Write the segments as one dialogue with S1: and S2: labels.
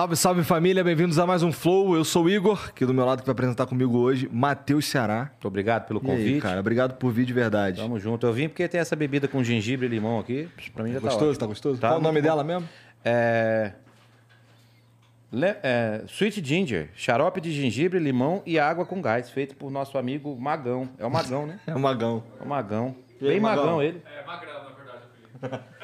S1: Salve, salve família, bem-vindos a mais um Flow. Eu sou o Igor, aqui do meu lado que vai apresentar comigo hoje, Matheus Ceará.
S2: Muito obrigado pelo
S1: E aí,
S2: convite.
S1: cara, obrigado por vir de verdade.
S2: Tamo junto. Eu vim porque tem essa bebida com gengibre e limão aqui. Pra mim já tá
S1: gostoso,
S2: ótimo.
S1: tá gostoso?
S2: Tá
S1: Qual o nome
S2: muito
S1: dela mesmo?
S2: É... Le- é, Sweet Ginger, xarope de gengibre, limão e água com gás, feito por nosso amigo Magão. É o Magão, né?
S1: É o Magão.
S2: É o Magão.
S1: Aí,
S2: Bem
S1: Magão?
S2: Magão ele. É, Magrão.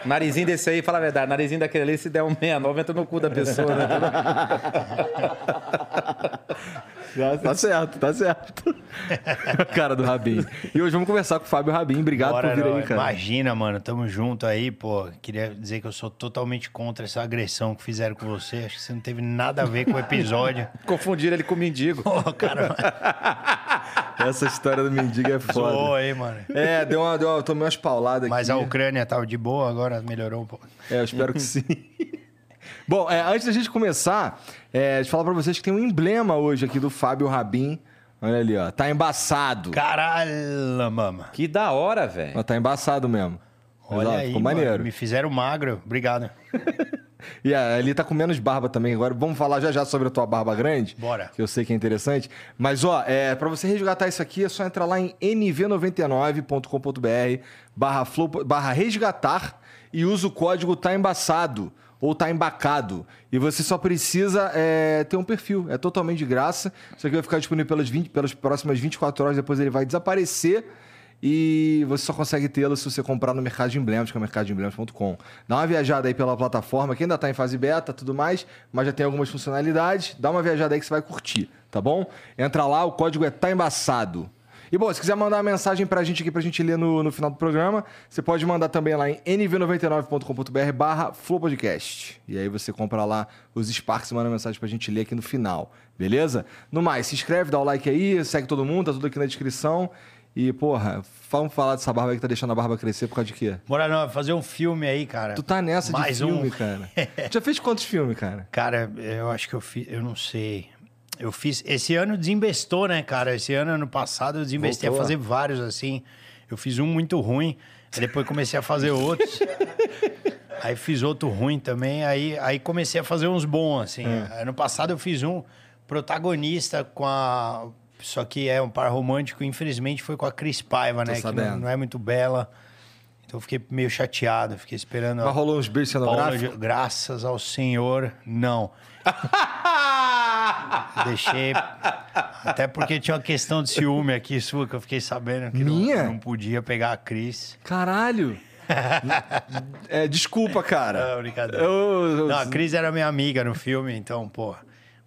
S2: Narizinho desse aí, fala a verdade, narizinho daquele ali, se der um 69, entra no cu da pessoa, né?
S1: Tá certo, tá certo. cara do Rabin. E hoje vamos conversar com o Fábio Rabin. Obrigado
S3: Bora,
S1: por vir
S3: não.
S1: aí, cara.
S3: Imagina, mano, tamo junto aí, pô. Queria dizer que eu sou totalmente contra essa agressão que fizeram com você. Acho que você não teve nada a ver com o episódio.
S2: Confundiram ele com mendigo.
S3: Pô, cara,
S1: Essa história do mendigo é
S3: zoou
S1: foda.
S3: aí, mano.
S1: É, deu uma, deu uma, tomei umas pauladas
S3: Mas
S1: aqui.
S3: a Ucrânia tava de boa, agora melhorou um pouco.
S1: É, eu espero que sim. Bom, é, antes da gente começar, é, deixa eu falar pra vocês que tem um emblema hoje aqui do Fábio Rabin. Olha ali, ó. Tá embaçado.
S3: Caralho, mama.
S2: Que da hora, velho.
S1: Tá embaçado mesmo. Mas,
S3: Olha
S1: ó,
S3: aí,
S1: ficou
S3: mano,
S1: maneiro.
S3: me fizeram magro. Obrigado.
S1: E ali tá com menos barba também. Agora vamos falar já já sobre a tua barba grande.
S3: Bora.
S1: Que eu sei que é interessante. Mas, ó, é, para você resgatar isso aqui, é só entrar lá em nv99.com.br barra, barra resgatar e usa o código tá embaçado ou tá embacado. E você só precisa é, ter um perfil. É totalmente de graça. Isso aqui vai ficar disponível pelas, 20, pelas próximas 24 horas, depois ele vai desaparecer. E você só consegue tê-lo se você comprar no Mercado de Emblemas, que é o mercadodeemblemas.com. Dá uma viajada aí pela plataforma, que ainda está em fase beta tudo mais, mas já tem algumas funcionalidades. Dá uma viajada aí que você vai curtir, tá bom? Entra lá, o código é tá embaçado. E bom, se quiser mandar uma mensagem pra gente aqui pra gente ler no, no final do programa, você pode mandar também lá em nv99.com.br barra Flowpodcast. E aí você compra lá os Sparks e manda mensagem pra gente ler aqui no final, beleza? No mais, se inscreve, dá o like aí, segue todo mundo, tá tudo aqui na descrição. E, porra, vamos falar dessa barba aí que tá deixando a barba crescer por causa de quê?
S3: Bora não, fazer um filme aí, cara.
S1: Tu tá nessa
S3: Mais
S1: de filme,
S3: um.
S1: cara. Tu já fez quantos filmes, cara?
S3: Cara, eu acho que eu fiz, eu não sei. Eu fiz. Esse ano desinvestou, né, cara? Esse ano, ano passado, eu desinvestei
S2: Voltou.
S3: a fazer vários assim. Eu fiz um muito ruim, aí depois comecei a fazer outros. aí fiz outro ruim também, aí, aí comecei a fazer uns bons, assim.
S1: É.
S3: Ano passado eu fiz um protagonista com a. Só que é um par romântico, infelizmente foi com a Cris Paiva,
S1: Tô
S3: né? Que
S1: sabendo.
S3: não, não é muito bela. Então eu fiquei meio chateado, fiquei esperando.
S1: Mas rolou uns beijos cenográficos?
S3: Graças ao Senhor, não. Deixei. Até porque tinha uma questão de ciúme aqui sua que eu fiquei sabendo que não-
S1: Minha?
S3: Não, podia pegar a Cris.
S1: Caralho! é, desculpa, cara.
S3: Não, brincadeira.
S1: Eu-
S3: Não, a Cris era minha amiga no filme, então, pô.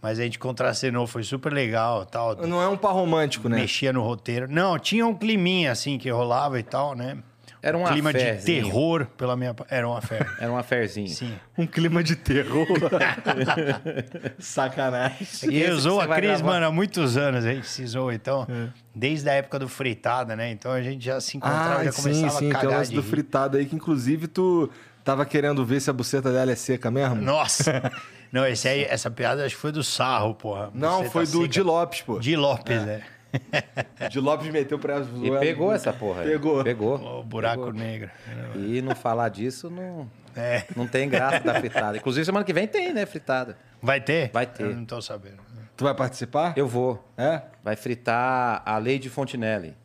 S3: Mas a gente contracenou, foi super legal tal.
S1: Não é um par romântico, né?
S3: Mexia no roteiro. Não, tinha um climinha assim que rolava e tal, né?
S2: Era um
S3: clima de terror pela minha. Era uma fé.
S2: Era um affairzinho.
S3: Sim.
S1: Um clima de terror. Sacanagem.
S3: E eu zoo
S2: que
S3: a Cris,
S2: gravar.
S3: mano, há muitos anos. A gente se zoa, então. Desde a época do fritada, né? Então a gente já se encontrava,
S1: Ah,
S3: já
S1: sim,
S3: começava
S1: sim.
S3: a
S1: o
S3: cagar
S1: lance
S3: de
S1: do
S3: rir.
S1: fritado aí, que inclusive tu tava querendo ver se a buceta dela é seca mesmo.
S3: Nossa! Não, esse aí, essa piada acho que foi do Sarro, porra.
S1: Não, foi
S3: tá
S1: do
S3: seca.
S1: Di Lopes, pô.
S3: Di Lopes, né?
S1: Di Lopes meteu pra ela.
S2: E pegou essa porra. aí.
S1: Pegou.
S2: Pegou.
S3: O buraco negro.
S2: E não falar disso não,
S3: É.
S2: não tem graça da fritada. Inclusive, semana que vem tem, né, fritada.
S3: Vai ter?
S2: Vai ter.
S3: Eu não tô sabendo.
S1: Tu vai participar?
S2: Eu vou.
S1: É?
S2: Vai fritar a Lady Fontinelli.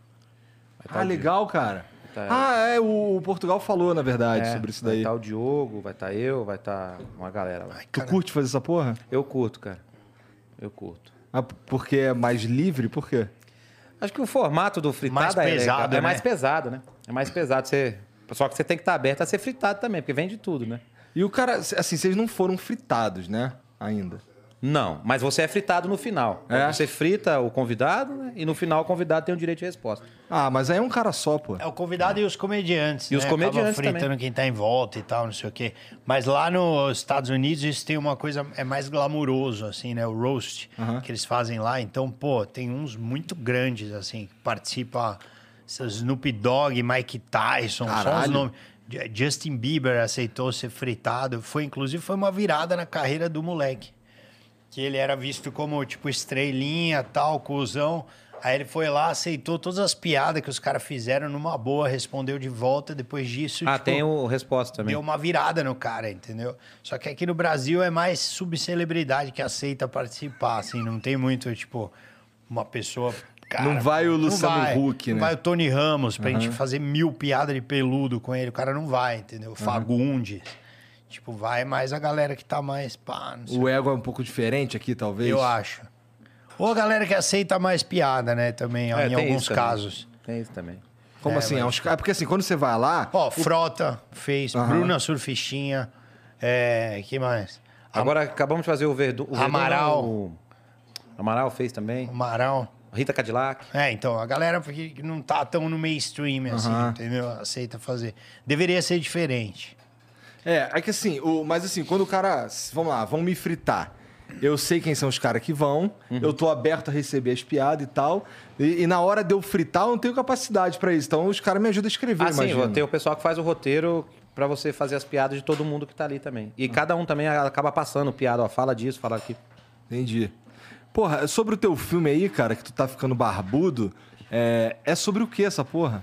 S2: Vai tá
S1: Ah, legal, cara.
S2: Tá.
S1: Ah, é, o Portugal falou, na verdade,
S2: Di-
S1: sobre isso
S2: Vai
S1: daí.
S2: estar o Diogo, vai estar eu, vai estar uma galera lá.
S1: Tu curte fazer essa porra?
S2: Eu curto, cara. Eu curto.
S1: Ah, porque é mais livre? Por quê?
S2: Acho que o formato do fritada
S3: Mais
S2: é,
S3: pesado,
S2: é mais
S3: né?
S2: pesado, né? É mais pesado. Você... Só que você tem que estar aberto a ser fritado também, porque vem de tudo, né?
S1: E o cara, assim, vocês não foram fritados, né? Ainda.
S2: Não, mas você é fritado no final.
S1: É?
S2: Você frita o convidado, né? E no final o convidado tem o direito de resposta.
S1: Ah, mas aí é um cara só, pô.
S3: É o convidado e os comediantes.
S2: E os
S3: né?
S2: comediantes
S3: Acaba fritando
S2: também.
S3: quem tá em volta e tal, não sei o quê. Mas lá nos Estados Unidos isso tem uma coisa, é mais glamuroso, assim, né? O roast que eles fazem lá. Então, pô, tem uns muito grandes, assim, que participam. Snoop Dogg, Mike Tyson, só os
S1: Caralho.
S3: nomes. Justin Bieber aceitou ser fritado. Foi, inclusive, foi uma virada na carreira do moleque. Que ele era visto como, tipo, estrelinha, tal, cuzão. Aí ele foi lá, aceitou todas as piadas que os caras fizeram numa boa, respondeu de volta. Depois disso,
S2: Ah,
S3: tipo,
S2: tem o resposta também.
S3: deu uma virada no cara, entendeu? Só que aqui no Brasil é mais subcelebridade que aceita participar, assim. Não tem muito, tipo, uma pessoa... cara,
S1: Não vai o
S3: não
S1: Luciano
S3: vai.
S1: Huck,
S3: Não
S1: né?
S3: vai o Tony Ramos pra gente fazer mil piadas de peludo com ele. O cara não vai, entendeu? Fagundes. Tipo, vai mais a galera que tá mais pá, não sei
S1: O ego é um pouco diferente aqui, talvez?
S3: eu acho. Ou a galera que aceita mais piada, né? Também,
S2: É,
S3: em
S2: tem
S3: alguns
S2: isso também.
S3: casos.
S2: Tem isso também.
S1: Como
S3: É,
S1: assim?
S3: mas-
S1: É caras- Porque assim, quando você vai lá...
S3: Ó, Frota fez,
S1: Aham.
S3: Bruna Surfistinha, é, que mais?
S2: Agora acabamos de fazer o Verdun. O Verdun
S3: Amaral.
S2: não, o Amaral fez também.
S3: Amaral.
S2: Rita Cadillac.
S3: É, então, a galera que não tá tão no mainstream, assim,
S1: Aham.
S3: entendeu? Aceita fazer. Deveria ser diferente.
S1: É, é que assim, o, mas assim, quando o cara. Vamos lá, vão me fritar. Eu sei quem são os caras que vão,
S3: Uhum.
S1: eu tô aberto a receber as piadas e tal. E, e na hora de eu fritar, eu não tenho capacidade pra isso. Então os caras me ajudam a escrever,
S2: Ah, sim,
S1: imagino.
S2: tem o pessoal que faz o roteiro pra você fazer as piadas de todo mundo que tá ali também. E cada um também acaba passando piada, ó, fala disso, fala aquilo.
S1: Entendi. Porra, sobre o teu filme aí, cara, que tu tá ficando barbudo, é, é sobre o que essa porra?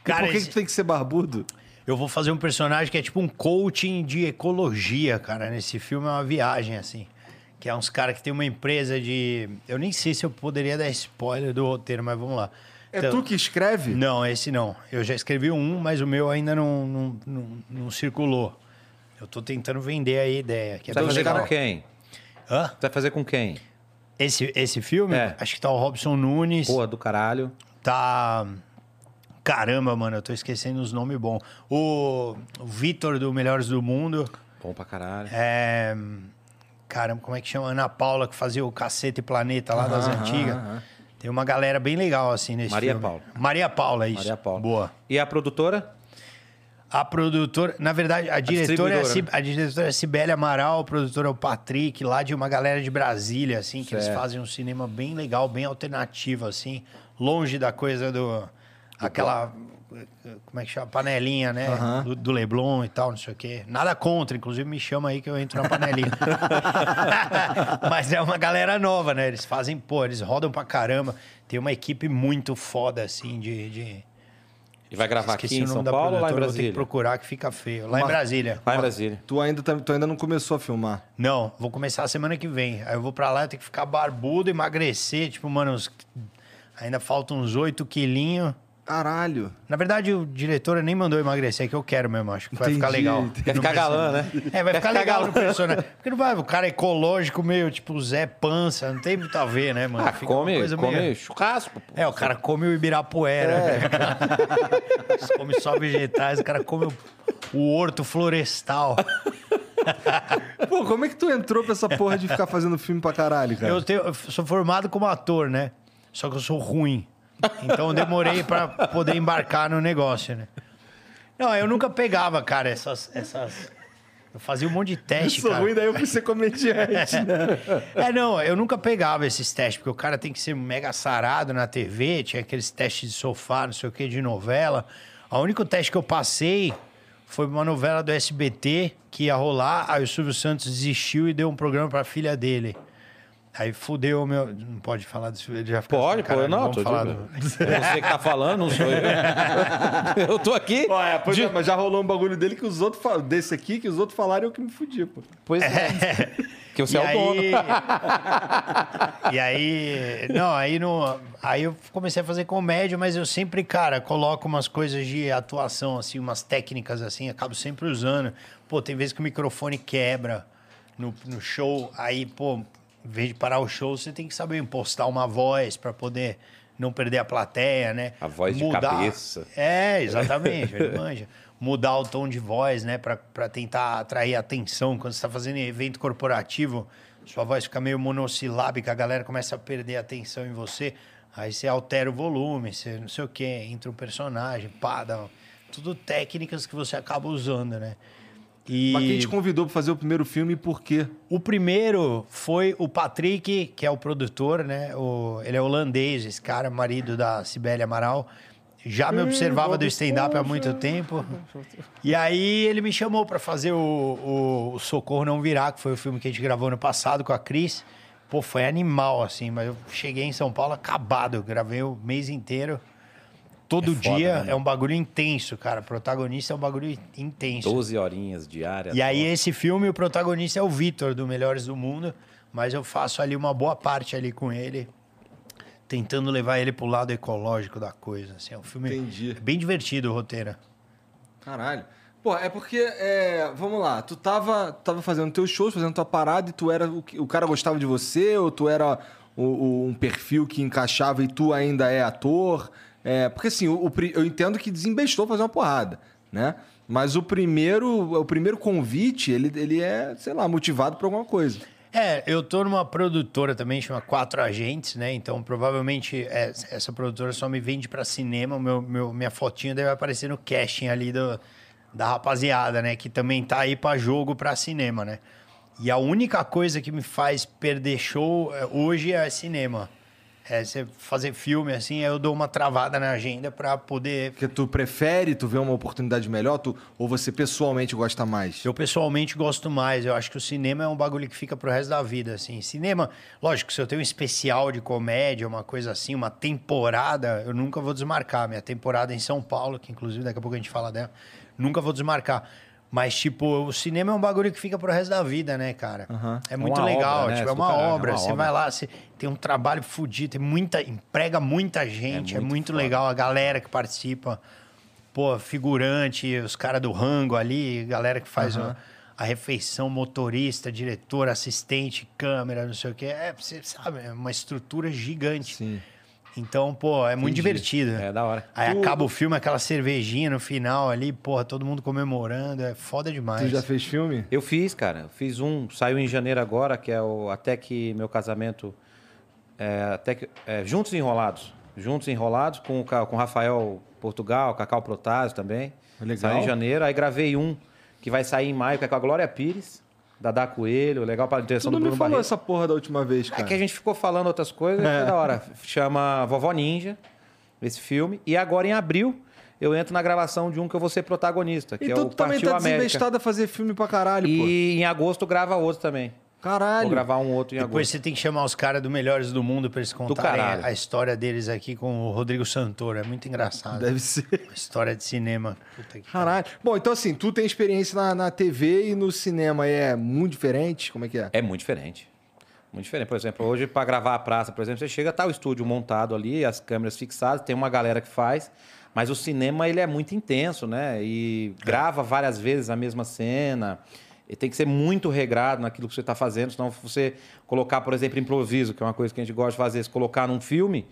S1: E
S3: Cara,
S1: por que,
S3: esse-
S1: que tu tem que ser barbudo?
S3: Eu vou fazer um personagem que é tipo um coaching de ecologia, cara. Nesse filme é uma viagem, assim. Que é uns caras que tem uma empresa de. Eu nem sei se eu poderia dar spoiler do roteiro, mas vamos lá.
S1: É
S3: Então-
S1: tu que escreve?
S3: Não, esse não. Eu já escrevi um, mas o meu ainda não, não, não, não circulou. Eu tô tentando vender a ideia. Que é
S2: Você vai fazer
S3: legal.
S2: com quem?
S3: Hã?
S2: Você vai fazer com quem?
S3: Esse, esse filme,
S2: É.
S3: acho que tá o Robson Nunes.
S2: Porra, do caralho.
S3: Tá. Caramba, mano, eu tô esquecendo os nomes bons. O, Vitor do Melhores do Mundo.
S2: Bom pra caralho.
S3: É... Caramba, como é que chama? Ana Paula, que fazia o Cacete Planeta lá das antigas. Tem uma galera bem legal, assim, nesse
S2: Maria
S3: filme.
S2: Paula.
S3: Maria Paula, isso.
S2: Maria Paula.
S3: Boa.
S2: E a produtora?
S3: A produtora, na verdade, a diretora, é a, Cib- a diretora é a Cibele Amaral, o produtor é o Patrick, lá de uma galera de Brasília, assim, que eles
S2: Certo.
S3: fazem um cinema bem legal, bem alternativo, assim, longe da coisa do. Aquela. Como é que chama? Panelinha, né?
S1: Aham.
S3: Do, do Leblon e tal, não sei o quê. Nada contra, inclusive me chama aí que eu entro na panelinha. Mas é uma galera nova, né? Eles fazem, pô, eles rodam pra caramba. Tem uma equipe muito foda, assim, de. de...
S2: E vai gravar aqui
S3: Esqueci
S2: em
S3: o nome
S2: São Paulo ou lá em
S3: ter que
S2: Brasília?
S3: procurar que fica feio. Lá em
S1: Uma-
S3: Brasília.
S2: Lá em Brasília.
S1: Tu ainda, tá- tu ainda não começou a filmar.
S3: Não, vou começar a semana que vem. Aí eu vou pra lá, eu tenho que ficar barbudo, emagrecer. Tipo, mano, uns- ainda faltam uns 8 quilinhos.
S1: Caralho.
S3: Na verdade, o diretor nem mandou emagrecer, é que eu quero mesmo. Acho que vai ficar
S1: Entendi,
S3: legal.
S1: entendi.
S2: Quer ficar galã, né?
S3: É, vai ficar
S2: Quer
S3: legal
S2: galã.
S3: no personagem. Porque não vai, o cara é ecológico, meio tipo Zé Pança, não tem muito a ver, né, mano?
S2: Ah,
S3: Fica uma
S2: come,
S3: coisa
S2: come
S3: meio-
S2: churrasco. pô.
S3: É, o cara come o Ibirapuera.
S2: É.
S3: né? come só vegetais, o cara come o, o horto florestal.
S1: Pô, como é que tu entrou pra essa porra de ficar fazendo filme pra caralho, cara?
S3: Eu, tenho- eu sou formado como ator, né? Só que eu sou ruim. Então eu demorei pra poder embarcar no negócio, né? Não, eu nunca pegava, cara, essas. essas... Eu fazia um monte de
S1: Eu
S3: teste,
S1: sou
S3: cara.
S1: ruim, daí eu fui ser comediante, né?
S3: É, não, eu nunca pegava esses testes, porque o cara tem que ser mega sarado na TV, tinha aqueles testes de sofá, não sei o que, de novela. O único teste que eu passei foi uma novela do SBT que ia rolar, aí o Silvio Santos desistiu e deu um programa pra filha dele. Aí fudeu o meu. Não pode falar disso, ele já fica
S2: Pode,
S3: assim,
S2: pô, não, tô
S3: falar
S2: de-
S3: do-
S2: É você que tá falando, não sou eu. Eu tô aqui.
S1: É, pois
S2: de-
S1: é, mas já rolou um bagulho dele que os outros fal- desse aqui, que os outros falaram eu que me fudi, pô.
S2: Pois é. Que você
S3: E
S2: é o dono.
S3: e aí, não, aí no, aí eu comecei a fazer comédia, mas eu sempre, cara, coloco umas coisas de atuação assim, umas técnicas assim, acabo sempre usando. Pô, tem vezes que o microfone quebra no, no show, aí, pô, em vez de parar o show, você tem que saber impostar uma voz para poder não perder a plateia, né?
S2: A voz de cabeça.
S3: É, exatamente, ele manja. Mudar o tom de voz, né, pra tentar atrair atenção. Quando você tá fazendo evento corporativo, sua voz fica meio monossilábica, a galera começa a perder a atenção em você. Aí você altera o volume, você não sei o quê, entra um personagem, pá, dá, tudo técnicas que você acaba usando, né? E
S1: Mas quem te convidou pra fazer o primeiro filme e por quê?
S3: o primeiro foi o Patrick, que é o produtor, né? O, ele é holandês, esse cara, marido da Cibele Amaral. Já me observava do stand-up há muito tempo. E aí ele me chamou para fazer o, o- o Socorro Não Virá, que foi o filme que a gente gravou no passado com a Cris. Pô, foi animal, assim, mas eu cheguei em São Paulo acabado. Eu gravei o mês inteiro. Todo
S2: É foda,
S3: dia
S2: né,
S3: é um bagulho intenso, cara. Protagonista é um bagulho intenso.
S2: 12 horinhas diárias.
S3: E aí, esse filme, o protagonista é o Vitor, do Melhores do Mundo. Mas eu faço ali uma boa parte ali com ele, tentando levar ele pro lado ecológico da coisa. Assim, é um filme
S1: Entendi.
S3: bem divertido o roteiro.
S1: Caralho. Pô, é porque, é, vamos lá, tu tava, tava fazendo teus shows, fazendo tua parada e tu era, o, que- o cara gostava de você ou tu era o- o- um perfil que encaixava e tu ainda é ator? É, porque assim, o, o eu entendo que desembestou fazer uma porrada, né? Mas o primeiro, o primeiro convite, ele, ele é, sei lá, motivado por alguma coisa.
S3: É, eu tô numa produtora também, chama Quatro Agentes, né? Então, provavelmente, é, essa produtora só me vende pra cinema. Meu, meu, minha fotinha deve aparecer no casting ali do, da rapaziada, né? Que também tá aí pra jogo pra cinema, né? E a única coisa que me faz perder show é, hoje é cinema. É você fazer filme, assim, aí eu dou uma travada na agenda pra poder
S1: Porque tu prefere, tu vê uma oportunidade melhor, tu, ou você pessoalmente gosta mais?
S3: Eu pessoalmente gosto mais. Eu acho que o cinema é um bagulho que fica pro resto da vida, assim. Cinema, lógico, se eu tenho um especial de comédia, uma coisa assim, uma temporada, eu nunca vou desmarcar. Minha temporada em São Paulo, que inclusive daqui a pouco a gente fala dela, nunca vou desmarcar. Mas, tipo, o cinema é um bagulho que fica pro resto da vida, né, cara? É muito
S2: uma
S3: legal.
S2: obra, né?
S3: Tipo, é uma
S2: caralho, é
S3: obra.
S2: uma
S3: você
S2: obra.
S3: vai lá, você tem um trabalho fodido, tem muita. emprega muita gente, é
S2: muito
S3: muito,
S2: foda.
S3: legal a galera que participa pô, figurante, os caras do rango ali, galera que faz a, a refeição, motorista, diretor, assistente, câmera, não sei o quê. É, você sabe, é uma estrutura gigante.
S1: Sim.
S3: Então, pô, é muito
S1: Entendi.
S3: divertido.
S2: É da hora.
S3: Aí
S1: Tu-
S3: acaba o filme, aquela cervejinha no final ali, porra, todo mundo comemorando, é foda demais.
S1: Tu já fez filme?
S2: Eu fiz, cara. Eu fiz um, saiu em janeiro agora, que é o Até que meu casamento. É, até que, é, Juntos Enrolados. Juntos Enrolados com o com o Rafael Portugal, Cacau Protásio também.
S1: Legal.
S2: Saiu em janeiro. Aí gravei um que vai sair em maio, que é com a Glória Pires, Dadá Coelho, legal para a direção
S1: Tu não
S2: do
S1: me
S2: Bruno
S1: falou
S2: Barreto.
S1: essa porra da última vez,
S2: É
S1: cara.
S2: que a gente ficou falando outras coisas, é. da hora. Chama Vovó Ninja, esse filme. E agora em abril eu entro na gravação de um que eu vou ser protagonista, que
S1: E
S2: é
S1: tu
S2: o
S1: também
S2: Partiu
S1: tá
S2: América.
S1: desinvestado a fazer filme pra caralho, pô.
S2: E em agosto grava outro também.
S1: Caralho.
S2: Vou gravar um outro em
S3: Depois
S2: agosto.
S3: você tem que chamar os caras do Melhores do Mundo pra eles contarem a história deles aqui com o Rodrigo Santoro. É muito engraçado.
S1: Deve ser.
S3: Uma história de cinema. Puta que
S1: Caralho. Bom, então assim, tu tem experiência na, na TV e no cinema e é muito diferente? Como é que é?
S2: É muito diferente. Muito diferente. Por exemplo, hoje para gravar a praça, por exemplo, você chega, tá o estúdio montado ali, as câmeras fixadas, tem uma galera que faz, mas o cinema ele é muito intenso, né? E grava várias vezes a mesma cena. E tem que ser muito regrado naquilo que você está fazendo, senão você colocar, por exemplo, improviso, que é uma coisa que a gente gosta de fazer, se colocar num filme,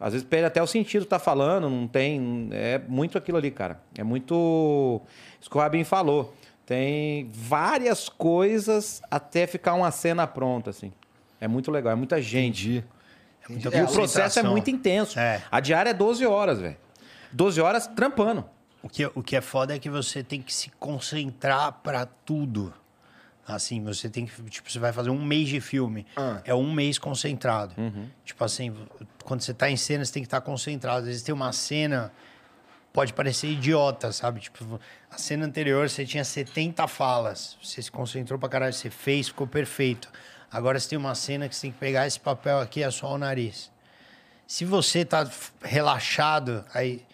S2: às vezes perde até o sentido que tá falando, não tem. É muito aquilo ali, cara. É muito. Isso que o Rabin falou. Tem várias coisas até ficar uma cena pronta, assim. É muito legal, é muita gente.
S3: É muita
S2: E o processo é muito intenso.
S3: É.
S2: A diária é 12 horas, velho. 12 horas trampando.
S3: O que, o que é foda é que você tem que se concentrar pra tudo. Assim, você tem que. Tipo, você vai fazer um mês de filme.
S1: Ah.
S3: É um mês concentrado. Tipo assim, quando você tá em cena, você tem que estar concentrado. Às vezes tem uma cena. Pode parecer idiota, sabe? Tipo, a cena anterior você tinha 70 falas. Você se concentrou pra caralho, você fez, ficou perfeito. Agora você tem uma cena que você tem que pegar esse papel aqui e assoar o nariz. Se você tá relaxado, aí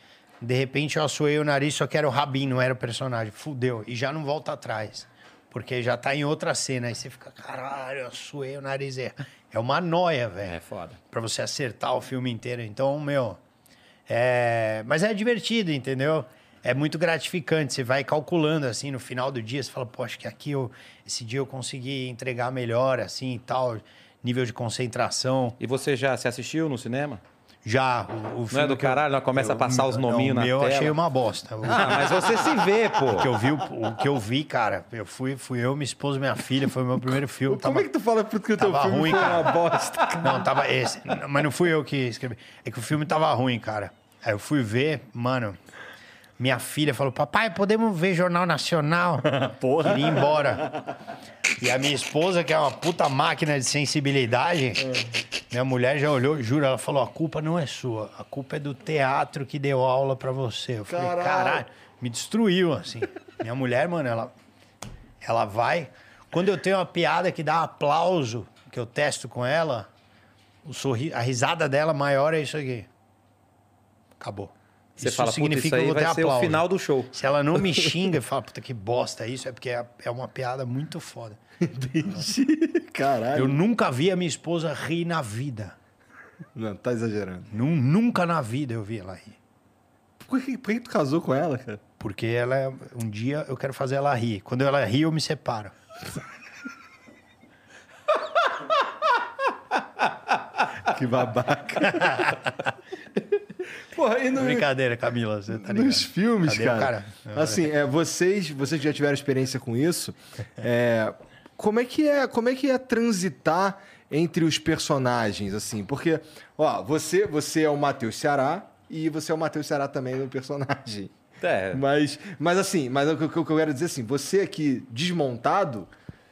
S3: de repente eu assoei o nariz, só que era o Rabin, não era o personagem. Fudeu. E já não volta atrás. Porque já tá em outra cena. Aí você fica, caralho, eu assoei o nariz. É, é uma noia, velho.
S2: É foda.
S3: Pra você acertar o filme inteiro. Então, meu. É... Mas é divertido, entendeu? É muito gratificante. Você vai calculando assim no final do dia, você fala, pô, acho que aqui eu, esse dia eu consegui entregar melhor, assim e tal. Nível de concentração.
S2: E você já se assistiu no cinema?
S3: Já, o, o filme
S2: do
S3: que eu-
S2: caralho? Ela começa a passar os
S3: não,
S2: nominhos
S3: o
S2: na
S3: meu eu
S2: tela.
S3: achei uma bosta. O
S2: Ah, mas você se vê, pô.
S3: que eu vi, o, o que eu vi, cara, eu fui, fui eu, minha esposa, minha filha, foi o meu primeiro filme.
S1: Como
S3: tava-
S1: é que tu fala que o teu
S3: tava
S1: filme
S3: ruim, cara.
S1: uma bosta?
S3: Não, tava esse. Mas não fui eu que escrevi. É que o filme tava ruim, cara. Aí eu fui ver, mano. Minha filha falou: Papai, podemos ver Jornal Nacional? Porra. Queria ir embora. E a minha esposa, que é uma puta máquina de sensibilidade, minha mulher já olhou, jura, ela falou: a culpa não é sua, a culpa é do teatro que deu aula pra você. Eu falei:
S1: Caralho.
S3: caralho, me destruiu, assim. Minha mulher, mano, ela, ela vai. Quando eu tenho uma piada que dá aplauso, que eu testo com ela, o sorri a risada dela maior é isso aqui. Acabou.
S2: Você
S3: isso
S2: fala,
S3: significa
S2: isso
S3: que eu
S2: aí
S3: vou ter
S2: vai ser o
S3: aplauso.
S2: final do show.
S3: Se ela não me xinga e fala, puta que bosta isso, é porque é, é uma piada muito foda.
S1: Entendi. Caralho.
S3: Eu nunca vi a minha esposa rir na vida.
S1: Não, tá exagerando.
S3: Nu- Nunca na vida eu vi ela rir.
S1: Por que, por que tu casou com ela, cara?
S3: Porque ela é, um dia eu quero fazer ela rir. Quando ela ri, eu me separo.
S1: Que babaca. Porra, e no,
S3: Brincadeira, Camila, você tá ligado?
S1: nos filmes,
S3: Cadê o
S1: cara?
S3: cara?
S1: Assim, é, vocês, vocês que já tiveram experiência com isso, é, como é que é, como é que é transitar entre os personagens, assim? Porque, ó, você, você é o Matheus Ceará e você é o Matheus Ceará também no personagem.
S2: É.
S1: Mas, mas assim, mas o que, eu quero dizer assim, você aqui desmontado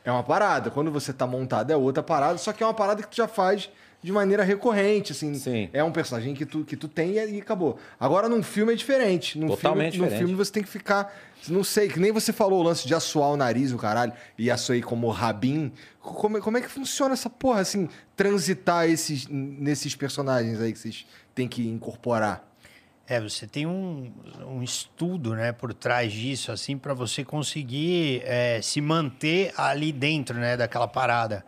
S1: é uma parada, quando você tá montado é outra parada, só que é uma parada que tu já faz de maneira recorrente, assim.
S2: Sim.
S1: É um personagem que tu, que tu tem e, e acabou. Agora, num filme é diferente. Num
S2: Totalmente
S1: filme, Num
S2: diferente.
S1: filme você tem que ficar, não sei, que nem você falou o lance de assoar o nariz, o caralho, e assoei como Rabin. Como, é- como é que funciona essa porra, assim, transitar esses, nesses personagens aí que vocês têm que incorporar?
S3: É, você tem um, um estudo, né, por trás disso, assim, para você conseguir é, se manter ali dentro, né, daquela parada.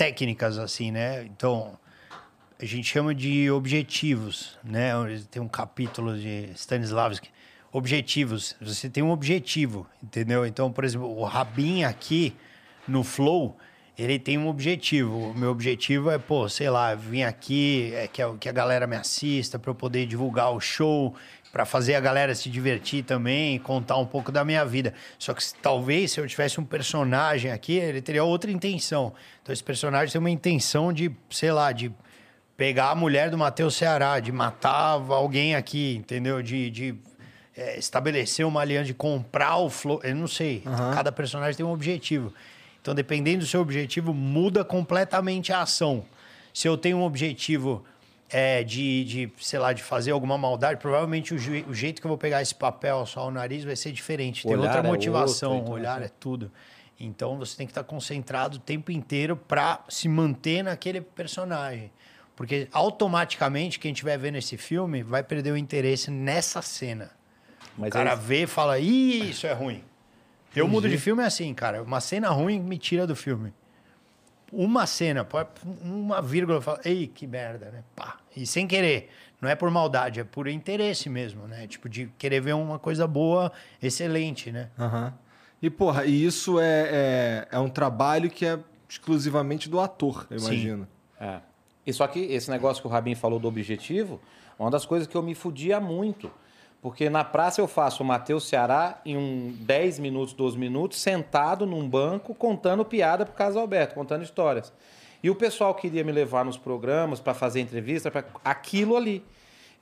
S3: Técnicas, assim, né? Então, a gente chama de objetivos, né? Tem um capítulo de Stanislavski. Objetivos. Você tem um objetivo, entendeu? Então, por exemplo, o Rabin aqui no Flow, ele tem um objetivo. O meu objetivo é, pô, sei lá, vir aqui, é que, a, que a galera me assista para eu poder divulgar o show, para fazer a galera se divertir também, contar um pouco da minha vida. Só que talvez se eu tivesse um personagem aqui, ele teria outra intenção. Então esse personagem tem uma intenção de, sei lá, de pegar a mulher do Matheus Ceará, de matar alguém aqui, entendeu? De, de é, estabelecer uma aliança, de comprar o flow. Eu não sei. Cada personagem tem um objetivo. Então, dependendo do seu objetivo, muda completamente a ação. Se eu tenho um objetivo é, de, de, sei lá, de fazer alguma maldade, provavelmente o, o jeito que eu vou pegar esse papel só o nariz vai ser diferente. Tem
S2: Olhar
S3: outra
S2: é
S3: motivação,
S2: outro, então,
S3: olhar
S2: assim.
S3: é tudo. Então você tem que estar concentrado o tempo inteiro para se manter naquele personagem. Porque automaticamente quem estiver vendo esse filme vai perder o interesse nessa cena.
S2: Mas
S3: o cara
S2: é-
S3: vê e fala, Ih, isso é ruim. Eu mudo de filme é assim, cara. Uma cena ruim me tira do filme. Uma cena, uma vírgula, eu falo, ei, que merda, né? Pá. E sem querer. Não é por maldade, é por interesse mesmo, né? Tipo, de querer ver uma coisa boa, excelente, né?
S1: Aham. E, porra, e isso é, é, é um trabalho que é exclusivamente do ator, eu
S3: Sim.
S1: imagino.
S2: É. E só que esse negócio que o Rabin falou do objetivo, uma das coisas que eu me fudia muito. Porque na praça eu faço o Matheus Ceará em um 10 minutos, 12 minutos, sentado num banco, contando piada pro Caso Alberto, contando histórias. E o pessoal queria me levar nos programas para fazer entrevista, para aquilo ali.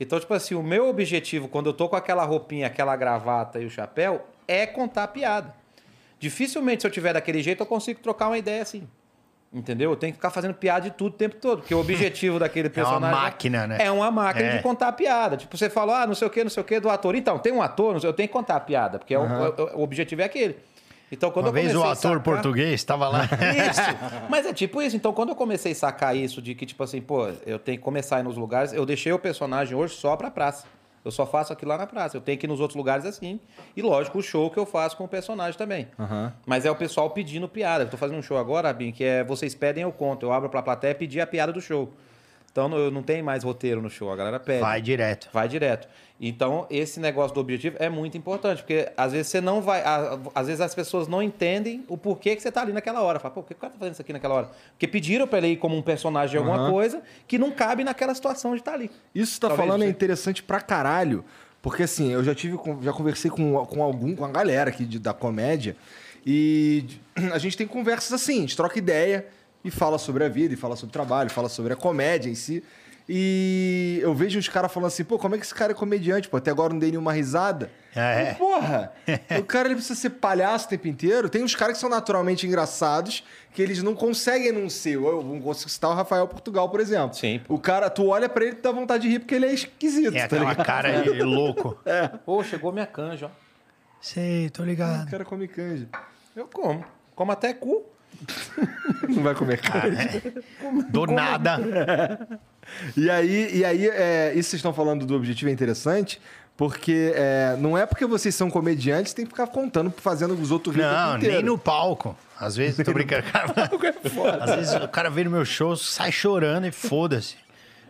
S2: Então, tipo assim, o meu objetivo, quando eu tô com aquela roupinha, aquela gravata e o chapéu, é contar piada. Dificilmente, se eu tiver daquele jeito, eu consigo trocar uma ideia assim. Entendeu? Eu tenho que ficar fazendo piada de tudo o tempo todo. Porque o objetivo daquele
S3: É uma
S2: personagem.
S3: máquina, né?
S2: É uma máquina
S3: É.
S2: de contar piada. Tipo, você falou, ah, não sei o que, não sei o que, do ator. Então, tem um ator, sei, eu tenho que contar a piada, porque é o- o, o objetivo é aquele. Então, quando
S3: Uma
S2: eu
S3: vez o ator
S2: sacar-
S3: português estava lá.
S2: isso. Mas é tipo isso. Então, quando eu comecei a sacar isso de que, tipo assim, pô, eu tenho que começar a ir nos lugares, eu deixei o personagem hoje só pra praça. Eu só faço aquilo lá na praça. Eu tenho que ir nos outros lugares assim. E, lógico, o show que eu faço com o personagem também.
S1: Aham.
S2: Mas é o pessoal pedindo piada. Eu tô fazendo um show agora, Rabin, que é vocês pedem, eu conto. Eu abro pra plateia e pedir a piada do show. Então, eu não tem mais roteiro no show. A galera pede.
S3: Vai direto.
S2: Vai direto. Então, esse negócio do objetivo é muito importante, porque às vezes você não vai. Às vezes as pessoas não entendem o porquê que você tá ali naquela hora. Fala, pô, por que o cara tá fazendo isso aqui naquela hora? Porque pediram pra ele ir como um personagem de alguma
S1: Aham.
S2: coisa que não cabe naquela situação de estar ali.
S1: Isso que tá
S2: Talvez
S1: falando é interessante pra caralho. Porque assim, eu já tive, já conversei com, com algum, com a galera aqui de- da comédia. E a gente tem conversas assim, a gente troca ideia e fala sobre a vida, e fala sobre o trabalho, fala sobre a comédia em si. E eu vejo os caras falando assim, pô, como é que esse cara é comediante? Pô, até agora não dei nenhuma risada.
S3: É.
S1: E, Porra! o cara ele precisa ser palhaço o tempo inteiro. Tem uns caras que são naturalmente engraçados, que eles não conseguem não ser. Eu não consigo citar o Rafael Portugal, por exemplo.
S2: Sim.
S1: O cara, tu olha pra ele e dá vontade de rir porque ele é esquisito,
S3: Tem
S1: tá
S3: aquela
S1: ligado?
S3: cara de louco.
S2: Pô, chegou minha canja, ó.
S3: Sei, tô ligado.
S1: O cara come canja.
S2: Eu como. Como até cu.
S1: Não vai comer carne.
S3: Do nada.
S1: E aí, e aí é, isso vocês estão falando do objetivo é interessante, porque é, não é porque vocês são comediantes tem que ficar contando, fazendo os outros rir o
S3: Não, nem no palco. Às vezes, tô brincando. Cara,
S1: é
S3: às vezes o cara vê no meu show, sai chorando e foda-se.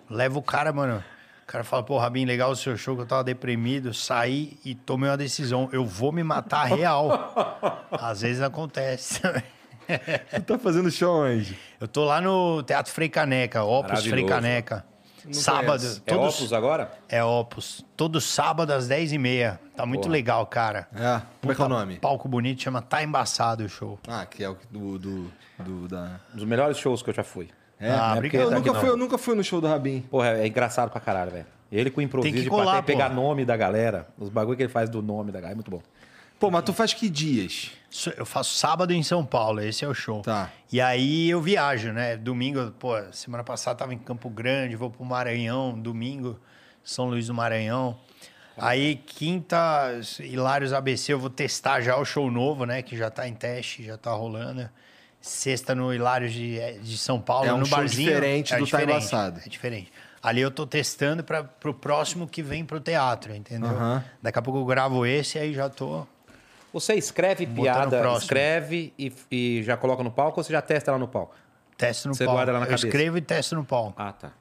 S3: Leva o cara, mano. O cara fala, pô, Rabin, legal o seu show, que eu tava deprimido. Saí e tomei uma decisão. Eu vou me matar real. Às vezes acontece.
S1: Tu tá fazendo show onde?
S3: Eu tô lá no Teatro Frei Caneca, Opus Frei. Caneca. Sábado.
S1: conheço.
S2: É
S3: todos-
S2: Opus agora?
S3: É Opus. Todo sábado às 10h30. Tá muito
S2: Porra.
S3: legal, cara.
S1: É, como é que é o nome?
S3: Palco bonito, chama Tá Embaçado o show.
S1: Ah, que é o do, do, do da...
S2: Um dos melhores shows que eu já fui.
S1: É,
S3: Ah,
S1: é eu, nunca fui,
S2: não.
S1: eu nunca fui no show do Rabin.
S2: Porra, é engraçado pra caralho, velho. Ele com improviso
S3: Tem que
S2: de
S3: colar,
S2: bater, pegar nome da galera. Os bagulho que ele faz do nome da galera é muito bom.
S1: Pô, mas tu faz que dias?
S3: Eu faço sábado em São Paulo, esse é o show.
S1: Tá.
S3: E aí eu viajo, né? Domingo, pô, semana passada tava em Campo Grande, vou pro Maranhão, domingo, São Luís do Maranhão. Aí, quinta, Hilários ABC, eu vou testar já o show novo, né? Que já tá em teste, já tá rolando. Sexta no Hilários de, de São Paulo,
S1: É um
S3: no
S1: show
S3: barzinho.
S1: diferente do Tá Embaçado.
S3: É diferente. Ali eu tô testando para pro próximo que vem pro teatro, entendeu?
S1: Aham.
S3: Daqui a pouco eu gravo esse, aí já tô.
S2: Você escreve
S3: Botando
S2: piada, escreve e, e já coloca no palco ou você já testa lá no palco?
S3: Testo no
S2: Você
S3: palco.
S2: guarda lá na
S3: eu
S2: cabeça.
S3: escrevo e testo no palco.
S2: Ah, tá.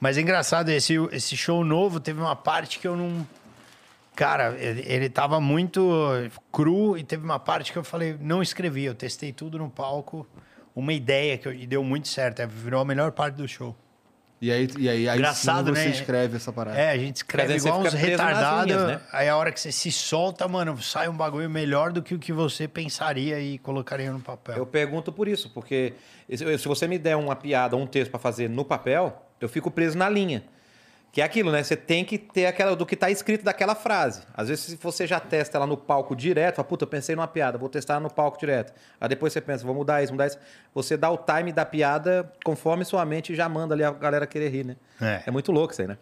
S3: Mas é engraçado, esse, esse show novo teve uma parte que eu não. Cara, ele, ele tava muito cru e teve uma parte que eu falei, não escrevi, eu testei tudo no palco, uma ideia que eu- e deu muito certo, é, virou a melhor parte do show.
S1: E aí, e aí, aí
S3: Engraçado,
S1: sim você
S3: né?
S1: escreve essa parada.
S3: É, a gente escreve igual uns retardados,
S2: linhas, né?
S3: aí a hora que você se solta, mano, sai um bagulho melhor do que o que você pensaria e colocaria no papel.
S2: Eu pergunto por isso, porque se se você me der uma piada, um texto pra fazer no papel, eu fico preso na linha. Que é aquilo, né? Você tem que ter aquela do que tá escrito daquela frase. Às vezes, se você já testa ela no palco direto, fala, puta, eu pensei numa piada, vou testar no palco direto. Aí depois você pensa, vou mudar isso, mudar isso. Você dá o time da piada conforme sua mente já manda ali a galera querer rir, né?
S3: É.
S2: É muito louco isso aí, né?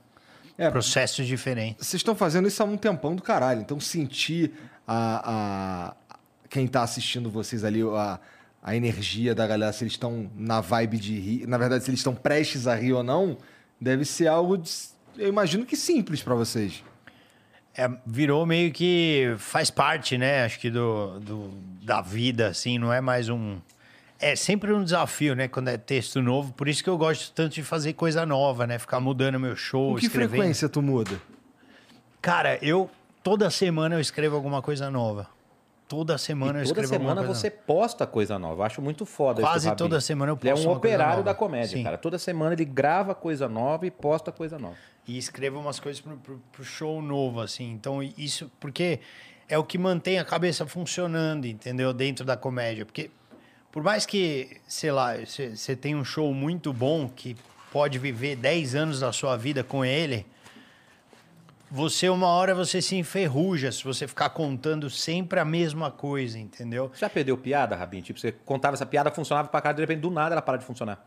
S1: É,
S3: Processos diferentes.
S1: Vocês estão fazendo isso há um tempão do caralho. Então, sentir a, a- quem tá assistindo vocês ali, a, a energia da galera, se eles estão na vibe de rir, na verdade, se eles estão prestes a rir ou não, deve ser algo, de- eu imagino que simples pra vocês.
S3: É, virou meio que faz parte, né? Acho que do, do- da vida, assim, não é mais um. É sempre um desafio, né? Quando é texto novo. Por isso que eu gosto tanto de fazer coisa nova, né? Ficar mudando meu show,
S1: Com que
S3: escrevendo.
S1: frequência tu muda?
S3: Cara, eu toda semana eu escrevo alguma coisa nova. Toda semana eu
S2: E toda
S3: escrevo alguma
S2: semana
S3: coisa
S2: você posta coisa nova. Eu acho muito foda
S3: Quase toda semana eu
S2: Ele é
S3: posto
S2: um operário da comédia,
S3: Sim.
S2: cara. Toda semana ele grava coisa nova e posta coisa nova.
S3: E escrevo umas coisas pro, pro, pro show novo, assim. Então, isso, porque é o que mantém a cabeça funcionando, entendeu? Dentro da comédia. Porque, por mais que, sei lá, você tem um show muito bom que pode viver 10 anos da sua vida com ele, você, uma hora, você se enferruja se você ficar contando sempre a mesma coisa, entendeu?
S2: Você já perdeu piada, Rabin? Tipo, você contava essa piada, funcionava pra cara, de repente, do nada ela para de funcionar.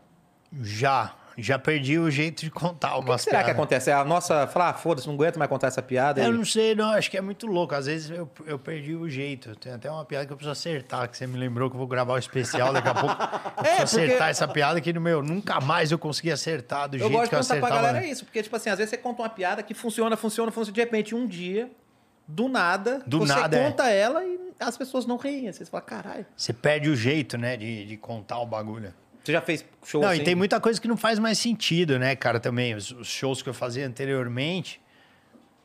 S3: Já. Já perdi o jeito de contar
S2: O que, será que
S3: piadas.
S2: acontece? É a nossa, falar, ah, foda-se, não aguento mais contar essa piada.
S3: Eu
S2: e-
S3: não sei, não, acho que é muito louco. Às vezes eu, eu perdi o jeito. Tem até uma piada que eu preciso acertar, que você me lembrou que eu vou gravar o especial daqui a pouco. Eu preciso
S2: porque-
S3: acertar essa piada que, no meu, nunca mais eu consegui acertar do
S2: Eu
S3: jeito
S2: gosto
S3: que eu
S2: de contar pra
S3: acertava.
S2: galera isso, porque, tipo assim, às vezes você conta uma piada que funciona, funciona, funciona, de repente, um dia, do nada,
S3: Do
S2: você
S3: nada, é.
S2: conta ela e as pessoas não riem. Você fala, caralho.
S3: Você perde o jeito, né, de, de contar o bagulho.
S2: Você já fez show
S3: Não,
S2: assim?
S3: e tem muita coisa que não faz mais sentido, né, cara, também. Os, os shows que eu fazia anteriormente,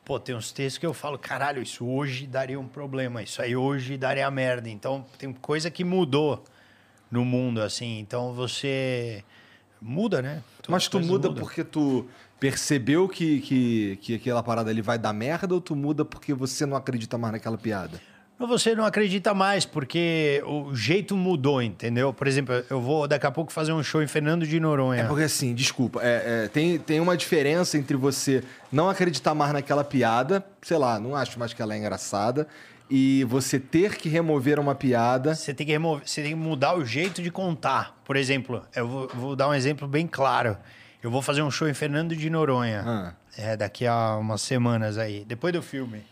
S3: pô, tem uns textos que eu falo, caralho, isso hoje daria um problema, isso aí hoje daria merda. Então, tem coisa que mudou no mundo, assim. Então, você muda, né?
S1: Mas
S3: As
S1: tu muda
S3: mudam.
S1: porque tu percebeu que, que, que aquela parada ali vai dar merda ou tu muda porque você não acredita mais naquela piada?
S3: Mas você não acredita mais, porque o jeito mudou, entendeu? Por exemplo, eu vou daqui a pouco fazer um show em Fernando de Noronha.
S1: É porque assim, desculpa, é, é, tem, tem uma diferença entre você não acreditar mais naquela piada, sei lá, não acho mais que ela é engraçada, e você ter que remover uma piada.
S3: Você tem que remover, você tem que mudar o jeito de contar. Por exemplo, eu vou, vou dar um exemplo bem claro. Eu vou fazer um show em Fernando de Noronha.
S1: Ah.
S3: É, daqui a umas semanas aí, depois do filme.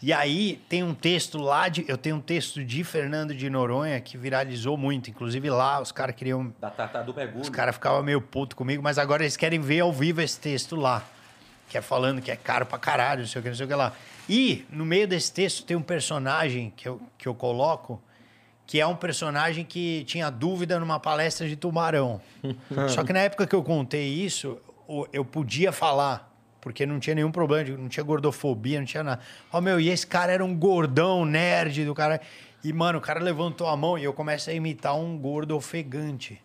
S3: E aí tem um texto lá de. Eu tenho um texto de Fernando de Noronha que viralizou muito. Inclusive lá os caras queriam.
S2: Da Tata do mergulho.
S3: Os caras ficavam meio puto comigo, mas agora eles querem ver ao vivo esse texto lá. Que é falando que é caro pra caralho, não sei o que, não sei o que lá. E no meio desse texto tem um personagem que eu, que eu coloco, que é um personagem que tinha dúvida numa palestra de tubarão. Só que na época que eu contei isso, eu podia falar, porque não tinha nenhum problema, não tinha gordofobia, não tinha nada. Ó, meu, e esse cara era um gordão, nerd do cara. E, mano, o cara levantou a mão e eu começo a imitar um gordo ofegante.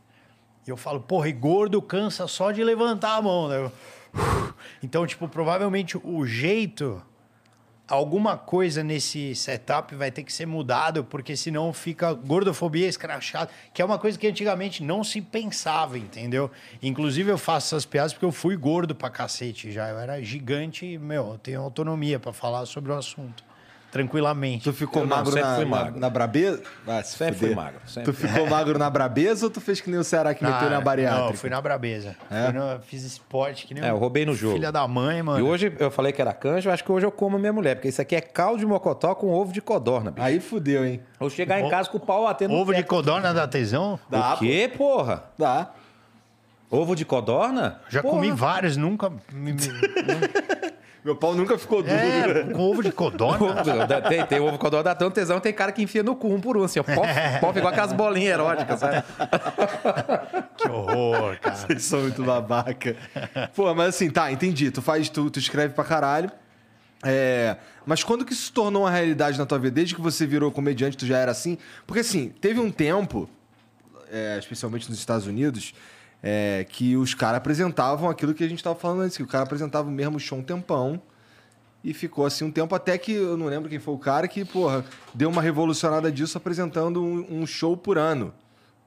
S3: E eu falo, porra, e gordo cansa só de levantar a mão, né? Então, tipo, provavelmente o jeito, alguma coisa nesse setup vai ter que ser mudado, porque senão fica gordofobia escrachada, que é uma coisa que antigamente não se pensava, entendeu? Inclusive eu faço essas piadas porque eu fui gordo pra cacete já. Eu era gigante e, meu, eu tenho autonomia pra falar sobre o assunto. Tranquilamente.
S1: Tu ficou
S2: Eu não,
S1: magro
S2: sempre
S1: na,
S2: fui magro.
S1: na brabeza? Ah, se
S2: Sempre
S1: fuder.
S2: fui magro, sempre.
S1: Tu ficou magro na brabeza ou tu fez que nem o Ceará que meteu na bariátrica?
S3: Ah, Não, fui na brabeza.
S1: É?
S3: Fui na- fiz esporte que nem
S2: É, eu roubei no jogo.
S3: Filha da mãe, mano.
S2: E hoje eu falei que era canja, eu acho que hoje eu como a minha mulher, porque isso aqui é caldo de mocotó com ovo de codorna, bicho.
S1: Aí fudeu, hein?
S2: Vou chegar em casa com o pau batendo no
S3: Ovo de codorna dá tesão?
S1: Dá,
S2: O quê, porra?
S1: Dá.
S2: Ovo de codorna?
S3: Já
S2: Porra.
S3: comi vários, nunca. me- me-
S1: Meu pau nunca ficou duro.
S3: É, com ovo de codorna.
S2: tem, tem ovo de codorna, dá tanto tesão, tem cara que enfia no cu um por um, assim, ó. Pó, pó, igual aquelas bolinhas eróticas, sabe?
S3: Que horror, cara.
S1: Vocês são muito babaca. Pô, mas assim, tá, entendi. Tu faz, tu, tu escreve pra caralho. É, mas quando que isso se tornou uma realidade na tua vida? Desde que você virou comediante, tu já era assim? Porque assim, teve um tempo, é, especialmente nos Estados Unidos, é, que os caras apresentavam aquilo que a gente tava falando antes, que o cara apresentava o mesmo show um tempão. E ficou assim um tempo até que eu não lembro quem foi o cara que, porra, deu uma revolucionada disso apresentando um, um show por ano,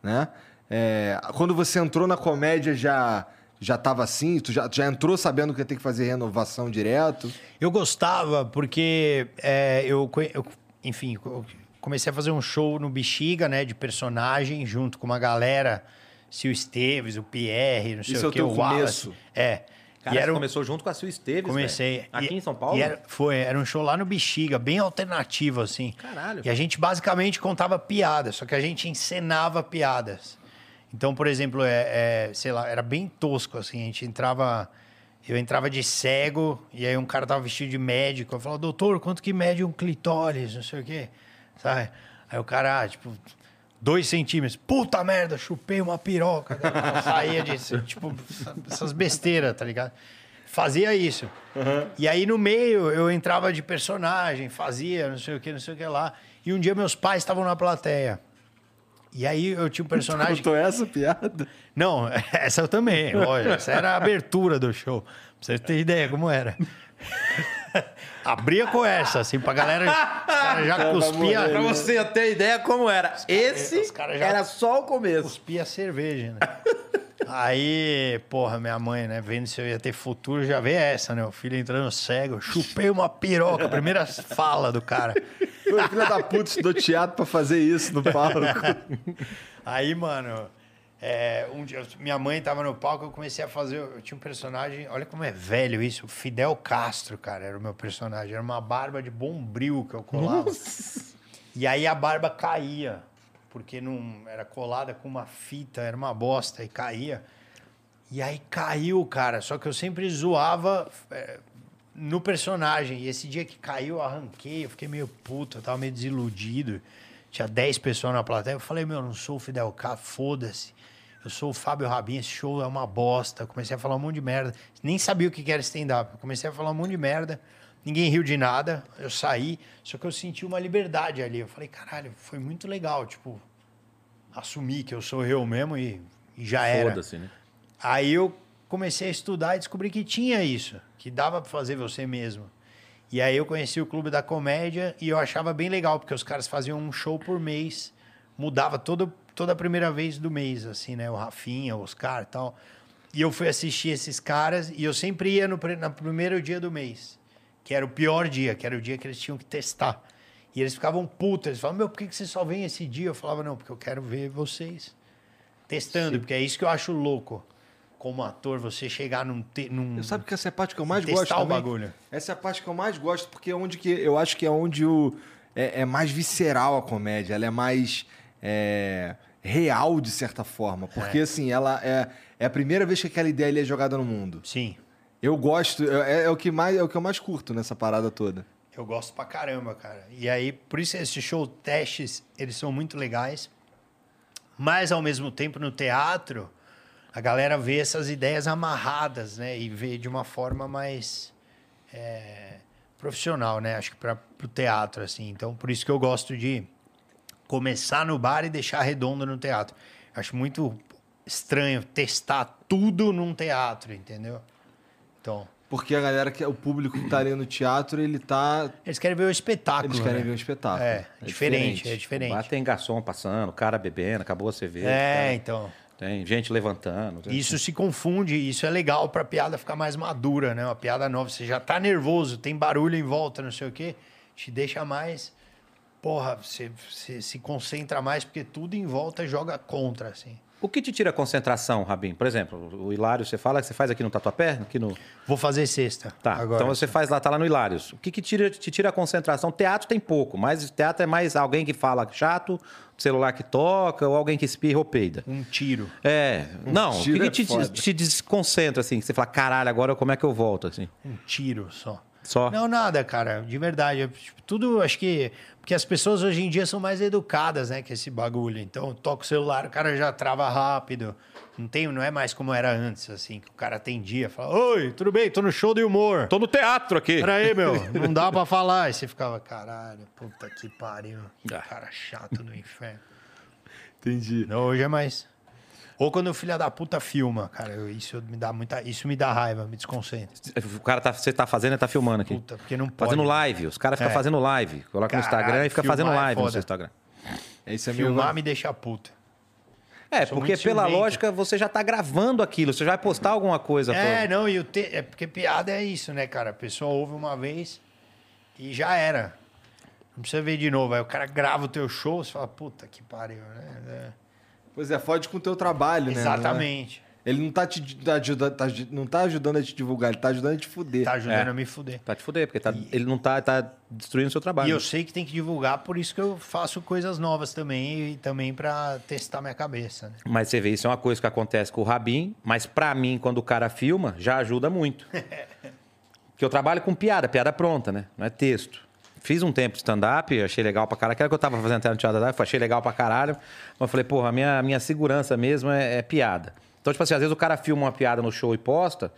S1: né? É, quando você entrou na comédia já já tava assim, tu já, já entrou sabendo que ia ter que fazer renovação direto?
S3: Eu gostava porque é, eu, eu, enfim, eu comecei a fazer um show no Bexiga, né, de personagem, junto com uma galera, o Esteves, o Pierre, não sei
S1: Isso é
S3: o
S1: o
S3: que,
S1: teu
S3: o Wallace.
S1: começo?
S3: É.
S2: Cara,
S3: e
S2: você
S3: era um-
S2: começou junto com a Sil Esteves,
S3: Comecei.
S2: Aqui
S3: E-
S2: em São Paulo?
S3: era, foi, era um show lá no Bexiga, bem alternativo, assim.
S2: Caralho.
S3: E a gente basicamente contava piadas, só que a gente encenava piadas. Então, por exemplo, é, é, sei lá, era bem tosco, assim. A gente entrava. Eu entrava de cego, e aí um cara tava vestido de médico. Eu falava, doutor, quanto que mede um clitóris? Não sei o quê. Sabe? Aí o cara, ah, tipo, dois centímetros. Puta merda, chupei uma piroca. Saía disso, tipo, essas besteiras, tá ligado? Fazia isso. E aí no meio eu entrava de personagem, fazia não sei o que, não sei o que lá. E um dia meus pais estavam na plateia. E aí eu tinha um personagem.
S1: Contou essa piada?
S3: Não, essa eu também, lógico. Essa era a abertura do show. Pra você ter ideia como era. Abria com essa, assim, pra galera. Os caras já cuspia,
S2: Pra você ter ideia como era. Esse
S3: os caras já-
S2: era só o começo.
S3: cuspia cerveja, né? Aí, porra, minha mãe, né, vendo se eu ia ter futuro, já vê essa, né? O filho entrando cego, chupei uma piroca, primeira fala do cara.
S1: Pô, filha da puta estudou teatro pra fazer isso no palco.
S3: Aí, mano, é, um dia, minha mãe tava no palco, eu comecei a fazer. Eu tinha um personagem, olha como é velho isso, Fidel Castro, cara, era o meu personagem. Era uma barba de bombril que eu colava. E aí a barba caía, porque não era colada com uma fita, era uma bosta, e caía. E aí caiu, cara. Só que eu sempre zoava é, no personagem. E esse dia que caiu, eu arranquei, eu fiquei meio puto, eu tava meio desiludido. Tinha 10 pessoas na plateia. Eu falei, meu, eu não sou o Fidel K, foda-se. Eu sou o Fábio Rabin, esse show é uma bosta. Eu comecei a falar um monte de merda. Nem sabia o que era stand-up. Comecei a falar um monte de merda. Ninguém riu de nada. Eu saí, só que eu senti uma liberdade ali. Eu falei, caralho, foi muito legal. Tipo, assumir que eu sou eu mesmo e, e já era.
S2: Foda-se, né?
S3: Aí eu comecei a estudar e descobri que tinha isso, que dava pra fazer você mesmo. E aí eu conheci o Clube da Comédia e eu achava bem legal, porque os caras faziam um show por mês, mudava todo, toda a primeira vez do mês, assim, né? O Rafinha, o Oscar e tal. E eu fui assistir esses caras e eu sempre ia no, no primeiro dia do mês, que era o pior dia, que era o dia que eles tinham que testar. E eles ficavam putos, eles falavam, meu, por que que você só vem esse dia? Eu falava, não, porque eu quero ver vocês testando, porque é isso que eu acho louco. como ator, você chegar num. Te, num
S1: Sabe que essa é a parte que eu mais
S3: Testar
S1: gosto
S3: o
S1: também?
S3: bagulho.
S1: Essa é a parte que eu mais gosto, porque é onde que eu acho que é onde o é, é mais visceral a comédia, ela é mais é, real de certa forma, porque assim ela é, é a primeira vez que aquela ideia é jogada no mundo.
S3: Sim.
S1: Eu gosto, é, é o que mais é o que eu mais curto nessa parada toda.
S3: Eu gosto pra caramba, cara. E aí, por isso esses show testes, eles são muito legais. Mas ao mesmo tempo no teatro, a galera vê essas ideias amarradas, né? E vê de uma forma mais é, profissional, né? Acho que para o teatro, assim. Então, por isso que eu gosto de começar no bar e deixar redondo no teatro. Acho muito estranho testar tudo num teatro, entendeu? Então,
S1: Porque a galera que o público que tá ali no teatro, ele tá
S3: eles querem ver o espetáculo.
S1: eles querem
S3: né?
S1: ver um espetáculo.
S3: É, diferente, é diferente.
S2: Lá tem garçom passando, cara bebendo, acabou a cerveja.
S3: É,
S2: cara-
S3: então.
S2: Tem gente levantando. tem-
S3: Isso se confunde, isso é legal pra piada ficar mais madura, né? Uma piada nova, você já tá nervoso, tem barulho em volta, não sei o quê, te deixa mais. Porra, você, você se concentra mais, porque tudo em volta joga contra, assim.
S2: O que te tira a concentração, Rabin? Por exemplo, o Hilário, você fala que você faz aqui no Tatuapé? Aqui no...
S3: Vou fazer sexta.
S2: Tá,
S3: agora.
S2: então você faz lá, tá lá no Hilários. O que, que tira, te tira a concentração? Teatro tem pouco, mas teatro é mais alguém que fala chato, celular que toca, ou alguém que espirra ou peida.
S3: Um tiro.
S2: É, não, o que, que
S1: é
S2: te desconcentra, assim? Que você fala, caralho, agora como é que eu volto, assim?
S3: Um tiro só.
S2: Só?
S3: Não, nada, cara. De verdade. Eu, tipo, Tudo, acho que. Porque as pessoas hoje em dia são mais educadas, né? Que esse bagulho. Então, toca o celular, o cara já trava rápido. Não, tem, não é mais como era antes, assim, que o cara atendia, fala: Oi, tudo bem? Tô no show de humor.
S2: Tô no teatro aqui.
S3: Pera aí, meu, não dá pra falar. Aí você ficava, caralho, puta que pariu. Que
S2: Ah.
S3: cara chato do inferno.
S1: Entendi.
S3: Não, hoje é mais. Ou quando o filho da puta filma, cara, eu- isso me dá muita. Isso me dá raiva, me desconcentra.
S2: O cara tá, você tá fazendo e tá filmando aqui.
S3: Puta, porque não pode.
S2: Fazendo live. Os caras ficam
S3: É.
S2: fazendo live. Coloca no Instagram e fica fazendo
S3: é
S2: live no
S3: foda.
S2: seu Instagram.
S1: Esse é meio
S3: Filmar me deixa puta.
S2: É,
S3: Sou
S2: porque pela
S3: ciumento.
S2: lógica você já tá gravando aquilo. Você já vai postar alguma coisa.
S3: É,
S2: pô.
S3: não, e o te... é porque piada é isso, né, cara? A pessoa ouve uma vez e já era. Não precisa ver de novo. Aí o cara grava o teu show, você fala, puta que pariu, né?
S1: Pois é, fode com o teu trabalho,
S3: É.
S1: né?
S3: Exatamente.
S1: Ele não tá te tá ajudando, tá, não tá ajudando a te divulgar, ele tá ajudando a te fuder.
S3: Tá ajudando
S2: É.
S3: a me fuder.
S2: Pra te fuder, porque tá- ele não tá, tá destruindo o seu trabalho.
S3: E eu sei que tem que divulgar, por isso que eu faço coisas novas também e também pra testar minha cabeça, né?
S2: Mas você vê, isso é uma coisa que acontece com o Rabin, mas pra mim, quando o cara filma, já ajuda muito. Porque eu trabalho com piada, piada pronta, né? Não é texto. Fiz um tempo de stand-up, achei legal pra caralho. Aquela que eu tava fazendo até no teatro da achei legal pra caralho. Mas falei, porra, a minha, minha segurança mesmo é, é piada. Então, tipo assim, às vezes o cara filma uma piada no show e posta.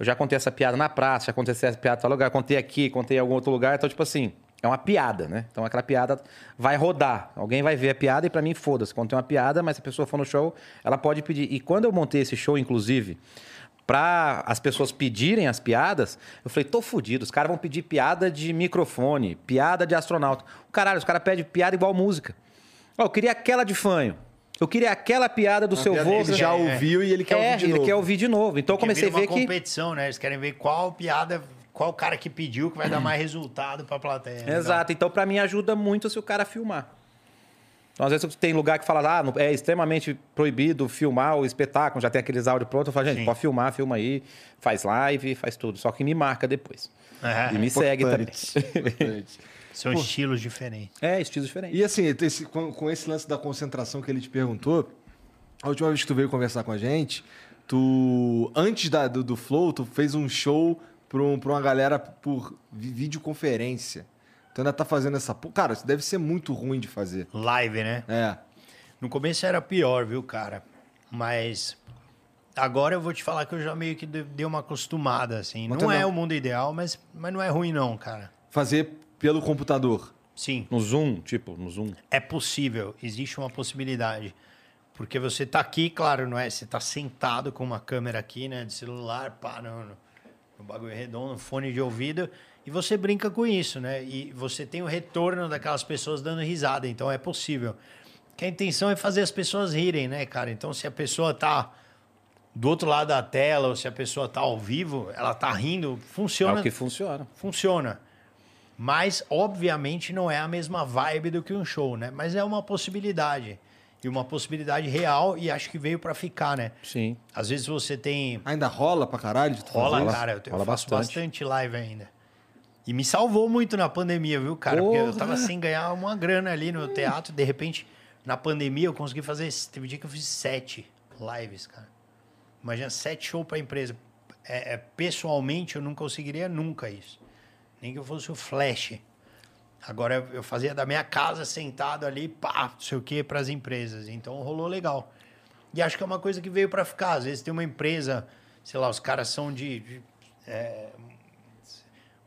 S2: Eu já contei essa piada na praça, já contei essa piada em tal lugar, contei aqui, contei em algum outro lugar. Então, tipo assim, é uma piada, né? Então aquela piada vai rodar. Alguém vai ver a piada e pra mim, foda-se. Contei uma piada, mas se a pessoa for no show, ela pode pedir. E quando eu montei esse show, inclusive, pra as pessoas pedirem as piadas, eu falei, tô fudido, os caras vão pedir piada de microfone, piada de astronauta. Caralho, os caras pedem piada igual música. Ó, eu queria aquela de fanho. Eu queria aquela piada do seu
S1: Ele
S2: vô.
S1: já
S3: É.
S1: ouviu e ele quer
S2: é,
S1: ouvir de
S2: ele
S1: novo.
S2: quer ouvir de novo. Então eu
S3: Porque
S2: comecei a ver
S3: uma
S2: que.
S3: competição, né? Eles querem ver qual piada, qual cara que pediu que vai dar mais resultado pra plateia. Legal.
S2: Exato. Então, pra mim, ajuda muito se o cara filmar. Então, às vezes tem lugar que fala, ah, não- é extremamente proibido filmar o espetáculo, já tem aqueles áudios prontos. Eu falo, gente,
S3: Sim.
S2: pode filmar, filma aí, faz live, faz tudo. Só que me marca depois.
S3: É,
S2: e me segue também.
S1: Importante.
S3: São estilos diferentes.
S2: É, estilos diferentes.
S1: E assim, esse- com, com esse lance da concentração que ele te perguntou, a última vez que tu veio conversar com a gente, tu, antes da- do, do Flow, tu fez um show pra, um- pra uma galera por vi- videoconferência. Tu ainda tá fazendo essa... Cara, isso deve ser muito ruim de fazer.
S3: Live, né?
S1: É.
S3: No começo era pior, viu, cara? Mas agora eu vou te falar que eu já meio que de- dei uma acostumada, assim.
S1: Mas
S3: não é
S1: não.
S3: o mundo ideal, mas, mas não é ruim, não, cara.
S1: Fazer pelo computador.
S3: Sim,
S2: No Zoom, tipo, no Zoom.
S3: é possível. Existe uma possibilidade. Porque você tá aqui, claro, não é? Você tá sentado com uma câmera aqui, né? De celular, pá, no, no, no bagulho redondo, fone de ouvido. E você brinca com isso, né? E você tem o retorno daquelas pessoas dando risada. Então é possível. Que a intenção é fazer as pessoas rirem, né, cara? Então se a pessoa tá do outro lado da tela ou se a pessoa tá ao vivo, ela tá rindo,
S2: É
S3: funciona.
S2: o que funciona.
S3: Funciona. Mas, obviamente, não é a mesma vibe do que um show, né? Mas é uma possibilidade. e uma possibilidade real e acho que veio para ficar, né?
S2: Sim.
S3: Às vezes você tem
S1: Ainda rola pra caralho?
S3: rola, cara, eu, eu
S2: rola
S3: faço
S2: bastante.
S3: bastante. live ainda. E me salvou muito na pandemia, viu, cara? Porque eu
S2: Porra!
S3: tava sem ganhar uma grana ali no teatro, de repente, na pandemia eu consegui fazer, teve um dia que eu fiz sete lives, cara. Imagina, sete shows pra empresa. É, é, pessoalmente, eu não conseguiria nunca isso. Nem que eu fosse o Flash. Agora eu- eu fazia da minha casa sentado ali, pá, não sei o quê, pras empresas. Então rolou legal. E acho que é uma coisa que veio para ficar. Às vezes tem uma empresa, sei lá, os caras são de. de, é,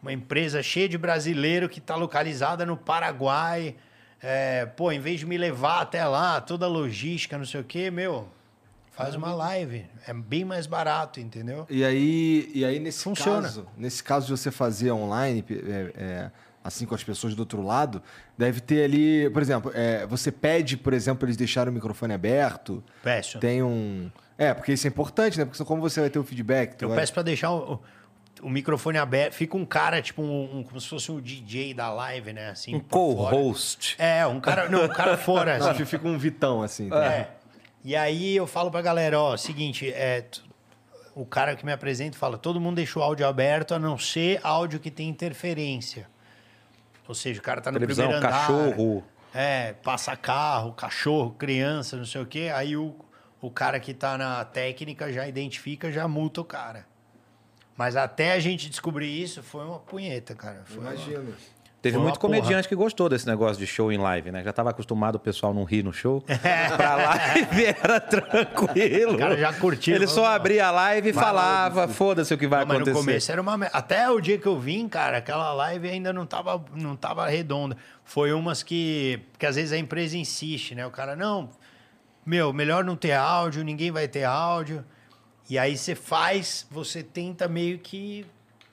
S3: uma empresa cheia de brasileiro que está localizada no Paraguai. É, pô, em vez de me levar até lá, toda a logística, não sei o quê, meu, faz uma live. É bem mais barato, entendeu?
S1: E aí, e aí nesse
S3: Funciona.
S1: caso, nesse caso de você fazer online, é, é, assim com as pessoas do outro lado, deve ter ali, por exemplo, é, você pede, por exemplo, eles deixarem o microfone aberto.
S3: Peço.
S1: Tem um. É, porque isso é importante, né? Porque como você vai ter o feedback?
S3: Eu
S1: vai-
S3: peço para deixar o, o microfone aberto. Fica um cara, tipo, um, um- como se fosse um DJ da live, né? Assim,
S2: Um co-host.
S3: É, um cara. Não, um cara fora.
S1: Não,
S3: assim.
S1: fica um vitão assim. tá?
S3: É. E aí eu falo pra galera, ó, seguinte, é, o cara que me apresenta fala, todo mundo deixa o áudio aberto, a não ser áudio que tem interferência. Ou seja, o cara tá no
S2: Televisão,
S3: primeiro andar.
S2: cachorro.
S3: É, passa carro, cachorro, criança, não sei o quê. Aí o, o cara que tá na técnica já identifica, já multa o cara. Mas até a gente descobrir isso, foi uma punheta, cara. Foi uma-
S1: Imagino.
S2: Teve
S3: uma
S2: muito comediante que gostou desse negócio de show em live, né? Já tava acostumado o pessoal não rir no show. pra live era tranquilo.
S3: O cara já curtiu,
S2: Ele só
S3: "Não,
S2: abria a live e
S3: vai
S2: falava, foda-se o que vai
S3: Não, mas
S2: acontecer.
S3: no começo era uma. Até o dia que eu vim, cara, aquela live ainda não tava, não tava redonda. Foi umas que. Porque às vezes a empresa insiste, né? O cara, não, meu, melhor não ter áudio, ninguém vai ter áudio. E aí você faz, você tenta meio que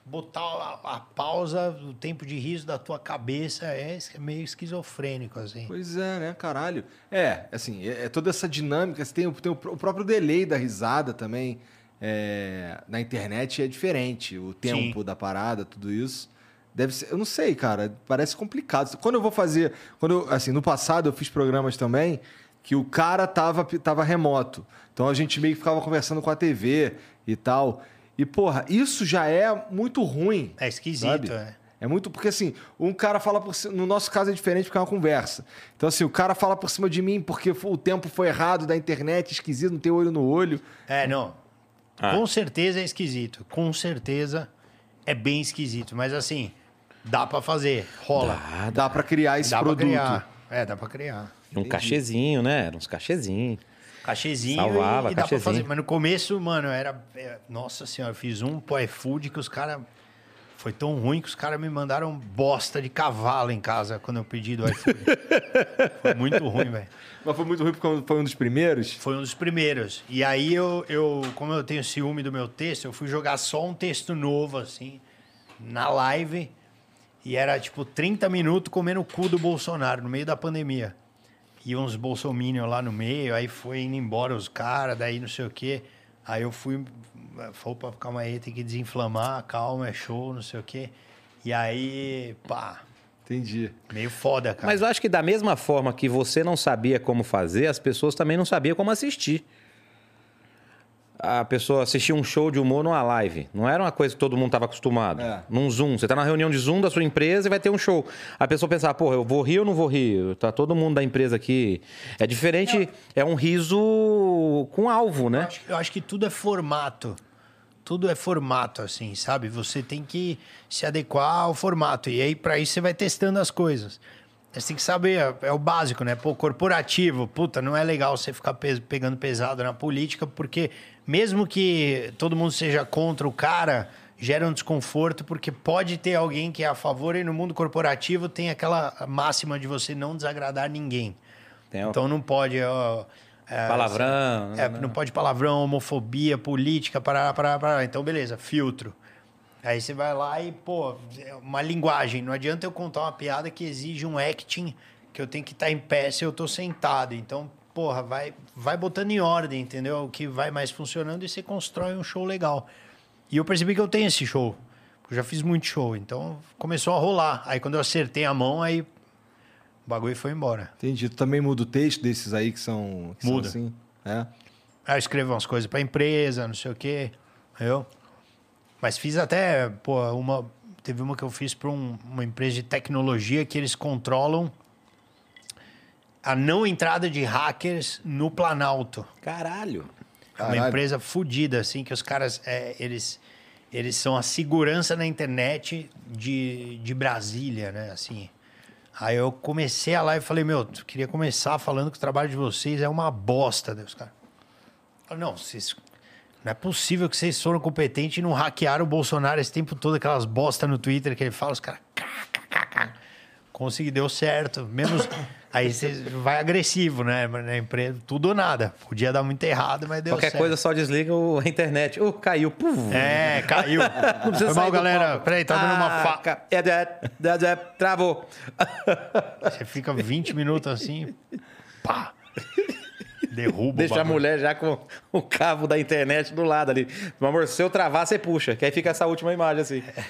S3: botar a, a pausa, o tempo de riso da tua cabeça. É es- meio esquizofrênico, assim.
S1: Pois é, né, caralho. É, assim, é, é toda essa dinâmica. Você tem, o- tem o, o próprio delay da risada também. é, na internet é diferente. O tempo
S3: Sim.
S1: da parada, tudo isso. Deve ser. Eu não sei, cara. Parece complicado. Quando eu vou fazer. Quando eu, assim, no passado eu fiz programas também que o cara tava, tava remoto. Então a gente meio que ficava conversando com a TV e tal. E, porra, isso já é muito ruim.
S3: É esquisito,
S1: sabe?
S3: é.
S1: É muito porque assim, um cara fala por cima, no nosso caso é diferente porque é uma conversa. Então assim, o cara fala por cima de mim porque o tempo foi errado da internet, esquisito, não tem olho no olho.
S3: É, não.
S2: Ah.
S3: Com certeza é esquisito. Com certeza é bem esquisito. Mas assim, dá pra fazer. Rola.
S2: Ah,
S1: Dá pra criar esse
S3: dá
S1: produto.
S3: pra criar. É, dá pra criar.
S2: Um cachezinho, né? Era uns cachezinhos.
S3: Cachezinho
S2: Salvava,
S3: e, e dá pra fazer. Mas no começo, mano, era. é, nossa senhora, eu fiz um pro iFood que os caras. Foi tão ruim que os caras me mandaram bosta de cavalo em casa quando eu pedi do iFood. foi muito ruim, velho.
S1: Mas foi muito ruim porque foi um dos primeiros.
S3: Foi um dos primeiros. E aí eu, eu, como eu tenho ciúme do meu texto, eu fui jogar só um texto novo, assim, na live. E era tipo 30 minutos comendo o cu do Bolsonaro, no meio da pandemia. E uns bolsominions lá no meio, aí foi indo embora os caras, daí não sei o quê. Aí eu fui, falou pra calma aí, tem que desinflamar, calma, é show, não sei o quê. E aí, pá,
S1: Entendi.
S3: meio foda, cara.
S2: Mas eu acho que da mesma forma que você não sabia como fazer, as pessoas também não sabiam como assistir. A pessoa assistia um show de humor numa live. Não era uma coisa que todo mundo estava acostumado.
S1: É.
S2: Num Zoom. Você está na reunião de Zoom da sua empresa e vai ter um show. A pessoa pensava, porra, eu vou rir ou não vou rir? Tá todo mundo da empresa aqui. É diferente, é um riso com alvo,
S3: Eu
S2: né?
S3: acho, eu acho que tudo é formato. Tudo é formato, assim, sabe? Você tem que se adequar ao formato. E aí, para isso, você vai testando as coisas. Você tem que saber, é, é o básico, né? Pô, corporativo, puta, não é legal você ficar pe- pegando pesado na política, porque mesmo que todo mundo seja contra o cara, gera um desconforto, porque pode ter alguém que é a favor, e no mundo corporativo tem aquela máxima de você não desagradar ninguém.
S2: Tem
S3: Então não pode. ó, é,
S2: Palavrão.
S3: é,
S2: né?
S3: não pode palavrão, homofobia, política, parará, parará, parará. Então, beleza, filtro. Aí você vai lá e, pô, é uma linguagem. Não adianta eu contar uma piada que exige um acting, que eu tenho que estar em pé se eu tô sentado. Então, porra, vai, vai botando em ordem, entendeu? O que vai mais funcionando e você constrói um show legal. E eu percebi que eu tenho esse show. Eu já fiz muito show, então começou a rolar. Aí quando eu acertei a mão, aí O bagulho foi embora.
S1: Entendi. Tu também muda o texto desses aí que são, que são
S3: Muda.
S1: assim? É.
S3: Aí eu escrevo umas coisas pra empresa, não sei o quê. Eu. Mas fiz até, pô, uma. Teve uma que eu fiz pra um- uma empresa de tecnologia que eles controlam a não entrada de hackers no Planalto.
S2: Caralho.
S3: É uma
S1: Caralho.
S3: empresa fodida, assim, que os caras, é, eles, eles são a segurança na internet de, de Brasília, né, assim. Aí eu comecei a live e falei, meu, eu queria começar falando que o trabalho de vocês é uma bosta, Deus, cara. Falei, não, vocês... Não é possível que vocês foram competentes e não hackearam o Bolsonaro esse tempo todo, aquelas bosta no Twitter que ele fala, os caras... Consegui, deu certo. Menos. Aí você vai agressivo, né? Mas Na empresa, tudo ou nada. Podia dar muito errado, mas deu
S2: Qualquer
S3: certo.
S2: coisa só desliga o- a internet. Uh, caiu. Puf.
S3: É, caiu.
S2: Não precisa
S3: Foi
S2: sair
S3: mal,
S2: do
S3: galera.
S2: palco.
S3: Peraí, tá dando uma
S2: Ah,
S3: fa...
S2: ca- é, é, é, é, Travou.
S3: Você fica 20 minutos assim, pá. Derruba
S2: Deixa
S3: o
S2: a mulher já com o cabo da internet do lado ali. Meu amor, se eu travar, você puxa. Que aí fica essa última imagem assim.
S1: É,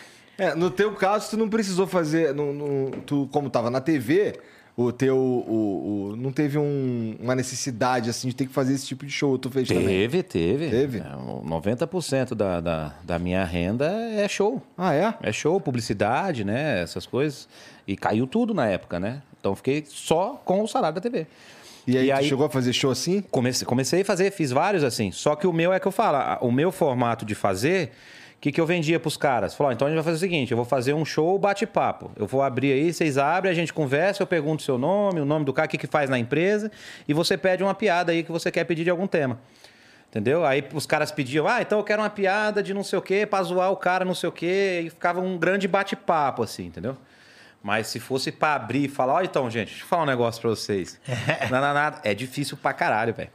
S1: no teu caso, tu não precisou fazer. No, no- tu, como tava na TV, o teu. O, o- não teve um- uma necessidade assim de ter que fazer esse tipo de show. Tu fez também.
S2: Teve, teve.
S1: Teve?
S2: É, o 90% da, da, da minha renda é show.
S1: Ah, é?
S2: É show, publicidade, né? Essas coisas. E caiu tudo na época, né? Então fiquei só com o salário da TV.
S1: E aí,
S2: E
S1: tu
S2: aí-
S1: chegou a fazer show assim?
S2: Comecei, comecei a fazer, fiz vários assim. Só que o meu é que eu falo, o meu formato de fazer, que, que eu vendia pros caras? Falou, então a gente vai fazer o seguinte: eu vou fazer um show bate-papo. Eu vou abrir aí, vocês abrem, a gente conversa, eu pergunto o seu nome, o nome do cara, o que, que faz na empresa, e você pede uma piada aí que você quer pedir de algum tema. Entendeu? Aí os caras pediam, ah, então eu quero uma piada de não sei o quê, pra zoar o cara não sei o quê, e ficava um grande bate-papo, assim, entendeu? Mas se fosse pra abrir e falar, ó, então, gente, deixa eu falar um negócio pra vocês. não, não, não, é difícil pra caralho, velho.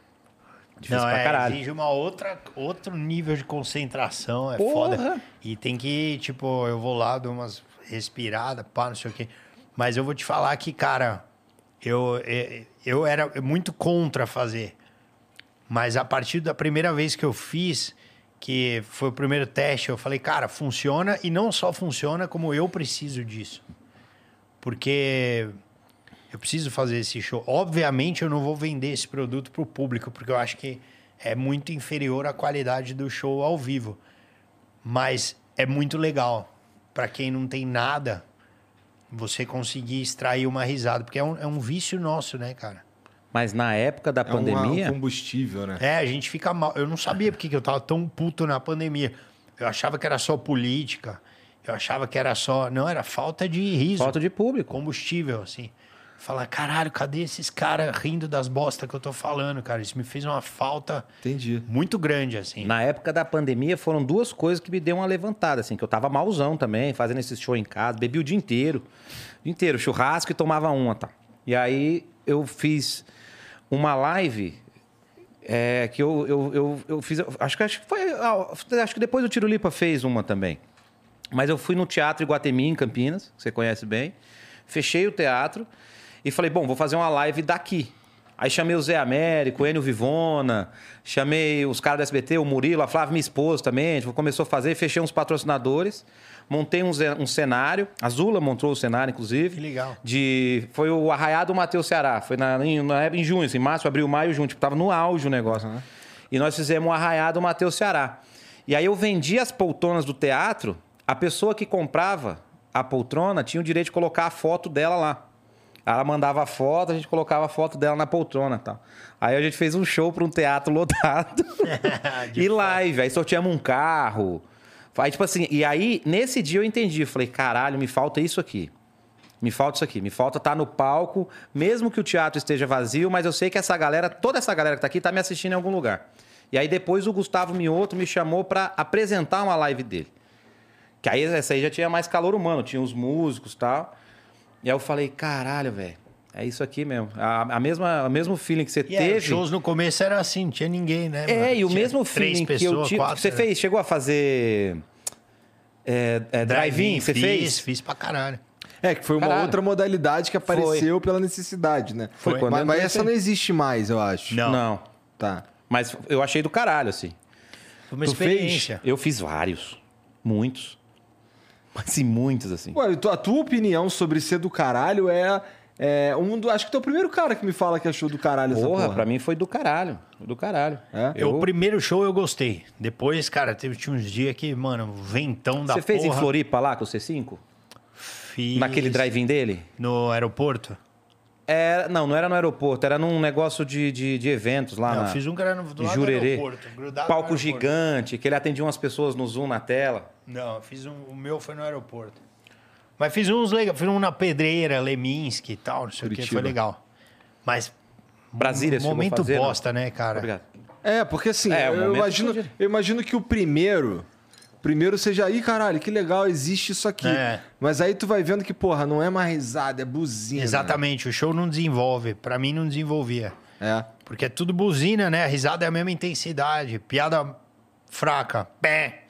S2: Difícil
S3: Não,
S2: pra
S3: é,
S2: caralho.
S3: exige uma outra, outro nível de concentração, é
S2: Porra!
S3: foda. E tem que, tipo, eu vou lá, dou umas respiradas, pá, não sei o quê. Mas eu vou te falar que, cara, eu, eu, eu era muito contra fazer. Mas a partir da primeira vez que eu fiz, que foi o primeiro teste, eu falei, cara, funciona e não só funciona, como eu preciso disso. Porque eu preciso fazer esse show. Obviamente, eu não vou vender esse produto para o público, porque eu acho que é muito inferior à qualidade do show ao vivo. Mas é muito legal. Para quem não tem nada, você conseguir extrair uma risada. Porque é um, é um vício nosso, né, cara?
S2: Mas na época da
S1: É
S2: pandemia,
S1: um combustível, né?
S3: É, a gente fica mal. Eu não sabia porque que eu tava tão puto na pandemia. Eu achava que era só política. Eu achava que era só. Não, era falta de riso.
S2: falta de público.
S3: combustível, assim. Falar, caralho, cadê esses caras rindo das bosta que eu tô falando, cara? Isso me fez uma falta
S1: Entendi.
S3: muito grande, assim.
S2: Na época da pandemia, foram duas coisas que me deu uma levantada, assim, que eu tava malzão também, fazendo esse show em casa, bebi o dia inteiro. O dia inteiro, churrasco e tomava uma, tá? E aí eu fiz uma live é, que eu, eu, eu, eu fiz. Acho que, acho que foi. ah, Acho que depois o Tiro Lipa fez uma também. Mas eu fui no Teatro Iguatemi, em Campinas, que você conhece bem. Fechei o teatro e falei, bom, vou fazer uma live daqui. Aí chamei o Zé Américo, o Enio Vivona, chamei os caras do SBT, o Murilo, a Flávia, minha esposa também. A gente começou a fazer, fechei uns patrocinadores, montei um, um cenário. A Zula montou o cenário, inclusive.
S3: Que legal.
S2: De, foi o Arraiado Matheus Ceará. Foi na, em, na em junho, assim, março, abril, maio, junho. Tipo, tava no auge o negócio. E nós fizemos o Arraiado Matheus Ceará. E aí eu vendi as poltronas do teatro. A pessoa que comprava a poltrona tinha o direito de colocar a foto dela lá. Ela mandava foto, a gente colocava a foto dela na poltrona e tal. Aí a gente fez um show para um teatro lotado. E live. Aí sorteamos um carro. Aí, tipo assim, e aí, nesse dia eu entendi. Eu falei, caralho, me falta isso aqui. Me falta isso aqui. Me falta estar no palco, mesmo que o teatro esteja vazio, mas eu sei que essa galera, toda essa galera que tá aqui, tá me assistindo em algum lugar. E aí depois o Gustavo Mioto me chamou para apresentar uma live dele. Que aí essa aí já tinha mais calor humano, tinha os músicos e tal. E aí eu falei, caralho, velho, é isso aqui mesmo. A, a mesma, o mesmo feeling que você
S3: E aí,
S2: teve.
S3: os shows no começo era assim, não tinha ninguém, né?
S2: É,
S3: mano?
S2: e o
S3: Tinha
S2: mesmo
S3: três
S2: feeling que eu
S3: pessoas,
S2: tive.
S3: quatro,
S2: Você
S3: né?
S2: fez, chegou a fazer. É, é, drive-in, você
S3: fiz,
S2: fez?
S3: Fiz pra caralho.
S1: É, que foi uma
S2: Caralho.
S1: outra modalidade que apareceu pela necessidade, né?
S2: Foi quando
S1: mas, mas essa não existe mais, eu acho.
S3: Não.
S2: Não.
S1: Tá.
S2: Mas eu achei do caralho, assim.
S3: Foi uma
S1: Tu fez?
S3: experiência.
S2: Eu fiz vários. Muitos. Mas sim, muitos, assim.
S1: Ué, a tua opinião sobre ser do caralho é, É, um do, acho que tu é o primeiro cara que me fala que achou do caralho essa
S2: Porra,
S1: porra.
S2: pra mim foi do caralho. Do caralho.
S1: É?
S3: Eu, o primeiro show eu gostei. Depois, cara, teve tinha uns dias que, mano, ventão da
S2: Você fez em
S3: porra.
S2: Floripa lá com o C5?
S3: Fiz
S2: Naquele drive-in dele?
S3: No aeroporto?
S2: É, não, não era no aeroporto, era num negócio de, de, de eventos lá
S3: Não,
S2: na
S3: eu fiz um que era no, do lado do
S2: Jurerê.
S3: aeroporto.
S2: Palco
S3: aeroporto.
S2: gigante, que ele atendia umas pessoas no Zoom na tela.
S3: Não, fiz um, o meu foi no aeroporto. Mas fiz uns legais, fiz um na Pedreira, Leminski e tal, não sei o que,
S1: Curitiba.
S3: foi legal. Mas
S2: Brasília a
S3: momento
S2: fazer, não?
S3: bosta, né, cara?
S2: Obrigado.
S1: É, porque assim,
S2: É,
S1: eu, imagino, eu imagino que o primeiro. Primeiro seja aí, caralho, que legal, existe isso aqui.
S3: É.
S1: Mas aí tu vai vendo que, porra, não é mais risada, é buzina.
S3: Exatamente, o show não desenvolve. Pra mim não desenvolvia.
S1: É.
S3: Porque é tudo buzina, né? A risada é a mesma intensidade. Piada fraca, pé.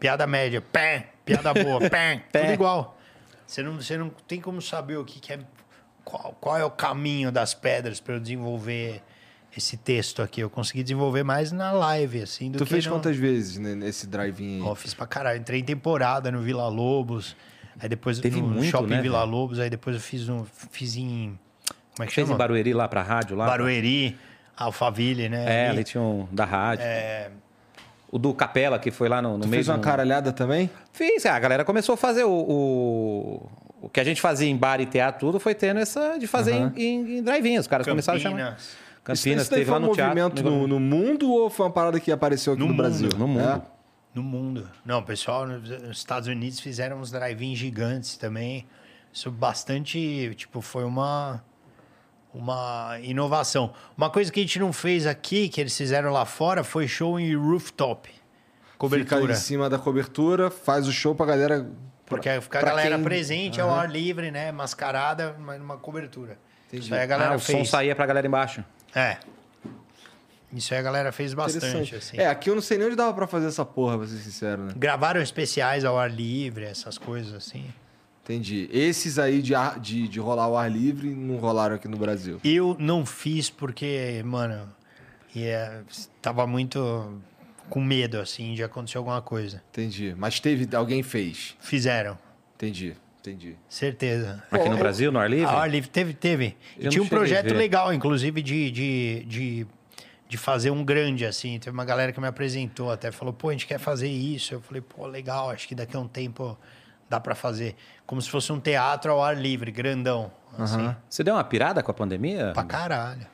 S3: Piada média, pé. Piada boa, pé. Tudo igual. Você não, você não tem como saber o que, que é. Qual, qual é o caminho das pedras para eu desenvolver esse texto aqui. Eu consegui desenvolver mais na live, assim, do
S1: Tu
S3: que
S1: fez
S3: no...
S1: quantas vezes né, nesse drive-in aí?
S3: Ó, fiz pra caralho. Entrei em temporada no Vila Lobos. Aí depois
S2: Teve
S3: no
S2: muito,
S3: Shopping
S2: né,
S3: Vila
S2: velho?
S3: Lobos. Aí depois eu fiz um. Fiz em. Como é que
S2: Fez
S3: chama?
S2: em Barueri lá pra rádio lá?
S3: Barueri, Alphaville, né?
S2: É,
S3: ali.
S2: tinha um da rádio. O do Capela, que foi lá no, no
S1: Tu
S2: meio.
S1: fez uma
S2: um-
S1: caralhada também?
S2: Fiz, a galera começou a fazer o, o, o que a gente fazia em bar e teatro, tudo foi tendo essa de fazer em, em, em drive-in. Os caras começaram a chamar.
S3: Campinas.
S1: Isso, isso
S2: teve
S1: foi
S2: lá
S1: um
S2: no teatro.
S1: movimento no, no mundo ou foi uma parada que apareceu aqui no,
S3: No mundo,
S1: Brasil?
S2: no mundo.
S1: É?
S3: No mundo. Não, o pessoal nos Estados Unidos fizeram uns drive-in gigantes também. Isso bastante, tipo, foi uma uma inovação. Uma coisa que a gente não fez aqui, que eles fizeram lá fora, foi show em rooftop.
S1: Fica
S3: Cobertura.
S1: em cima da cobertura, faz o show pra galera.
S3: Porque fica a galera
S1: quem-
S3: presente ao ar livre, né? Mascarada, mas numa cobertura.
S1: Entendi.
S3: Aí a galera
S2: Ah, o som saía pra galera embaixo.
S3: É. Isso aí a galera fez bastante, assim.
S1: É, aqui eu não sei nem onde dava pra fazer essa porra, pra ser sincero, né?
S3: Gravaram especiais ao ar livre, essas coisas assim.
S1: Entendi. Esses aí de, ar- de, de rolar ao ar livre não rolaram aqui no Brasil.
S3: Eu não fiz porque, mano, ia, tava muito com medo, assim, de acontecer alguma coisa.
S1: Entendi. Mas teve. Alguém fez.
S3: Fizeram,
S1: Entendi. Entendi.
S3: certeza.
S2: Aqui
S1: Pô,
S2: no
S1: eu-
S2: Brasil, no ar livre?
S3: A ar livre teve, teve. E
S2: Eu
S3: tinha um projeto legal, inclusive, de, de, de, de fazer um grande, assim. Teve uma galera que me apresentou até, falou, pô, a gente quer fazer isso. Eu falei, pô, legal, acho que daqui a um tempo dá pra fazer. Como se fosse um teatro ao ar livre, grandão, assim.
S2: Você deu uma pirada com a pandemia?
S3: Pra caralho.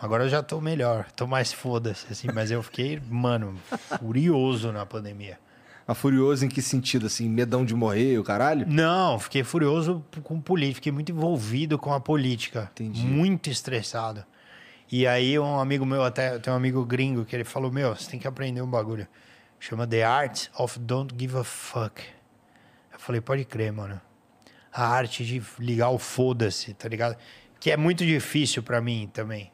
S3: Agora eu já tô melhor, tô mais foda-se, assim, mas eu fiquei, mano, furioso na pandemia.
S1: A Furioso em que sentido? Assim, medão de morrer, o caralho?
S3: Não, fiquei furioso com política, fiquei muito envolvido com a política.
S1: Entendi.
S3: Muito estressado. E aí um amigo meu, até tem um amigo gringo, que ele falou, meu, você tem que aprender um bagulho. Chama The Art of Don't Give a Fuck. Eu falei, pode crer, mano. A arte de ligar o foda-se, tá ligado? Que é muito difícil pra mim também.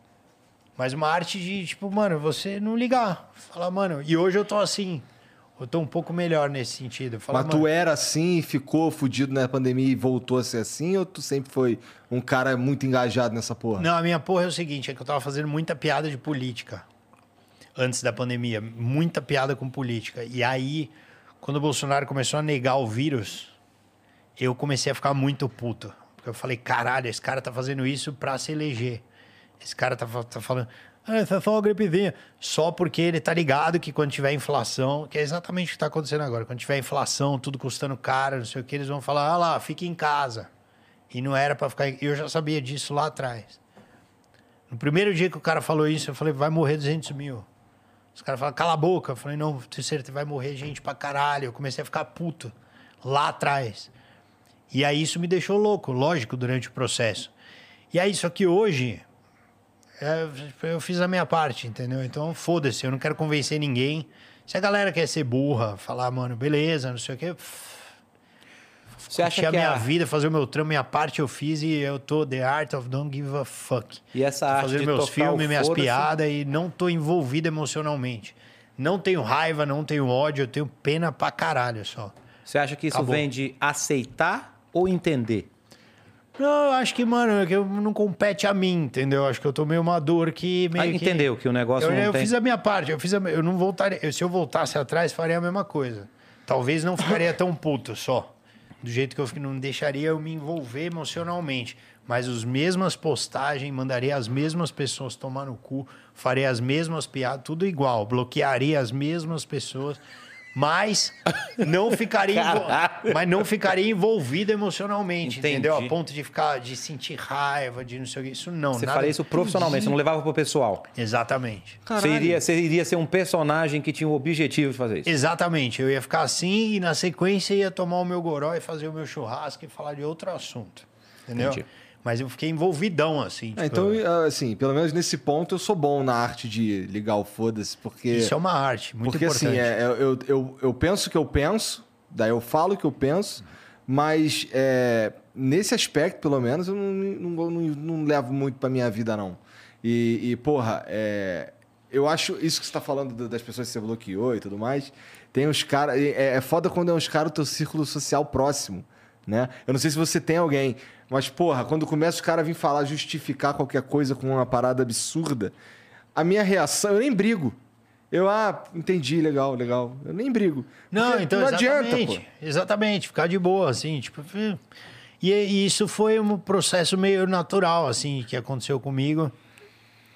S3: Mas uma arte de, tipo, mano, você não ligar. Falar, mano, e hoje eu tô assim. Eu tô um pouco melhor nesse sentido. Falar,
S1: Mas tu
S3: mano,
S1: era assim e ficou fudido na pandemia e voltou a ser assim? Ou tu sempre foi um cara muito engajado nessa porra?
S3: Não, a minha porra é o seguinte, é que eu tava fazendo muita piada de política antes da pandemia, muita piada com política. E aí, quando o Bolsonaro começou a negar o vírus, eu comecei a ficar muito puto. Porque eu falei, caralho, esse cara tá fazendo isso pra se eleger. Esse cara tá, tá falando, essa é só uma gripezinha. Só porque ele tá ligado que quando tiver inflação, que é exatamente o que tá acontecendo agora, quando tiver inflação, tudo custando caro, não sei o que, eles vão falar, ah lá, fique em casa. E não era pra ficar. Eu já sabia disso lá atrás. No primeiro dia que o cara falou isso, eu falei, vai morrer 200 mil. Os caras falaram, cala a boca. Eu falei, não, certeza, vai morrer gente pra caralho. Eu comecei a ficar puto lá atrás. E aí isso me deixou louco, lógico, durante o processo. E aí, só que hoje, é, eu fiz a minha parte, entendeu? Então, foda-se, eu não quero convencer ninguém. Se a galera quer ser burra, falar, mano, beleza, não sei o quê,
S2: Você acha
S3: curtir a
S2: que
S3: minha
S2: a...
S3: vida, fazer o meu trampo, minha parte eu fiz e eu tô the art of don't give a fuck.
S2: E essa
S3: Tô
S2: arte
S3: fazendo
S2: de
S3: meus filmes, minhas piadas e não tô envolvido emocionalmente. Não tenho raiva, não tenho ódio, eu tenho pena pra caralho só.
S2: Você acha que isso
S3: Acabou.
S2: vem de aceitar ou entender?
S3: Não, eu acho que, mano, é que não compete a mim, entendeu? Eu Acho que eu tô meio maduro que meio
S2: Ah,
S3: que...
S2: entendeu que o negócio
S3: Eu, eu
S2: tem...
S3: fiz a minha parte, eu fiz a, eu não voltaria, eu- se eu voltasse atrás, faria a mesma coisa. Talvez não ficaria tão puto só. Do jeito que eu não deixaria eu me envolver emocionalmente. mas as mesmas postagens, mandaria as mesmas pessoas tomar no cu, faria as mesmas piadas, tudo igual, bloquearia as mesmas pessoas, mas não ficaria, envol... Mas não ficaria envolvido emocionalmente,
S2: Entendi.
S3: entendeu? A ponto de ficar, de sentir raiva, de não sei o que. Isso não.
S2: Você
S3: nada-
S2: faria isso profissionalmente, você não levava pro pessoal.
S3: Exatamente.
S2: Você iria, você iria ser um personagem que tinha o objetivo de fazer isso.
S3: Exatamente. Eu ia ficar assim e na sequência ia tomar o meu goró e fazer o meu churrasco e falar de outro assunto. Entendeu?
S2: Entendi.
S3: Mas eu fiquei envolvidão, assim.
S1: É,
S3: tipo,
S1: então, assim, pelo menos nesse ponto eu sou bom na arte de ligar o foda-se, porque.
S3: isso é uma arte, muito
S1: porque
S3: importante.
S1: assim, é, eu, eu, eu, penso o que eu penso, daí eu falo o que eu penso, mas é, nesse aspecto, pelo menos, eu não, não, não, não levo muito pra minha vida, não. E, e, porra, é, eu acho isso que você tá falando do- das pessoas que você bloqueou e tudo mais. Tem uns caras. É, é foda quando é uns caras do teu círculo social próximo, né? Eu não sei se você tem alguém, mas, porra, quando começa os caras a vir falar, justificar qualquer coisa com uma parada absurda, a minha reação, eu nem brigo. Eu, ah, entendi, legal, legal. Eu nem brigo.
S3: Não,
S1: Porque
S3: então
S1: não
S3: exatamente.
S1: adianta, pô.
S3: Exatamente, ficar de boa, assim, tipo. E, e isso foi um processo meio natural, assim, que aconteceu comigo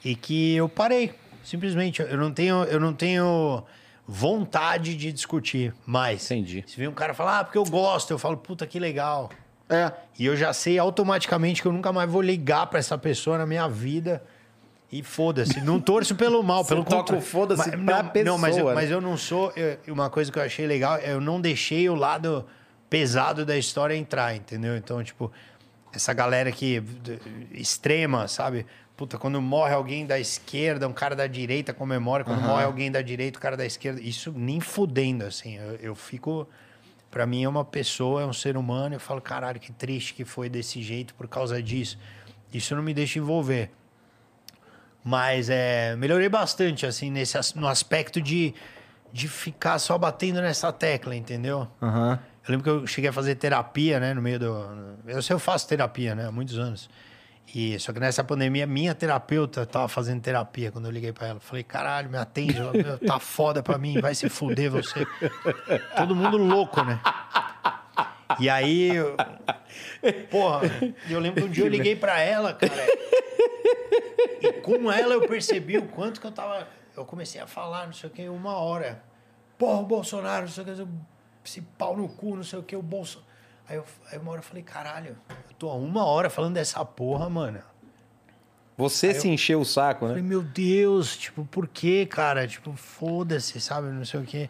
S3: e que eu parei. Simplesmente, eu não tenho, eu não tenho vontade de discutir mais.
S2: Entendi.
S3: Se vem um cara falar, ah, porque eu gosto, eu falo, puta, que legal.
S1: É.
S3: E eu já sei automaticamente que eu nunca mais vou ligar pra essa pessoa na minha vida. E foda-se. Não torço pelo mal, pelo contrário.
S2: foda-se pra
S3: não, Não, mas eu,
S2: pessoa,
S3: mas
S2: né?
S3: eu não sou. eu- uma coisa que eu achei legal, eu não deixei o lado pesado da história entrar, entendeu? Então, tipo, essa galera que. extrema, sabe? Puta, quando morre alguém da esquerda, um cara da direita comemora. Quando morre alguém da direita, o cara da esquerda. Isso nem fudendo, assim. Eu, eu fico. Pra mim é uma pessoa, é um ser humano. Eu falo, caralho, que triste que foi desse jeito por causa disso. Isso não me deixa envolver. Mas é, melhorei bastante, assim, nesse, no aspecto de, de ficar só batendo nessa tecla, entendeu?
S1: Aham.
S3: Eu lembro que eu cheguei a fazer terapia, né, no meio do... Eu sei, eu faço terapia, né, há muitos anos. E, só que nessa pandemia, minha terapeuta tava fazendo terapia quando eu liguei pra ela. Falei, caralho, me atende, ela, meu, tá foda pra mim, vai se fuder você. Todo mundo louco, né? E aí, eu- porra, eu lembro que um dia eu liguei pra ela, cara. E com ela eu percebi o quanto que eu tava. Eu comecei a falar, não sei o que, uma hora. Porra, o Bolsonaro, não sei o que, esse pau no cu, não sei o que, o Bolsonaro. Aí, eu, aí uma hora eu falei, caralho, tô há uma hora falando dessa porra, mano.
S2: Você se encheu o saco,
S3: Eu
S2: né?
S3: falei, meu Deus, tipo, por quê, cara? Tipo, foda-se, sabe? Não sei o quê.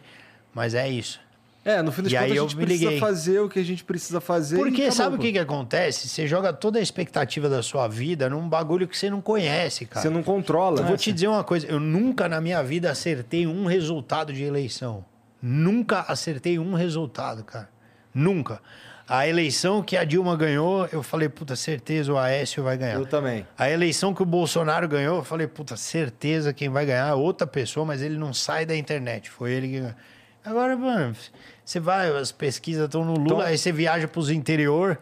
S3: Mas é isso.
S1: É, no fim das
S3: E aí
S1: contas a
S3: eu
S1: gente precisa
S3: liguei.
S1: fazer o que a gente precisa fazer.
S3: Porque
S1: acabou,
S3: sabe o que, que acontece? Você joga toda a expectativa da sua vida num bagulho que você não conhece, cara.
S1: Você não controla.
S3: Eu
S1: né?
S3: vou te dizer uma coisa, eu nunca na minha vida acertei um resultado de eleição. Nunca acertei um resultado, cara. Nunca. A eleição que a Dilma ganhou, eu falei, puta, certeza o Aécio vai ganhar.
S1: Eu também.
S3: A eleição que o Bolsonaro ganhou, eu falei, puta, certeza quem vai ganhar é outra pessoa, mas ele não sai da internet. Foi ele que ganhou. Agora, mano, você vai, as pesquisas estão no Lula,
S1: Então-
S3: aí você viaja pros interior,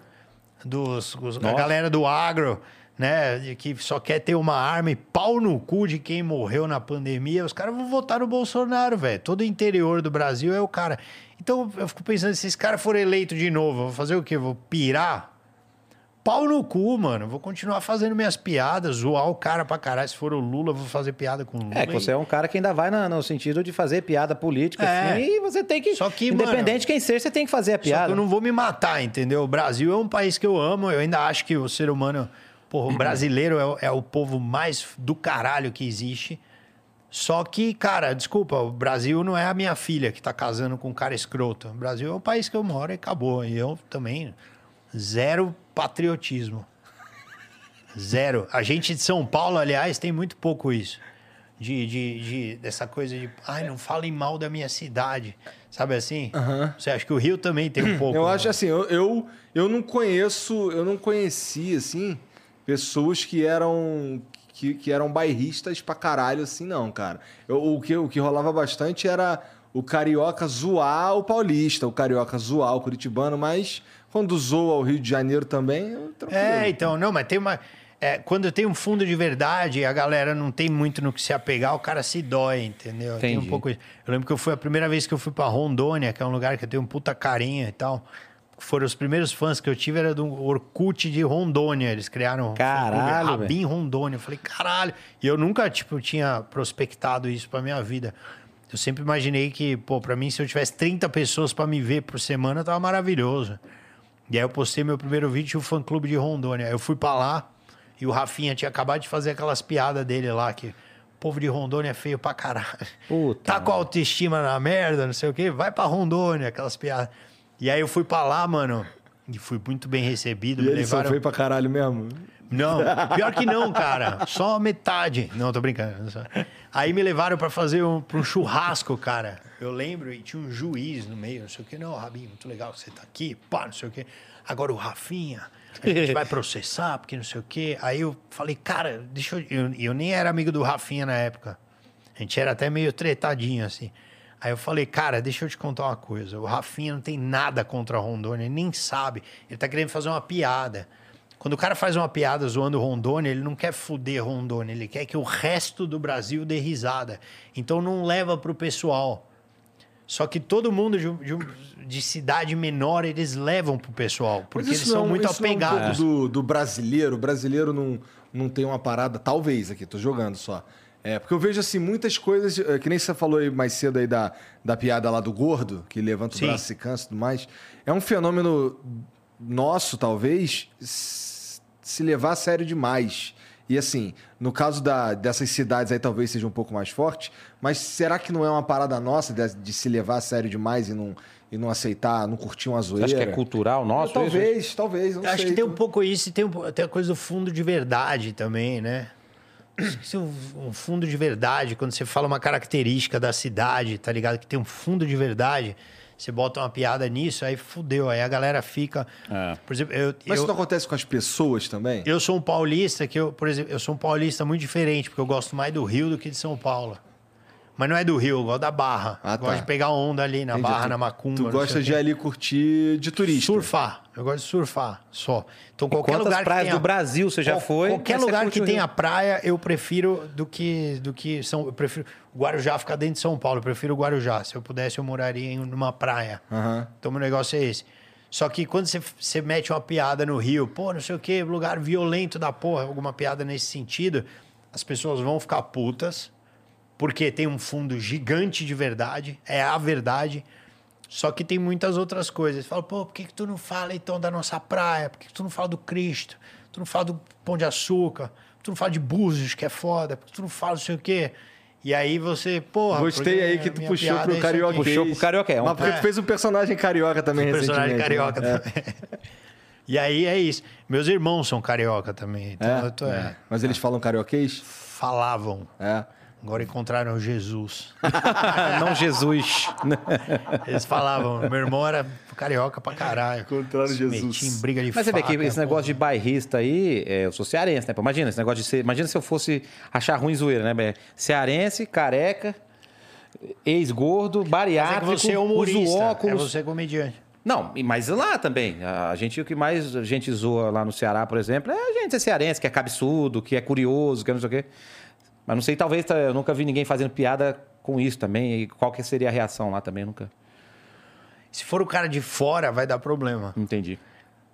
S3: dos, os- a galera do agro, né, que só quer ter uma arma e pau no cu de quem morreu na pandemia. Os caras vão votar no Bolsonaro, velho. Todo o interior do Brasil é o cara. Então eu fico pensando, se esse cara for eleito de novo, eu vou fazer o quê? Vou pirar? Pau no cu, mano. Vou continuar fazendo minhas piadas, zoar o cara pra caralho. Se for o Lula, eu vou fazer piada com o Lula.
S2: É, que você é um cara que ainda vai na- no sentido de fazer piada política,
S3: É.
S2: assim, e você tem que.
S3: Só que,
S2: independente
S3: mano,
S2: de quem seja, você tem que fazer a
S3: Só que
S2: piada.
S3: eu não vou me matar, entendeu? O Brasil é um país que eu amo. Eu ainda acho que o ser humano, porra, o brasileiro é, é o povo mais do caralho que existe. Só que, cara, desculpa, o Brasil não é a minha filha que tá casando com um cara escroto. O Brasil é o país que eu moro e acabou. E eu também, zero patriotismo. Zero. A gente de São Paulo, aliás, tem muito pouco isso. De, de, de- dessa coisa de, ai, não falem mal da minha cidade. Sabe assim? Você acha que o Rio também tem um pouco?
S1: Eu
S3: né?
S1: acho assim, eu, eu, eu não conheço, eu não conheci, assim, pessoas que eram. Que, que eram bairristas pra caralho, assim, não, cara. Eu- o, que, o que rolava bastante era o carioca zoar o paulista, o carioca zoar o curitibano, mas quando zoa o Rio de Janeiro também, tranquilo.
S3: É, então, não, mas tem uma. é, quando tem um fundo de verdade, a galera não tem muito no que se apegar, o cara se dói, entendeu? Tem um
S2: Entendi.
S3: pouco isso. Eu lembro que eu fui a primeira vez que eu fui pra Rondônia, que é um lugar que eu tenho um puta carinho e tal. Foram os primeiros fãs que eu tive, era do Orkut de Rondônia. Eles criaram um
S2: Caralho,
S3: fã-clube Rabin Rondônia. Eu falei, caralho. E eu nunca, tipo, tinha prospectado isso pra minha vida. Eu sempre imaginei que, pô, pra mim, se eu tivesse 30 pessoas pra me ver por semana, tava maravilhoso. E aí eu postei meu primeiro vídeo o fã-clube de Rondônia. Eu fui pra lá e o Rafinha tinha acabado de fazer aquelas piadas dele lá, que o povo de Rondônia é feio pra caralho.
S2: Puta,
S3: tá com a autoestima na merda, não sei o quê, vai pra Rondônia, aquelas piadas. E aí eu fui pra lá, mano, e fui muito bem recebido.
S1: E
S3: me
S1: ele só
S3: levaram...
S1: foi pra caralho mesmo?
S3: Não, pior que não, cara. Só metade. Não, tô brincando. Só- Aí me levaram pra fazer um, pra um churrasco, cara. Eu lembro, e tinha um juiz no meio, não sei o quê. Não, Rabinho, muito legal que você tá aqui, pá, não sei o quê. Agora o Rafinha, a gente vai processar, porque não sei o quê. Aí eu falei, cara, deixa eu... Eu, eu nem era amigo do Rafinha na época. A gente era até meio tretadinho, assim. Aí eu falei, cara, deixa eu te contar uma coisa. O Rafinha não tem nada contra a Rondônia, ele nem sabe. Ele tá querendo fazer uma piada. Quando o cara faz uma piada zoando Rondônia, ele não quer fuder Rondônia, ele quer que o resto do Brasil dê risada. Então não leva pro pessoal. Só que todo mundo de, de de cidade menor, eles levam pro pessoal, porque eles são muito
S1: isso não é um pouco
S3: apegados.
S1: do, do brasileiro. O brasileiro não, não tem uma parada, talvez aqui, tô jogando só. É, porque eu vejo assim muitas coisas, é, que nem você falou aí mais cedo aí da, da piada lá do gordo, que levanta
S3: Sim.
S1: o braço e cansa e tudo mais. É um fenômeno nosso, talvez, se levar a sério demais. E assim, no caso da, dessas cidades aí talvez seja um pouco mais forte, mas será que não é uma parada nossa de, de se levar a sério demais e não, e não aceitar, não curtir uma
S2: Você
S1: zoeira?
S2: acha que é cultural nosso? isso?
S1: talvez, talvez, não
S3: Eu acho
S1: sei.
S3: que tem um pouco isso e tem, um, tem a coisa do fundo de verdade também, né? Um, um fundo de verdade, quando você fala uma característica da cidade, tá ligado? Que tem um fundo de verdade, você bota uma piada nisso, aí fudeu. Aí a galera fica.
S2: É.
S3: Por exemplo, eu,
S1: Mas
S3: eu,
S1: isso não acontece com as pessoas também?
S3: eu sou um paulista que eu, por exemplo, eu sou um paulista muito diferente, porque eu gosto mais do Rio do que de São Paulo. Mas não é do Rio, eu gosto da Barra.
S1: Ah,
S3: Gosto
S1: tá.
S3: de pegar onda ali na
S1: Entendi.
S3: Barra,
S1: Tu-
S3: na Macumba.
S1: Tu gosta de ali curtir de turista?
S3: Surfar. Eu gosto de surfar só. Então, qualquer lugar que
S2: praias
S3: tenha...
S2: do Brasil você já
S3: Qual-
S2: foi?
S3: Qualquer
S2: você
S3: lugar que tenha praia, eu prefiro do que do que São. Eu prefiro o Guarujá ficar dentro de São Paulo. Eu prefiro o Guarujá. Se eu pudesse, eu moraria em uma praia.
S1: Aham.
S3: Então, meu negócio é esse. Só que quando você, você mete uma piada no Rio, pô, não sei o quê, lugar violento da porra, alguma piada nesse sentido, as pessoas vão ficar putas, porque tem um fundo gigante de verdade, é a verdade. Só que tem muitas outras coisas. Fala, pô, por que, que tu não fala então da nossa praia? Por que, que tu não fala do Cristo? Tu não fala do Pão de Açúcar? Tu não fala de Búzios, que é foda? Por que tu não fala não sei o quê? E aí você, porra.
S1: Gostei
S3: porque
S1: aí que tu puxou
S3: é
S1: pro
S3: isso
S1: carioca.
S3: aqui.
S2: Puxou pro carioca, é um-
S1: Mas porque
S3: É.
S1: tu fez um personagem carioca também
S3: personagem
S1: recentemente.
S3: carioca
S1: né?
S3: também. E aí é isso. Meus irmãos são carioca também. Então
S1: É?
S3: eu tô, é,
S1: Mas eles falam carioquês?
S3: falavam.
S1: É.
S3: Agora encontraram Jesus.
S2: Não Jesus.
S3: Eles falavam. Meu irmão era carioca pra caralho.
S1: Encontraram
S3: Se
S1: Jesus.
S3: metia em briga de
S2: Mas você vê que esse negócio de bairrista aí, é, eu sou cearense, né? Imagina esse negócio de ser. Imagina se eu fosse achar ruim zoeira, né? Bem, Cearense, careca, ex-gordo,
S3: Mas é
S2: bariátrico,
S3: que você é humorista.
S2: óculos.
S3: É você comediante.
S2: Não, e- mas lá também. A gente, o que mais a gente zoa lá no Ceará, por exemplo, é a gente ser cearense, que é cabeçudo, que é curioso, que é não sei o quê. Mas não sei, talvez tá, eu nunca vi ninguém fazendo piada com isso também. E qual que seria a reação lá também? Nunca
S3: Se for o cara de fora, vai dar problema.
S2: entendi.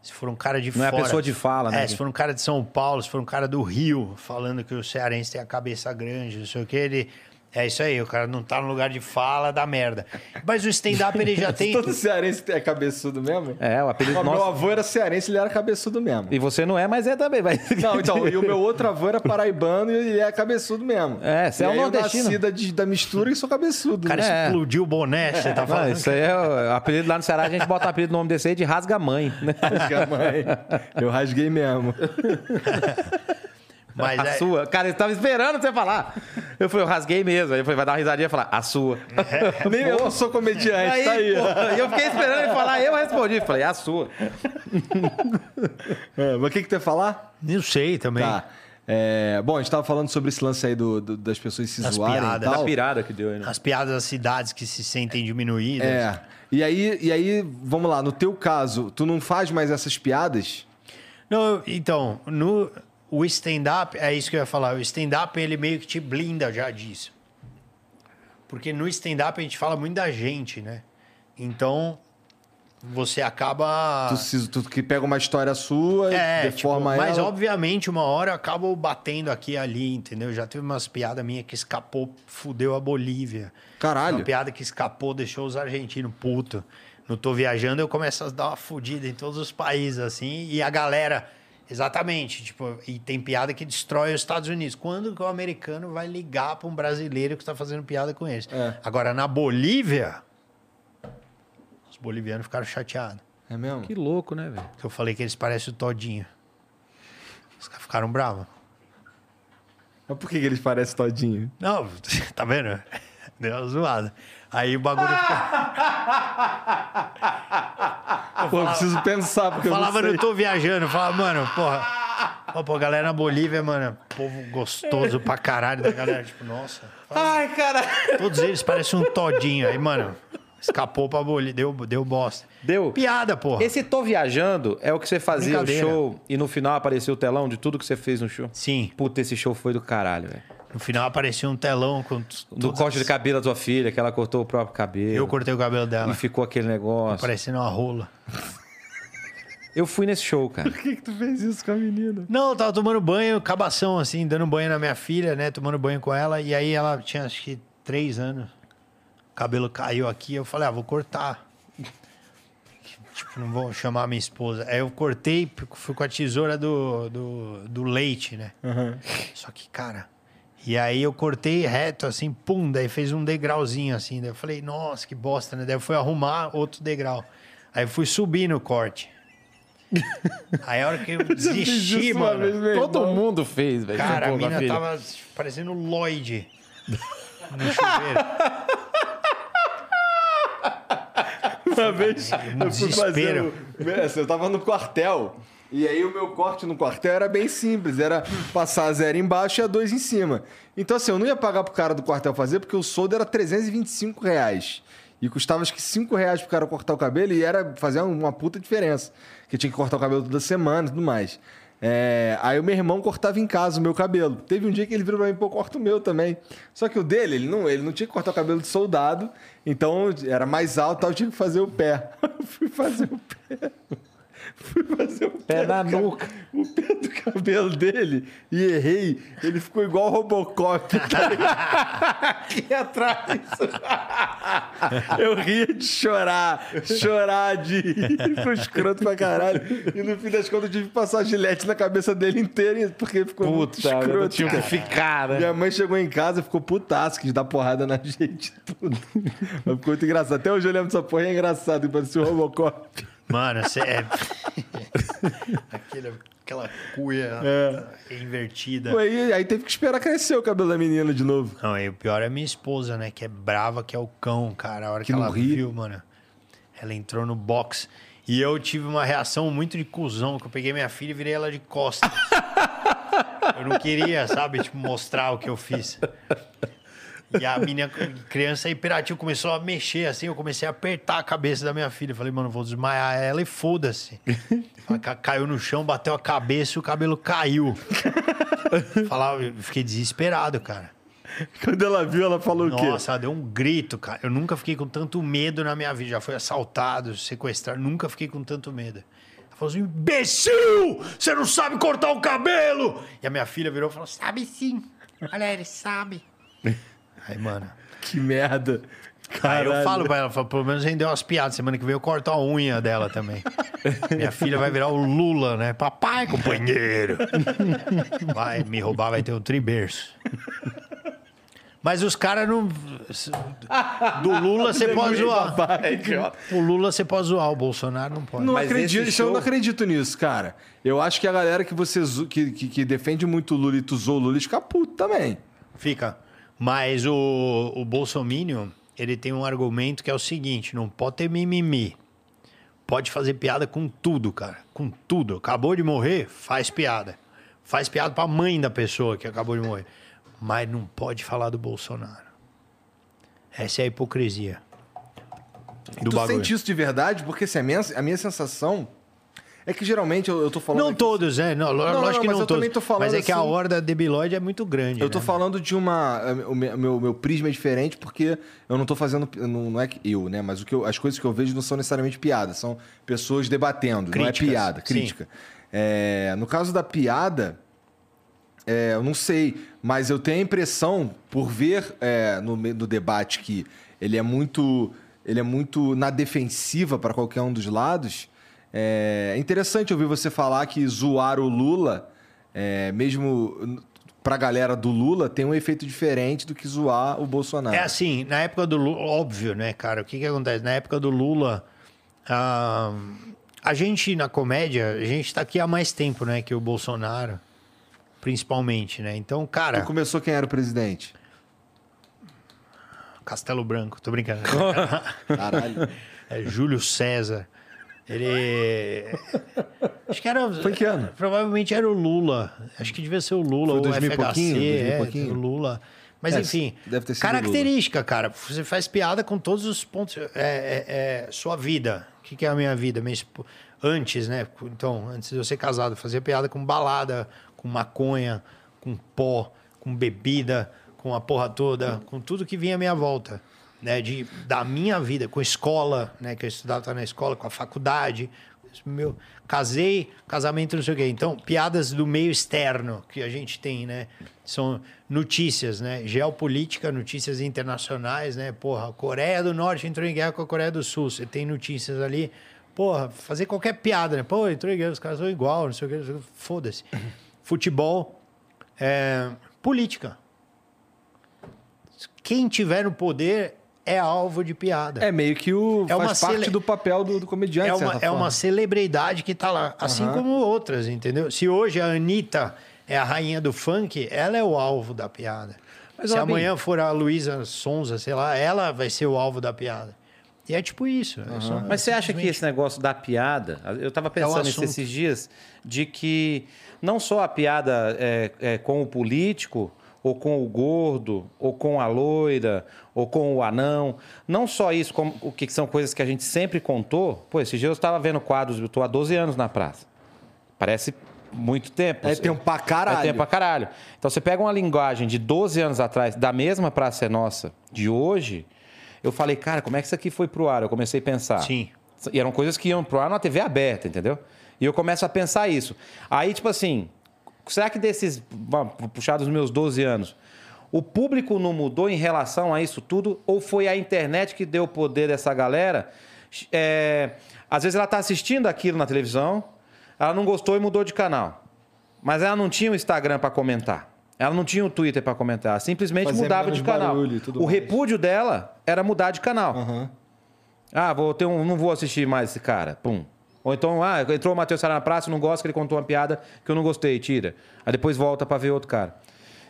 S3: Se for um cara de
S2: Não é a
S3: fora.
S2: pessoa de fala, né?
S3: É, se for um cara de São Paulo, se for um cara do Rio, falando que o cearense tem a cabeça grande, não sei o que, ele. É isso aí, o cara não tá no lugar de fala, dá merda. Mas o stand-up ele já tem.
S1: Todo cearense é cabeçudo mesmo?
S2: É, o apelido
S1: O meu
S2: nosso.
S1: avô era cearense, ele era cabeçudo mesmo.
S2: E você não é, mas é também. Mas...
S1: Não, então, e o meu outro avô era paraibano e ele é cabeçudo mesmo.
S2: É, você
S1: E
S2: é um nordestino.
S1: Eu nasci da, da mistura e sou cabeçudo.
S3: O cara
S1: né?
S2: É.
S3: explodiu o boné, você tá
S2: Não,
S3: falando.
S2: isso aí é o apelido lá no Ceará, a gente bota o apelido no nome desse aí de rasga-mãe. Né?
S1: Rasga, mãe. Eu rasguei mesmo.
S3: Mas
S2: a
S3: é,
S2: sua. Cara, eu tava esperando você falar. Eu falei, eu rasguei mesmo. Aí ele falei, vai dar uma risadinha e falar, a sua.
S1: Nem eu sou comediante,
S2: Aí,
S1: tá aí.
S2: porra, e eu fiquei esperando ele falar, eu respondi. Falei, a sua.
S1: É, mas o que, que tu ia falar?
S3: não sei também.
S1: Tá. É, bom, a gente tava falando sobre esse lance aí do, do- das pessoas se
S3: Das
S1: zoarem
S3: piadas.
S1: e tal.
S2: Da pirada que deu aí, né?
S3: As piadas das cidades que se sentem diminuídas.
S1: É. E aí, e aí, vamos lá, no teu caso, tu não faz mais essas piadas?
S3: Não, então, no o stand-up, é isso que eu ia falar. O stand-up, ele meio que te blinda já disso. Porque no stand-up a gente fala muito da gente, né? Então, você acaba.
S1: Tu, tu que pega uma história sua
S3: É,
S1: e deforma
S3: tipo, mas
S1: ela.
S3: obviamente uma hora eu acabo batendo aqui e ali, entendeu? Já teve umas piadas minhas que escapou, fudeu a Bolívia.
S1: Caralho.
S3: Uma piada que escapou, deixou os argentinos puto. Não tô viajando, eu começo a dar uma fudida em todos os países, assim, e a galera. Exatamente, tipo, e tem piada que destrói os Estados Unidos. Quando que o americano vai ligar para um brasileiro que está fazendo piada com eles?
S1: É.
S3: Agora, na Bolívia, os bolivianos ficaram chateados.
S1: É mesmo?
S2: Que louco, né, velho?
S3: Que eu falei que eles parecem o Todinho. Os caras ficaram bravos.
S1: Mas por que, que eles parecem todinho?
S3: Não, tá vendo? Deu uma zoada. Aí o bagulho ficou.
S1: Pô, eu preciso pensar, porque
S3: Eu
S1: eu,
S3: falava,
S1: não sei.
S3: eu tô viajando. Eu falava, mano, porra. Ó, pô, galera na Bolívia, mano, povo gostoso pra caralho da galera. Tipo, nossa.
S2: Ai, cara.
S3: Todos eles parecem um todinho. Aí, mano, escapou pra Bolívia. Deu, deu bosta.
S2: Deu.
S3: Piada, porra.
S2: Esse Tô Viajando é o que você fazia o show e no final apareceu o telão de tudo que você fez no show?
S3: Sim.
S2: Puta, esse show foi do caralho, velho.
S3: No final aparecia um telão com.
S2: Do corte de
S3: as-
S2: cabelo da tua filha, que ela cortou o próprio cabelo.
S3: Eu cortei o cabelo
S2: E
S3: dela.
S2: ficou aquele negócio.
S3: Parecendo uma rola.
S2: Eu fui nesse show, cara.
S1: Por que, que tu fez isso com a menina?
S3: Não, eu tava tomando banho, cabação, assim, dando banho na minha filha, né? Tomando banho com ela. E aí ela tinha, acho que, três anos. O cabelo caiu aqui. Eu falei, ah, vou cortar. tipo, não vou chamar minha esposa. Aí eu cortei, fui com a tesoura do, do, do leite, né? Só que, cara... E aí eu cortei reto, assim, pum, daí fez um degrauzinho, assim. Daí eu falei, nossa, que bosta, né? Daí eu fui arrumar outro degrau. Aí eu fui subir no corte. Aí a hora que eu desisti, mano...
S1: vez,
S2: Todo
S1: irmão.
S2: mundo fez, velho.
S3: Cara, a mina
S2: filha.
S3: tava parecendo Lloyd no chuveiro.
S1: Uma vez eu fui fazer. Eu tava no quartel. E aí o meu corte no quartel era bem simples. Era passar zero embaixo e a dois em cima. Então, assim, eu não ia pagar pro cara do quartel fazer, porque o soldo era 325 reais. E custava acho que 5 reais pro cara cortar o cabelo e era fazer uma puta diferença. Que tinha que cortar o cabelo toda semana e tudo mais. É, aí o meu irmão cortava em casa o meu cabelo. Teve um dia que ele virou pra mim, pô, corta o meu também. Só que o dele, ele não, ele não tinha que cortar o cabelo de soldado, então era mais alto, eu tinha que fazer o pé. Eu fui fazer o pé. Fui fazer o pé,
S2: Pé na nuca.
S1: O pé do cabelo dele e errei. Ele ficou igual o Robocop. Tá? Aqui atrás. Eu ria de chorar. Chorar de. Ficou escroto pra caralho. E no fim das contas eu tive que passar gilete na cabeça dele inteira porque ficou muito
S2: Puta,
S1: escroto.
S2: eu tinha que ficar, né?
S1: Minha mãe chegou em casa e ficou putaço, quis dar porrada na gente. Tudo. Mas ficou muito engraçado. Até hoje eu lembro dessa porra é engraçado, parecia o Robocop.
S3: Mano, você é. Aquele, aquela cuia invertida.
S1: Pô, Aí, aí teve que esperar crescer o cabelo da menina de novo.
S3: Não, e o pior é a minha esposa, né? Que é brava, que é o cão, cara. A hora que,
S1: Que
S3: ela
S1: ri.
S3: viu, mano, ela entrou no box. E eu tive uma reação muito de cuzão, que eu peguei minha filha e virei ela de costas. eu não queria, sabe, tipo, mostrar o que eu fiz. E a minha criança hiperativa começou a mexer assim, eu comecei a apertar a cabeça da minha filha. Eu Falei, mano, vou desmaiar ela e foda-se. Ela Caiu no chão, bateu a cabeça e o cabelo caiu. Falava, eu fiquei desesperado, cara.
S1: Quando ela viu, ela falou o quê?
S3: Nossa, ela deu um grito, cara. Eu nunca fiquei com tanto medo na minha vida. Já fui assaltado, sequestrado, nunca fiquei com tanto medo. Ela falou assim: imbecil! Você não sabe cortar o cabelo! E a minha filha virou e falou: sabe sim. Olha, ele sabe. Aí, mano.
S1: Que merda.
S3: Aí
S1: Caralho.
S3: eu falo pra ela, falo, pelo menos rendeu umas piadas. Semana que vem eu corto a unha dela também. Minha filha vai virar o Lula, né? Papai, companheiro. Vai me roubar, vai ter um triberço. Mas os caras não. Do Lula você pode zoar. O Lula você pode zoar, o Bolsonaro não pode.
S1: Não
S2: Mas
S1: acredito, isso eu não
S2: show-
S1: acredito nisso, cara. Eu acho que a galera que você que, que, que defende muito o Lula e tu zoou o Lula fica puto também.
S3: Fica. Mas o, o Bolsominion, ele tem um argumento que é o seguinte: não pode ter mimimi. Pode fazer piada com tudo, cara. Com tudo. Acabou de morrer, faz piada. Faz piada pra mãe da pessoa que acabou de morrer. Mas não pode falar do Bolsonaro. Essa é a hipocrisia. Do
S1: tu
S3: bagulho.
S1: sente isso de verdade? Porque assim, a, minha, a minha sensação É que geralmente eu, eu tô falando.
S3: Não
S1: aqui-
S3: todos, né? Não,
S1: não,
S3: lógico que
S1: mas
S3: não
S1: eu
S3: todos.
S1: também tô falando
S3: mas é que a
S1: assim-
S3: horda debilóide é muito grande.
S1: Eu tô
S3: né?
S1: falando de uma. O meu, meu, prisma é diferente porque eu não tô fazendo. Não, não é que eu, né? Mas o que eu- as coisas que eu vejo não são necessariamente piada, são pessoas debatendo,
S3: Críticas,
S1: não é piada, crítica. É, no caso da piada, é, eu não sei, mas eu tenho a impressão, por ver é, no, no debate que ele é muito. Ele é muito na defensiva para qualquer um dos lados. É interessante ouvir você falar que zoar o Lula, é, mesmo pra galera do Lula, tem um efeito diferente do que zoar o Bolsonaro.
S3: É assim, na época do Lula, óbvio, né, cara? O que que acontece? Na época do Lula, ah, a gente na comédia, a gente tá aqui há mais tempo, né, que o Bolsonaro, principalmente, né? Então, cara,
S1: começou quem era o presidente?
S3: Castelo Branco, tô brincando.
S1: Caralho.
S3: É Júlio César. Ele. Acho que era.
S1: Foi que ano?
S3: Provavelmente era o Lula. Acho que devia ser o Lula
S1: Foi
S3: ou o
S1: 2000
S3: FHC.
S1: pouquinho, 2000
S3: é,
S1: pouquinho?
S3: o Lula. Mas
S1: É,
S3: enfim,
S1: deve ter sido
S3: característica, cara. Você faz piada com todos os pontos. É, é- é sua vida. O que, que é a minha vida? Minha Antes, né? Então, antes de eu ser casado, fazia piada com balada, com maconha, com pó, com bebida, com a porra toda, com tudo que vinha à minha volta. Né, de, da minha vida, com escola, né, que eu estudava na escola, com a faculdade, meu, casei, casamento, não sei o quê. Então, piadas do meio externo que a gente tem, né? São notícias, né? Geopolítica, notícias internacionais, né? Porra, Coreia do Norte entrou em guerra com a Coreia do Sul. Você tem notícias ali. Porra, fazer qualquer piada, né? Pô, entrou em guerra, os caras são igual, não sei o quê. não sei o quê. Foda-se. Futebol, é, política. Quem tiver no poder é alvo de piada.
S1: É meio que o.
S3: É uma
S1: faz parte
S3: cele-
S1: do papel do, do comediante,
S3: É uma, é
S1: forma.
S3: uma celebridade que tá lá, assim
S1: Aham.
S3: como outras, entendeu? Se hoje a Anitta é a rainha do funk, ela é o alvo da piada.
S2: Mas,
S3: Se amanhã for a Luísa Sonza, sei lá, ela vai ser o alvo da piada. E é tipo isso. é só-
S2: Mas você acha que esse negócio da piada, eu estava pensando nisso
S3: assunto.
S2: esses dias, de que não só a piada é, é com o político, ou com o gordo, ou com a loira, ou com o anão, não só isso, como, o que são coisas que a gente sempre contou. Pô, esses dias eu estava vendo quadros, eu estou há 12 anos na praça. Parece muito tempo.
S1: É tempo pra caralho.
S2: É tempo pra caralho. Então você pega uma linguagem de 12 anos atrás, da mesma Praça é Nossa de hoje, eu falei, cara, como é que isso aqui foi pro ar? Eu comecei a pensar.
S3: Sim.
S2: E eram coisas que iam pro ar na TV aberta, entendeu? E eu começo a pensar isso. Aí, tipo assim, será que desses, vamos puxar dos meus 12 anos, o público não mudou em relação a isso tudo? Ou foi a internet que deu o poder dessa galera? É, às vezes ela tá assistindo aquilo na televisão, ela não gostou e mudou de canal. Mas ela não tinha o Instagram para comentar. Ela não tinha o Twitter para comentar. Ela simplesmente
S1: Fazia
S2: mudava de canal.
S1: barulho
S2: O
S1: mais.
S2: repúdio dela era mudar de canal.
S1: Aham.
S2: Ah, vou ter um, não vou assistir mais esse cara. Pum. Ou então, ah, entrou o Matheus Sara na praça, não gosto que ele contou uma piada que eu não gostei, tira. Aí depois volta para ver outro cara.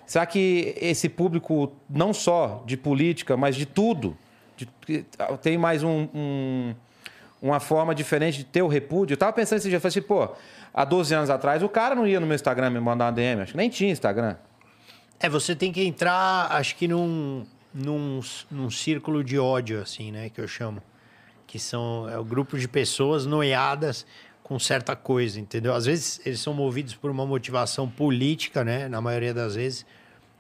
S2: Será que esse público, não só de política, mas de tudo, de- tem mais um- um- uma forma diferente de ter o repúdio? Eu tava pensando esse dia, eu falei assim, pô, há 12 anos atrás, o cara não ia no meu Instagram me mandar uma DM, acho que nem tinha Instagram.
S3: É, você tem que entrar, acho que num, num, num círculo de ódio, assim, né? Que eu chamo. Que são é, o grupo de pessoas noiadas com certa coisa, entendeu? Às vezes eles são movidos por uma motivação política, né? Na maioria das vezes,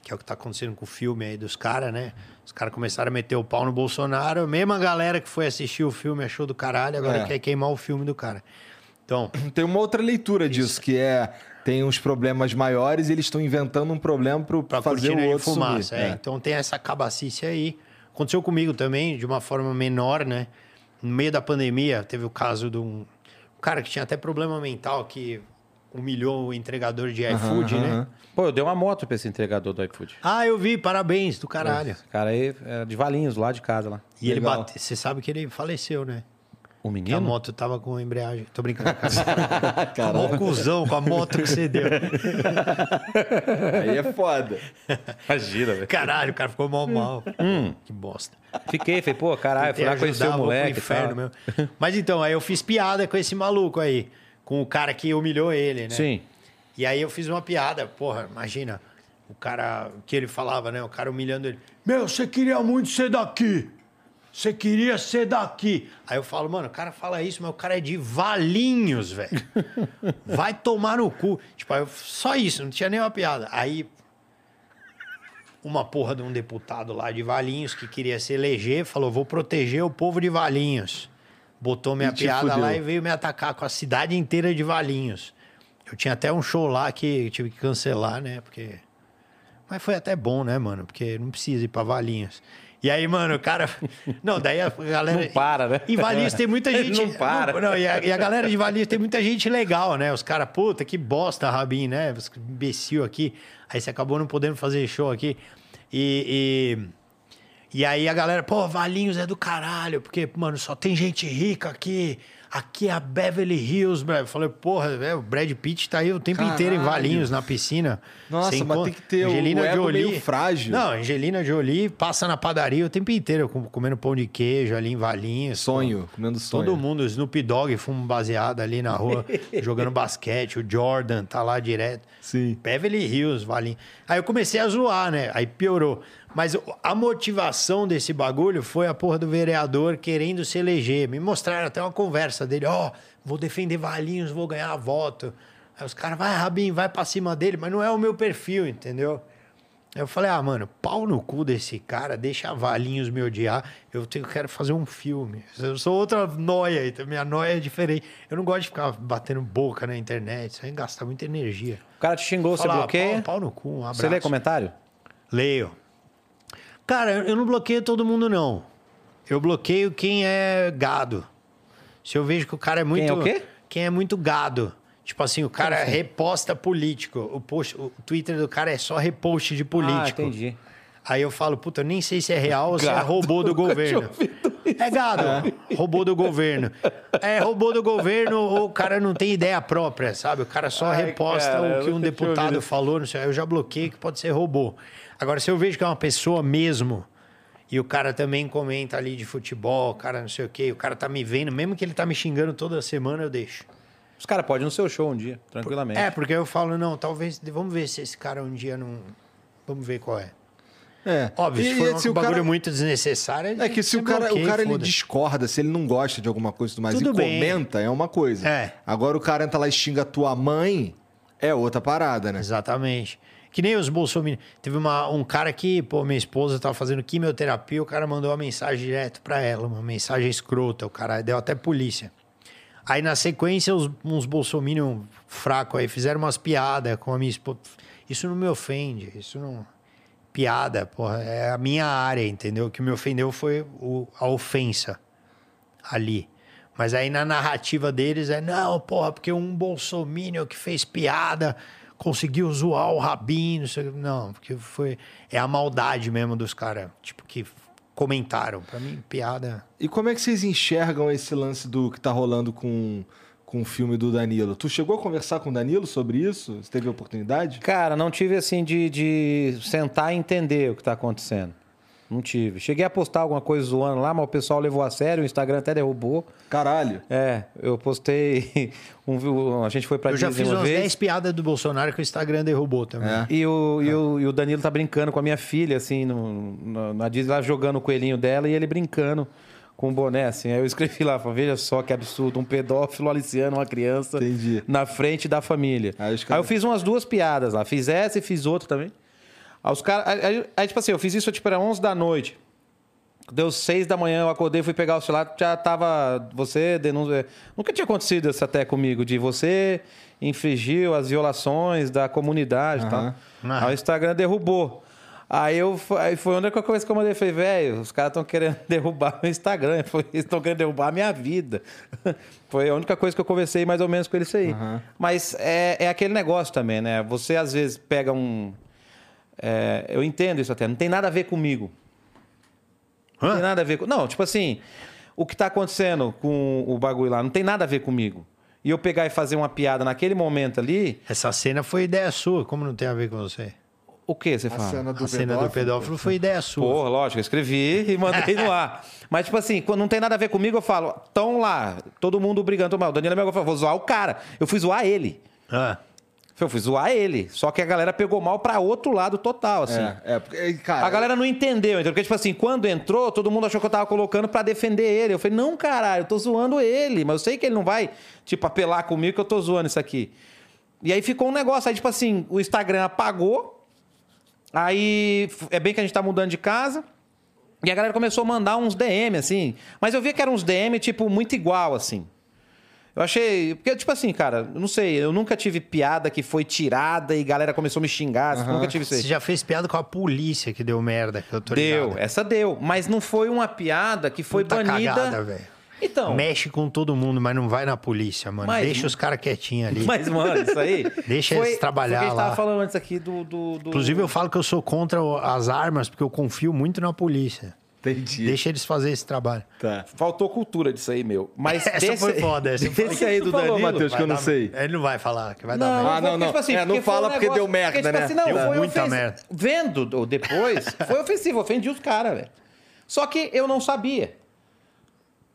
S3: que é o que tá acontecendo com o filme aí dos caras, né? Os caras começaram a meter o pau no Bolsonaro, a mesma galera que foi assistir o filme achou do caralho, agora
S1: É.
S3: quer queimar o filme do cara. Então,
S1: Tem uma outra leitura disso, que é. Tem uns problemas maiores e eles estão inventando um problema pro,
S3: Pra
S1: fazer o
S3: de
S1: outro
S3: fumaça.
S1: sumir.
S3: é. Então tem essa cabacice aí. Aconteceu comigo também, de uma forma menor, né? No meio da pandemia, teve o caso de um, cara que tinha até problema mental, que humilhou o entregador de iFood, né?
S1: aham.
S2: Pô, eu dei uma moto pra esse entregador do iFood.
S3: Ah, eu vi, parabéns, do caralho.
S2: Esse cara aí era de Valinhos, lá de casa lá.
S3: E ele
S1: Legal.
S3: bate, você sabe que ele faleceu, né?
S2: O
S3: Que a
S2: menino?
S3: moto tava com embreagem. Tô brincando, cara.
S1: Caralho.
S3: Mó cuzão com a moto que você deu.
S1: Aí é foda.
S2: Imagina, velho.
S3: Caralho, o cara ficou mal mal. Que bosta.
S2: Fiquei, falei, pô, caralho, fui lá conhecer o moleque.
S3: inferno mesmo. Mas então, aí eu fiz piada com esse maluco aí. Com o cara que humilhou ele, né?
S2: Sim.
S3: E aí eu fiz uma piada, porra, imagina. O cara, o que ele falava, né? O cara humilhando ele. Meu, você queria muito ser daqui. Você queria ser daqui. Aí eu falo, mano, o cara fala isso, mas o cara é de Valinhos, velho. Vai tomar no cu. Tipo, aí eu- só isso, não tinha nenhuma piada. Aí uma porra de um deputado lá de Valinhos que queria se eleger, falou: vou proteger o povo de Valinhos. Botou minha piada
S1: fudeu.
S3: lá e veio me atacar com a cidade inteira de Valinhos. Eu tinha até um show lá que tive que cancelar, né? Porque. Mas foi até bom, né, mano? Porque não precisa ir pra Valinhos. E aí, mano, o cara. Não, daí a galera.
S2: Não para, né?
S3: Em Valinhos tem muita gente.
S2: Não para.
S3: Não, e, a, e a galera de Valinhos tem muita gente legal, né? Os caras, puta, que bosta, Rabin, né? Os imbecil aqui. Aí você acabou não podendo fazer show aqui. E. e... E aí a galera, pô, Valinhos é do caralho, porque, mano, só tem gente rica aqui. Aqui é a Beverly Hills, bro. Eu falei, porra, é, o Brad Pitt tá aí o tempo inteiro em
S1: Caralho.
S3: Valinhos, na piscina.
S1: Nossa,
S3: Sem
S1: mas
S3: con-
S1: tem que ter
S3: Angelina
S1: o ego
S3: Jolie.
S1: meio frágil.
S3: Não, Angelina Jolie passa na padaria o tempo inteiro, com- comendo pão de queijo ali em Valinhos.
S1: Sonho, comendo sonho.
S3: Todo mundo, Snoop Dogg fuma baseado ali na rua, jogando basquete. O Jordan tá lá direto.
S1: Sim.
S3: Beverly Hills, Valinho. Aí eu comecei a zoar, né? Aí piorou. Mas a motivação desse bagulho foi a porra do vereador querendo se eleger. Me mostraram até uma conversa dele. Ó, vou defender Valinhos, vou ganhar voto. Aí os caras, vai, Rabin, vai pra cima dele. Mas não é o meu perfil, entendeu? Aí eu falei, ah, mano, pau no cu desse cara, deixa Valinhos me odiar. Eu, tenho, quero fazer um filme. Eu sou outra noia, então minha noia é diferente. Eu não gosto de ficar batendo boca na internet, isso aí gasta muita energia.
S2: O cara te xingou, você
S3: ah,
S2: bloqueia.
S3: Pau, pau no cu, um abraço.
S2: Você lê comentário?
S3: Leio. Cara, eu não bloqueio todo mundo, não. Eu bloqueio quem é gado. Se eu vejo que o cara é muito.
S2: é o quê?
S3: Quem é muito gado. Tipo assim, o cara
S2: assim?
S3: reposta político. O, post, o Twitter do cara é só repost de
S2: Ah,
S3: político.
S2: entendi.
S3: Aí eu falo, puta, eu nem sei se é real ou se é robô do governo. É gado, robô do governo. É robô do governo ou o cara não tem ideia própria, sabe? O cara só
S2: Ai,
S3: reposta
S2: cara,
S3: o que um deputado falou, não sei, eu já bloqueei que pode ser robô. Agora, se eu vejo que é uma pessoa mesmo e o cara também comenta ali de futebol, o cara não sei o quê, o cara tá me vendo, mesmo que ele tá me xingando toda semana, eu deixo.
S2: Os caras podem ir no seu show um dia, tranquilamente.
S3: É, porque eu falo, não, talvez, vamos ver se esse cara um dia não... Vamos ver qual é.
S1: É.
S3: Óbvio,
S1: E-
S3: se for um
S1: se o
S3: bagulho
S1: cara-
S3: muito desnecessário...
S1: É que se o cara, o cara ele discorda, se ele não gosta de alguma coisa e tudo mais
S3: Tudo
S1: e
S3: bem.
S1: comenta, é uma coisa.
S3: É.
S1: Agora o cara entra lá e xinga a tua mãe, é outra parada, né?
S3: Exatamente. Que nem os bolsominions. Teve uma, um cara que, pô, minha esposa tava fazendo quimioterapia, o cara mandou uma mensagem direto pra ela, uma mensagem escrota, o cara deu até polícia. Aí na sequência, os, uns bolsominions fracos aí fizeram umas piadas com a minha esposa. Isso não me ofende, isso não. Piada, porra, é a minha área, entendeu? O que me ofendeu foi o- a ofensa ali. Mas aí na narrativa deles é, não, porra, porque um bolsominion que fez piada conseguiu zoar o Rabin, não sei. Não, porque foi... É a maldade mesmo dos caras, tipo, que comentaram. Pra mim, piada...
S1: E como é que vocês enxergam esse lance do que tá rolando com, com o filme do Danilo? Tu chegou a conversar com o Danilo sobre isso? Você teve a oportunidade?
S2: Cara, não tive assim de, de sentar e entender o que tá acontecendo. Não tive. Cheguei a postar alguma coisa zoando lá, mas o pessoal levou a sério, o Instagram até derrubou.
S1: Caralho.
S2: É, eu postei. Um, a gente foi pra
S3: Eu já
S2: Disney
S3: fiz
S2: uma
S3: umas
S2: vez.
S3: 10 piadas do Bolsonaro que o Instagram derrubou também.
S1: É.
S2: E o, e, o, e o Danilo tá brincando com a minha filha, assim, no, no- na Disney, lá jogando o coelhinho dela e ele brincando com o boné, assim. Aí eu escrevi lá, falei, veja só que absurdo, um pedófilo aliciando uma criança
S1: Entendi.
S2: na frente da família.
S1: Aí
S2: Aí,
S1: os caras-
S2: eu fiz umas duas piadas lá, fiz essa e fiz outra também. Aí os caras, aí, aí- aí, tipo assim, eu fiz isso, tipo, era 11 da noite. Deu seis da manhã, eu acordei, fui pegar o celular, já tava. Você denuncia. Nunca tinha acontecido isso até comigo, de você infringiu as violações da comunidade e tal.
S3: Ah.
S2: Aí o Instagram derrubou. Aí, eu, aí foi a única coisa que eu mandei. Falei, velho, os caras estão querendo derrubar meu Instagram. Foi, Eles estão querendo derrubar a minha vida. Foi a única coisa que eu conversei mais ou menos com eles aí.
S1: Aham.
S2: Mas é, é aquele negócio também, né? Você às vezes pega um. É, eu entendo isso até, não tem nada a ver comigo. Não tem nada a ver com. Não, tipo assim, o que tá acontecendo com o bagulho lá não tem nada a ver comigo. E eu pegar e fazer uma piada naquele momento ali,
S3: Essa cena foi ideia sua, como não tem a ver com você?
S2: o que você
S1: A
S2: fala?
S1: cena do
S3: a cena do
S1: pedófilo.
S3: foi ideia sua.
S2: Porra, lógico, eu escrevi e mandei no ar. Mas, tipo assim, quando não tem nada a ver comigo, eu falo, tão lá, todo mundo brigando, mal. O Danilo é meu, eu falo, vou zoar o cara. Eu fui zoar ele.
S3: Ah,
S2: Eu fui zoar ele. Só que a galera pegou mal pra outro lado total, assim.
S1: É, é, porque, cara.
S2: A galera não entendeu, entendeu? Porque, tipo assim, quando entrou, todo mundo achou que eu tava colocando pra defender ele. Eu falei, não, caralho, eu tô zoando ele. Mas eu sei que ele não vai, tipo, apelar comigo que eu tô zoando isso aqui. E aí ficou um negócio. Aí, tipo assim, o Instagram apagou. Aí, é bem que a gente tá mudando de casa. E a galera começou a mandar uns DM, assim. Mas eu vi que eram uns DM, tipo, muito igual, assim. Eu achei. Porque, tipo assim, cara, eu não sei, eu nunca tive piada que foi tirada e galera começou a me xingar. Nunca tive isso aí.
S3: Você já fez piada com a polícia que deu merda, que eu tô
S2: Deu,
S3: ligado.
S2: essa deu. Mas não foi uma piada que foi
S3: Puta
S2: banida.
S3: cagada, velho.
S2: Então.
S3: Mexe com todo mundo, mas não vai na polícia, mano.
S2: Mas-
S3: Deixa os caras quietinhos ali.
S2: Mas, mano, isso aí.
S3: Deixa
S2: foi,
S3: eles trabalhar
S2: foi que a gente
S3: lá.
S2: tava falando antes aqui do. do, do-
S3: Inclusive, eu falo que eu sou contra as armas, porque eu confio muito na polícia.
S1: Entendi.
S3: Deixa eles fazerem esse trabalho.
S1: Tá.
S2: Faltou cultura disso aí, meu. Mas
S3: Essa
S2: desse,
S3: foi foda, essa foi
S2: desse aí do
S1: falou,
S2: Danilo.
S1: Matheus, que eu não
S3: dar-
S1: sei.
S3: Ele não vai falar, que vai dar
S2: Não,
S3: merda.
S1: Ah, não,
S2: porque,
S1: não.
S2: tipo assim,
S1: É, não
S2: porque
S1: fala
S2: um
S1: porque deu merda,
S2: porque, tipo
S1: né?
S2: Assim, não,
S3: Deu
S2: foi
S3: muita
S2: ofensivo.
S3: merda.
S2: Vendo ou depois, foi ofensivo, ofendi os caras, velho. Só que eu não sabia.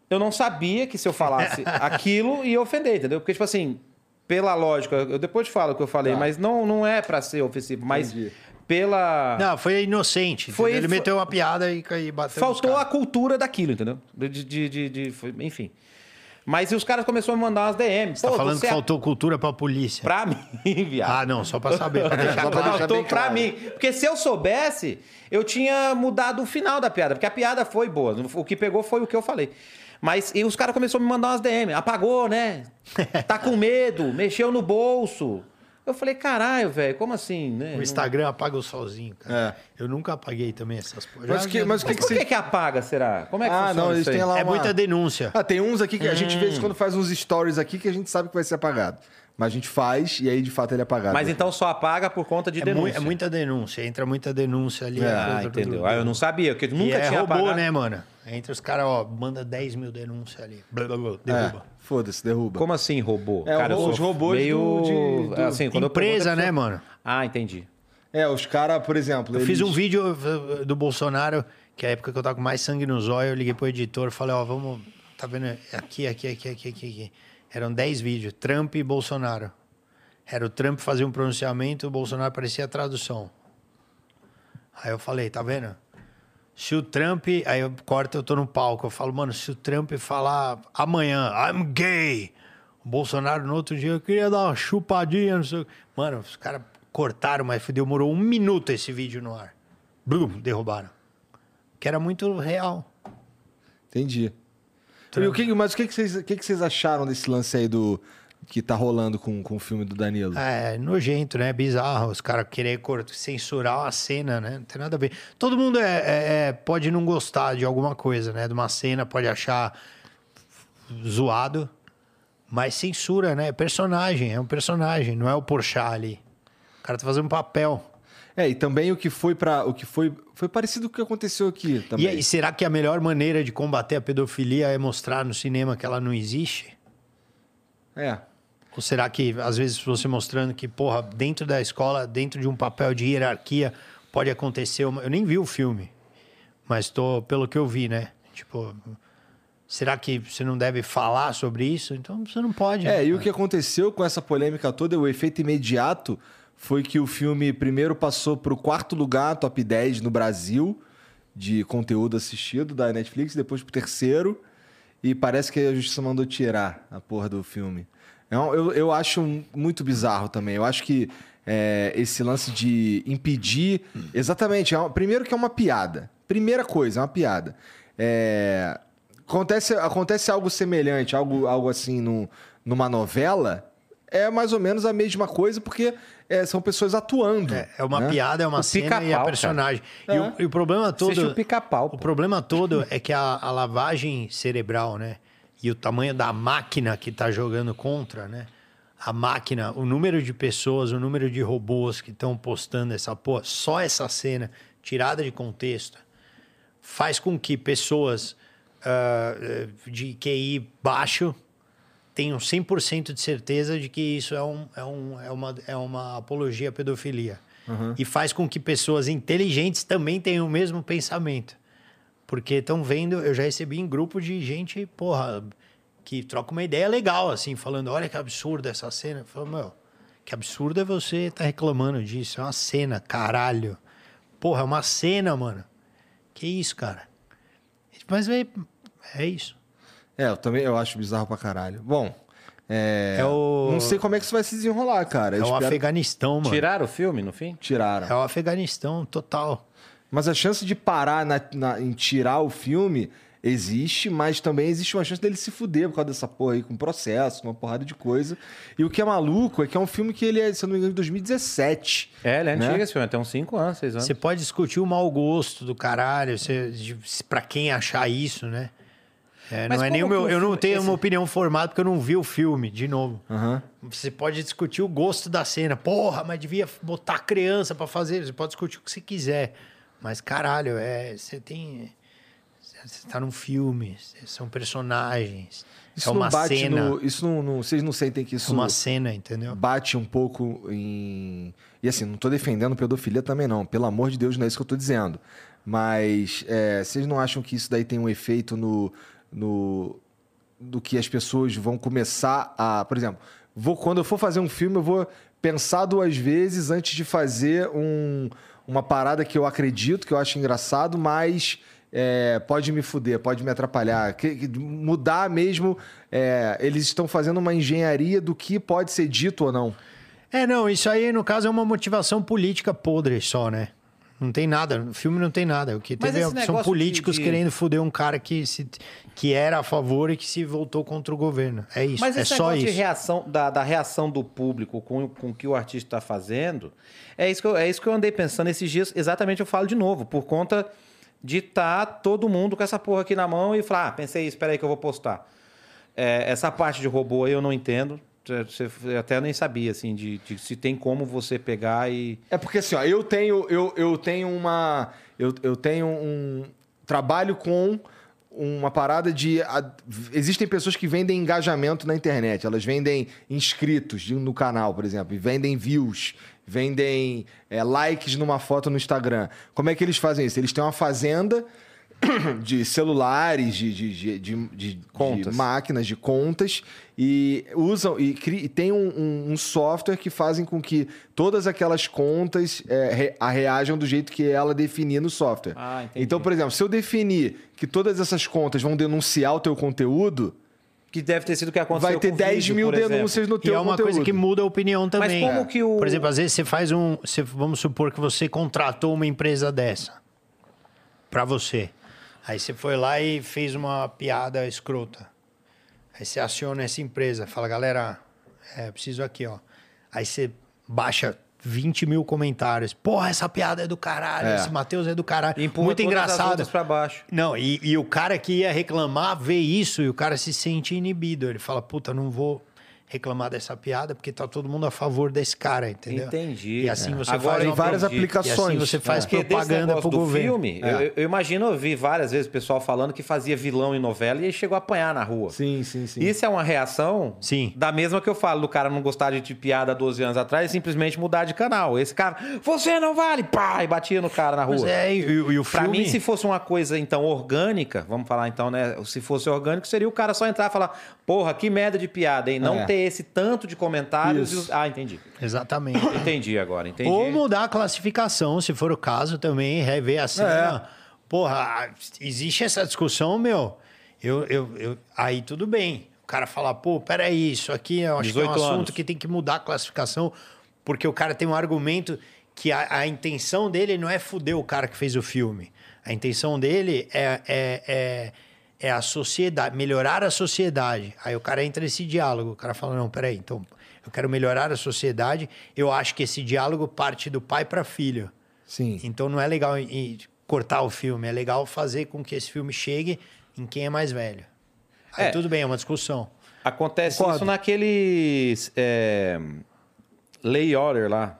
S2: Eu não sabia que se eu falasse aquilo ia ofender, entendeu? Porque, tipo assim, pela lógica, eu depois te falo o que eu falei,
S1: Tá.
S2: mas não, não é pra ser ofensivo, mas
S1: Entendi.
S2: Pela.
S3: Não, foi inocente.
S2: Foi-
S3: ele
S2: foi-
S3: meteu uma piada e, e bateu
S2: Faltou a cultura daquilo, entendeu? De, de, de, de- foi- enfim. Mas os caras começaram a me mandar umas DMs.
S3: Você tá falando
S2: você
S3: que
S2: é-
S3: faltou cultura pra polícia.
S2: Pra mim, viado.
S3: Ah, não, só pra saber. Pra deixar
S1: Só pra deixar
S2: Faltou
S1: bem
S2: pra
S1: claro.
S2: mim. Porque se eu soubesse, eu tinha mudado o final da piada. Porque a piada foi boa. O que pegou foi o que eu falei. Mas e os caras começaram a me mandar umas DM. Apagou, né? Tá com medo, mexeu no bolso. Eu falei, caralho, velho, como assim, né?
S3: O Instagram apaga o solzinho, cara.
S1: É.
S3: Eu nunca apaguei também essas coisas.
S1: Mas que- mas o
S2: Mas
S1: que
S2: por
S1: você-
S2: que, que apaga, será? Como é que
S1: Ah,
S2: funciona
S1: não, eles
S2: isso aí?
S1: têm lá
S3: É
S1: uma...
S3: muita denúncia.
S1: Ah, tem uns aqui que a gente vê
S2: Hum.
S1: quando faz uns stories aqui que a gente sabe que vai ser apagado. Mas a gente faz e aí de fato ele é apagado.
S2: Mas então só apaga por conta de
S3: É,
S2: denúncia.
S3: é muita denúncia. Entra muita denúncia ali.
S2: Ah,
S3: do-
S2: entendeu. Ah, eu não sabia, porque eu
S3: E
S2: nunca
S3: é
S2: tinha
S3: robô,
S2: apagado.
S3: né, mano? Entre os caras, ó, manda 10 mil denúncias ali. Blá, blá, blá,
S1: É,
S3: derruba.
S1: Foda-se, derruba.
S2: Como assim robô?
S1: É,
S2: Cara,
S1: os robôs
S2: meio...
S1: do- de- do-
S2: Assim, quando eu
S3: Empresa,
S2: pergunto,
S3: né,
S2: pessoa-
S3: mano?
S2: Ah, entendi.
S1: É, os caras, por exemplo.
S3: Eu
S1: eles...
S3: fiz um vídeo uh, do Bolsonaro, que é a época que eu tava com mais sangue nos olhos, eu liguei pro editor, falei, ó, vamos, tá vendo? Aqui, aqui, aqui, aqui, aqui, aqui. Eram 10 vídeos, Trump e Bolsonaro. Era o Trump fazia um pronunciamento, o Bolsonaro parecia a tradução. Aí eu falei, tá vendo? Se o Trump, aí eu corto, eu tô no palco, eu falo, mano, se o Trump falar amanhã, I'm gay, o Bolsonaro no outro dia, eu queria dar uma chupadinha, não sei. Mano, os caras cortaram, mas demorou um minuto esse vídeo no ar. Blum, derrubaram. Que era muito real.
S1: Entendi. E o que, mas o que, que, vocês, o que, que vocês acharam desse lance aí do. Que tá rolando com, com o filme do Danilo?
S3: É nojento, né? Bizarro. Os caras querer censurar uma cena, né? Não tem nada a ver. Todo mundo é, é- é- pode não gostar de alguma coisa, né? De uma cena, pode achar zoado. Mas censura, né? É personagem, é um personagem, não é o Porchat ali. O cara tá fazendo um papel.
S1: É, e também o que foi para O que foi. Foi parecido com o que aconteceu aqui também.
S3: E, aí, será que a melhor maneira de combater a pedofilia é mostrar no cinema que ela não existe?
S1: É.
S3: Ou será que, às vezes, você mostrando que, porra, dentro da escola, dentro de um papel de hierarquia, pode acontecer uma... Eu nem vi o filme, mas tô, pelo que eu vi, né? Tipo, será que você não deve falar sobre isso? Então você não pode.
S1: É,
S3: né?
S1: e o que aconteceu com essa polêmica toda, o efeito imediato, foi que o filme primeiro passou para o quarto lugar, top 10 no Brasil, de conteúdo assistido da Netflix, depois pro terceiro, e parece que a justiça mandou tirar a porra do filme. É Eu, eu acho muito bizarro também. Eu acho que é, esse lance de impedir. Exatamente. é uma- primeiro que é uma piada. Primeira coisa, é uma piada. É, acontece, acontece algo semelhante, algo, algo assim no, numa novela. É mais ou menos a mesma coisa, porque é, são pessoas atuando.
S3: É, é uma
S1: né?
S3: piada, é uma
S2: O
S3: cena e a personagem. E, o, e o problema todo.
S2: Assiste o pica-pau.
S3: O problema todo é que a, a lavagem cerebral, né? E o tamanho da máquina que tá jogando contra, né? A máquina, o número de pessoas, o número de robôs que estão postando essa porra, só essa cena tirada de contexto, faz com que pessoas eh, de QI baixo tenham 100% de certeza de que isso é, um, é, um, é, uma, é uma apologia à pedofilia. E faz com que pessoas inteligentes também tenham o mesmo pensamento. Porque estão vendo, eu já recebi em grupo de gente, porra, que troca uma ideia legal, assim, falando, olha que absurdo essa cena. Eu falo, meu, Que absurdo é você estar reclamando disso. É uma cena, caralho. Porra, é uma cena, mano. Que isso, cara? Mas é, é isso.
S1: É, eu também eu acho bizarro pra caralho. Bom, é,
S3: É o-
S1: não sei como é que isso vai se desenrolar, cara. Eu
S3: É o
S1: espero-
S3: Afeganistão, mano.
S2: Tiraram o filme no fim?
S1: Tiraram.
S3: É o Afeganistão total.
S1: Mas a chance de parar na- na- em tirar o filme existe, mas também existe uma chance dele se fuder por causa dessa porra aí, com processo, uma porrada de coisa. E o que é maluco é que é um filme que ele é, se eu não me engano, de 2017.
S2: É, ele é
S1: Né?
S2: antigo esse filme, tem uns 5 anos, 6 anos.
S3: Você pode discutir o mau gosto do caralho, você, de- pra quem achar isso, né? É, não é nem o meu. Eu não tenho
S2: esse-
S3: uma opinião formada porque eu não vi o filme, de novo.
S1: Aham.
S3: Você pode discutir o gosto da cena. Porra, mas devia botar criança pra fazer. Você pode discutir o que você quiser. Mas, caralho, é, você tem. Você tá num filme, são personagens.
S1: Isso
S3: é uma
S1: não bate
S3: cena.
S1: no. Isso não, não- Vocês não sentem que
S3: É
S1: isso
S3: uma cena, entendeu?
S1: bate um pouco em. E assim, não tô defendendo pedofilia também, não. Pelo amor de Deus, não é isso que eu tô dizendo. Mas é, vocês não acham que isso daí tem um efeito no. no do que as pessoas vão começar a. Por exemplo, vou, quando eu for fazer um filme, eu vou pensar duas vezes antes de fazer um, uma parada que eu acredito, que eu acho engraçado, mas. é, pode me fuder, pode me atrapalhar. Que- que- mudar mesmo. é, eles estão fazendo uma engenharia do que pode ser dito ou não.
S3: É, não, isso aí, no caso, é uma motivação política podre só, né? Não tem nada, no filme não tem nada. O que
S2: Mas
S3: teve é- são políticos
S2: de- de-
S3: querendo foder um cara que, se, que era a favor e que se voltou contra o governo. É isso,
S2: Mas
S3: é só isso.
S2: de reação, da, da reação do público com, com o que o artista está fazendo, é isso, que eu, é isso que eu andei pensando esses dias. Exatamente, eu falo de novo, por conta de estar todo mundo com essa porra aqui na mão e falar, ah, pensei isso, espera aí que eu vou postar. É, essa parte de robô aí eu não entendo. Você, eu até nem sabia, assim, de, de se tem como você pegar e...
S1: É porque assim, ó, eu tenho, eu, eu tenho uma. Eu, eu tenho um. Trabalho com uma parada de. a- existem pessoas que vendem engajamento na internet. Elas vendem inscritos no canal, por exemplo, e vendem views, vendem é, likes numa foto no Instagram. Como é que eles fazem isso? Eles têm uma fazenda de celulares, de, de, de, de, de- de
S2: Contas.
S1: máquinas, de contas, e usam e, cri- e tem um, um- um software que fazem com que todas aquelas contas é, re- a reajam do jeito que ela definir no software.
S2: Ah,
S1: então, por exemplo, se eu definir que todas essas contas vão denunciar o teu conteúdo,
S2: Que deve ter sido o que aconteceu
S1: vai ter
S2: com o
S1: 10
S2: vídeo,
S1: mil
S2: exemplo.
S1: denúncias no
S3: E
S1: teu
S3: é uma
S1: conteúdo.
S3: coisa que muda a opinião também.
S2: como que o-
S3: Por exemplo, às vezes você faz um. Você, vamos supor que você contratou uma empresa dessa pra você. Aí você foi lá e fez uma piada escrota. Aí você aciona essa empresa, fala, galera, é, preciso aqui, ó. Aí você baixa 20 mil comentários. Porra, essa piada é do caralho,
S1: É.
S3: esse Matheus é do caralho.
S2: Empurra
S3: Muito engraçado.
S2: pra baixo.
S3: Não, e, e o cara que ia reclamar vê isso e o cara se sente inibido. Ele fala, puta, não vou reclamar dessa piada porque tá todo mundo a favor desse cara, entendeu?
S2: Entendi.
S3: E assim
S2: É.
S3: você
S2: Agora
S3: faz
S2: em
S3: uma
S1: várias
S2: entendi.
S1: aplicações.
S3: E assim você faz
S2: desse
S3: propaganda pro
S2: do
S3: governo.
S2: filme,
S1: É.
S2: eu, eu imagino, eu vi várias vezes o pessoal falando que fazia vilão em novela e aí chegou a apanhar na rua.
S1: Sim, sim, sim.
S2: Isso é uma reação
S3: Sim.
S2: da mesma que eu falo do cara não gostar de, de piada há 12 anos atrás e simplesmente mudar de canal. Esse cara, você não vale, pá, e batia no cara na rua.
S3: Mas é, e, e o- e o
S2: Pra
S3: filme...
S2: mim, se fosse uma coisa, então, orgânica, vamos falar então, né? Se fosse orgânico, seria o cara só entrar e falar, porra, que merda de piada, hein? Não
S1: É.
S2: ter esse tanto de comentários. e os- Ah, entendi.
S3: Exatamente.
S2: Entendi agora, entendi.
S3: Ou mudar a classificação, se for o caso também, rever a cena. Porra, existe essa discussão, meu. Eu, eu, eu- aí tudo bem. O cara fala, pô, peraí, isso aqui eu acho que é um
S2: 18
S3: assunto
S2: anos.
S3: que tem que mudar a classificação, porque o cara tem um argumento que a, a intenção dele não é fuder o cara que fez o filme. A intenção dele é, é, é, é a sociedade, melhorar a sociedade. Aí o cara entra nesse diálogo. O cara fala, não, peraí, então eu quero melhorar a sociedade. Eu acho que esse diálogo parte do pai para filho.
S1: Sim.
S3: Então não é legal cortar o filme, é legal fazer com que esse filme chegue em quem é mais velho. Aí
S2: É.
S3: tudo bem, é uma discussão.
S2: Acontece
S1: Concordo.
S2: isso naqueles. É, Lay Order lá.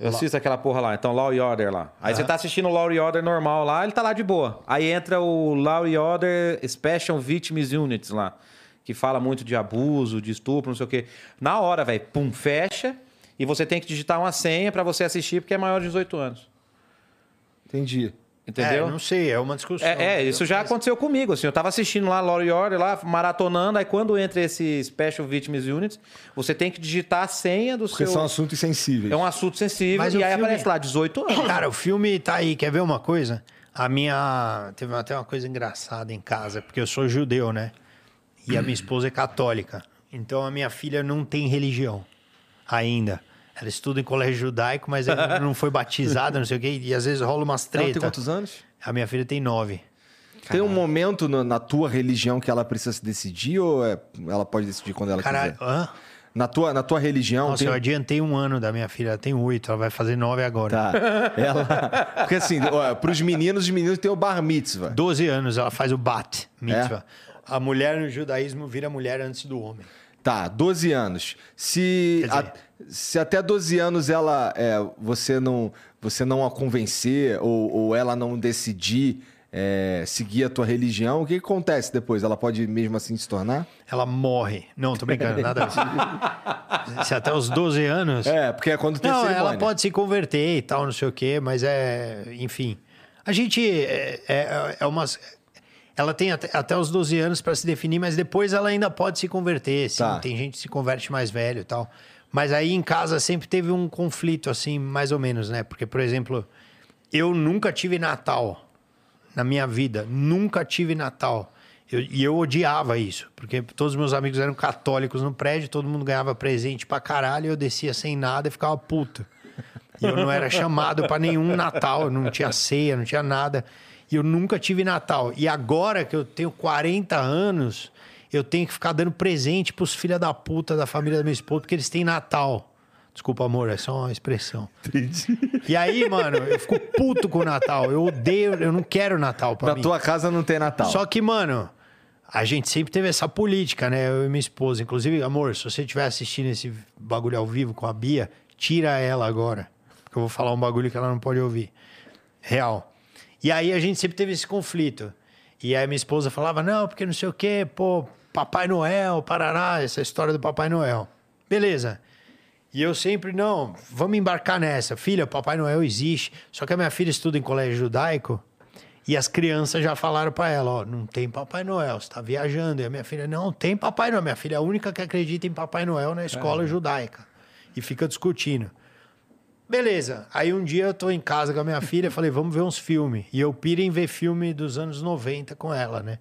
S2: Eu assisto aquela porra lá, então Law Order lá. Aí você tá assistindo o Law Order normal lá, ele tá lá de boa. Aí entra o Law Order Special Victims Units lá, que fala muito de abuso, de estupro, não sei o quê. Na hora, velho, pum, fecha e você tem que digitar uma senha pra você assistir porque é maior de 18 anos.
S1: Entendi.
S2: Entendeu?
S3: É, não sei, é uma discussão.
S2: É, é, isso já aconteceu comigo, assim, eu tava assistindo lá Law Order, lá, maratonando, aí quando entra esse Special Victims Unit, você tem que digitar a senha do
S1: Porque
S2: seu...
S1: são assuntos sensíveis.
S2: É um assunto sensível,
S3: Mas
S2: e aí
S3: filme-
S2: aparece lá, 18 anos.
S3: Cara, o filme tá aí. Quer ver uma coisa? A minha. Teve até uma coisa engraçada em casa, porque eu sou judeu, né? E a minha esposa é católica. Então a minha filha não tem religião ainda. Ela estuda em colégio judaico, mas ela não foi batizada, não sei o quê. E às vezes rola umas
S1: Ela tem
S3: treta.
S1: quantos anos?
S3: A minha filha tem nove.
S1: Tem um momento no- na tua religião que ela precisa se decidir ou é- ela pode decidir quando ela
S3: Caralho,
S1: quiser?
S3: hã?
S1: Na tua, na tua religião
S3: Nossa,
S1: tem...
S3: eu adiantei um ano da minha filha. Ela tem oito, ela vai fazer nove agora.
S1: Tá. Ela... Porque assim, ó, pros meninos, os meninos têm o bar mitzvah.
S3: 12 anos ela faz o bat mitzvah.
S1: É?
S3: A mulher no judaísmo vira mulher antes do homem.
S1: Tá, 12 anos. Se,
S3: dizer-
S1: a- se até 12 anos ela é, você não você não a convencer ou, ou ela não decidir é, seguir a tua religião, o que, que acontece depois? Ela pode mesmo assim se tornar?
S3: Ela morre. Não, tô brincando, nada ver. Se até os 12 anos.
S1: É, porque é quando tem
S3: não,
S1: cerimônia.
S3: ela pode se converter e tal, não sei o quê, mas é. Enfim. A gente. É, é, é umas. Ela tem até, até os 12 anos para se definir, mas depois ela ainda pode se converter. Sim,
S1: Tá.
S3: tem gente que se converte mais velho e tal. Mas aí em casa sempre teve um conflito, assim, mais ou menos, né? Porque, por exemplo, eu nunca tive Natal na minha vida. Nunca tive Natal. Eu- e eu odiava isso, porque todos os meus amigos eram católicos no prédio, todo mundo ganhava presente pra caralho, eu descia sem nada e ficava puto. E eu não era chamado pra nenhum Natal, não tinha ceia, não tinha nada. E eu nunca tive Natal. E agora que eu tenho 40 anos, eu tenho que ficar dando presente pros filha da puta da família da minha esposa, porque eles têm Natal. Desculpa, amor, é só uma expressão. E aí, mano, eu fico puto com o Natal. Eu odeio, eu não quero Natal pra
S1: Na
S3: mim.
S1: tua casa não tem Natal.
S3: Só que, mano, a gente sempre teve essa política, né? Eu e minha esposa. Inclusive, amor, se você estiver assistindo esse bagulho ao vivo com a Bia, tira ela agora. Porque eu vou falar um bagulho que ela não pode ouvir. Real. E aí a gente sempre teve esse conflito. E aí minha esposa falava, não, porque não sei o quê, pô, Papai Noel, Parará, essa história do Papai Noel. Beleza. E eu sempre, não, vamos embarcar nessa. Filha, Papai Noel existe. Só que a minha filha estuda em colégio judaico e as crianças já falaram pra ela, ó, não tem Papai Noel, você tá viajando. E a minha filha, não, tem Papai Noel. Minha filha é a única que acredita em Papai Noel na escola judaica. E fica discutindo. Beleza. Aí um dia eu tô em casa com a minha filha, falei, vamos ver uns filmes. E eu piro em ver filme dos anos 90 com ela, né?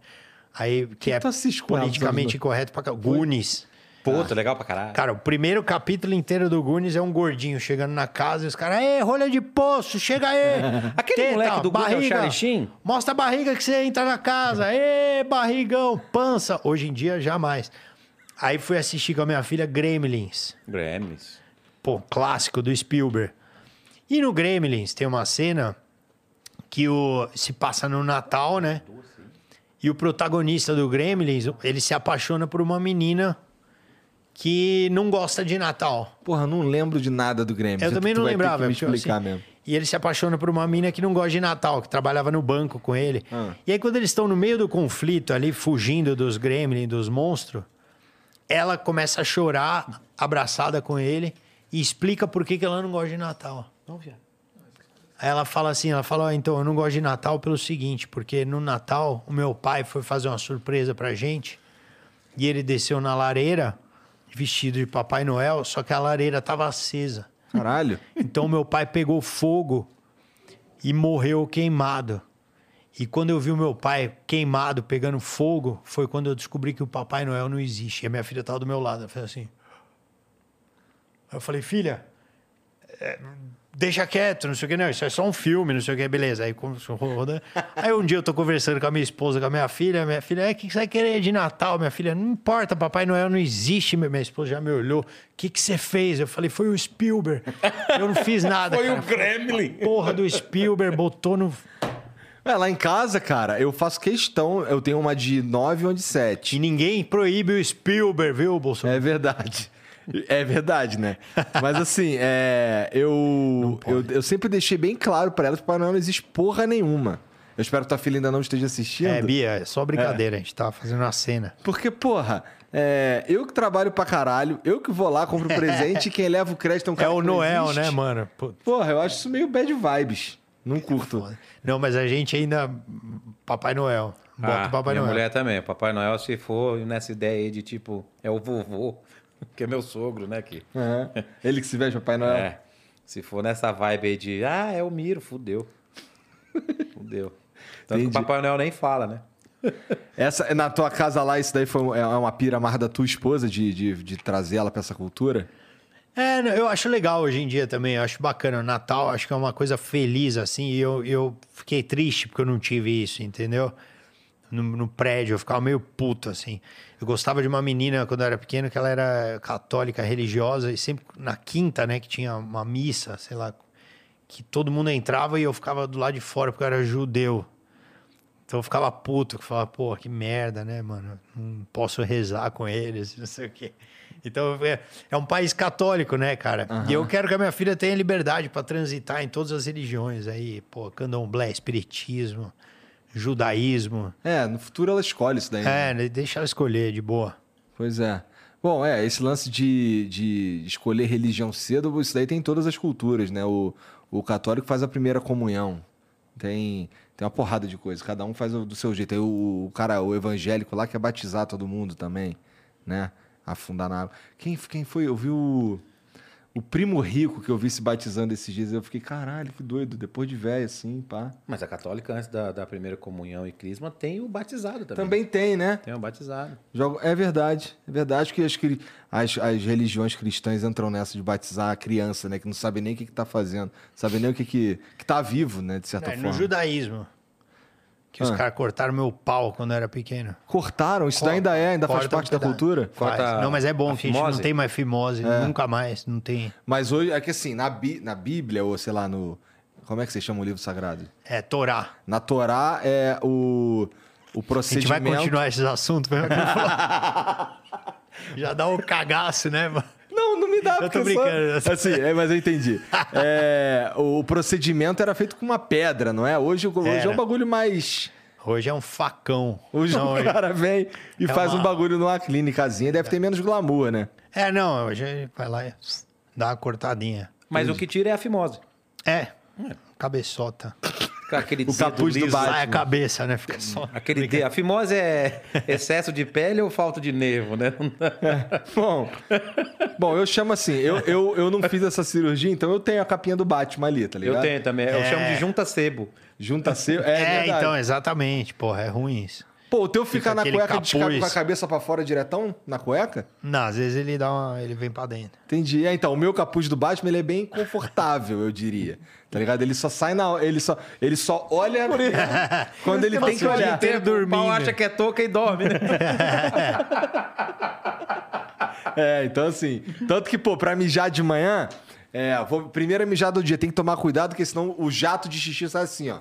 S3: Aí, que, é
S1: com ela dos
S3: politicamente incorreto pra. Goonies.
S2: Puta, legal pra caralho.
S3: Cara, o primeiro capítulo inteiro do Goonies é um gordinho chegando na casa e os caras, ei, rolha de poço, chega aí.
S2: Aquele moleque do Goonies é o Charlie Sheen?
S3: Mostra a barriga que você entra na casa. Ê, barrigão, pança. Hoje em dia, jamais. Aí fui assistir com a minha filha Gremlins.
S2: Gremlins.
S3: Pô, clássico do Spielberg. E no Gremlins tem uma cena que o, se passa no Natal, né? E o protagonista do Gremlins, ele se apaixona por uma menina que não gosta de Natal.
S1: Porra, não lembro de nada do Grêmio.
S3: Eu também não lembrava.
S1: me
S3: porque, assim,
S1: explicar mesmo.
S3: E ele se apaixona por uma mina que não gosta de Natal, que trabalhava no banco com ele.
S1: Ah.
S3: E aí, quando eles estão no meio do conflito ali, fugindo dos gremlins, dos monstros, ela começa a chorar, abraçada com ele, e explica por que, que ela não gosta de Natal. Aí ela fala assim, ela fala, "Ó, então, eu não gosto de Natal pelo seguinte, porque no Natal, o meu pai foi fazer uma surpresa pra gente, e ele desceu na lareira, vestido de Papai Noel, só que a lareira tava acesa.
S1: Caralho.
S3: Então meu pai pegou fogo e morreu queimado. E quando eu vi o meu pai queimado, pegando fogo, foi quando eu descobri que o Papai Noel não existe. E a minha filha estava do meu lado. Ela fez assim. Eu falei, filha, é, deixa quieto, não sei o que, não, isso é só um filme, não sei o que, beleza. Aí, a rodar. aí um dia eu tô conversando com a minha esposa, com a minha filha, minha filha, é, o que que você vai querer de Natal? Minha filha, não importa, Papai Noel não existe. Minha esposa já me olhou, o que que você fez? Eu falei, foi o Spielberg. Eu não fiz nada,
S2: Foi
S3: cara.
S2: o Gremlin.
S3: Porra do Spielberg, botou no...
S1: É, lá em casa, cara, eu faço questão. Eu tenho uma de 9 e uma de 7.
S3: E ninguém proíbe o Spielberg, viu, Bolsonaro?
S1: É verdade. É verdade, né? Mas assim, é, eu, eu, eu sempre deixei bem claro pra ela que o Papai Noel não existe porra nenhuma. Eu espero que tua filha ainda não esteja assistindo.
S3: É, Bia, é só brincadeira, a gente tava fazendo uma cena.
S1: Porque, porra, é, eu que trabalho pra caralho, eu que vou lá, compro presente e quem leva o crédito é um
S3: É
S1: cara
S3: o
S1: que não
S3: Noel,
S1: existe.
S3: né, mano? Pô,
S1: Porra, eu acho isso meio bad vibes. Não curto.
S3: Foda. Não, mas a gente ainda. Papai Noel. Bota
S2: Ah,
S3: o Papai
S2: minha
S3: Noel.
S2: mulher também. Papai Noel, se for nessa ideia aí de tipo, é o vovô, que é meu sogro, né? Que,
S1: Aham. Ele que se veste Papai Noel.
S2: é. Se for nessa vibe aí de, ah, é o Miro, fudeu. Fudeu. Tanto que o Papai Noel nem fala, né?
S1: Essa, na tua casa lá, isso daí foi é uma pira mais da tua esposa de, de, de trazer ela pra essa cultura?
S3: É, eu acho legal hoje em dia também. Eu acho bacana. O Natal, acho que é uma coisa feliz, assim. E eu, eu fiquei triste porque eu não tive isso, entendeu? No, no prédio, eu ficava meio puto, assim. Eu gostava de uma menina quando eu era pequeno, que ela era católica, religiosa, e sempre na quinta, né, que tinha uma missa, sei lá, que todo mundo entrava e eu ficava do lado de fora porque eu era judeu. Então eu ficava puto, que falava, pô, que merda, né, mano? Não posso rezar com eles, não sei o quê. Então é, é um país católico, né, cara? E eu quero que a minha filha tenha liberdade para transitar em todas as religiões aí, pô, candomblé, espiritismo, judaísmo.
S1: É, no futuro ela escolhe isso daí. né?
S3: É, né, deixa ela escolher de boa.
S1: Pois é. Bom, é, esse lance de, de escolher religião cedo, isso daí tem em todas as culturas, né? O, o católico faz a primeira comunhão. Tem, tem uma porrada de coisa. Cada um faz do seu jeito. Aí o, o cara, o evangélico lá, quer batizar todo mundo também, né? Afundar na água. Quem, quem foi? Eu vi o, o primo rico que eu vi se batizando esses dias. Eu fiquei, caralho, que doido. Depois de velho, assim, pá.
S2: Mas a católica, antes da, da primeira comunhão e crisma, tem o batizado também.
S1: Também tem, né?
S2: Tem o batizado.
S1: Jogo- É verdade, é verdade que as, as, as religiões cristãs entram nessa de batizar a criança, né? Que não sabe nem o que, que tá fazendo, sabe nem o que que, que tá vivo, né? De certa
S3: É, no
S1: forma.
S3: judaísmo, que os
S1: Ah.
S3: caras cortaram meu pau quando eu era pequeno.
S1: Cortaram, isso ainda é, ainda faz parte da cultura.
S3: Faz.
S2: Corta
S3: Não, mas é bom
S2: a
S3: que a gente não tem mais fimose,
S1: É.
S3: nunca mais, não tem.
S1: Mas hoje, é que assim, na, Bí- na Bíblia, ou sei lá, no. Como é que você chama o livro sagrado?
S3: É Torá.
S1: Na Torá é o, o
S3: A gente
S1: procedimento.
S3: vai continuar esses assuntos mesmo. Já dá um cagaço, né, mano?
S1: Me dá,
S3: Eu tô
S1: porque
S3: brincando.
S1: Só... Assim, é, mas eu entendi. É, o procedimento era feito com uma pedra, não é? Hoje, hoje é um bagulho mais.
S3: Hoje é um facão.
S1: Hoje
S3: não,
S1: o
S3: hoje-
S1: cara vem e
S3: É
S1: faz
S3: uma-
S1: um bagulho numa clínicazinha, deve ter menos glamour, né?
S3: É, não, hoje vai lá e dá uma cortadinha.
S2: Mas o que tira é a fimose.
S3: É, cabeçota.
S2: Aquele
S1: O capuz do. Batman.
S3: Sai a cabeça, né? Fica só.
S2: Aquele dedo. A fimose é excesso de pele ou falta de nervo, né?
S1: Bom, bom, eu chamo assim, eu, eu, eu não fiz essa cirurgia, então eu tenho a capinha do Batman ali, tá ligado?
S2: Eu tenho também. Eu
S3: É.
S2: chamo de junta sebo.
S1: Junta seu. É,
S3: É, então, exatamente. Porra, é ruim isso.
S1: Pô, o teu fica,
S3: Fica
S1: na cueca de
S3: capuz.
S1: com a cabeça pra fora diretão? Na cueca?
S3: Não, às vezes ele dá uma. ele vem pra dentro.
S1: Entendi. É, então, o meu capuz do Batman, ele é bem confortável, eu diria. Tá ligado? Ele só sai na... Ele só, ele só olha quando ele tem que
S3: dia
S1: olhar.
S3: inteiro
S2: O pau
S3: dormindo.
S2: acha que é touca e dorme, né?
S1: É, então assim... Tanto que, pô, pra mijar de manhã... É, vou, primeira mijada do dia. Tem que tomar cuidado, porque senão o jato de xixi sai assim, ó.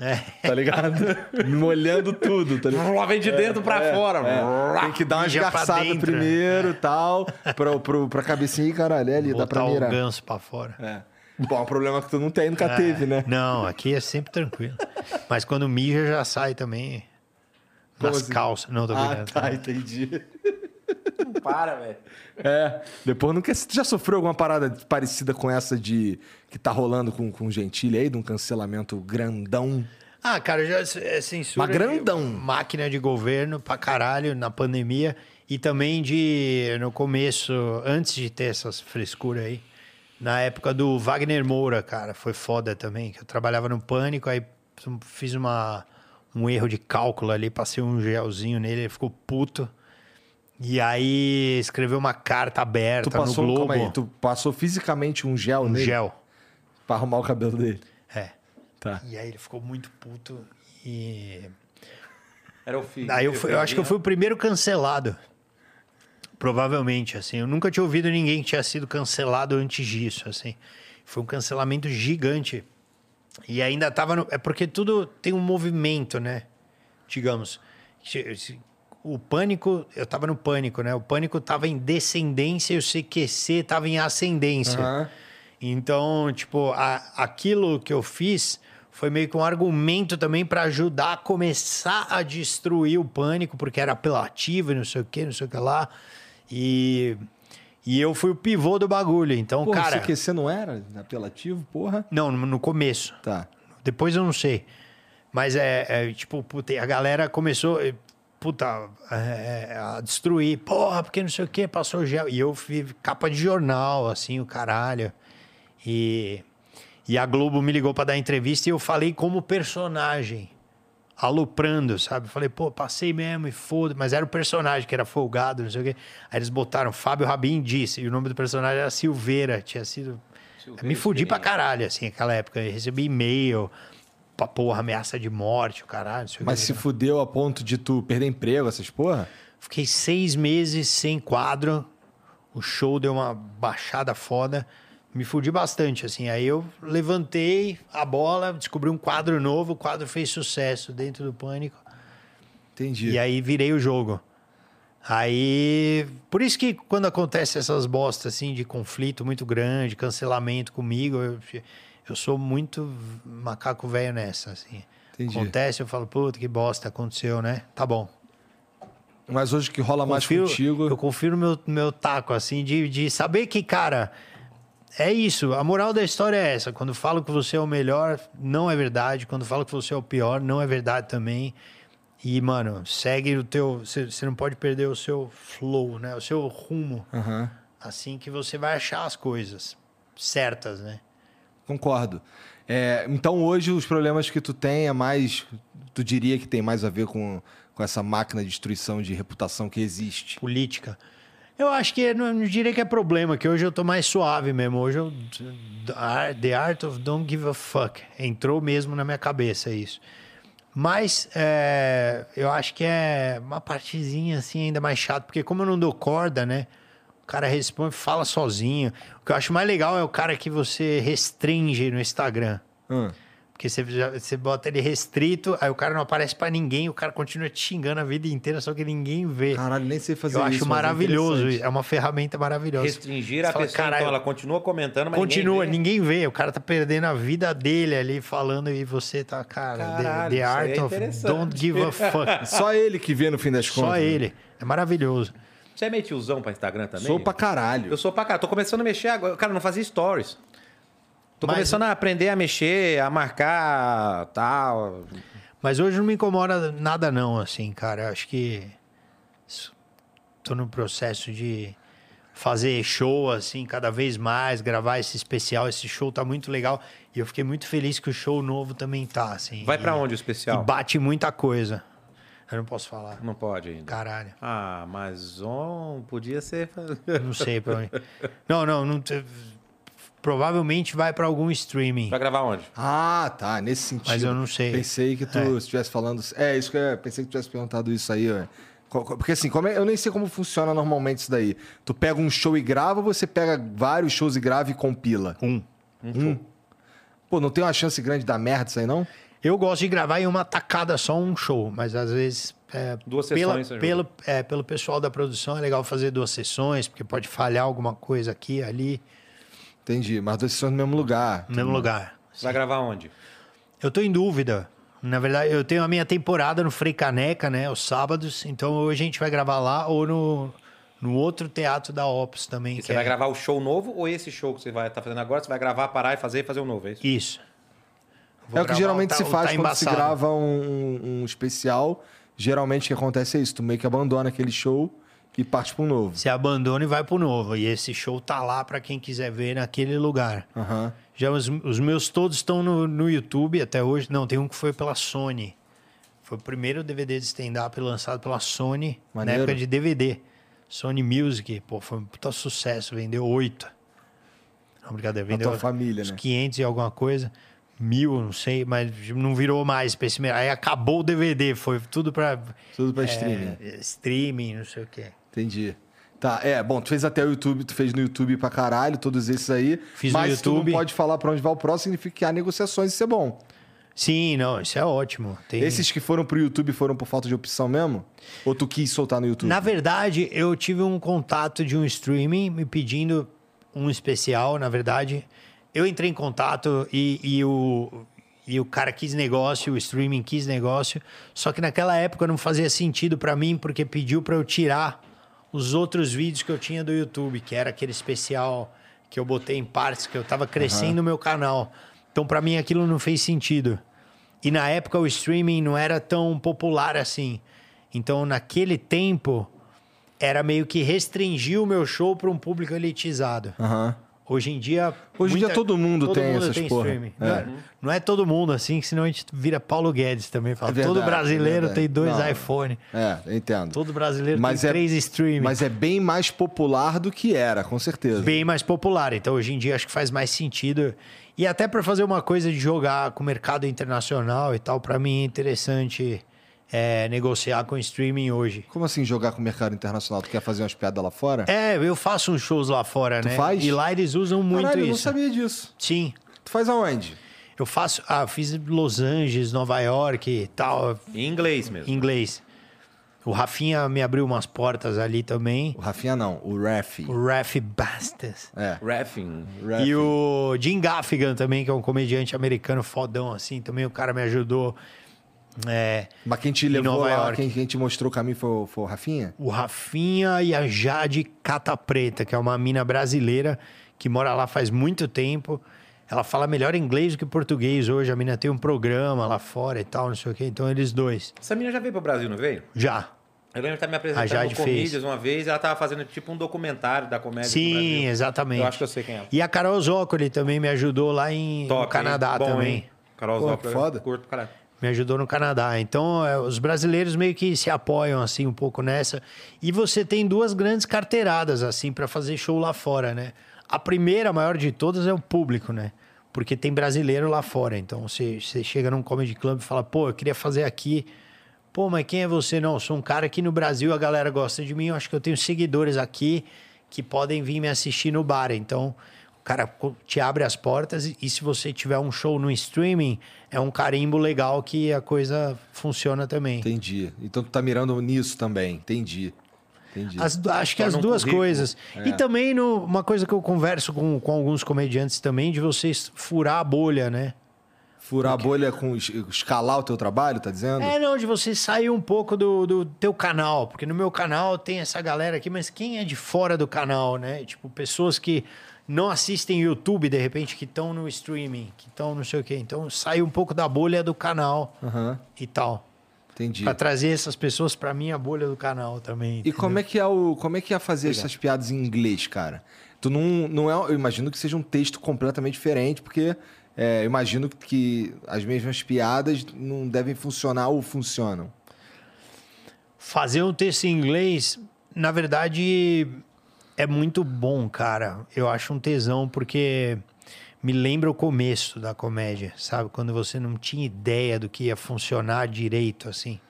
S3: É.
S1: Tá ligado? Molhando tudo, tá ligado?
S2: Lá vem de dentro pra fora.
S1: É, tem que dar uma esgarçada
S3: dentro,
S1: primeiro e tal. Pra, pro, pra cabecinha e caralho, é ali, dá pra
S3: Botar o
S1: mirar.
S3: ganso pra fora.
S1: É. Bom, é um problema que tu não tem, nunca teve, né?
S3: Não, aqui é sempre tranquilo. Mas quando mija já sai também.
S1: Como
S3: Nas
S1: assim?
S3: calças. Não, tô
S1: Ah,
S3: brincando.
S1: tá, entendi.
S2: Para, velho.
S1: É, depois não quer. Tu já sofreu alguma parada parecida com essa de que tá rolando com, com o Gentili aí, de um cancelamento grandão?
S3: Ah, cara, já é censura.
S1: Mas grandão.
S3: de Máquina de governo pra caralho na pandemia. E também de, no começo, antes de ter essas frescuras aí, na época do Wagner Moura, cara, foi foda também. Que eu trabalhava no Pânico, aí fiz uma, um erro de cálculo ali, passei um gelzinho nele, ele ficou puto. E aí escreveu uma carta aberta
S1: Tu passou,
S3: no Globo.
S1: calma aí, tu passou fisicamente um gel
S3: um
S1: nele
S3: gel.
S1: pra arrumar o cabelo dele.
S3: É.
S1: Tá.
S3: E aí ele ficou muito puto e
S2: Era o filho.
S3: Aí eu, fui- eu acho que eu fui o primeiro cancelado. Provavelmente, assim. Eu nunca tinha ouvido ninguém que tinha sido cancelado antes disso, assim. Foi um cancelamento gigante. E ainda tava no... É porque tudo tem um movimento, né? Digamos. O pânico... Eu tava no pânico, né? O pânico tava em descendência e o CQC tava em ascendência.
S1: Aham.
S3: Então, tipo, a- aquilo que eu fiz foi meio que um argumento também para ajudar a começar a destruir o pânico, porque era apelativo e não sei o que, não sei o que lá. E, E eu fui o pivô do bagulho. Então,
S1: Porra,
S3: cara.
S1: CQC não era apelativo, porra?
S3: Não, no no começo.
S1: Tá.
S3: Depois eu não sei. Mas é, é, tipo, puta, a galera começou, puta, é, a destruir. Porra, porque não sei o que, passou gel. E eu fui capa de jornal, assim, o caralho. E, e a Globo me ligou pra dar entrevista e eu falei como personagem. Aloprando, sabe? Falei, pô, passei mesmo e foda Mas era o personagem que era folgado, não sei o quê. Aí eles botaram Fábio Rabin disse. E o nome do personagem era Silveira. Tinha sido.
S2: Silveira
S3: me fudi pra caralho, assim, naquela época. Eu recebi e-mail, pra porra, ameaça de morte, o caralho. não sei o
S1: Mas se fudeu a ponto de tu perder emprego, essas porra?
S3: Fiquei seis meses sem quadro. O show deu uma baixada foda. Me fudi bastante, assim. Aí eu levantei a bola, descobri um quadro novo. O quadro fez sucesso dentro do Pânico.
S1: Entendi.
S3: E aí virei o jogo. Aí. Por isso que quando acontece essas bostas, assim, de conflito muito grande, cancelamento comigo, eu, eu sou muito macaco velho nessa, assim.
S1: Entendi.
S3: Acontece, eu falo, puta, que bosta aconteceu, né? Tá bom.
S1: Mas hoje que rola mais
S3: confiro,
S1: contigo.
S3: Eu confiro meu, meu taco, assim, de, de saber que, cara, é isso. A moral da história é essa. Quando falo que você é o melhor, não é verdade. Quando falo que você é o pior, não é verdade também. E, mano, segue o teu. Você não pode perder o seu flow, né? O seu rumo.
S1: Aham.
S3: Assim que você vai achar as coisas certas, né?
S1: Concordo. É, então hoje os problemas que tu tem é mais. Tu diria que tem mais a ver com, com essa máquina de destruição de reputação que existe.
S3: política. Eu acho que não, não diria que é problema, que hoje eu tô mais suave mesmo. Hoje eu. The Art of Don't Give a Fuck. Entrou mesmo na minha cabeça isso. Mas é, eu acho que é uma partezinha assim ainda mais chata, porque como eu não dou corda, né? O cara responde, fala sozinho. O que eu acho mais legal é o cara que você restringe no Instagram.
S1: Hum.
S3: Porque você, já- você bota ele restrito, aí o cara não aparece pra ninguém, o cara continua te xingando a vida inteira, só que ninguém vê.
S1: Caralho, nem sei fazer
S3: Eu
S1: isso.
S3: acho
S1: mas é
S3: maravilhoso.
S1: interessante.
S3: É uma ferramenta maravilhosa.
S2: Restringir
S3: Você
S2: a
S3: fala,
S2: pessoa,
S3: "Caralho,
S2: então ela continua comentando, mas
S3: Continua,
S2: ninguém vê.
S3: ninguém vê. O cara tá perdendo a vida dele ali falando e você tá, cara, the-
S2: Caralho,
S3: the,
S2: aí
S3: art
S2: é
S3: of don't give a fuck.
S1: Só ele que vê no fim das contas.
S3: Só
S1: né?
S3: ele. É maravilhoso.
S2: Você é meio tiozão pra Instagram também?
S1: Sou pra caralho.
S2: Eu sou pra cá. Tô começando a mexer agora. Cara, eu não fazia stories. Tô
S3: Mas-
S2: começando a aprender a mexer, a marcar, tal.
S3: Mas hoje não me incomoda nada não, assim, cara. Acho que tô no processo de fazer show, assim, cada vez mais, gravar esse especial. Esse show tá muito legal. E eu fiquei muito feliz que o show novo também tá, assim.
S2: Vai
S3: E-
S2: pra onde o
S3: E
S2: especial?
S3: bate muita coisa. Eu não posso falar.
S2: Não pode ainda.
S3: Caralho.
S2: Ah, mas on podia ser.
S3: Não sei pra onde. Não, não, não provavelmente vai pra algum streaming.
S2: Vai gravar onde?
S1: Ah, tá, nesse sentido.
S3: Mas eu não sei.
S1: Pensei que tu
S3: É.
S1: estivesse falando. É, isso que eu pensei que tu tivesse perguntado isso aí, co- Porque assim, como é- eu nem sei como funciona normalmente isso daí. Tu pega um show e grava ou você pega vários shows e grava e compila?
S3: Um.
S1: Um. Pô, não tem uma chance grande de dar merda isso aí, não?
S3: Eu gosto de gravar em uma tacada só um show, mas às vezes. é,
S2: Duas
S3: pela-
S2: sessões,
S3: pelo, é, pelo pessoal da produção é legal fazer duas sessões, porque pode falhar alguma coisa aqui, ali,
S1: Entendi, mas duas sessões no mesmo lugar.
S3: no mesmo lugar.
S2: Vai gravar onde?
S3: Eu tô em dúvida. Na verdade, eu tenho a minha temporada no Frei Caneca, né? Os sábados. Então hoje a gente vai gravar lá ou no, no outro teatro da Ops também.
S2: E
S3: que
S2: você
S3: é-
S2: vai gravar o show novo ou esse show que você vai estar fazendo agora? Você vai gravar, parar e fazer e fazer um novo, é isso?
S3: Isso. Vou
S1: É o que geralmente
S3: Tá-
S1: se faz
S3: Tá
S1: quando se
S3: Embaçado.
S1: grava um, um- um especial. Geralmente o que acontece é isso: tu meio que abandona aquele show e parte para um novo.
S3: Você abandona e vai pro novo. E esse show tá lá pra quem quiser ver naquele lugar.
S1: Aham.
S3: Já os, os meus todos estão no, no YouTube até hoje. Não, tem um que foi pela Sony. Foi o primeiro DVD de stand-up lançado pela Sony
S1: Maneiro.
S3: na época de DVD. Sony Music, pô, foi um puta sucesso. Vendeu oito. Não, brincadeira,
S1: A
S3: vendeu
S1: tua família,
S3: uns
S1: né?
S3: 500 e alguma coisa. Mil, não sei, mas não virou mais pra esse mesmo. Aí acabou o DVD, foi tudo pra...
S1: Tudo pra
S3: é,
S1: streaming.
S3: streaming, não sei o quê.
S1: Entendi. Tá, é, bom, tu fez até o YouTube, tu fez no YouTube pra caralho, todos esses aí.
S3: Fiz no
S1: mas tu
S3: YouTube.
S1: não pode falar pra onde vai o próximo, significa que há negociações, isso é bom.
S3: Sim, não, isso é ótimo. Tem...
S1: Esses que foram pro YouTube foram por falta de opção mesmo? Ou tu quis soltar no YouTube?
S3: Na verdade, eu tive um contato de um streaming me pedindo um especial, na verdade. Eu entrei em contato e, e o, e o cara quis negócio, o streaming quis negócio. Só que naquela época não fazia sentido pra mim, porque pediu pra eu tirar os outros vídeos que eu tinha do YouTube, que era aquele especial que eu botei em partes, que eu tava crescendo o meu canal. Então, pra mim, aquilo não fez sentido. E na época, o streaming não era tão popular assim. Então, naquele tempo, era meio que restringir o meu show para um público elitizado.
S1: Aham.
S3: Hoje em dia.
S1: Hoje em dia todo mundo tem essas porra.
S3: streaming.
S1: É.
S3: Não, é, não é todo mundo assim, que senão a gente vira Paulo Guedes também. Fala,
S1: É verdade,
S3: todo brasileiro
S1: é
S3: tem dois
S1: Não.
S3: iPhone.
S1: É, entendo.
S3: Todo brasileiro
S1: Mas
S3: tem
S1: é-
S3: três streaming.
S1: Mas é bem mais popular do que era, com certeza.
S3: bem mais popular. Então, hoje em dia, acho que faz mais sentido. E até para fazer uma coisa de jogar com o mercado internacional e tal, para mim é interessante é, negociar com streaming hoje.
S1: Como assim jogar com o mercado internacional? Tu quer fazer umas piadas lá fora?
S3: É, eu faço uns shows lá fora, né?
S1: faz?
S3: E lá eles usam muito
S1: Caralho, eu não
S3: isso.
S1: sabia disso.
S3: Sim.
S1: Tu faz aonde?
S3: Eu faço. Ah, eu fiz Los Angeles, Nova York e tal,
S2: Em inglês mesmo.
S3: em inglês. O Rafinha me abriu umas portas ali também.
S1: O Rafinha não, o Ref.
S3: O Raf Bastas.
S1: É.
S2: Raffing.
S1: Ref.
S3: E o Jim Gaffigan também, que é um comediante americano fodão, assim. Também o cara me ajudou. É,
S1: Mas quem te levou
S3: Nova
S1: lá,
S3: York.
S1: quem, quem te mostrou o caminho foi, o- foi o Rafinha?
S3: o Rafinha e a Jade Cata Preta, que é uma mina brasileira que mora lá faz muito tempo. Ela fala melhor inglês do que português hoje. A mina tem um programa lá fora e tal, não sei o quê. Então, eles dois.
S2: Essa menina já veio pro Brasil, não veio?
S3: Já.
S2: Eu lembro de estar me
S3: A
S2: apresentando no Comedians uma vez ela tava fazendo tipo um documentário da comédia
S3: Sim, exatamente.
S2: Eu acho que eu sei quem é.
S3: E a Carol Zócoli também me ajudou lá em,
S2: Top,
S3: no Canadá
S2: hein? Bom,
S3: também.
S2: hein? Carol
S1: Pô,
S2: Zócoli,
S1: foda.
S2: curto, caralho.
S3: Me ajudou no Canadá. Então, é, os brasileiros meio que se apoiam assim um pouco nessa. E você tem duas grandes carteiradas assim para fazer show lá fora, né? A primeira, a maior de todas, é o público, né? Porque tem brasileiro lá fora. Então, você, você chega num comedy club e fala, pô, eu queria fazer aqui. Pô, mas quem é você? Não, sou um cara aqui no Brasil, a galera gosta de mim. Eu acho que eu tenho seguidores aqui que podem vir me assistir no bar. Então, cara te abre as portas e, e se você tiver um show no streaming, é um carimbo legal que a coisa funciona também.
S1: Entendi. Então tu tá mirando nisso também. Entendi. Entendi.
S3: As acho que
S2: Torna
S3: as duas
S2: currículo.
S3: coisas. E também no- uma coisa que eu converso com, com alguns comediantes também, de vocês furar a bolha, né?
S1: Furar a bolha com es- escalar o teu trabalho, tá dizendo?
S3: É, não, de você sair um pouco do, do teu canal. Porque no meu canal tem essa galera aqui, mas quem é de fora do canal, né? Tipo, pessoas que não assistem YouTube, de repente, que estão no streaming, que estão não sei o quê. Então, sai um pouco da bolha do canal
S1: Aham.
S3: e tal.
S1: Entendi.
S3: Pra trazer essas pessoas pra minha bolha do canal também.
S1: E como é que é o como é que é fazer essas piadas em inglês, cara? Tu não, não é, eu imagino que seja um texto completamente diferente, porque é, eu imagino que as mesmas piadas não devem funcionar ou funcionam.
S3: Fazer um texto em inglês, na verdade, é muito bom, cara. Eu acho um tesão, porque me lembra o começo da comédia, sabe? Quando você não tinha ideia do que ia funcionar direito, assim.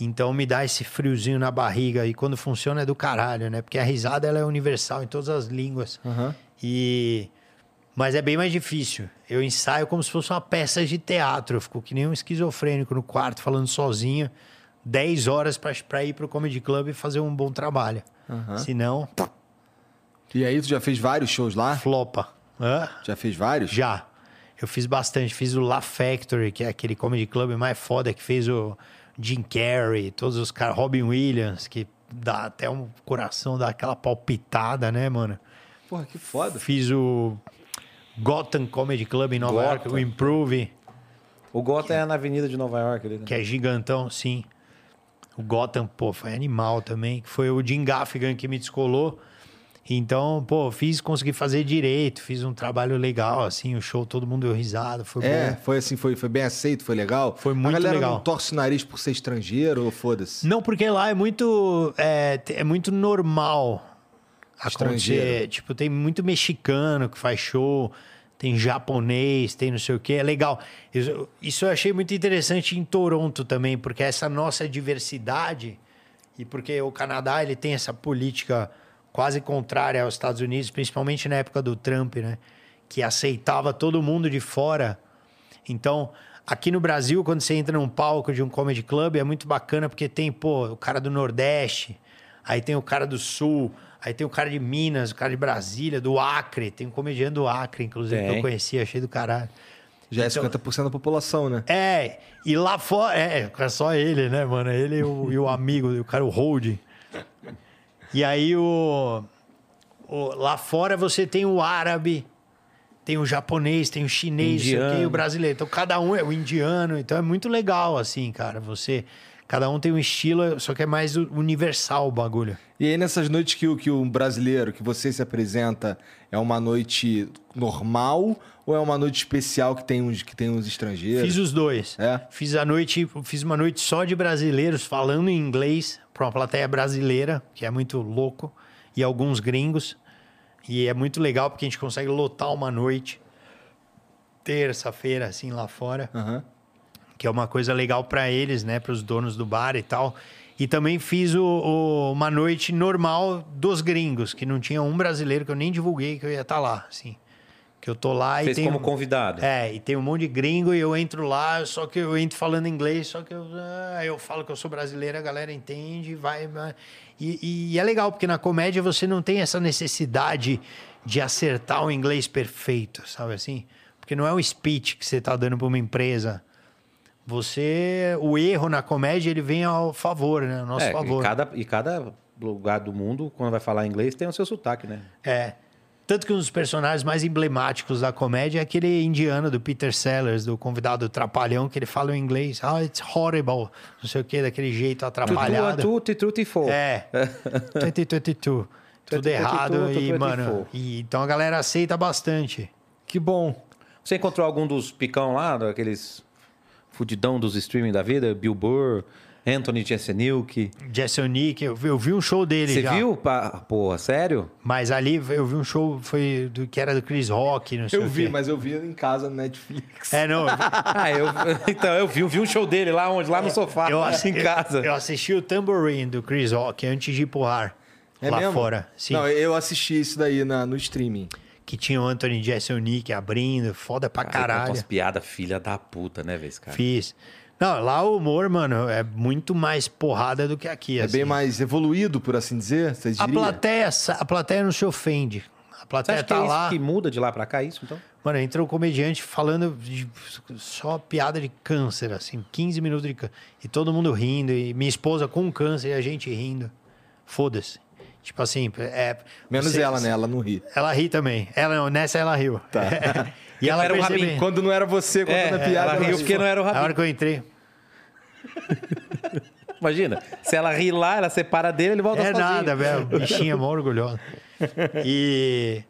S3: Então me dá esse friozinho na barriga. E quando funciona é do caralho, né? Porque a risada ela é universal em todas as línguas.
S1: Aham.
S3: E mas é bem mais difícil. Eu ensaio como se fosse uma peça de teatro. Eu fico que nem um esquizofrênico no quarto falando sozinho, 10 horas pra ir pro comedy club e fazer um bom trabalho.
S1: Aham.
S3: Senão,
S1: E aí tu já fez vários shows lá?
S3: flopa. Hã?
S1: Já fez vários?
S3: Já. Eu fiz bastante. Fiz o La Factory, que é aquele comedy club mais foda que fez o Jim Carrey, todos os caras, Robin Williams, que dá até um coração, dá aquela palpitada, né, mano?
S1: Porra, que foda.
S3: Fiz o Gotham Comedy Club em Nova York, o
S2: Gotham.
S3: Improve,
S2: O Gota é na Avenida de Nova York ali. né?
S3: que é gigantão, sim. O Gotham, pô, foi animal também. que Foi o Jim Gaffigan que me descolou. Então, pô, fiz, consegui fazer direito, fiz um trabalho legal, assim, o show, todo mundo deu risada, foi
S1: É,
S3: bom.
S1: foi assim, foi, foi bem aceito, foi legal?
S3: Foi muito
S1: A galera
S3: legal.
S1: não torce o nariz por ser estrangeiro ou foda-se?
S3: Não, porque lá é muito, é, é muito normal acontecer.
S1: Estrangeiro.
S3: Tipo, tem muito mexicano que faz show, tem japonês, tem não sei o quê. É legal. Isso, isso eu achei muito interessante em Toronto também, porque essa nossa diversidade e porque o Canadá ele tem essa política quase contrária aos Estados Unidos, principalmente na época do Trump, né? Que aceitava todo mundo de fora. Então, aqui no Brasil, quando você entra num palco de um comedy club, é muito bacana porque tem, pô, o cara do Nordeste, aí tem o cara do Sul, aí tem o cara de Minas, o cara de Brasília, do Acre, tem um comediante do Acre, inclusive, que
S2: Tem.
S3: eu conhecia, achei do caralho.
S1: Já é
S3: Então-
S1: 50% da população, né?
S3: É, e lá fora, é, é só ele, né, mano? Ele e o, e o amigo, o cara, o Hold. E aí o, o- lá fora você tem o árabe, tem o japonês, tem o chinês,
S2: Indiano.
S3: e o brasileiro. Então cada um é o indiano, então é muito legal assim, cara. Você cada um tem um estilo, só que é mais universal o bagulho.
S1: E aí, nessas noites que, o- que o brasileiro, que você se apresenta, é uma noite normal ou é uma noite especial que tem uns, que tem uns estrangeiros?
S3: Fiz os dois.
S1: É?
S3: Fiz a noite, fiz uma noite só de brasileiros falando em inglês para uma plateia brasileira, que é muito louco, e alguns gringos. E é muito legal porque a gente consegue lotar uma noite terça-feira assim lá fora,
S1: Aham.
S3: que é uma coisa legal para eles, né, para os donos do bar e tal. E também fiz o, o- uma noite normal dos gringos, que não tinha um brasileiro que eu nem divulguei que eu ia estar lá, assim. Que eu tô lá
S2: Fez
S3: e tem
S2: como convidado.
S3: é, e tem um monte de gringo e eu entro lá, só que eu entro falando inglês, só que eu, ah, eu falo que eu sou brasileiro, a galera entende, vai. vai. E, e é legal, porque na comédia você não tem essa necessidade de acertar o inglês perfeito, sabe assim? Porque não é um speech que você está dando para uma empresa. Você. O erro na comédia ele vem ao favor, né? Ao nosso
S2: É,
S3: favor.
S2: E cada, e cada lugar do mundo, quando vai falar inglês, tem o seu sotaque, né?
S3: É. Tanto que um dos personagens mais emblemáticos da comédia é aquele indiano do Peter Sellers, do convidado Trapalhão, que ele fala em inglês. Ah, it's horrible. Não sei o que, daquele jeito atrapalhado.
S2: Tutti, tutti, fo.
S3: É. 2022. Tudo
S2: 2022,
S3: errado. E,
S2: 2024.
S3: mano, e, então a galera aceita bastante.
S1: Que bom.
S2: Você encontrou algum dos picão lá, daqueles fudidão dos streaming da vida? Bill Burr, Anthony Jeselnik.
S3: Jason Nick, eu, vi- eu vi um show dele
S2: Você
S3: já.
S2: viu? Pa- Porra, sério?
S3: Mas ali eu vi um show foi do, que era do Chris Rock, não sei
S1: Eu
S3: o
S1: vi,
S3: quê.
S1: mas eu vi em casa no Netflix.
S3: É, não. eu vi-
S2: Ah, eu, então, eu vi, eu vi um show dele lá onde? Lá no sofá,
S3: eu,
S2: em
S3: assi-
S2: casa.
S3: Eu, eu assisti o Tambourine do Chris Rock antes de ir pro ar.
S1: É
S3: lá
S1: mesmo?
S3: fora. Sim.
S1: Não, eu assisti isso daí na, no streaming.
S3: Que tinha o Anthony Jeselnik abrindo, foda pra
S2: Cara,
S3: caralho.
S2: umas piadas filha da puta, né, vez, cara?
S3: Fiz. Não, lá o humor, mano, é muito mais porrada do que aqui.
S1: É
S3: assim.
S1: bem mais evoluído, por assim dizer, vocês
S3: A plateia, a plateia não se ofende. A
S2: Você
S3: plateia
S2: acha que
S3: tá
S2: é isso
S3: lá.
S2: que muda de lá pra cá, isso, então?
S3: Mano, entra um comediante falando de só piada de câncer, assim, 15 minutos de câncer. E todo mundo rindo, e minha esposa com câncer e a gente rindo. Foda-se. Tipo assim, é.
S1: Menos
S3: você-
S1: ela, né? Ela não ri.
S3: Ela ri também. Ela não, nessa ela riu.
S1: Tá.
S3: e ela
S2: Era o. Rabin.
S1: Quando não era você contando
S2: É,
S1: a piada,
S2: ela riu porque não era o
S3: A hora
S2: Rabin.
S3: que eu entrei.
S2: Imagina, se ela rir lá, ela separa dele, ele volta
S3: É
S2: sozinho.
S3: nada, velho. Bichinha mó orgulhosa. E.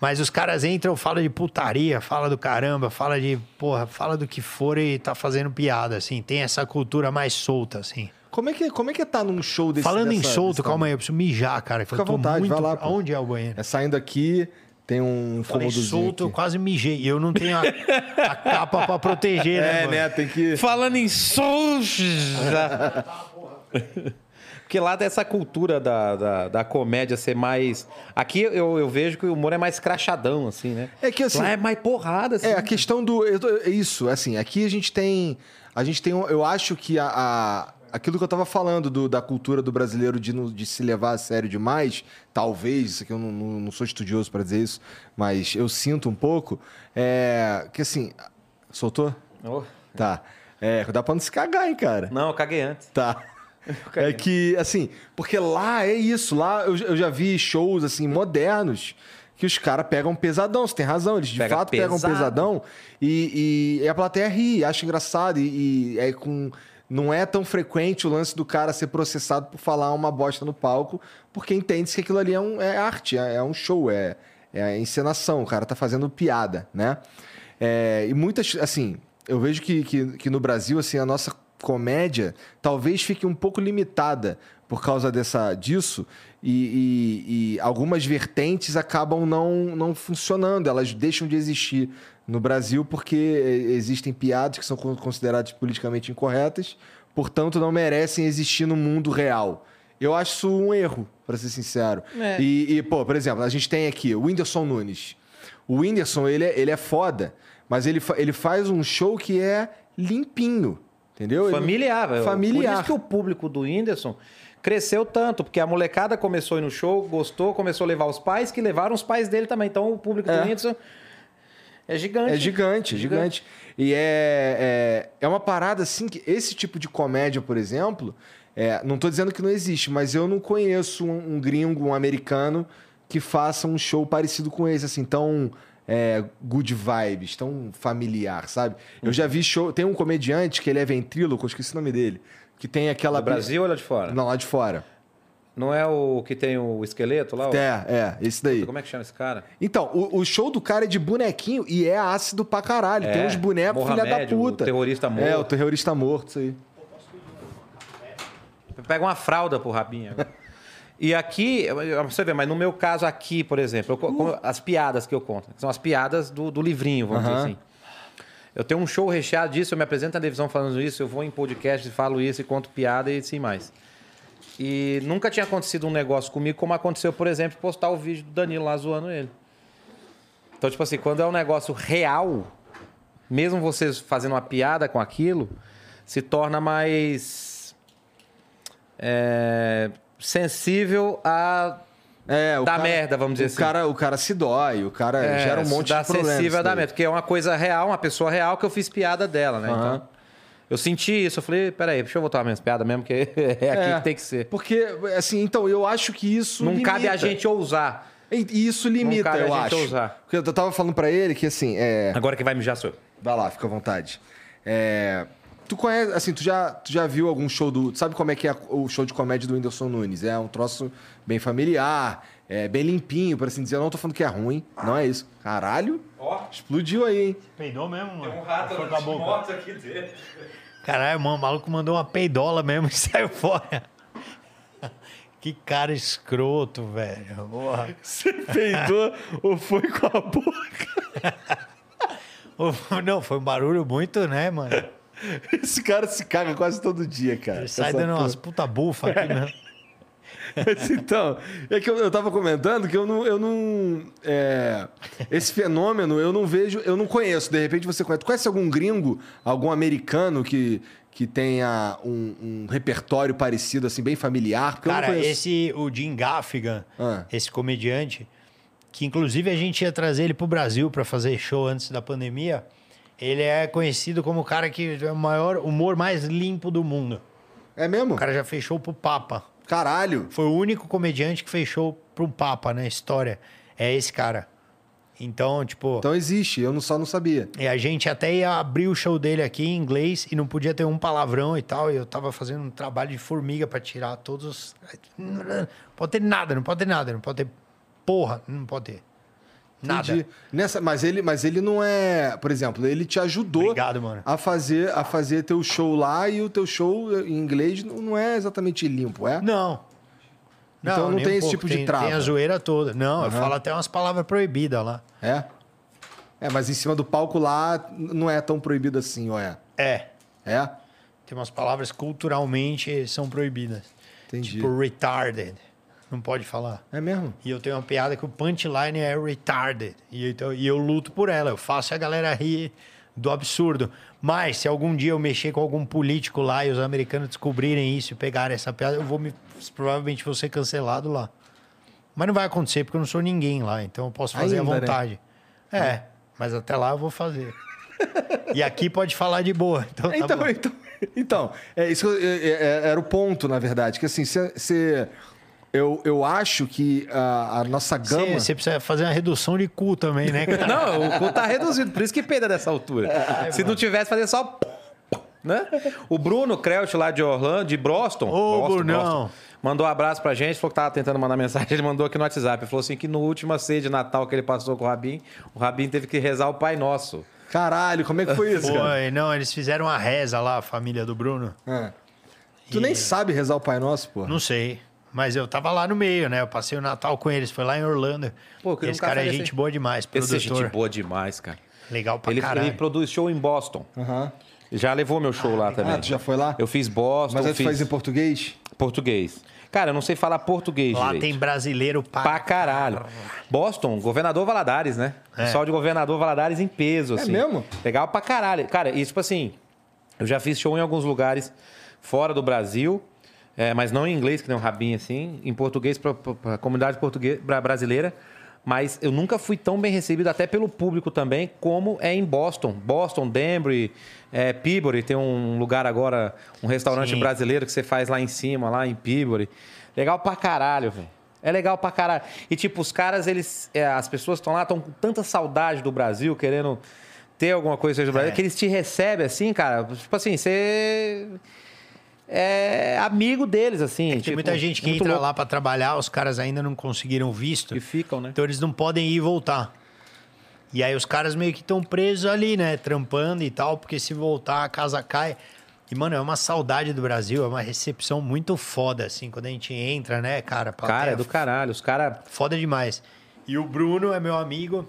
S3: Mas os caras entram, fala de putaria, fala do caramba, fala de. Porra, fala do que for e tá fazendo piada, assim. Tem essa cultura mais solta, assim.
S1: Como é que como é que é tá num show desse
S3: Falando em
S1: dessa-
S3: solto,
S1: desse
S3: calma aí, eu preciso mijar, cara.
S1: Fica
S3: eu tô
S1: à vontade,
S3: muito...
S1: vai lá, pô.
S3: Onde é o banheiro?
S1: É saindo aqui, tem um
S3: Falei
S1: cômodozinho
S3: solto, eu
S1: aqui.
S3: quase mijei. E eu não tenho a, a capa pra proteger, né,
S1: É,
S3: mano?
S1: né? Tem que.
S2: Falando em soja. Porque lá tem essa cultura da, da, da comédia ser mais. Aqui eu, eu vejo que o humor é mais crachadão, assim, né?
S1: É que assim.
S2: Lá é mais porrada, assim.
S1: É, a questão do. eu é Isso, assim, aqui a gente tem. A gente tem. um- Eu acho que a. a- aquilo que eu tava falando do- da cultura do brasileiro de, de se levar a sério demais, talvez, isso aqui eu não, não- sou estudioso para dizer isso, mas eu sinto um pouco. É. Que assim. Soltou?
S2: Oh,
S1: Tá. É, dá pra não se cagar, hein, cara.
S2: Não, eu caguei antes.
S1: Tá. É que, assim, porque lá é isso. Lá eu, eu já vi shows, assim, modernos que os caras pegam pesadão. Você tem razão, eles de
S2: Pega
S1: fato pegam
S2: pesado.
S1: pesadão e, e a plateia ri, acha engraçado. E, e é com. Não é tão frequente o lance do cara ser processado por falar uma bosta no palco, porque entende-se que aquilo ali é, um, é arte, é, é um show, é, é encenação, o cara tá fazendo piada, né? É, e muitas, assim, eu vejo que, que, que no Brasil, assim, a nossa comédia talvez fique um pouco limitada por causa dessa, disso e, e- e algumas vertentes acabam não, não funcionando, elas deixam de existir no Brasil porque existem piadas que são con- consideradas politicamente incorretas, portanto não merecem existir no mundo real. Eu acho isso um erro, para ser sincero.
S2: É.
S1: E, e, pô, por exemplo, a gente tem aqui o Whindersson Nunes. O Whindersson, ele é, ele é foda, mas ele, fa- ele faz um show que é limpinho, entendeu? Ele-
S2: Familiar, velho. Por
S1: Familiar.
S2: isso que o público do Whindersson cresceu tanto, porque a molecada começou a ir no show, gostou, começou a levar os pais, que levaram os pais dele também. Então o público
S1: É.
S2: do Whindersson é gigante.
S1: É gigante, é gigante. E é, é, é uma parada assim que esse tipo de comédia, por exemplo, É, não tô dizendo que não existe, mas eu não conheço um, um gringo, um americano, que faça um show parecido com esse, assim, tão é, good vibes, tão familiar, sabe? Eu já vi show. Tem um comediante que ele é ventríloco, eu esqueci o nome dele. Que tem aquela.
S2: Do Brasil ou lá de fora?
S1: Não, lá de fora.
S2: Não é o que tem o esqueleto lá?
S1: É, é, esse daí.
S2: Como é que chama esse cara?
S1: Então, o, o show do cara é de bonequinho e é ácido pra caralho. Tem
S2: É,
S1: uns bonecos filha da
S2: Mohamed, o
S1: puta.
S2: terrorista
S1: É,
S2: morto.
S1: o terrorista morto, isso aí.
S2: Pega uma fralda pro rabinho. agora. E aqui, você vê, mas no meu caso aqui, por exemplo, eu como- as piadas que eu conto, são as piadas do, do livrinho, vamos
S1: Aham.
S2: dizer assim. Eu tenho um show recheado disso, eu me apresento na televisão falando isso, eu vou em podcast e falo isso e conto piada e assim mais. E nunca tinha acontecido um negócio comigo como aconteceu, por exemplo, postar o vídeo do Danilo lá zoando ele. Então, tipo assim, quando é um negócio real, mesmo vocês fazendo uma piada com aquilo, se torna mais é, sensível a
S1: É,
S2: Dá
S1: cara-
S2: merda, vamos dizer
S1: o
S2: assim.
S1: Cara, o cara se dói, o cara
S2: é,
S1: gera um monte de problemas.
S2: sensível a dar merda, porque é uma coisa real, uma pessoa real que eu fiz piada dela, né?
S1: Aham.
S2: Então, eu senti isso, eu falei, peraí, deixa eu voltar minhas piadas mesmo, que é aqui
S1: É,
S2: que tem que ser.
S1: Porque, assim, então, eu acho que isso
S2: Não
S1: limita.
S2: cabe a gente ousar.
S1: E isso limita,
S2: cabe a
S1: eu
S2: gente
S1: acho.
S2: ousar.
S1: Porque eu tava falando pra ele que, assim, é...
S2: Agora que vai mijar sou eu.
S1: Vai lá, fica à vontade. É, Tu conhece, assim, tu já, tu já viu algum show do. Tu sabe como é que é o show de comédia do Whindersson Nunes? É um troço bem familiar, é bem limpinho, por assim dizer. Eu não tô falando que é ruim, não é isso. Caralho,
S2: Ó,
S1: explodiu aí, hein?
S3: Peidou mesmo, mano?
S2: um rato
S3: Foi com a
S2: de
S3: boca.
S2: moto aqui dentro.
S3: Caralho, mano, o maluco mandou uma peidola mesmo e saiu fora. Que cara escroto, velho. Porra.
S1: Você peidou ou foi com a boca?
S3: Não, foi um barulho muito, né, mano?
S1: Esse cara se caga quase todo dia, cara.
S3: Ele sai
S1: Essa
S3: dando
S1: porra.
S3: umas puta bufa aqui mesmo.
S1: Então, é que eu, eu tava comentando que eu não. Eu não é, esse fenômeno eu não vejo, eu não conheço. De repente você conhece. Conhece algum gringo, algum americano que, que tenha um, um repertório parecido, assim, bem familiar?
S3: Cara, esse, o Jim Gaffigan,
S1: Ah.
S3: esse comediante, que inclusive a gente ia trazer ele pro Brasil para fazer show antes da pandemia, ele é conhecido como o cara que é o maior humor mais limpo do mundo.
S1: É mesmo?
S3: O cara já fechou pro Papa.
S1: Caralho.
S3: Foi o único comediante que fechou pro Papa na história. É esse cara. Então, tipo,
S1: Então existe, eu não, só não sabia.
S3: e a gente até ia abrir o show dele aqui em inglês e não podia ter um palavrão e tal. E eu tava fazendo um trabalho de formiga pra tirar todos os. Não pode ter nada, não pode ter nada, não pode ter porra, não pode ter. Nada.
S1: Nessa, mas, ele, mas ele não é. Por exemplo, ele te ajudou
S3: Obrigado, mano.
S1: a fazer a fazer teu show lá e o teu show em inglês não não é exatamente limpo, é?
S3: Não.
S1: Então não
S3: nem
S1: tem
S3: um
S1: esse
S3: pouco.
S1: tipo de
S3: tem,
S1: trava.
S3: Tem a zoeira toda. Não, eu
S1: Aham.
S3: falo até umas palavras proibidas lá.
S1: É? É, mas em cima do palco lá não é tão proibido assim, ou é?
S3: É.
S1: É?
S3: Tem umas palavras culturalmente são proibidas.
S1: Entendi.
S3: Tipo, retarded. Não pode falar.
S1: É mesmo?
S3: E eu tenho uma piada que o punchline é retarded. E, então, e eu luto por ela. Eu faço a galera rir do absurdo. Mas se algum dia eu mexer com algum político lá e os americanos descobrirem isso e pegarem essa piada, eu vou me. Provavelmente vou ser cancelado lá. Mas não vai acontecer porque eu não sou ninguém lá. Então eu posso fazer
S1: Ainda,
S3: à
S1: né?
S3: vontade. É, mas até lá eu vou fazer. e aqui pode falar de boa. Então, tá
S1: Então, então, então, é isso é- é- era o ponto, na verdade. Que assim, você. Eu, eu acho que a, a nossa gama.
S3: Você precisa fazer uma redução de cu também, né, cara?
S2: Não, o cu tá reduzido, por isso que peida dessa altura. Se não tivesse, fazer só. Né? O Bruno Krelt lá de Orlando, de Boston,
S3: Ô,
S2: Boston,
S3: Brunão.
S2: Boston, mandou um abraço pra gente, falou que tava tentando mandar mensagem, ele mandou aqui no WhatsApp. Ele falou assim que no último ceia de Natal que ele passou com o Rabin, o Rabin teve que rezar o Pai Nosso.
S1: Caralho, como é que foi isso, cara?
S3: Foi, não, eles fizeram uma reza lá, a família do Bruno.
S1: Ah. Tu nem sabe rezar o Pai Nosso, pô.
S3: Não sei. Mas eu tava lá no meio, né? Eu passei o Natal com eles, foi lá em Orlando.
S2: Pô,
S3: Esse
S2: um
S3: cara é gente
S2: desse-
S3: boa demais,
S2: Esse é
S3: produtor.
S2: gente boa demais, cara.
S3: Legal pra
S2: Ele,
S3: caralho.
S2: ele produz show em Boston.
S1: Aham.
S2: Já levou meu show lá também.
S1: Ah, já foi lá?
S2: Eu fiz Boston,
S1: Mas aí tu
S2: fiz
S1: faz em português?
S2: português. Cara, eu não sei falar português
S3: Lá
S2: direito.
S3: tem brasileiro pra...
S2: Pra caralho. Boston, governador Valadares, né?
S3: É.
S2: Pessoal de governador Valadares em peso, assim.
S1: mesmo?
S2: Legal pra caralho. Cara, e tipo assim, eu já fiz show em alguns lugares fora do Brasil, é, mas não em inglês, que nem um rabinho assim, em português pra, pra, pra comunidade portuguesa, bra- brasileira. Mas eu nunca fui tão bem recebido, até pelo público também, como é em Boston. Boston, Danbury, é, Peabody, tem um lugar agora, um restaurante
S3: Sim.
S2: brasileiro que você faz lá em cima, lá em Peabody. Legal pra caralho, velho. É legal pra caralho. E, tipo, os caras, eles. é, as pessoas estão lá, estão com tanta saudade do Brasil, querendo ter alguma coisa do Brasil,
S3: É.
S2: que eles te recebem assim, cara. Tipo assim, você. É amigo deles, assim.
S3: Tem
S2: tipo,
S3: muita gente que entra
S2: louco.
S3: lá pra trabalhar, os caras ainda não conseguiram visto.
S2: E ficam, né?
S3: Então eles não podem ir e voltar. E aí os caras meio que estão presos ali, né? Trampando e tal, porque se voltar a casa cai. E, mano, é uma saudade do Brasil, é uma recepção muito foda, assim, quando a gente entra, né, cara?
S2: Cara, é do caralho. Os caras.
S3: Foda demais. E o Bruno é meu amigo.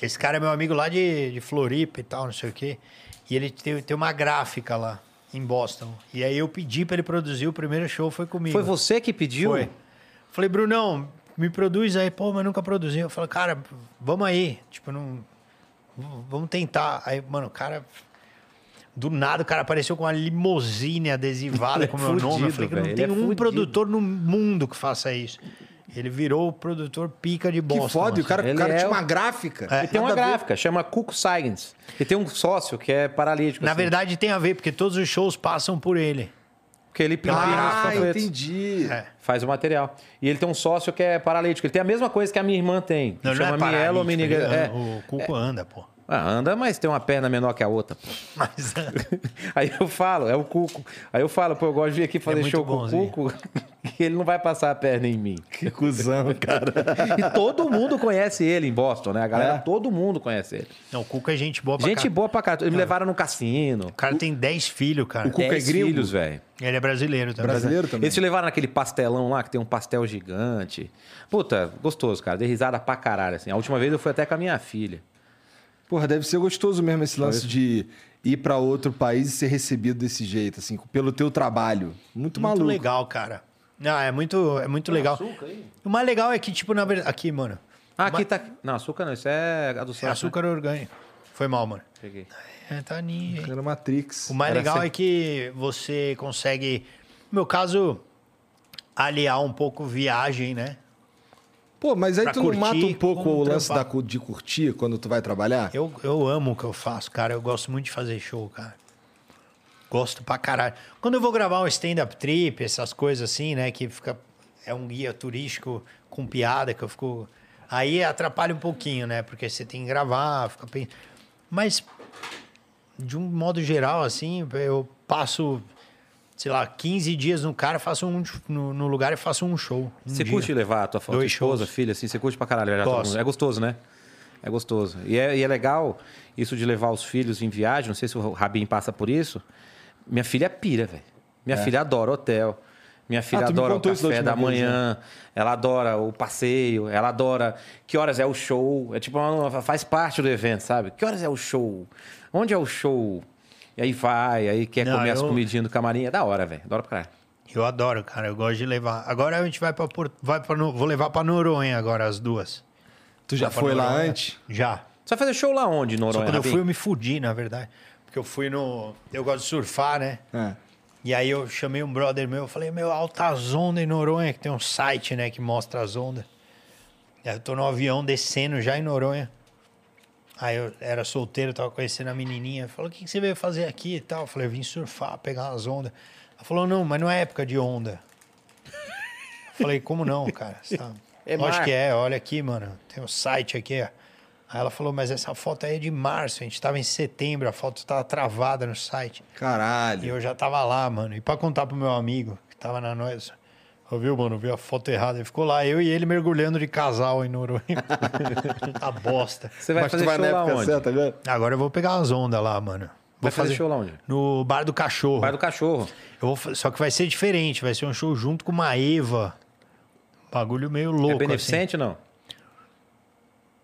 S3: Esse cara é meu amigo lá de, de Floripa e tal, não sei o quê. E ele tem, tem uma gráfica lá em Boston. E aí eu pedi pra ele produzir, o primeiro show foi comigo.
S2: Foi você que pediu?
S3: Foi. Falei, Brunão, me produz aí. Pô, mas nunca produzi. Eu falei, cara, vamos aí. Tipo, não... Vamos tentar. Aí, mano, o cara... Do nada, o cara apareceu com uma limusine adesivada
S2: é
S3: com o meu nome. Eu
S2: fudido,
S3: falei não tem
S2: é
S3: um
S2: fudido.
S3: produtor no mundo que faça isso. Ele virou o produtor pica de Boston.
S1: Que foda, e o cara, o
S2: Ele
S1: cara
S2: é
S1: tinha
S2: o-
S1: uma gráfica.
S3: É.
S2: Ele tem uma
S1: Nada
S2: gráfica, chama Cuco Science. E tem um sócio que é paralítico.
S3: Na
S2: assim,
S3: verdade, tem a ver, porque todos os shows passam por ele.
S2: Porque ele imprimia os
S1: Ah,
S2: panfletos.
S1: entendi.
S3: É.
S2: Faz o material. E ele tem um sócio que é paralítico. Ele tem a mesma coisa que a minha irmã tem.
S3: Não,
S2: que
S3: não é
S2: chama
S3: paralítico,
S2: mielomeniga-
S3: ele-
S2: é.
S3: O Cuco anda, pô.
S2: Ah, anda, mas tem uma perna menor que a outra.
S3: Mas
S2: Aí eu falo, é o Cuco. Aí eu falo, pô, eu gosto de vir aqui fazer
S3: É
S2: show com o. Cuco. E ele não vai passar a perna em mim.
S1: Que cuzão, cara.
S2: E todo mundo conhece ele em Boston, né? A galera,
S1: É?
S2: todo mundo conhece ele.
S3: Não, o Cuco é gente boa pra
S2: Gente
S3: caralho.
S2: boa pra cá. Eles me levaram no cassino.
S3: O cara tem 10 filhos, cara.
S1: O Cuco é
S2: 10
S1: gringo?
S2: filhos, velho.
S3: Ele é brasileiro também.
S1: Brasileiro também.
S2: Eles te levaram naquele pastelão lá, que tem um pastel gigante. Puta, gostoso, cara. Dei risada pra caralho, assim. A última vez eu fui até com a minha filha.
S1: Porra, deve ser gostoso mesmo esse lance de ir pra outro país e ser recebido desse jeito, assim, pelo teu trabalho. Muito,
S3: Muito
S1: maluco.
S3: legal, cara. Não, é muito, é muito legal. O mais legal é que, tipo, na verdade. Aqui, mano.
S2: Ah, aqui tá. Não, açúcar não, isso é
S3: É
S2: adoçante.
S3: açúcar orgânico. Foi mal, mano.
S2: né? Peguei.
S3: É, tá hein?
S1: Era Matrix.
S3: O mais
S2: Era
S3: legal
S2: assim.
S3: é que você consegue, no meu caso, aliar um pouco viagem, né?
S1: Pô, mas aí tu não mata um pouco o lance da, de curtir quando tu vai trabalhar?
S3: Eu, eu amo o que eu faço, cara. Eu gosto muito de fazer show, cara. Gosto pra caralho. Quando eu vou gravar um stand-up trip, essas coisas assim, né? Que fica. É um guia turístico com piada que eu fico. Aí atrapalha um pouquinho, né? Porque você tem que gravar, fica. Mas, de um modo geral, assim, eu passo, sei lá, 15 dias no cara, faço um no, no lugar e faço um show. um
S2: Você
S3: dia.
S2: curte levar a tua, tua esposa, filha, assim? Você curte pra caralho? É gostoso, né? É gostoso. E é, e é legal isso de levar os filhos em viagem. Não sei se o Rabin passa por isso. Minha filha pira, velho. Minha filha adora hotel. Minha filha
S1: É. Ah, tu me
S2: adora o café da
S1: vez, né?
S2: manhã. Ela adora o passeio. Ela adora que horas é o show. É tipo, faz parte do evento, sabe? Que horas é o show? Onde é o show? E aí vai, aí quer
S3: Não,
S2: comer as
S3: eu-
S2: comidinhas do camarim. É da hora, velho. Adoro pra caralho.
S3: Eu adoro, cara. Eu gosto de levar. Agora a gente vai pra Porto. Vai pra, vou levar pra Noronha agora, as duas.
S1: Tu já
S3: Vai
S1: foi lá antes?
S3: Já.
S2: Você vai fazer show lá onde,
S3: Só
S2: Noronha?
S3: quando eu fui, eu me fudi, na verdade. Porque eu fui no. Eu gosto de surfar, né?
S1: É.
S3: E aí eu chamei um brother meu, eu falei, meu, altas ondas em Noronha, que tem um site, né, que mostra as ondas. E aí eu tô no avião descendo já em Noronha. Aí eu era solteiro, tava conhecendo a menininha. Falou, o que, que você veio fazer aqui e tal? Eu falei, eu vim surfar, pegar umas ondas. Ela falou, não, mas não é época de onda. Eu falei, como não, cara? Você tá...
S2: É
S3: Lógico
S2: mar.
S3: que é, olha aqui, mano. Tem um site aqui, ó. Aí ela falou, mas essa foto aí é de março, a gente tava em setembro, a foto tava travada no site. E
S1: Caralho.
S3: eu já tava lá, mano. E pra contar pro meu amigo, que tava na ó, viu, mano? Viu a foto errada. Ele ficou lá, eu e ele mergulhando de casal em Noronha. a bosta.
S2: Você vai
S1: Mas
S2: fazer
S1: tu vai
S2: show
S1: na
S2: lá
S1: época
S2: onde?
S1: certa agora?
S3: Agora eu vou pegar umas ondas lá, mano.
S2: Vai
S3: Vou
S2: fazer show lá onde?
S3: No Bar do Cachorro.
S2: Bar do Cachorro.
S3: Eu vou Só que vai ser diferente, vai ser um show junto com uma Eva. Bagulho meio louco.
S2: é
S3: assim.
S2: beneficente, não?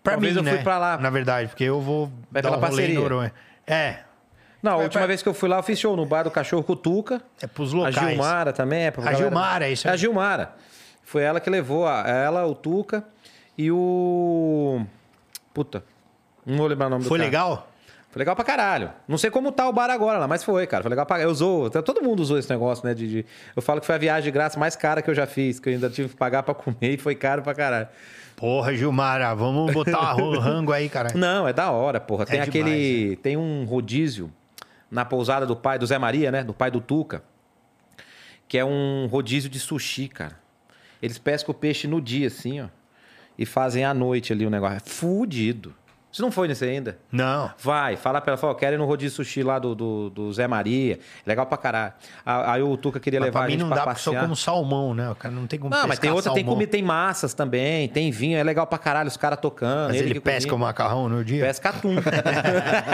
S3: Pra
S2: Talvez
S3: mim,
S2: eu fui
S3: né?
S2: pra lá.
S3: Na verdade, porque eu vou
S2: Vai
S3: dar
S2: pela
S3: um rolê em
S2: parceria.
S3: Noronha. É,
S2: Não, a última
S3: pra-
S2: vez que eu fui lá, eu fiz show no bar do Cachorro Cutuca.
S3: é pros
S2: A
S3: locais.
S2: Gilmara também. É pra
S3: A
S2: galera-
S3: Gilmara, é isso
S2: É
S3: aí.
S2: a Gilmara. Foi ela que levou. a- Ela, o Tuca e o... Puta. Não vou lembrar o nome do
S3: Foi legal?
S2: Foi legal pra caralho. Não sei como tá o bar agora lá, mas foi, cara. Foi legal pra caralho. Eu usou, todo mundo usou esse negócio, né? De, de- Eu falo que foi a viagem de graça mais cara que eu já fiz, que eu ainda tive que pagar pra comer e foi caro pra caralho.
S3: Porra, Gilmara, vamos botar o rango aí, cara.
S2: Não, é da hora, porra. Tem
S3: É
S2: aquele. Tem um rodízio na pousada do pai do Zé Maria, né? Do pai do Tuca. Que é um rodízio de sushi, cara. Eles pescam o peixe no dia, assim, ó. E fazem à noite ali o negócio. É fudido. Você não foi nesse ainda?
S3: Não.
S2: Vai, fala pra ela, fala, eu quero ir no rodízio sushi lá do, do, do Zé Maria. Legal pra caralho. A- Aí o Tuca queria
S3: Mas
S2: levar
S3: pra
S2: a
S3: mim
S2: gente
S3: não
S2: pra
S3: dá porque eu só
S2: passear.
S3: como salmão, né? O cara não tem como
S2: Não, mas tem outra, tem
S3: salmão.
S2: comida, tem massas também, tem vinho, é legal pra caralho, os caras tocando.
S3: Mas ele,
S2: que
S3: pesca o
S2: cozinha.
S3: macarrão no dia?
S2: Pesca atum.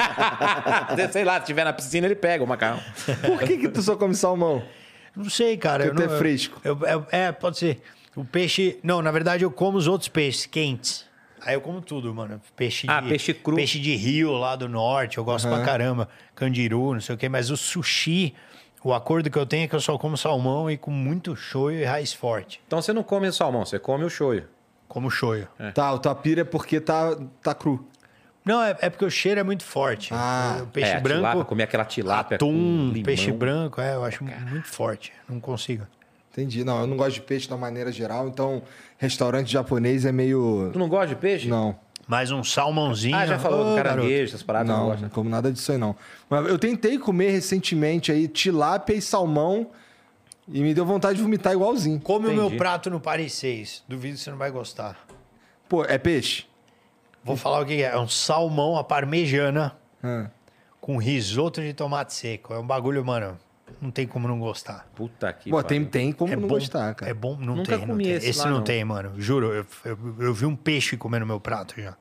S2: Sei lá, se tiver na piscina, ele pega o macarrão.
S1: Por que, que tu só come salmão?
S3: Não sei, cara.
S1: Porque
S3: eu
S1: tu
S3: não-
S1: é fresco.
S3: eu- eu- é, pode ser. O peixe... Não, na verdade eu como os outros peixes quentes. Aí eu como tudo, mano. Peixe
S2: Ah,
S3: de...
S2: peixe cru.
S3: Peixe de rio lá do norte, eu gosto pra caramba. Candiru, não sei o quê. Mas o sushi, o acordo que eu tenho é que eu só como salmão e com muito shoyu e raiz forte.
S2: Então você não come o salmão, você come o shoyu.
S3: Como shoyu.
S1: Tá, o tua pira é porque tá, tá cru.
S3: Não, é, é porque o cheiro é muito forte.
S1: Ah,
S3: o peixe
S2: é,
S3: branco...
S2: tilápia, comer aquela tilápia
S3: Atum,
S2: com limão.
S3: peixe branco, é, eu acho muito forte. Não consigo.
S1: Entendi. Não, eu não gosto de peixe da maneira geral, então restaurante japonês é meio.
S2: Tu não gosta de peixe?
S1: Não.
S3: Mais um salmãozinho.
S2: Ah, já falou
S3: Ô,
S2: do caranguejo, essas paradas, não,
S1: Não,
S2: gosta.
S1: não como nada disso aí, não. Mas eu tentei comer recentemente aí tilápia e salmão e me deu vontade de vomitar igualzinho.
S3: Come o
S2: Entendi.
S3: meu prato no Paris 6. Duvido que você não vai gostar.
S1: Pô, é peixe?
S3: Vou falar o que é. É um salmão à parmejana
S1: Ah.
S3: com risoto de tomate seco. É um bagulho, mano. Não tem como não gostar.
S2: Puta que
S1: Pô,
S2: pariu.
S1: tem, tem como
S3: é
S1: não
S3: bom,
S1: gostar, cara.
S3: É bom, não
S2: Nunca
S3: tem, não
S2: comi
S3: tem.
S2: esse
S3: Esse
S2: lá,
S3: não,
S2: não.
S3: tem, mano. Juro, eu, eu, eu vi um peixe comer no meu prato já.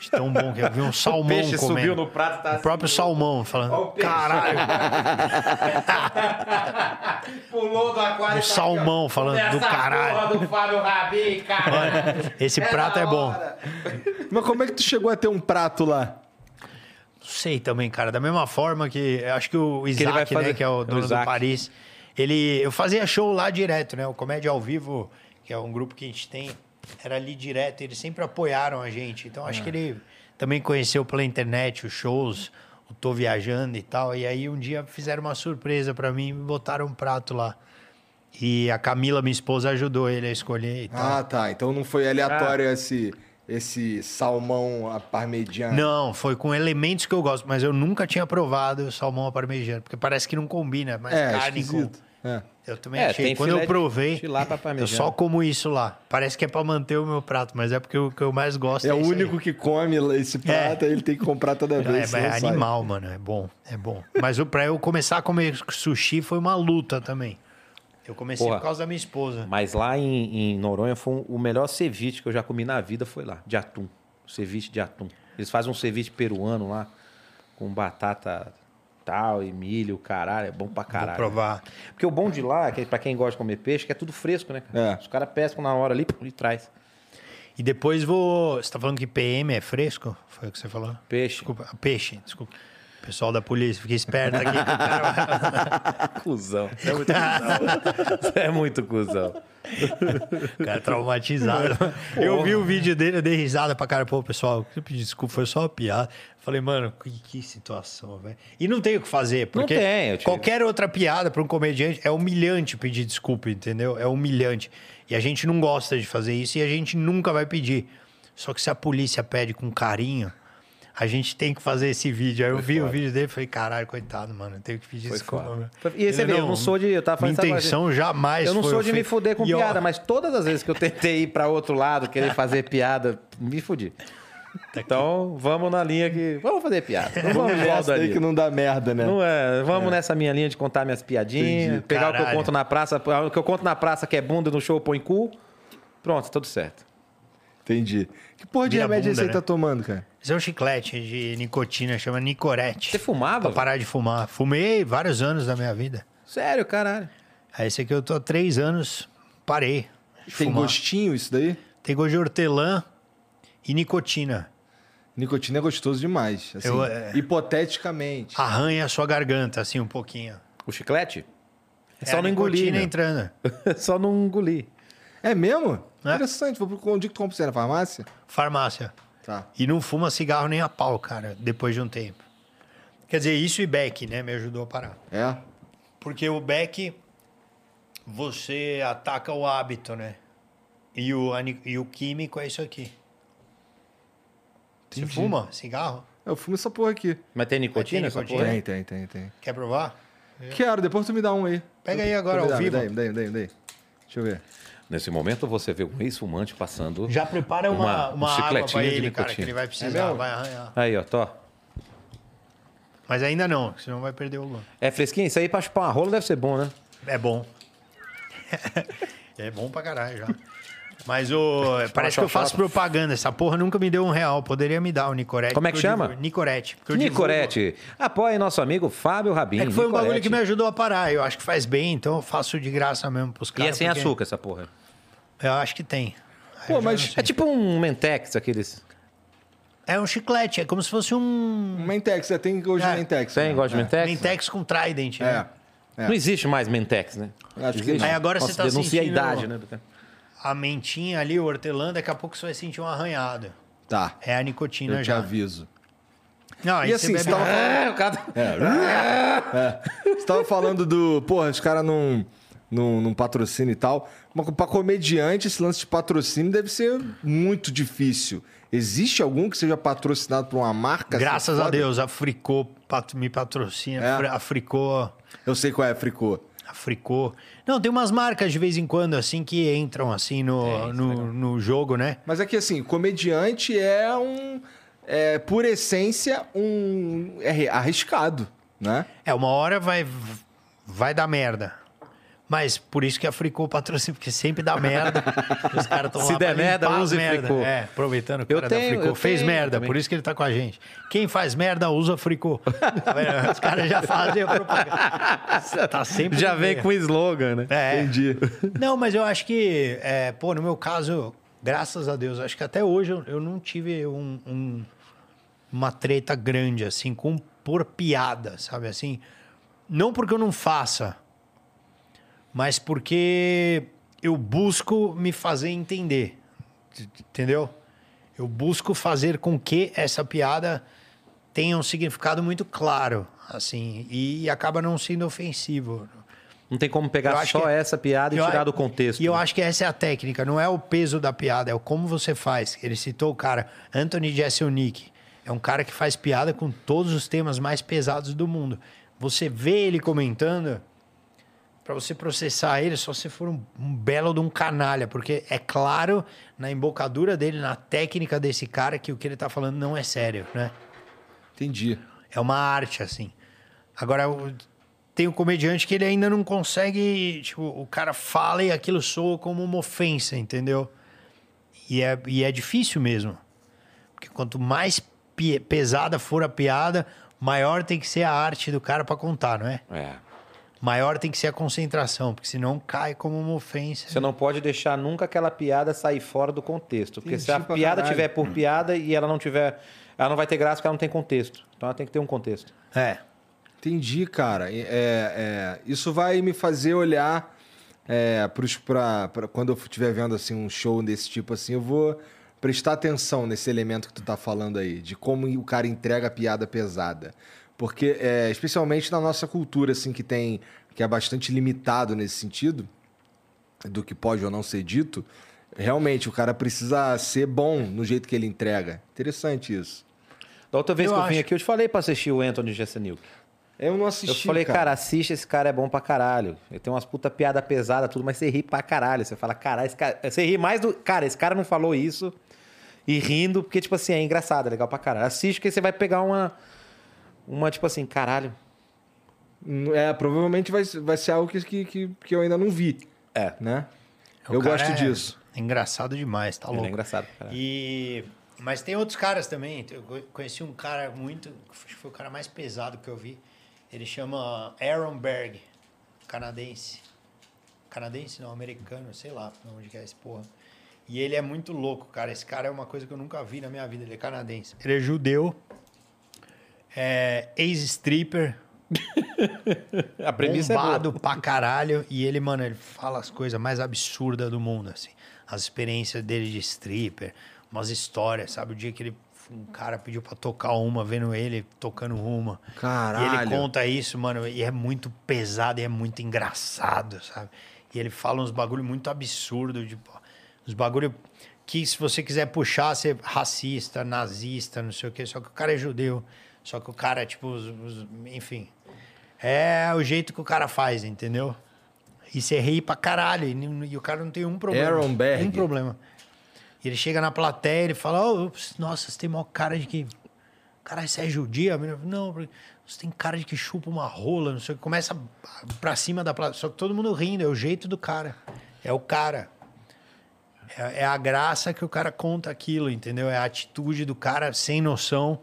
S3: De tão bom que eu vi um salmão
S2: peixe
S3: comendo.
S2: subiu no prato, tá
S3: O próprio salmão falando,
S2: Ó o
S3: caralho.
S2: Pulou do aquário.
S3: Um salmão falando do caralho.
S2: do Fábio Rabi, cara.
S3: Esse prato é bom.
S1: Mas como é que tu chegou a ter um prato lá?
S3: Não sei também, cara. Da mesma forma que eu acho que o Isaac,
S2: fazer-
S3: né, que é o
S2: o
S3: dono do
S2: Isaac.
S3: Paris, ele eu fazia show lá direto, né? O Comédia ao Vivo, que é um grupo que a gente tem, era ali direto. Eles sempre apoiaram a gente. Então acho que ele também conheceu pela internet os shows, o Tô Viajando e tal. E aí um dia fizeram uma surpresa pra mim e me botaram um prato lá. E a Camila, minha esposa, ajudou ele a escolher e tal.
S1: Ah, tá. Então não foi aleatório esse, esse salmão a parmegiana.
S3: Não, foi com elementos que eu gosto, mas eu nunca tinha provado o salmão à parmegiana, porque parece que não combina, mas
S1: É,
S3: carne com...
S1: É.
S3: Eu também
S2: É,
S3: achei. Quando eu provei,
S2: à
S3: eu só como isso lá. Parece que é pra manter o meu prato, mas é porque o que eu mais gosto
S1: É
S3: é,
S1: o
S3: isso
S1: único que come esse prato, aí ele tem que comprar toda
S3: aí.
S1: vez.
S3: É, é
S1: senão sai.
S3: animal, mano. É bom, é bom. Mas o- pra eu começar a comer sushi foi uma luta também. Eu comecei
S2: Porra.
S3: por causa da minha esposa.
S2: Mas lá em, em Noronha foi um- o melhor ceviche que eu já comi na vida foi lá, de atum. Ceviche de atum. Eles fazem um ceviche peruano lá, com batata tal e milho, caralho. É bom pra
S3: Vou
S2: caralho.
S3: provar.
S2: Porque o bom de lá, que, pra quem gosta de comer peixe, que é tudo fresco, né? cara?
S1: É.
S2: Os caras pescam na hora ali e traz.
S3: E depois vou. Você tá falando que PM é fresco? Foi o que você falou?
S2: Peixe.
S3: Desculpa. Peixe, desculpa. Pessoal da polícia, fica esperto aqui. cara
S2: Cusão. Você é muito cuzão. Você é muito cuzão.
S3: O cara é traumatizado. eu vi o vídeo dele, eu dei risada pra cara. Pô, pessoal, eu pedi desculpa, foi só uma piada. Falei, mano, que, que situação, velho. E não tem o que fazer, porque
S2: tem, eu te-
S3: qualquer outra piada pra um comediante é humilhante pedir desculpa, entendeu? É humilhante. E a gente não gosta de fazer isso e a gente nunca vai pedir. Só que se a polícia pede com carinho, a gente tem que fazer esse vídeo. Aí eu vi o vídeo dele e falei, caralho, coitado, mano, eu tenho que pedir desculpa.
S2: foda.
S3: meu."
S2: Foi- e você vê, eu não sou de- eu tava falando
S3: Minha intenção jamais
S2: Eu não
S3: foi
S2: sou de me fuder com
S3: E, ó,
S2: piada, mas todas as vezes que eu tentei ir pra outro lado, querer fazer piada, me fudi. Então, vamos na linha que. Vamos fazer piada. Não vamos igual
S1: Essa daí que não dá merda, né?
S2: Não é, vamos nessa minha linha de contar minhas piadinhas,
S1: Entendi.
S2: pegar o que eu
S3: Caralho.
S2: conto na praça, o que eu conto na praça que é bunda no show põe cu. Pronto, tudo certo.
S1: Entendi. Que porra de
S3: Vira
S1: remédio
S3: bunda,
S1: você
S3: né?
S1: tá tomando, cara?
S3: Isso é um chiclete de nicotina, chama Nicorete.
S2: Você fumava?
S3: Pra parar de fumar. Fumei vários anos da minha vida.
S2: Sério, caralho.
S3: Aí esse aqui eu tô há três anos, parei. de
S1: Tem
S3: fumar.
S1: gostinho isso daí?
S3: Tem gosto de hortelã e nicotina.
S1: Nicotina é gostoso demais. Assim,
S3: Eu, é-
S1: Hipoteticamente.
S3: Arranha a sua garganta, assim, um pouquinho.
S2: O chiclete? É
S3: É
S2: só
S3: a
S2: não engolir.
S3: nicotina
S2: né?
S3: entrando.
S2: só não engolir.
S1: É mesmo?
S3: É.
S1: Interessante. Vou pro onde que tu compra você? Na farmácia?
S3: Farmácia.
S1: Tá.
S3: E não fuma cigarro nem a pau, cara, depois de um tempo. Quer dizer, isso e Beck, né, me ajudou a parar.
S1: É?
S3: Porque o Beck, você ataca o hábito, né? E o, e o químico é isso aqui. Você
S1: Entendi.
S3: fuma cigarro?
S1: Eu fumo essa porra aqui.
S2: Mas tem nicotina
S3: Tem
S2: essa
S3: nicotina?
S2: porra?
S1: Tem, tem, tem, tem.
S3: Quer provar?
S1: Quero, depois tu me dá um aí.
S3: Pega aí agora, ao
S1: me
S3: vivo.
S1: Me dá, aí, me dá, aí, me dá. aí. Deixa eu ver.
S2: Nesse momento você vê um ex-fumante passando.
S3: Já prepara uma,
S2: Uma-
S3: uma,
S2: um
S3: água pra
S2: chicletinho de
S3: ele, cara, que ele vai
S1: É
S3: precisar,
S1: mesmo?
S3: vai arranhar.
S2: Aí, ó, tô.
S3: Mas ainda não, senão vai perder o gol.
S2: É fresquinho? Isso aí pra chupar uma rola deve ser bom, né?
S3: É bom. é bom pra caralho já. Mas o. Parece que eu faço propaganda. Essa porra nunca me deu um real. Poderia me dar o Nicorete.
S2: Como é que chama?
S3: divulgo- Nicorete.
S2: Nicorete. Apoie nosso amigo Fábio Rabin.
S3: É que foi um bagulho
S2: Nicorete.
S3: que me ajudou a parar. Eu acho que faz bem, então eu faço de graça mesmo pros
S2: E
S3: caras.
S2: é sem
S3: porque
S2: açúcar essa porra.
S3: Eu acho que tem.
S1: Pô,
S3: Eu
S1: mas.
S2: É tipo um Mentex, aqueles.
S3: É um chiclete, é como se fosse um
S1: Um Mentex, é, tem hoje
S3: É.
S1: Mentex.
S2: Tem,
S1: né?
S2: gosta de
S1: É.
S2: Mentex?
S3: Mentex com Trident, né?
S1: É.
S2: Não existe mais Mentex, né?
S1: Acho que
S2: Existe?
S1: não.
S3: Aí agora
S2: Nossa,
S3: você tá
S2: denuncia
S3: sentindo-
S2: a idade, né?
S3: A mentinha ali, o hortelã, daqui a pouco você vai sentir um arranhado.
S1: Tá.
S3: É a nicotina
S1: Eu te
S3: já.
S1: aviso.
S3: Não, aí
S1: E
S3: você
S1: assim,
S3: bebe...
S1: você tava
S2: É, o cara...
S1: Você tava falando do. Porra, os caras não, não, não patrocínio e tal. Mas pra comediante, esse lance de patrocínio deve ser muito difícil. Existe algum que seja patrocinado por uma marca? assim,
S3: Graças a? Deus, a Fricô pat- me patrocina.
S1: É?
S3: A Fricô...
S1: Eu sei qual é, Fricô.
S3: A Fricô... Não, tem umas marcas de vez em quando, assim, que entram, assim, no, no, no jogo, né?
S1: Mas é que assim, comediante é um. É, por essência, um. É arriscado, né?
S3: É, uma hora vai, vai dar merda. Mas por isso que a Fricô patrocina, porque sempre dá merda. Os caras estão
S2: Se
S3: lá
S2: der
S3: pra
S2: merda, use
S3: merda.
S2: Fricô.
S3: É, aproveitando que o cara
S2: tenho,
S3: da Fricô fez merda,
S2: também.
S3: por isso que ele tá com a gente. Quem faz merda, usa Fricô. Os caras já fazem a propaganda. Tá sempre
S2: Já vem com slogan, né?
S3: É.
S1: Entendi.
S3: Não, mas eu acho que, é, pô, no meu caso, graças a Deus, acho que até hoje eu, eu não tive um- um- uma treta grande, assim, com por piada, sabe assim? Não porque eu não faça, mas porque eu busco me fazer entender, entendeu? Eu busco fazer com que essa piada tenha um significado muito claro, assim, e acaba não sendo ofensivo.
S2: Não tem como pegar só
S3: que-
S2: essa piada e
S3: eu
S2: tirar do contexto.
S3: E eu acho que essa é a técnica, não é o peso da piada, é o como você faz. Ele citou o cara, Anthony Jeselnik. É um cara que faz piada com todos os temas mais pesados do mundo. Você vê ele comentando, para você processar ele, só se for um, um belo de um canalha, porque é claro na embocadura dele, na técnica desse cara, que o que ele tá falando não é sério, né?
S1: Entendi.
S3: É uma arte, assim. Agora, tem o comediante que ele ainda não consegue. Tipo, o cara fala e aquilo soa como uma ofensa, entendeu? E é, e é difícil mesmo. Porque quanto mais pesada for a piada, maior tem que ser a arte do cara para contar, não é?
S2: É.
S3: Maior tem que ser a concentração, porque senão cai como uma ofensa.
S2: Você não pode deixar nunca aquela piada sair fora do contexto. Porque se a piada
S1: caralho.
S2: tiver por piada e ela não tiver. Ela não vai ter graça porque ela não tem contexto. Então ela tem que ter um contexto.
S3: É.
S1: Entendi, cara. É, é, isso vai me fazer olhar é, pros, pra, pra- quando eu estiver vendo assim, um show desse tipo assim, eu vou prestar atenção nesse elemento que tu tá falando aí, de como o cara entrega a piada pesada. Porque, é, especialmente na nossa cultura, assim, que tem. que é bastante limitado nesse sentido, do que pode ou não ser dito, realmente o cara precisa ser bom no jeito que ele entrega. Interessante isso.
S2: Da outra vez
S3: Eu
S2: que eu vim
S3: acho.
S2: aqui, eu te falei pra assistir o Anthony Jeselnik.
S1: Eu não
S2: Eu
S1: assisti.
S2: falei, cara. assiste, esse cara é bom pra caralho. Ele tem umas puta piada pesada, tudo, mas você ri pra caralho. Você fala, caralho, esse cara. Você ri mais do. Cara, esse cara não falou isso. E rindo, porque, tipo assim, é engraçado, é legal pra caralho. Assiste que você vai pegar uma. Uma, tipo assim, caralho.
S1: É, provavelmente vai, vai ser algo que, que, que, eu ainda não vi,
S2: É.
S1: né?
S3: O
S1: eu
S3: cara
S1: gosto
S3: é
S1: disso.
S3: Engraçado demais, tá
S2: Ele
S3: louco.
S2: é engraçado caralho.
S3: E... Mas tem outros caras também. Eu co- conheci um cara muito. Acho que foi o cara mais pesado que eu vi. Ele chama Aaron Berg, canadense. Canadense, não, americano, sei lá onde que é esse porra. E ele é muito louco, cara. Esse cara é uma coisa que eu nunca vi na minha vida. Ele é canadense. Ele é judeu, é ex-stripper,
S2: A premissa é boa.
S3: bombado pra caralho. E ele, mano, ele fala as coisas mais absurdas do mundo, assim. As experiências dele de stripper, umas histórias, sabe? O dia que ele um cara pediu pra tocar uma, vendo ele tocando uma. E
S1: Caralho.
S3: ele conta isso, mano, e é muito pesado e é muito engraçado, sabe? E ele fala uns bagulho muito absurdo, tipo, uns bagulho que se você quiser puxar, você é racista, nazista, não sei o quê, só que o cara é judeu, só que o cara, tipo, os- os- enfim. É o jeito que o cara faz, entendeu? E você ri pra caralho, e, e o cara não tem um problema.
S1: Aaron Berg.
S3: Um problema. E ele chega na plateia, ele fala, "Ô, ups, nossa, você tem maior cara de que... Caralho, você é judia? A menina, Não, você tem cara de que chupa uma rola, não sei o que. Começa pra cima da plateia. Só que todo mundo rindo, é o jeito do cara. É o cara. É, é a graça que o cara conta aquilo, entendeu? É a atitude do cara sem noção.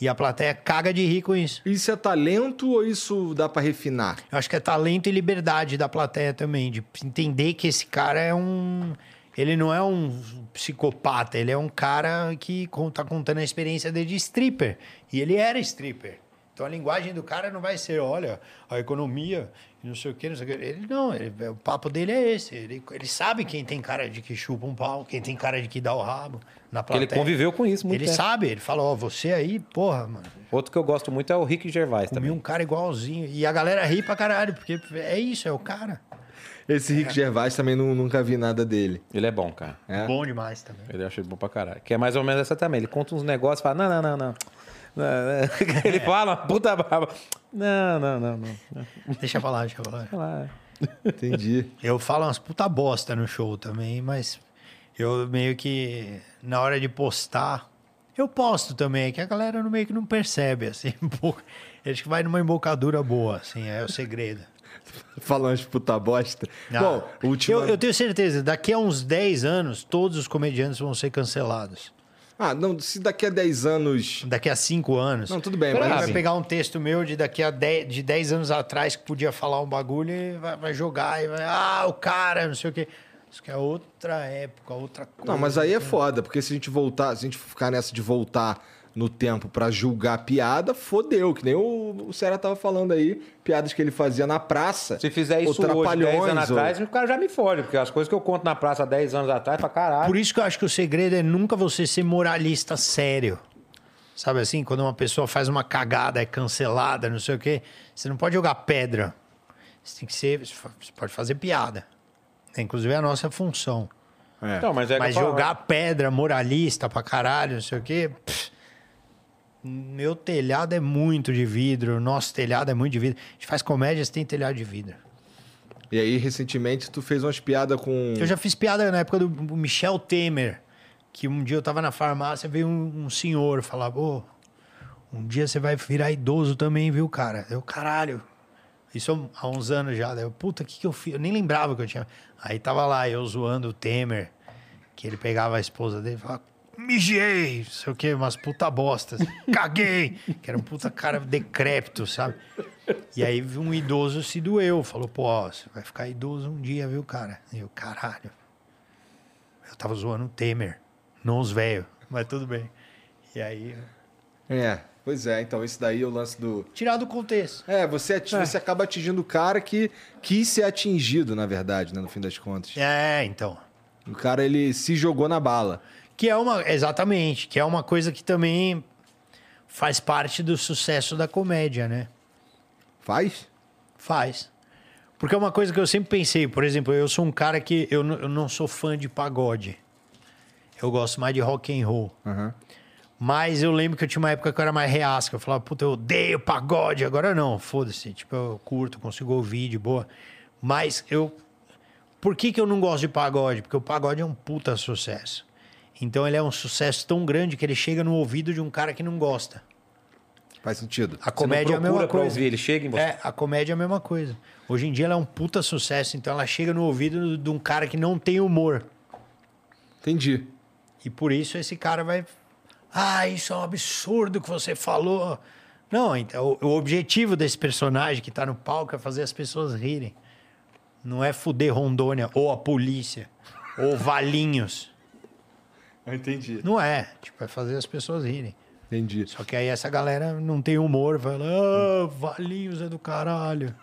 S3: E a plateia caga de rir com isso.
S1: Isso é talento ou isso dá pra refinar?
S3: Eu acho que é talento e liberdade da plateia também, de entender que esse cara é um. Ele não é um psicopata, ele é um cara que tá contando a experiência dele de stripper. E ele era stripper. Então a linguagem do cara não vai ser, olha, a economia, e não sei o quê, não sei o quê. Ele não, ele- o papo dele é esse. Ele, ele sabe quem tem cara de que chupa um pau, quem tem cara de que dá o rabo na
S2: Porque ele
S3: plateia.
S2: conviveu com isso muito
S3: Ele
S2: tempo.
S3: sabe, ele fala, ó, você aí, porra, mano.
S2: Outro que eu gosto muito é o Rick Gervais
S3: Comi
S2: também.
S3: um cara igualzinho. E a galera ri pra caralho, porque é isso, é o cara.
S1: Esse Rick Gervais também nu- nunca vi nada dele.
S2: Ele é bom, cara.
S1: É?
S3: Bom demais também.
S2: Ele acha bom pra caralho. Que é mais ou menos essa também. Ele conta uns negócios e fala: não, não, não, não. Ele fala uma puta brava. Não, não, não, não.
S3: Deixa pra lá, deixa pra lá.
S2: Lá.
S1: Entendi.
S3: Eu falo umas puta bosta no show também, mas eu meio que, na hora de postar, eu posto também, é que a galera no meio que não percebe, assim. Acho que vai numa embocadura boa, assim, é o segredo.
S1: Falando de puta bosta.
S3: Ah,
S1: Bom, o último.
S3: eu, eu tenho certeza, daqui a uns 10 anos, todos os comediantes vão ser cancelados.
S1: Ah, não, se daqui a 10 anos.
S3: Daqui a 5 anos.
S1: Não, tudo bem,
S3: Ele
S1: mas.
S3: vai
S1: assim,
S3: pegar um texto meu de daqui a 10, de 10 anos atrás que podia falar um bagulho e vai, vai jogar e vai, ah, o cara, não sei o quê. Isso que é outra época, outra coisa.
S1: Não, mas aí é foda, porque se a gente voltar, se a gente ficar nessa de voltar no tempo pra julgar piada, fodeu, que nem o, o Serra tava falando aí, piadas que ele fazia na praça.
S2: Se fizer isso hoje, 10
S1: Trapalhões,
S2: anos
S1: ou-
S2: atrás, o cara já me fode. Porque as coisas que eu conto na praça 10 anos atrás, pra caralho.
S3: Por isso que eu acho que o segredo é nunca você ser moralista sério. Sabe assim? Quando uma pessoa faz uma cagada, é cancelada, não sei o quê, você não pode jogar pedra. Você tem que ser. Você pode fazer piada. É, Inclusive é a nossa função.
S1: É.
S2: Então, mas é
S3: Mas jogar pedra moralista pra caralho, não sei o quê. pff, meu telhado é muito de vidro, nosso telhado é muito de vidro. A gente faz comédia, você tem telhado de vidro.
S1: E aí, recentemente, tu fez umas piadas com.
S3: Eu já fiz piada na época do Michel Temer, que um dia eu tava na farmácia, veio um, um senhor falar, pô, um dia você vai virar idoso também, viu, cara? Eu, caralho. Isso há uns anos já. Daí Eu, puta, o que, que eu fiz? Eu nem lembrava que eu tinha. Aí tava lá, eu zoando o Temer, que ele pegava a esposa dele e falava, mijei, não sei o quê, umas puta bostas, caguei, que era um puta cara decrépito, sabe? E aí um idoso se doeu, falou, pô, ó, você vai ficar idoso um dia, viu, cara? E eu, caralho. Eu tava zoando o Temer, não os velhos, mas tudo bem. E aí,
S1: É, pois é, então esse daí é o lance do.
S3: tirar do contexto.
S1: É, você, ati- você acaba atingindo o cara que quis ser atingido, na verdade, né? No fim das contas.
S3: É, então.
S1: O cara, ele se jogou na bala.
S3: Que é uma, exatamente, que é uma coisa que também faz parte do sucesso da comédia, né?
S1: Faz?
S3: Faz. Porque é uma coisa que eu sempre pensei, por exemplo, eu sou um cara que eu, eu não sou fã de pagode. Eu gosto mais de rock and roll.
S1: Aham.
S3: Mas eu lembro que eu tinha uma época que eu era mais reasca. Eu falava, puta, eu odeio pagode. Agora não, foda-se. Tipo, eu curto, consigo ouvir de boa. Mas eu. Por que, que eu não gosto de pagode? Porque o pagode é um puta sucesso. Então ele é um sucesso tão grande que ele chega no ouvido de um cara que não gosta.
S1: Faz sentido.
S3: A comédia é a mesma coisa.
S2: ouvir, ele chega em você.
S3: É, a comédia é a mesma coisa. Hoje em dia ela é um puta sucesso, então ela chega no ouvido de um cara que não tem humor.
S1: Entendi.
S3: E por isso esse cara vai. Ah, isso é um absurdo que você falou. Não, então o, o objetivo desse personagem que tá no palco é fazer as pessoas rirem. Não é fuder Rondônia, ou a polícia, ou Valinhos.
S1: Entendi.
S3: Não é. Tipo, é fazer as pessoas rirem.
S1: Entendi.
S3: Só que aí essa galera não tem humor, fala, ah, Valinhos é do caralho.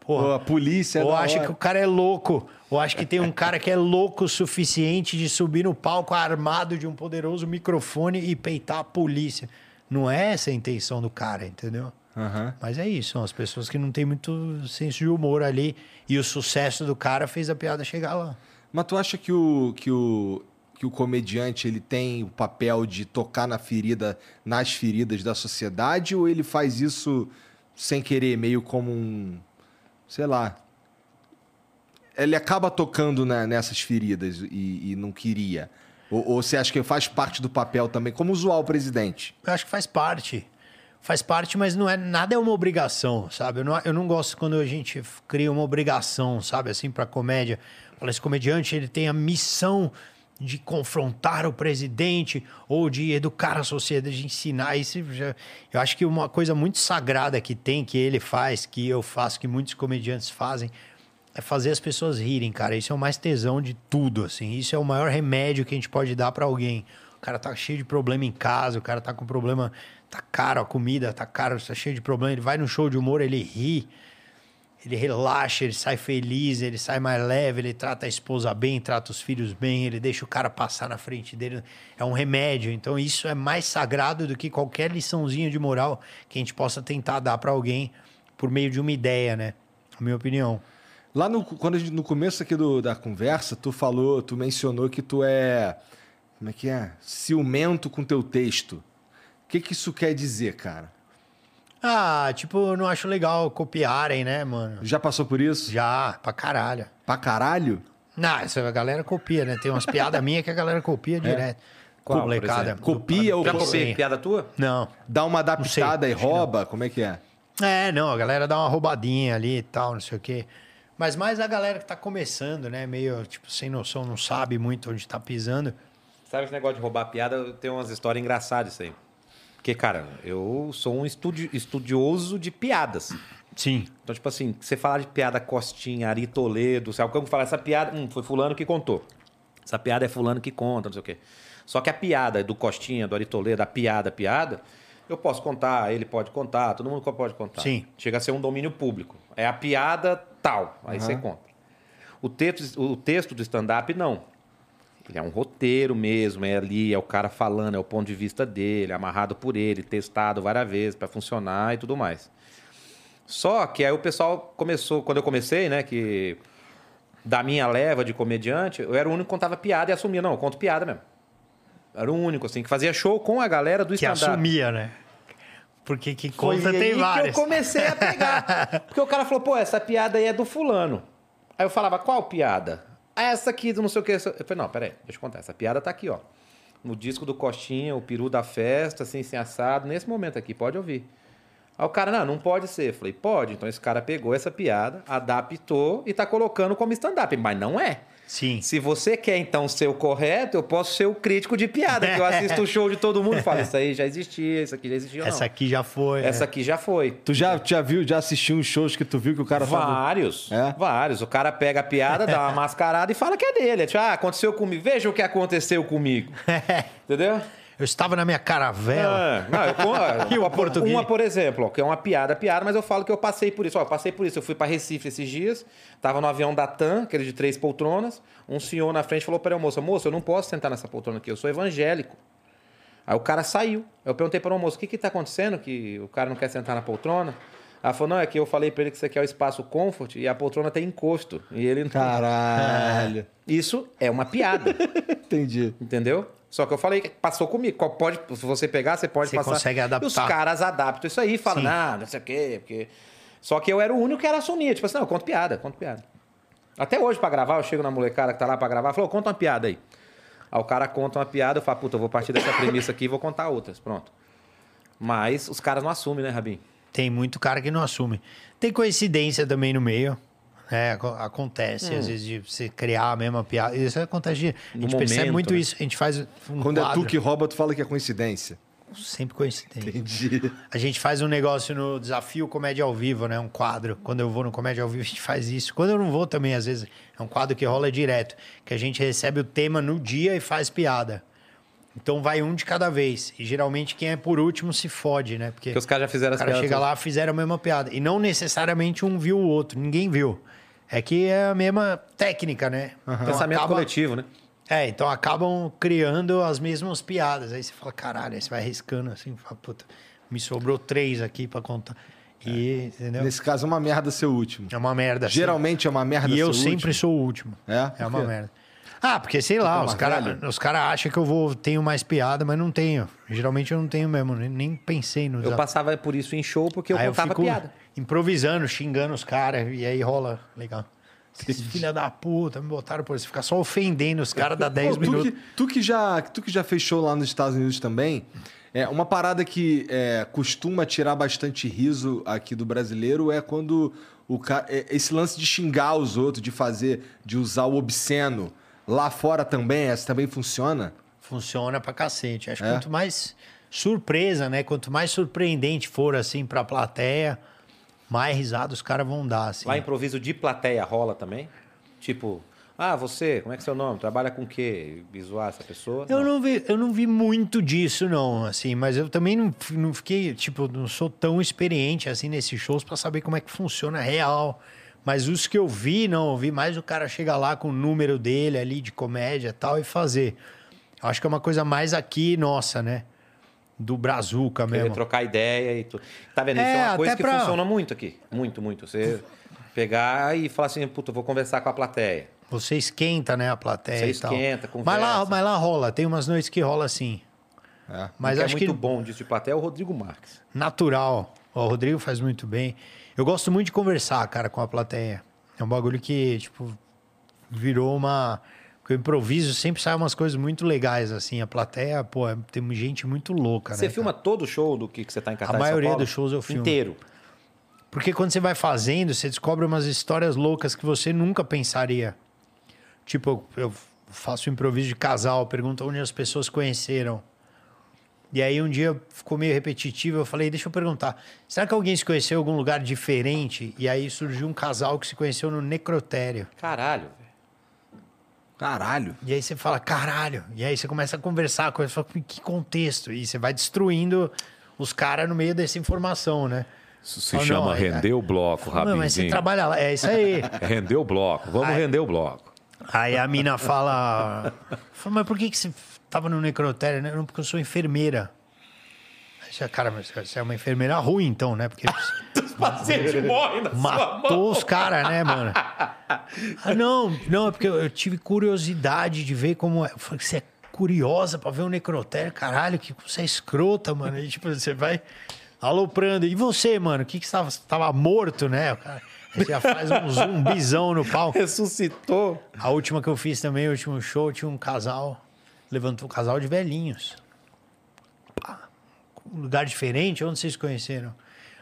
S3: Porra.
S1: Ou a polícia. é
S3: Ou
S1: da
S3: acha
S1: hora.
S3: que o cara é louco. Ou acha que tem um cara que é louco o suficiente de subir no palco armado de um poderoso microfone e peitar a polícia. Não é essa a intenção do cara, entendeu?
S1: Aham.
S3: Mas é isso, são as pessoas que não têm muito senso de humor ali. E o sucesso do cara fez a piada chegar lá.
S1: Mas tu acha que o, que o, que o comediante ele tem o papel de tocar na ferida, nas feridas da sociedade, ou ele faz isso sem querer, meio como um. sei lá. Ele acaba tocando na- nessas feridas e, e não queria? Ou, ou você acha que faz parte do papel também, como zoar o presidente?
S3: Eu acho que faz parte. Faz parte, mas não é nada é uma obrigação, sabe? Eu não, eu não gosto quando a gente cria uma obrigação, sabe, assim, pra comédia. Fala, esse comediante ele tem a missão de confrontar o presidente ou de educar a sociedade, de ensinar. Isso já, eu acho que uma coisa muito sagrada que tem, que ele faz, que eu faço, que muitos comediantes fazem, é fazer as pessoas rirem, cara. Isso é o mais tesão de tudo, assim. Isso é o maior remédio que a gente pode dar pra alguém. O cara tá cheio de problema em casa, o cara tá com problema, tá caro a comida, tá caro, tá cheio de problema. Ele vai no show de humor, ele ri, ele relaxa, ele sai feliz, ele sai mais leve, ele trata a esposa bem, trata os filhos bem, ele deixa o cara passar na frente dele. É um remédio. Então isso é mais sagrado do que qualquer liçãozinha de moral que a gente possa tentar dar pra alguém por meio de uma ideia, né? Na minha opinião.
S1: Lá no, quando a gente- no começo aqui do- da conversa, tu falou, tu mencionou que tu é. Como é que é? Ciumento com teu texto. O que, que isso quer dizer, cara?
S3: Ah, tipo, eu não acho legal copiarem, né, mano?
S1: Já passou por isso?
S3: Já, pra caralho.
S1: Pra caralho?
S3: Não, isso a galera copia, né? Tem umas piadas minhas que a galera copia direto.
S2: Qual, por
S3: molecada.
S2: exemplo?
S1: Copia ou
S2: Já copiei piada tua?
S3: Não.
S1: Dá uma adaptada
S3: sei,
S1: e rouba? Como é que é?
S3: É, não, a galera dá uma roubadinha ali e tal, não sei o quê. Mas mais a galera que tá começando, né? Meio, tipo, sem noção, não sabe muito onde tá pisando.
S2: Sabe esse negócio de roubar piada? Tenho umas histórias engraçadas isso aí. Porque, cara, eu sou um estudi- estudioso de piadas.
S3: Sim.
S2: Então, tipo assim, você falar de piada Costinha, Ari Toledo, sabe como falar essa piada? Hum, foi fulano que contou. Essa piada é fulano que conta, não sei o quê. Só que a piada do Costinha, do Ari Toledo, a piada, a piada, eu posso contar, ele pode contar, todo mundo pode contar.
S3: Sim.
S2: Chega a ser um domínio público. É a piada tal, aí você conta. O texto, o texto do stand-up, não. Ele é um roteiro mesmo, é ali, é o cara falando, é o ponto de vista dele, amarrado por ele, testado várias vezes para funcionar e tudo mais. Só que aí o pessoal começou, quando eu comecei, né, que da minha leva de comediante, eu era o único que contava piada e assumia, não, eu conto piada mesmo. Era o único, assim, que fazia show com a galera do
S3: Que
S2: stand-up.
S3: assumia, né? Porque que
S2: Foi
S3: conta
S2: aí
S3: tem
S2: que
S3: várias.
S2: eu comecei a pegar. Porque o cara falou, pô, essa piada aí é do fulano. Aí eu falava, qual piada? Essa aqui do não sei o que. Eu falei, não, peraí, deixa eu contar. Essa piada tá aqui, ó. No disco do Costinha, o peru da festa, assim, sem assado, nesse momento aqui, pode ouvir. Aí o cara, não, não pode ser. Eu falei, pode. Então esse cara pegou essa piada, adaptou e tá colocando como stand-up. Mas não é.
S3: Sim.
S2: Se você quer, então, ser o correto, eu posso ser o crítico de piada. que eu assisto o show de todo mundo e falo, isso aí já existia, isso aqui já existia. não.
S3: Essa aqui já foi.
S2: Essa
S3: é.
S2: aqui já foi.
S1: Tu já, já viu, já assistiu uns shows que tu viu que o cara fala.
S2: Vários.
S1: É?
S2: Vários. O cara pega a piada, dá uma mascarada e fala que é dele. É tipo, ah, aconteceu comigo. Veja o que aconteceu comigo. Entendeu?
S3: Eu estava na minha caravela.
S2: Ah, não,
S3: E o português?
S2: Uma, por exemplo, ó, que é uma piada, piada, mas eu falo que eu passei por isso. Ó, eu passei por isso. Eu fui para Recife esses dias, tava no avião da TAM, aquele de três poltronas. Um senhor na frente falou para a moça: Moça, eu não posso sentar nessa poltrona aqui, eu sou evangélico. Aí o cara saiu. Eu perguntei para o moço: O que que tá acontecendo que o cara não quer sentar na poltrona? Ela falou: Não, é que eu falei para ele que isso aqui é o espaço comfort e a poltrona tem encosto. E ele não.
S1: Caralho.
S2: Isso é uma piada.
S1: Entendi.
S2: Entendeu? Só que eu falei que passou comigo. Qual Pode, se você pegar, você pode
S3: Você
S2: passar.
S3: consegue adaptar.
S2: E os caras adaptam isso aí, falam, ah, não sei o quê, porque. Só que eu era o único que era assumir. Tipo assim, não, eu conto piada, conto piada. Até hoje, pra gravar, eu chego na molecada que tá lá pra gravar, falou, conta uma piada aí. Aí o cara conta uma piada, eu falo, puta, eu vou partir dessa premissa aqui e vou contar outras. Pronto. Mas os caras não assumem, né, Rabin?
S3: Tem muito cara que não assume. Tem coincidência também no meio. Né? Aco- acontece, às vezes, de você criar a mesma piada. Isso acontece. de- A gente percebe muito
S2: né?
S3: isso. A gente faz um
S1: Quando é
S3: quadro,
S1: tu que rouba, tu fala que é coincidência.
S3: Sempre coincidência.
S1: Entendi.
S3: A gente faz um negócio no desafio Comédia ao Vivo, né? Um quadro. Quando eu vou no Comédia ao Vivo, a gente faz isso. Quando eu não vou também, às vezes, é um quadro que rola direto. Que a gente recebe o tema no dia e faz piada. Então vai um de cada vez. E geralmente quem é por último se fode, né? Porque
S2: Porque os caras já fizeram
S3: o
S2: as
S3: cara
S2: piadas.
S3: chega lá, fizeram a mesma piada. E não necessariamente um viu o outro, ninguém viu. É que é a mesma técnica, né? Então
S2: Pensamento
S3: acaba-
S2: coletivo, né?
S3: É, então acabam criando as mesmas piadas. Aí você fala, caralho, aí você vai riscando assim, fala, puta, me sobrou três aqui pra contar. E, entendeu?
S1: Nesse caso, é uma merda ser o último.
S3: É uma merda.
S1: Geralmente é uma merda
S3: E
S1: ser
S3: eu sempre
S1: último.
S3: sou o último.
S1: É?
S3: É uma merda. Ah, porque sei lá,
S1: tá
S3: os caras os cara acham que eu vou tenho mais piada, mas não tenho. Geralmente eu não tenho mesmo, nem, nem pensei no
S2: Eu passava por isso em show porque eu
S3: Aí eu
S2: contava
S3: fico
S2: piada.
S3: Improvisando, xingando os caras, e aí rola. Legal. Esses filha da puta, me botaram por isso. Ficar só ofendendo os caras dá 10
S1: Pô, tu,
S3: minutos.
S1: que, tu, que já, tu que já fez show lá nos Estados Unidos também, é uma parada que é, costuma tirar bastante riso aqui do brasileiro é quando o ca- é, esse lance de xingar os outros, de fazer, de usar o obsceno. Lá fora também, essa também funciona?
S3: Funciona pra cacete. Acho que
S1: É?
S3: quanto mais surpresa, né? Quanto mais surpreendente for, assim, pra plateia, mais risada os caras vão dar, assim.
S2: Lá improviso de plateia rola também? Tipo, ah, você, como é que é seu nome? Trabalha com o quê? Visual essa pessoa?
S3: Eu não, vi, eu não vi muito disso, não, assim, mas eu também não, não fiquei, tipo, não sou tão experiente, assim, nesses shows pra saber como é que funciona real. Mas os que eu vi, não, eu vi mais o cara chegar lá com o número dele ali de comédia e tal e fazer. Eu acho que é uma coisa mais aqui, nossa, né? Do Brazuca
S2: Querer
S3: mesmo.
S2: trocar ideia e tudo. Tá vendo? Isso
S3: É,
S2: é uma coisa que
S3: pra-
S2: funciona muito aqui. Muito, muito. Você pegar e falar assim, puta, vou conversar com a plateia.
S3: Você esquenta, né, a plateia
S2: Você esquenta,
S3: Mas lá,
S2: conversa.
S3: mas lá rola, tem umas noites que rola assim.
S1: É.
S3: Mas
S2: que
S3: acho
S2: é muito
S3: que
S2: bom disso de plateia é o Rodrigo Marques.
S3: natural. O Rodrigo faz muito bem. Eu gosto muito de conversar, cara, com a plateia. É um bagulho que, tipo, virou uma. Porque eu improviso sempre sai umas coisas muito legais, assim. A plateia, pô, é- tem gente muito louca,
S2: Você
S3: né?
S2: filma todo o show do que, que você tá em
S3: A maioria dos shows eu filmo.
S2: Inteiro.
S3: cara? Porque quando você vai fazendo, você descobre umas histórias loucas que você nunca pensaria. Tipo, eu eu faço um improviso de casal, pergunto onde as pessoas conheceram. E aí um dia ficou meio repetitivo, eu falei, deixa eu perguntar, será que alguém se conheceu em algum lugar diferente? E aí surgiu um casal que se conheceu no necrotério.
S2: Caralho, velho.
S1: Caralho.
S3: E aí você fala, caralho. E aí você começa a conversar com eles, fala, que contexto? E você vai destruindo os caras no meio dessa informação, né?
S4: Isso se
S3: não,
S4: chama
S3: é-
S4: render o bloco,
S3: Não, mas você trabalha lá, é isso aí.
S4: É render o bloco. Vamos
S3: Ai.
S4: render o bloco.
S3: Aí a mina fala, fala mas por que, que você tava no necrotério? Não, porque eu sou enfermeira. Você, cara, você é uma enfermeira ruim, então, né? Porque
S2: Paciente morre na
S3: matou os caras, né, mano? Ah, não, não, é porque eu, eu tive curiosidade de ver como é. Eu falei, você é curiosa pra ver um necrotério? Caralho, que você é escrota, mano. E, tipo, você vai aloprando. E você, mano, o que que você tava, morto, né? O cara- Você já faz um zumbizão no palco.
S2: Ressuscitou.
S3: A última que eu fiz também, o último show, tinha um casal, levantou um casal de velhinhos. Um lugar diferente, onde vocês se conheceram?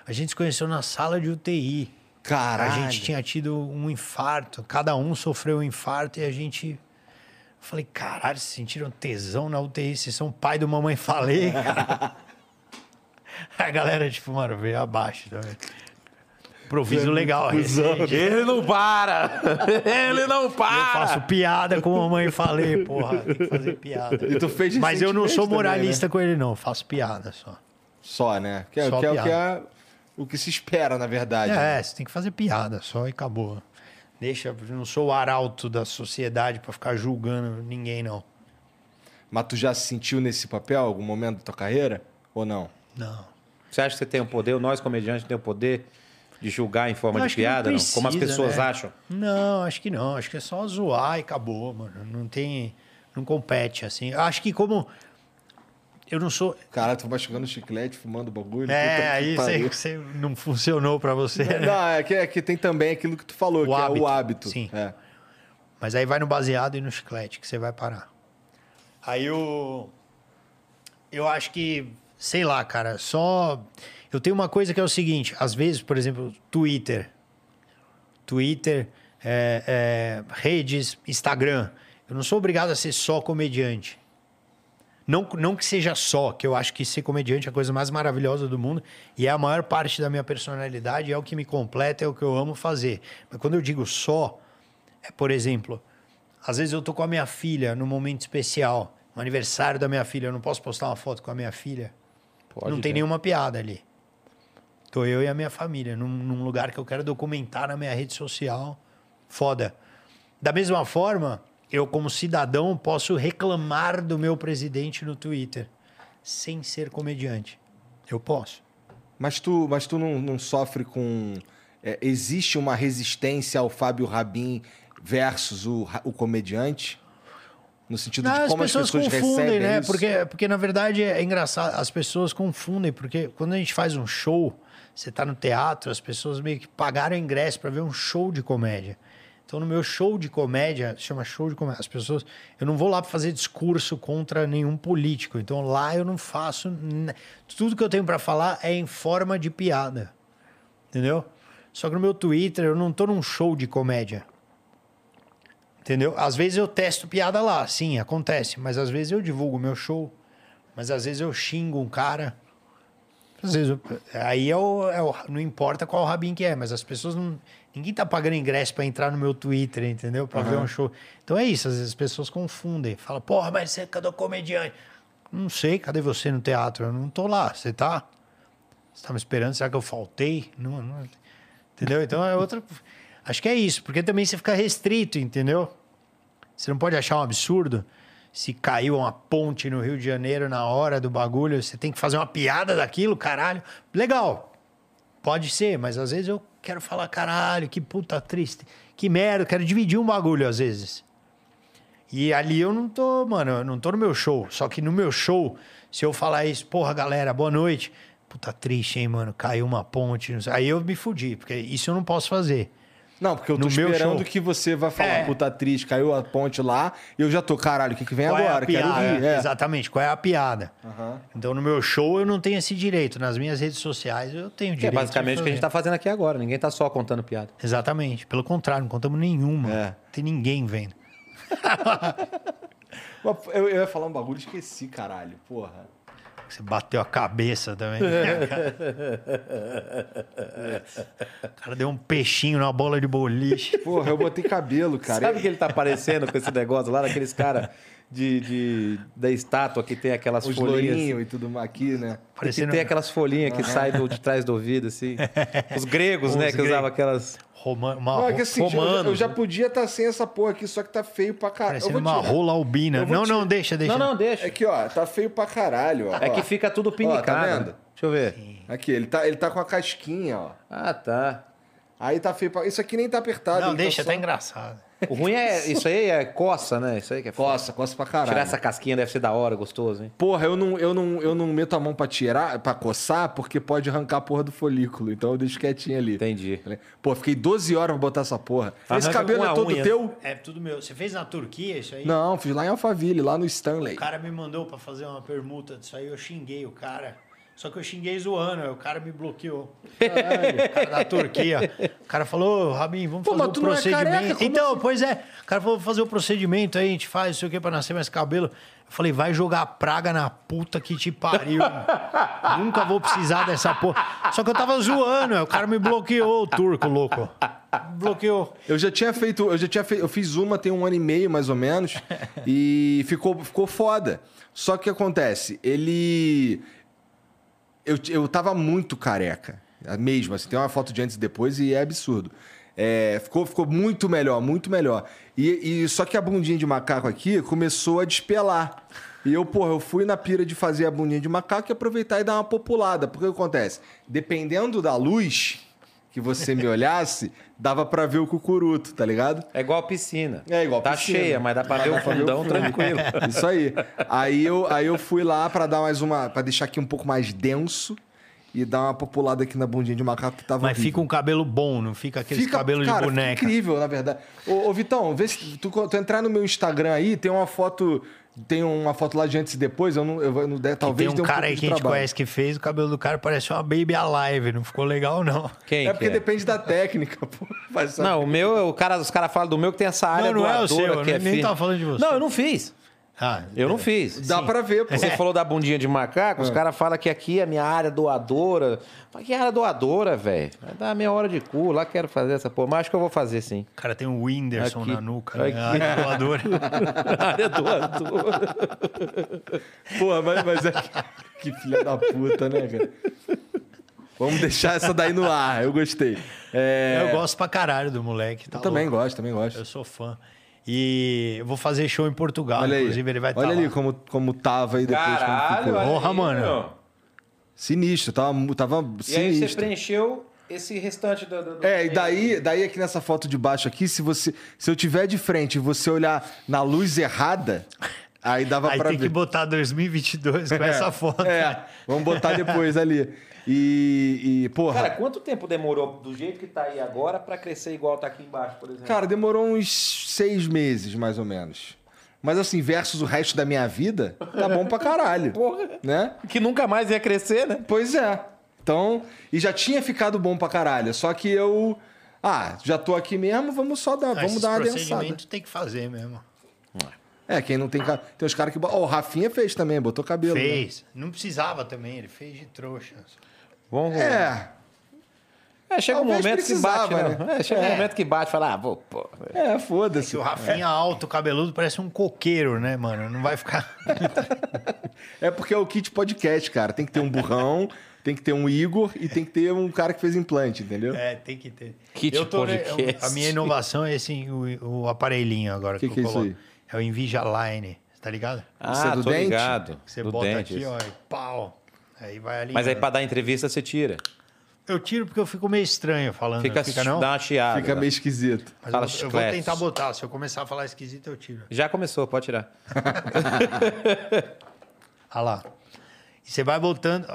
S3: A gente se conheceu na sala de UTI.
S1: Caralho.
S3: A gente tinha tido um infarto, cada um sofreu um infarto e a gente. Eu falei, caralho, vocês sentiram tesão na UTI? Vocês são pai do mamãe falei, cara. A galera, tipo, mano, veio abaixo também. Improviso legal, recente.
S4: Ele não para! Ele não
S3: Eu
S4: para!
S3: faço piada com a mamãe falei, porra, tem que fazer piada.
S1: E tu fez
S3: Mas eu não sou
S1: também,
S3: moralista
S1: né?
S3: com ele, não. Eu faço piada só.
S1: Só, né? Que é,
S3: Só
S1: que é o que
S3: piada.
S1: é o que se espera, na verdade. né?
S3: É, você tem que fazer piada só e acabou. Deixa, eu não sou o arauto da sociedade pra ficar julgando ninguém, não.
S1: Mas tu já se sentiu nesse papel em algum momento da tua carreira? Ou não?
S3: Não.
S2: Você acha que você tem o poder, nós comediantes tem o poder de julgar em forma de
S3: que não
S2: piada? Não Como as
S3: precisa,
S2: pessoas
S3: né?
S2: acham?
S3: Não, acho que não. Acho que é só zoar e acabou, mano. Não tem. Não compete, assim. Acho que como. Eu não sou.
S1: Caralho, tu vai chegando chiclete, fumando bagulho.
S3: É, aí você, você não funcionou pra você, né?
S1: Não, é que, é que tem também aquilo que tu falou,
S3: O
S1: que é
S3: hábito.
S1: o hábito.
S3: Sim.
S1: É.
S3: Mas aí vai no baseado e no chiclete que você vai parar. Aí eu. Eu acho que, sei lá, cara, só. Eu tenho uma coisa que é o seguinte: às vezes, por exemplo, Twitter. Twitter, é, é, redes, Instagram. Eu não sou obrigado a ser só comediante. Não, não que seja só, que eu acho que ser comediante é a coisa mais maravilhosa do mundo e é a maior parte da minha personalidade, é o que me completa, é o que eu amo fazer. Mas quando eu digo só, é, por exemplo, às vezes eu tô com a minha filha num momento especial um aniversário da minha filha, eu não posso postar uma foto com a minha filha.
S2: Pode,
S3: não tem
S2: né?
S3: nenhuma piada ali. Tô eu e a minha família, num, num lugar que eu quero documentar na minha rede social. Foda. Da mesma forma, eu, como cidadão, posso reclamar do meu presidente no Twitter, sem ser comediante. Eu posso.
S1: Mas tu, mas tu não, não sofre com. é, existe uma resistência ao Fábio Rabin versus o, o comediante? No sentido
S3: Não,
S1: de
S3: as
S1: como
S3: pessoas
S1: as pessoas
S3: confundem,
S1: recebem
S3: né?
S1: isso?
S3: Porque, porque, na verdade, é engraçado. As pessoas confundem, porque quando a gente faz um show, você tá no teatro, as pessoas meio que pagaram ingresso para ver um show de comédia. Então, no meu show de comédia, chama show de comédia, as pessoas. Eu não vou lá para fazer discurso contra nenhum político. Então, lá eu não faço. Tudo que eu tenho para falar é em forma de piada. Entendeu? Só que no meu Twitter, eu não tô num show de comédia. Entendeu? Às vezes eu testo piada lá, sim, acontece. Mas às vezes eu divulgo meu show. Mas às vezes eu xingo um cara. Às vezes eu- aí é o, é o- não importa qual rabinho que é, mas as pessoas não. Ninguém tá pagando ingresso para entrar no meu Twitter, entendeu? Para ver um show. Então é isso, às vezes as pessoas confundem. Fala, porra, mas você cadê o comediante? Não sei, cadê você no teatro? Eu não tô lá, você tá? Você tá me esperando? Será que eu faltei? Não, não. Entendeu? Então é outra. Acho que é isso, porque também você fica restrito, entendeu? Você não pode achar um absurdo se caiu uma ponte no Rio de Janeiro na hora do bagulho, você tem que fazer uma piada daquilo, caralho. Legal. Pode ser, mas às vezes eu quero falar, caralho, que puta triste. Que merda, eu quero dividir um bagulho às vezes. E ali eu não tô, mano, eu não tô no meu show. Só que no meu show, se eu falar isso, porra, galera, boa noite. Puta triste, hein, mano, caiu uma ponte. Aí eu me fudi, porque isso eu não posso fazer.
S1: Não, porque eu tô
S3: No
S1: esperando que você vai falar,
S3: É.
S1: puta triste, caiu a ponte lá, e eu já tô, caralho, o que, que vem
S3: Qual é
S1: agora? Quero
S3: piada?
S1: ouvir. É.
S3: Exatamente, qual é a piada?
S1: Aham.
S3: Então, no meu show, eu não tenho esse direito. Nas minhas redes sociais, eu tenho
S2: é
S3: direito.
S2: basicamente
S3: de
S2: o que a gente tá fazendo aqui agora. Ninguém tá só contando piada.
S3: Exatamente. Pelo contrário, não contamos nenhuma.
S1: É.
S3: Não tem ninguém vendo.
S1: Eu, eu ia falar um bagulho e esqueci, caralho. Porra.
S3: Você bateu a cabeça também. o cara deu um peixinho na bola de boliche.
S1: Porra, eu botei cabelo, cara.
S2: Sabe que ele tá parecendo com esse negócio lá, daqueles caras de, de- da estátua que tem aquelas
S1: Os
S2: folhinhas.
S1: e tudo mais aqui, né?
S2: Que
S3: Parecendo
S2: tem aquelas folhinhas que saem do- de trás do ouvido, assim. Os gregos, né?
S3: Os
S2: Que usavam aquelas.
S3: Roma, uma
S1: Não, é que assim, eu já-
S3: romanos,
S1: eu já
S3: né?
S1: podia estar sem essa porra aqui, só que tá feio pra caralho.
S3: Parecendo uma
S1: tirar.
S3: rola albina. Não, não, deixa, deixa.
S2: Não, não, deixa.
S1: Aqui, ó, tá feio pra caralho, ó.
S2: É que fica tudo pinicado.
S1: tá
S2: né?
S1: vendo?
S2: Deixa eu ver.
S1: Aqui, ele tá, ele tá com a casquinha, ó.
S2: Ah, tá.
S1: Aí tá feio pra... Isso aqui nem tá apertado.
S3: Não,
S1: ele
S3: deixa,
S1: só-
S3: tá engraçado.
S2: O ruim é. Isso aí é coça, né? Isso aí que é foda.
S1: Coça, coça pra caralho.
S2: Tirar essa casquinha deve ser da hora, gostoso, hein?
S1: Porra, eu não, eu, não, eu não meto a mão pra tirar, pra coçar, porque pode arrancar a porra do folículo. Então eu deixo quietinho ali.
S2: Entendi.
S1: Pô, fiquei 12 horas pra botar essa porra. Esse
S2: Arranca
S1: cabelo
S2: com
S1: é todo
S2: unha.
S1: teu?
S3: É tudo meu. Você fez na Turquia isso aí?
S1: Não, fiz lá em Alphaville, lá no Stanley.
S3: O cara me mandou pra fazer uma permuta disso aí, eu xinguei o cara. Só que eu xinguei zoando, o cara me bloqueou. Caralho, o cara da Turquia. O cara falou, Rabin, vamos
S1: Pô,
S3: fazer
S1: mas
S3: o
S1: tu não é
S3: procedimento.
S1: careca, como
S3: então,
S1: assim?
S3: pois é. O cara falou, vamos fazer o procedimento aí, a gente faz, não sei o que, pra nascer mais cabelo. Eu falei, vai jogar praga na puta que te pariu. Nunca vou precisar dessa porra. Só que eu tava zoando, o cara me bloqueou, o turco louco. Bloqueou.
S1: Eu já tinha feito, eu já tinha feito, eu fiz uma tem um ano e meio mais ou menos e ficou, ficou foda. Só que o que acontece, ele eu, eu tava muito careca, mesmo assim, tem uma foto de antes e depois e é absurdo. É, ficou, ficou muito melhor, muito melhor. E, e só que a bundinha de macaco aqui começou a despelar. E eu, porra, eu fui na pira de fazer a bundinha de macaco e aproveitar e dar uma populada. Porque o que acontece? Dependendo da luz que você me olhasse, dava pra ver o cucuruto, tá ligado?
S2: É igual piscina.
S1: É igual
S2: Tá
S1: piscina.
S2: cheia, mas dá pra ver o
S1: Dá pra ver o
S2: fundão tranquilo.
S1: Isso aí. Aí eu, aí eu fui lá pra dar mais uma. pra deixar aqui um pouco mais denso e dar uma populada aqui na bundinha de macaco que tava.
S3: Mas
S1: horrível.
S3: fica um cabelo bom, não fica aquele cabelo
S1: cara,
S3: de
S1: fica
S3: boneca.
S1: incrível, na verdade. Ô, ô, Vitão, vê se tu, tu entrar no meu Instagram aí, tem uma foto. Tem uma foto lá de antes e depois. Eu não, eu não der,
S3: Que
S1: talvez
S3: tem um
S1: um
S3: cara aí
S1: de
S3: que a gente
S1: trabalho.
S3: conhece que fez, o cabelo do cara parece uma Baby Alive, não ficou legal, não.
S2: Quem
S1: É porque
S2: que
S1: depende da técnica, pô.
S2: Não, o meu, o cara, os caras falam do meu que tem essa área
S3: Não, não é o seu,
S2: que é
S3: nem
S2: firme.
S3: tava falando de você.
S2: Não, eu não fiz.
S3: Ah,
S2: Eu não fiz.
S1: Dá pra ver, pô.
S2: Você falou da bundinha de macaco, os caras falam que aqui é minha área doadora. Mas que área doadora, velho? Vai dar meia hora de cu, lá quero fazer essa porra. Mas acho que eu vou fazer sim.
S3: O cara tem um Whindersson
S2: Aqui.
S3: na nuca, né?
S2: Aqui.
S3: A área doadora.
S2: área doadora.
S1: Porra, mas, mas é que, que filha da puta, né, cara? Vamos deixar essa daí no ar, eu gostei. É,
S3: Eu gosto pra caralho do moleque. Tá
S1: eu também
S3: louco.
S1: gosto, também gosto.
S3: Eu sou fã. E eu vou fazer show em Portugal,
S1: Olha aí,
S3: inclusive ele vai estar
S1: olha ali
S3: lá.
S1: como, como tava aí depois. como ficou.
S3: olha Porra, aí, mano. meu.
S1: Sinistro, tava, tava
S2: E aí você
S1: sinistro.
S2: preencheu esse restante do. do- do-
S1: É, e daí, daí aqui nessa foto de baixo aqui, se você se eu tiver de frente e você olhar na luz errada, aí dava
S3: Aí
S1: pra
S3: tem
S1: ver.
S3: que botar 2022 com essa foto.
S1: É, vamos botar depois ali. E, e porra,
S2: Cara,
S1: cara,
S2: quanto tempo demorou do jeito que tá aí agora pra crescer igual tá aqui embaixo, por exemplo?
S1: demorou uns seis meses, mais ou menos. Mas assim, versus o resto da minha vida, tá bom pra caralho.
S2: Porra.
S1: Né?
S2: que nunca mais ia crescer, né?
S1: Pois é. Então, e já tinha ficado bom pra caralho. Só que eu. Ah, já tô aqui mesmo, vamos só dar,
S3: Ah,
S1: vamos dar uma densada.
S3: tem que fazer mesmo.
S1: É, quem não tem. ca- Tem os caras que. Ó, o Rafinha fez também, botou cabelo. né?
S3: Fez. Não precisava também, ele fez de trouxa.
S2: Vamos.
S1: É.
S2: É, chega um
S1: Talvez
S2: momento que bate,
S1: precisava,
S2: né? É, chega um
S3: É.
S2: momento que bate e fala, ah, vou, pô.
S1: É, foda-se.
S3: Que o Rafinha alto, cabeludo, parece um coqueiro, né, mano? Não vai ficar.
S1: É porque é o kit podcast, cara. Tem que ter um burrão, tem que ter um Igor e tem que ter um cara que fez implante, entendeu?
S3: É, tem que ter.
S2: Kit
S3: eu tô, né,
S2: podcast.
S3: A minha inovação é esse, o, o aparelhinho agora
S1: Que
S3: que,
S1: que é
S3: eu
S1: isso
S3: coloco.
S1: aí?
S3: É o Invisalign, tá ligado?
S2: Ah,
S1: Isso é do
S2: tô
S1: dente?
S2: ligado.
S3: Você
S2: do
S3: bota
S2: dente,
S3: aqui,
S2: isso.
S3: ó, e pau. Aí vai ali.
S2: Mas aí pra dar entrevista você tira.
S3: Eu tiro porque eu fico meio estranho falando.
S2: Fica,
S3: Fica, não?
S2: dá uma chiada.
S1: Fica
S2: né?
S1: meio esquisito.
S3: Mas
S2: Fala
S3: eu, eu vou tentar botar. Se eu começar a falar esquisito, eu tiro.
S2: Já começou, pode tirar.
S3: Olha lá. E você vai botando.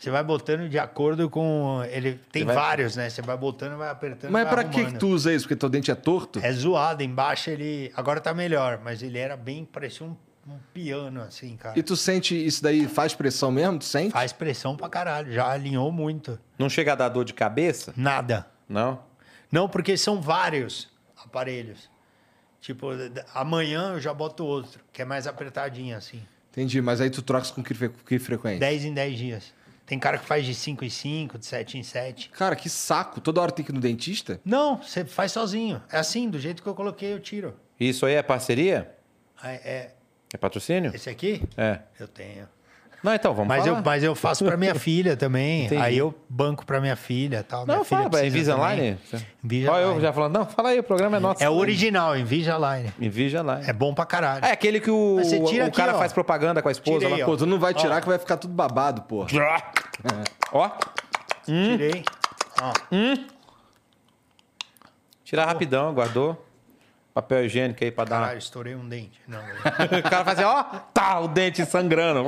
S3: Você vai botando de acordo com. Ele tem
S2: vai-
S3: vários, né? Você vai botando, vai apertando.
S1: Mas
S3: vai
S1: pra que, que tu usa isso? Porque teu dente é torto?
S3: É zoado. Embaixo ele. Agora tá melhor, mas ele era bem. Parecia um, um piano, assim, cara.
S1: E tu sente isso daí, faz pressão mesmo? Tu sente?
S3: Faz pressão pra caralho. Já alinhou muito.
S2: Não chega a dar dor de cabeça?
S3: Nada.
S2: Não?
S3: Não, porque são vários aparelhos. Tipo, amanhã eu já boto outro, que é mais apertadinho, assim.
S1: Entendi, mas aí tu trocas com que, que frequência?
S3: 10 em 10 dias. Tem cara que faz de 5 em 5, de 7 em 7.
S1: Cara, que saco. Toda hora tem que ir no dentista?
S3: Não, você faz sozinho. É assim, do jeito que eu coloquei, eu tiro.
S2: Isso aí é parceria?
S3: Aí, é,
S2: É patrocínio?
S3: esse aqui?
S2: É.
S3: Eu tenho.
S2: Não, então, vamos
S3: Mas
S2: falar.
S3: eu, mas eu faço pra minha filha também.
S2: Entendi.
S3: Aí eu banco pra minha filha e tal. Minha
S2: Não,
S3: filha
S2: fala, é
S3: precisa
S2: Invisalign?
S3: Invisalign.
S2: Olha eu já falando, não, fala aí, o programa é nosso.
S3: É o original, Invisalign.
S2: Invisalign.
S3: É bom pra caralho.
S2: É aquele que o,
S3: Mas você tira
S2: o
S3: aqui,
S2: cara
S3: ó.
S2: faz propaganda com a esposa
S3: Tirei,
S2: lá.
S3: ó.
S1: Pô, tu não vai tirar que vai ficar tudo babado, porra.
S2: Ó,
S3: Tirei. Ó,
S2: tira rapidão, guardou. Papel higiênico aí pra dar.
S3: caralho, estourei um dente. Não,
S2: o cara faz assim, ó, tá, o dente sangrando.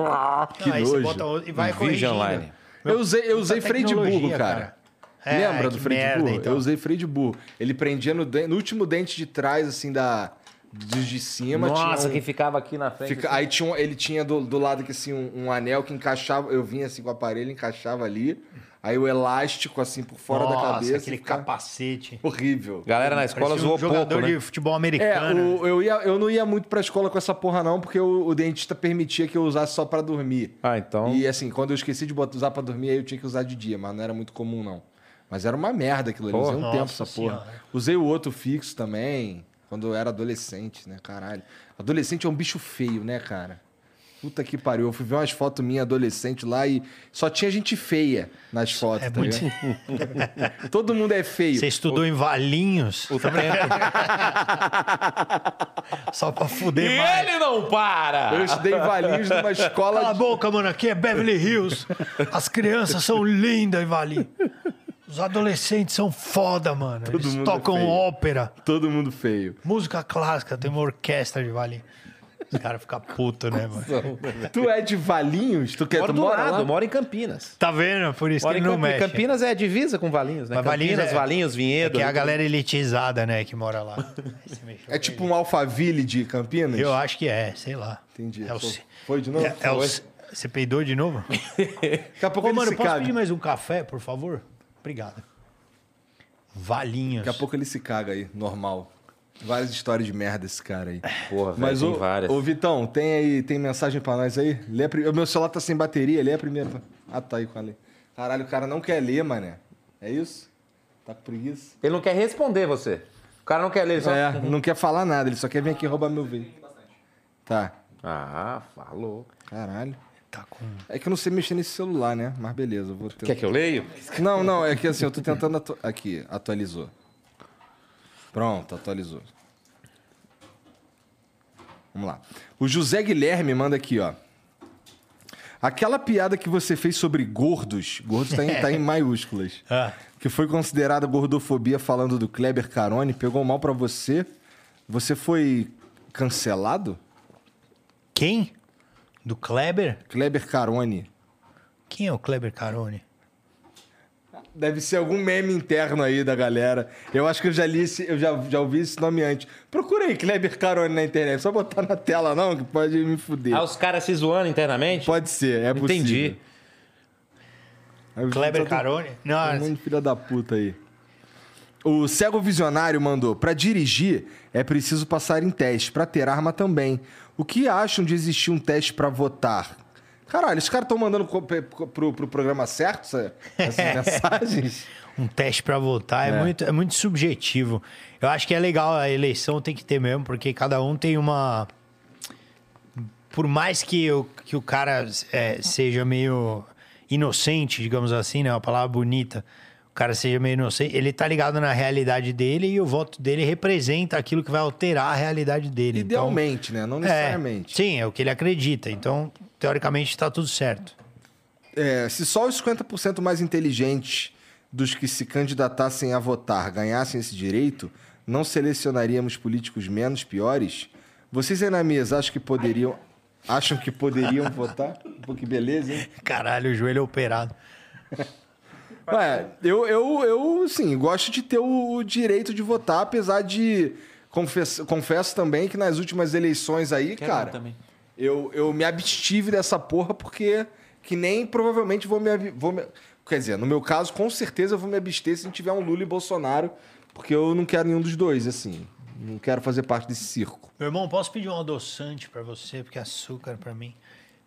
S1: Que
S3: Não, aí você
S1: nojo.
S3: bota outro e vai
S2: Vision
S3: corrigindo.
S2: Line.
S1: Eu usei, eu usei freio de burro,
S3: tecnologia,
S1: cara.
S3: É,
S1: Lembra
S3: que
S1: do freio
S3: merda,
S1: de burro?
S3: então.
S1: Eu usei freio de burro. Ele prendia no, den- no último dente de trás, assim, da. Dos de cima.
S2: Nossa,
S1: tinha um-
S2: que ficava aqui na frente.
S1: fica- aí tinha um- ele tinha do, do lado aqui, assim, um, um anel que encaixava. Eu vinha assim com o aparelho, encaixava ali. Aí o elástico, assim, por fora
S3: Nossa,
S1: da cabeça.
S3: aquele capacete.
S1: Horrível.
S2: Galera na escola
S3: Parecia
S2: zoou
S3: um jogador
S2: pouco, né?
S3: de futebol
S1: É,
S3: americano.
S1: o- eu, ia, eu não ia muito pra escola com essa porra, não, porque o, o dentista permitia que eu usasse só pra dormir.
S2: Ah, então...
S1: E assim, quando eu esqueci de botar, usar pra dormir, aí eu tinha que usar de dia, mas não era muito comum, não. Mas era uma merda aquilo ali. Usei um tempo
S3: Nossa
S1: essa porra.
S3: Senhora.
S1: Usei o outro fixo também, quando eu era adolescente, né? Caralho. Adolescente é um bicho feio, né, cara? Puta que pariu. Eu fui ver umas fotos minhas adolescente lá e só tinha gente feia nas fotos,
S3: É
S1: tá
S3: muito-?
S1: Todo mundo é feio.
S3: Você estudou em Valinhos
S2: O
S3: só pra fuder
S2: e
S3: mais.
S2: ele não para!
S1: Eu estudei em Valinhos numa escola
S3: Cala a
S1: de...
S3: boca, mano. Aqui é Beverly Hills. As crianças são lindas em Valinhos. Os adolescentes são foda, mano. Eles
S1: mundo é
S3: tocam
S1: feio.
S3: ópera,
S1: Todo mundo feio.
S3: música clássica. Tem uma orquestra de Valinhos. Os caras ficam putos, né, mano?
S1: Tu é de Valinhos? Tu quer
S2: Moro
S1: tu
S2: do
S1: mora
S2: lado,
S1: lá?
S2: moro em Campinas.
S3: Tá vendo? Por isso
S2: Moro
S3: que
S2: em
S3: ele não
S2: Campinas.
S3: mexe.
S2: Campinas é divisa com Valinhos, né?
S3: Mas Valinhos
S2: Campinas,
S3: é-
S2: Valinhos,
S3: É
S2: Vinhedo.
S3: que é a galera elitizada, né, que mora lá.
S1: É tipo um Alphaville de Campinas?
S3: Eu acho que é, sei lá.
S1: Entendi.
S3: É o
S1: Foi- de novo?
S3: É, é o Você peidou de novo?
S1: Daqui a pouco
S3: Ô,
S1: ele
S3: mano, posso
S1: caga.
S3: pedir mais um café, por favor? Obrigado. Valinhos.
S1: Daqui a pouco ele se caga aí, normal. Várias histórias de merda esse cara aí.
S4: Porra, velho,
S1: Mas,
S4: tem
S1: ô,
S4: várias.
S1: ô, Vitão, tem aí, tem mensagem pra nós aí? Lê a O meu celular tá sem bateria, lê a primeira. Ah, tá aí com a lei. Caralho, o cara não quer ler, mané. É isso? Tá com preguiça?
S4: Ele não quer responder você. O cara não quer ler, ele só...
S1: É, não quer falar nada, ele só quer vir aqui roubar meu vídeo. Tá.
S4: Ah, falou.
S1: Caralho.
S3: Tá com.
S1: É que eu não sei mexer nesse celular, né? Mas beleza, eu vou tentar.
S4: Quer que eu leio?
S1: Não, não, é que assim, eu tô tentando. atu- Aqui, atualizou. Pronto, atualizou. Vamos lá. O José Guilherme manda aqui, ó. Aquela piada que você fez sobre gordos, gordos tá em, tá em maiúsculas,
S3: Ah.
S1: que foi considerada gordofobia falando do Kleber Carone, pegou mal pra você. Você foi cancelado?
S3: Quem? Do Kleber?
S1: Kleber Carone.
S3: Quem é o Kleber Carone?
S1: Deve ser algum meme interno aí da galera. Eu acho que eu já li esse, eu já, já ouvi esse nome antes. Procura aí Kleber Carone na internet. Só botar na tela, não, que pode me fuder.
S4: Ah, os caras se zoando internamente?
S1: Pode ser, é possível.
S4: Entendi.
S1: Aí os
S3: Kleber
S1: tem-
S3: Carone? Não,
S1: um monte de filha da puta aí. O Cego Visionário mandou: pra dirigir é preciso passar em teste, pra ter arma também. O que acham de existir um teste pra votar? Caralho, os caras estão mandando pro, pro programa certo essa- essas mensagens?
S3: um teste pra votar é,
S1: É.
S3: Muito, é muito subjetivo. Eu acho que é legal, a eleição tem que ter mesmo, porque cada um tem uma. Por mais que o, que o cara é, seja meio inocente, digamos assim, né? Uma palavra bonita. O cara seja meio inocente, ele tá ligado na realidade dele e o voto dele representa aquilo que vai alterar a realidade dele. Então,
S1: Idealmente, né? Não
S3: é,
S1: necessariamente.
S3: sim, é o que ele acredita. Então, teoricamente, tá tudo certo.
S1: É, se só os 50% mais inteligentes dos que se candidatassem a votar ganhassem esse direito, não selecionaríamos políticos menos piores? Vocês aí na mesa acham que poderiam, acham que poderiam votar? Pô, que beleza, hein?
S3: Caralho, o joelho é operado.
S1: Ué, eu, eu, eu, sim, gosto de ter o, direito de votar, apesar de. Confesso, confesso também que nas últimas eleições aí, cara,
S2: também.
S1: eu, eu me abstive dessa porra porque que nem provavelmente vou me, vou me. Quer dizer, no meu caso, com certeza eu vou me abster se tiver um Lula e Bolsonaro, porque eu não quero nenhum dos dois, assim. Não quero fazer parte desse circo.
S3: Meu irmão, posso pedir um adoçante pra você? Porque é açúcar pra mim.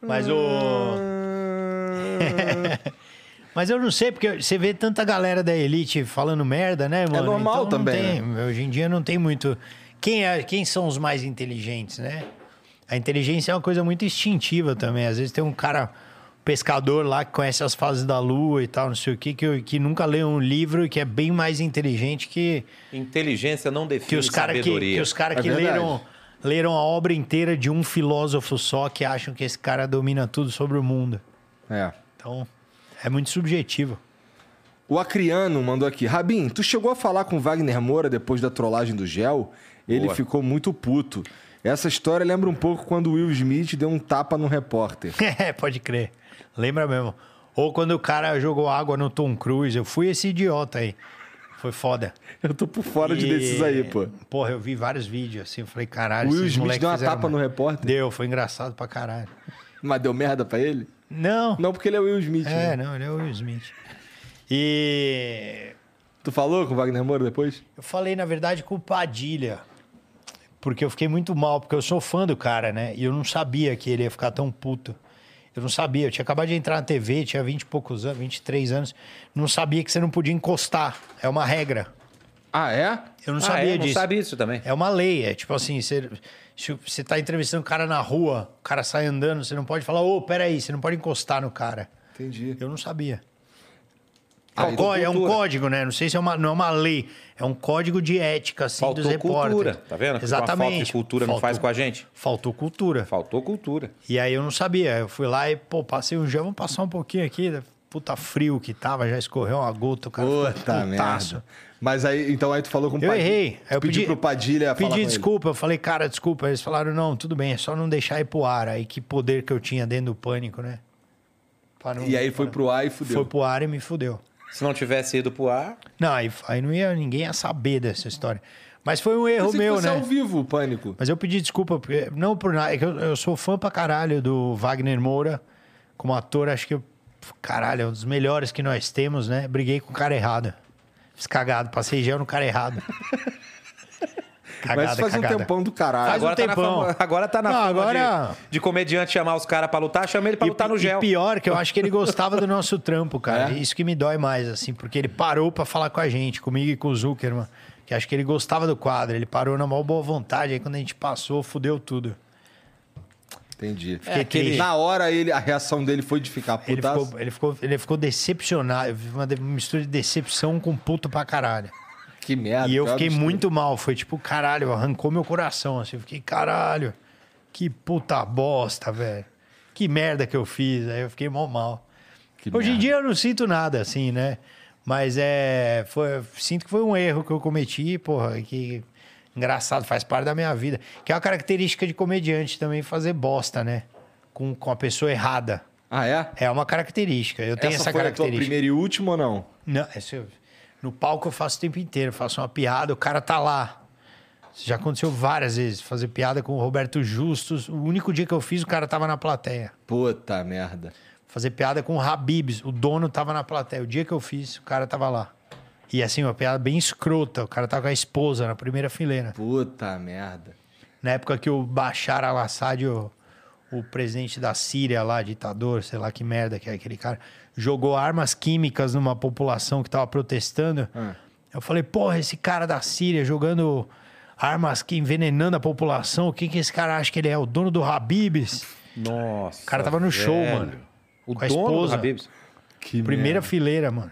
S3: Mas o. Mas eu não sei, porque você vê tanta galera da elite falando merda, né, mano?
S1: normal
S3: Então
S1: também,
S3: tem- Hoje em dia não tem muito. Quem, é, quem são os mais inteligentes, né? A inteligência é uma coisa muito instintiva também. Às vezes tem um cara, pescador lá, que conhece as fases da lua e tal, não sei o quê, que, que nunca leu um livro e que é bem mais inteligente que,
S2: Inteligência não define
S3: que os caras que,
S2: sabedoria.
S3: que, os cara
S1: É
S3: que
S1: verdade.
S3: leram, leram a obra inteira de um filósofo só que acham que esse cara domina tudo sobre o mundo.
S1: É.
S3: Então, é muito subjetivo.
S1: O Acriano mandou aqui. Rabin, tu chegou a falar com o Wagner Moura depois da trollagem do Gel? Ele
S2: Boa.
S1: ficou muito puto. Essa história lembra um pouco quando o Will Smith deu um tapa no repórter.
S3: É, pode crer. Lembra mesmo. Ou quando o cara jogou água no Tom Cruise. Eu fui esse idiota aí. Foi foda.
S1: Eu tô por fora de
S3: E-
S1: desses aí, pô.
S3: Porra, eu vi vários vídeos assim. Eu falei, caralho,
S1: O Will Smith deu uma tapa no
S3: uma-
S1: repórter?
S3: Deu, foi engraçado pra caralho.
S1: Mas deu merda pra ele?
S3: Não.
S1: Não, porque ele é o Will Smith.
S3: É,
S1: né?
S3: não, ele é o Will Smith. E
S1: Tu falou com o Wagner Moura depois?
S3: Eu falei, na verdade, com o Padilha. Porque eu fiquei muito mal, porque eu sou fã do cara, né? E eu não sabia que ele ia ficar tão puto. Eu não sabia. Eu tinha acabado de entrar na TV, tinha 20 e poucos anos, 23 anos. Não sabia que você não podia encostar. É uma regra.
S1: Ah, é?
S3: Eu não
S2: Ah,
S3: sabia
S2: é?
S3: disso.
S2: Não sabe isso também.
S3: É uma lei. É tipo assim, você, se você tá entrevistando um cara na rua, o cara sai andando, você não pode falar, ô, peraí, você não pode encostar no cara.
S1: Entendi.
S3: Eu não sabia.
S2: Ah,
S3: É um có- é um código, né? Não sei se é uma, não é uma lei. É um código de ética, assim,
S2: Faltou
S3: dos repórteres.
S2: cultura, tá vendo? Uma falta
S3: Exatamente.
S2: de cultura não
S3: Faltou-
S2: faz com a gente.
S3: Faltou cultura.
S2: Faltou cultura.
S3: E aí eu não sabia. Eu fui lá e, pô, passei um gel, vamos passar um pouquinho aqui. Puta frio que tava, já escorreu uma gota, o cara
S1: Puta merda. Mas aí, então aí tu falou com o
S3: Eu
S1: Padilha.
S3: errei. Eu
S1: pedi,
S3: pedi
S1: pro Padilha falar
S3: Pedi desculpa, eu falei, cara, desculpa. Eles falaram, não, tudo bem, é só não deixar ir pro ar. Aí que poder que eu tinha dentro do pânico, né? Não-.
S1: E aí foi pro ar e fudeu.
S3: Foi pro ar e me fudeu.
S2: Se não tivesse ido pro ar,
S3: Não, aí, aí não ia, ninguém ia saber dessa história. Mas foi um erro meu, né?
S1: ao vivo o pânico.
S3: Mas eu pedi desculpa, porque, não por nada, é que eu, eu sou fã pra caralho do Wagner Moura. Como ator, acho que, eu- caralho, é um dos melhores que nós temos, né? Briguei com o cara errado. Fiz cagado, passei gel no cara errado. Cagada,
S1: Mas faz um
S3: cagada.
S1: tempão do caralho.
S3: Faz um
S2: Agora tá, na
S3: tempão.
S2: fama, agora tá na
S3: Não,
S2: fama
S3: agora-
S2: de, de comediante chamar os caras pra lutar, chama ele pra lutar no
S3: e
S2: gel.
S3: pior, que eu acho que ele gostava do nosso trampo, cara.
S1: É?
S3: Isso que me dói mais, assim, porque ele parou pra falar com a gente, comigo e com o Zuckerman. Que acho que ele gostava do quadro. Ele parou na maior boa vontade. Aí quando a gente passou, fudeu tudo.
S1: Entendi.
S2: É, aquele-
S1: Na hora, ele, a reação dele foi de ficar
S3: Ele
S1: putaço.
S3: ficou, ele, ficou, ele ficou decepcionado. Uma mistura de decepção com puto pra caralho.
S1: Que merda.
S3: e eu
S1: que
S3: fiquei muito mal. Foi tipo, caralho, arrancou meu coração. Assim, eu fiquei, caralho, que puta bosta, velho. Que merda que eu fiz. Aí eu fiquei mal mal.
S1: Que
S3: Hoje em
S1: merda.
S3: dia eu não sinto nada, assim, né? Mas é. Foi, sinto que foi um erro que eu cometi, porra, que. Engraçado, faz parte da minha vida. Que é uma característica de comediante também fazer bosta, né? Com, com a pessoa errada.
S1: Ah, é?
S3: É uma característica. Eu tenho
S1: Essa
S3: essa,
S1: foi a tua
S3: característica.
S1: primeira e última ou não?
S3: Não, esse eu- no palco eu faço o tempo inteiro. Eu faço uma piada, o cara tá lá. Isso já aconteceu várias vezes. Fazer piada com o Roberto Justus. O único dia que eu fiz, o cara tava na plateia.
S1: Puta merda.
S3: Fazer piada com o Habibs. O dono tava na plateia. O dia que eu fiz, o cara tava lá. E assim, uma piada bem escrota. O cara tava com a esposa na primeira fileira.
S1: Puta merda.
S3: Na época que o Bashar al-Assad, o, o presidente da Síria lá, ditador, sei lá que merda que é aquele cara, jogou armas químicas numa população que tava protestando. Eu falei, porra, esse cara da Síria jogando armas que envenenando a população, o que que esse cara acha que ele é? O dono do Habibs?
S2: Nossa.
S3: O cara tava no show,
S2: velho.
S3: mano.
S2: O
S3: Com a
S2: dono
S3: esposa.
S2: do Habibs.
S1: Que
S3: Primeira
S1: merda.
S3: fileira, mano.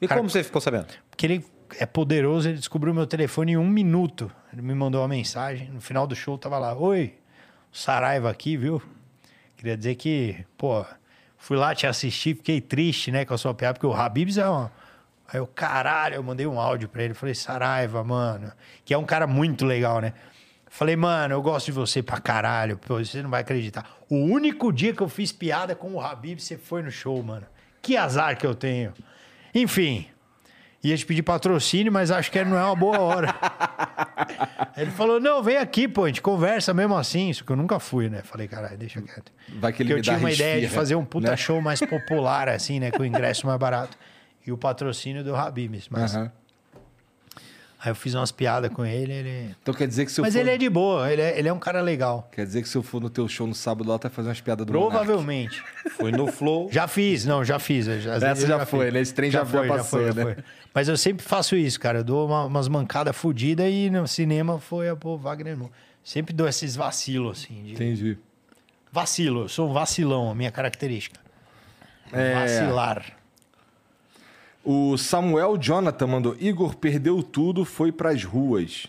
S2: E
S3: Cara-
S2: como você ficou sabendo?
S3: Porque ele é poderoso, ele descobriu meu telefone em um minuto. Ele me mandou uma mensagem. No final do show, tava lá: Oi, o Saraiva aqui, viu? Queria dizer que, pô, fui lá te assistir, fiquei triste, né, com a sua piada, porque o Habibs é um. Aí eu, caralho, eu mandei um áudio pra ele. Falei, Saraiva, mano. Que é um cara muito legal, né? Falei, mano, eu gosto de você pra caralho. Pô, você não vai acreditar. O único dia que eu fiz piada com o Habib, você foi no show, mano. Que azar que eu tenho. Enfim, ia te pedir patrocínio, mas acho que não é uma boa hora. Ele falou: não, vem aqui, pô, a gente conversa mesmo assim. Isso que eu nunca fui, né? Falei, caralho, deixa quieto.
S1: Vai que ele
S3: Porque eu tinha uma ideia de
S1: resfirra,
S3: fazer um puta
S1: né?
S3: show mais popular, assim, né? Com o ingresso mais barato. E o patrocínio do Habibs. Mas. Aí eu fiz umas piadas com ele. ele...
S1: Então quer dizer que se eu
S3: Mas
S1: for...
S3: ele é de boa, ele é, ele é um cara legal.
S1: Quer dizer que se eu for no teu show no sábado lá, tá fazendo umas piadas do Monark.
S3: Provavelmente.
S2: Foi no Flow.
S3: Já fiz, não, já fiz. às vezes
S1: Essa
S3: eu
S1: já foi, né? Esse trem já foi, passou, né?
S3: Mas eu sempre faço isso, cara. Eu dou uma- umas mancadas fodidas e no cinema foi a pô, Wagner Moura. Sempre dou esses vacilos, assim. de-
S1: Entendi.
S3: Vacilo, eu sou um vacilão, a minha característica.
S1: É.
S3: Vacilar.
S1: O Samuel Jonathan mandou: Igor perdeu tudo, foi pras ruas.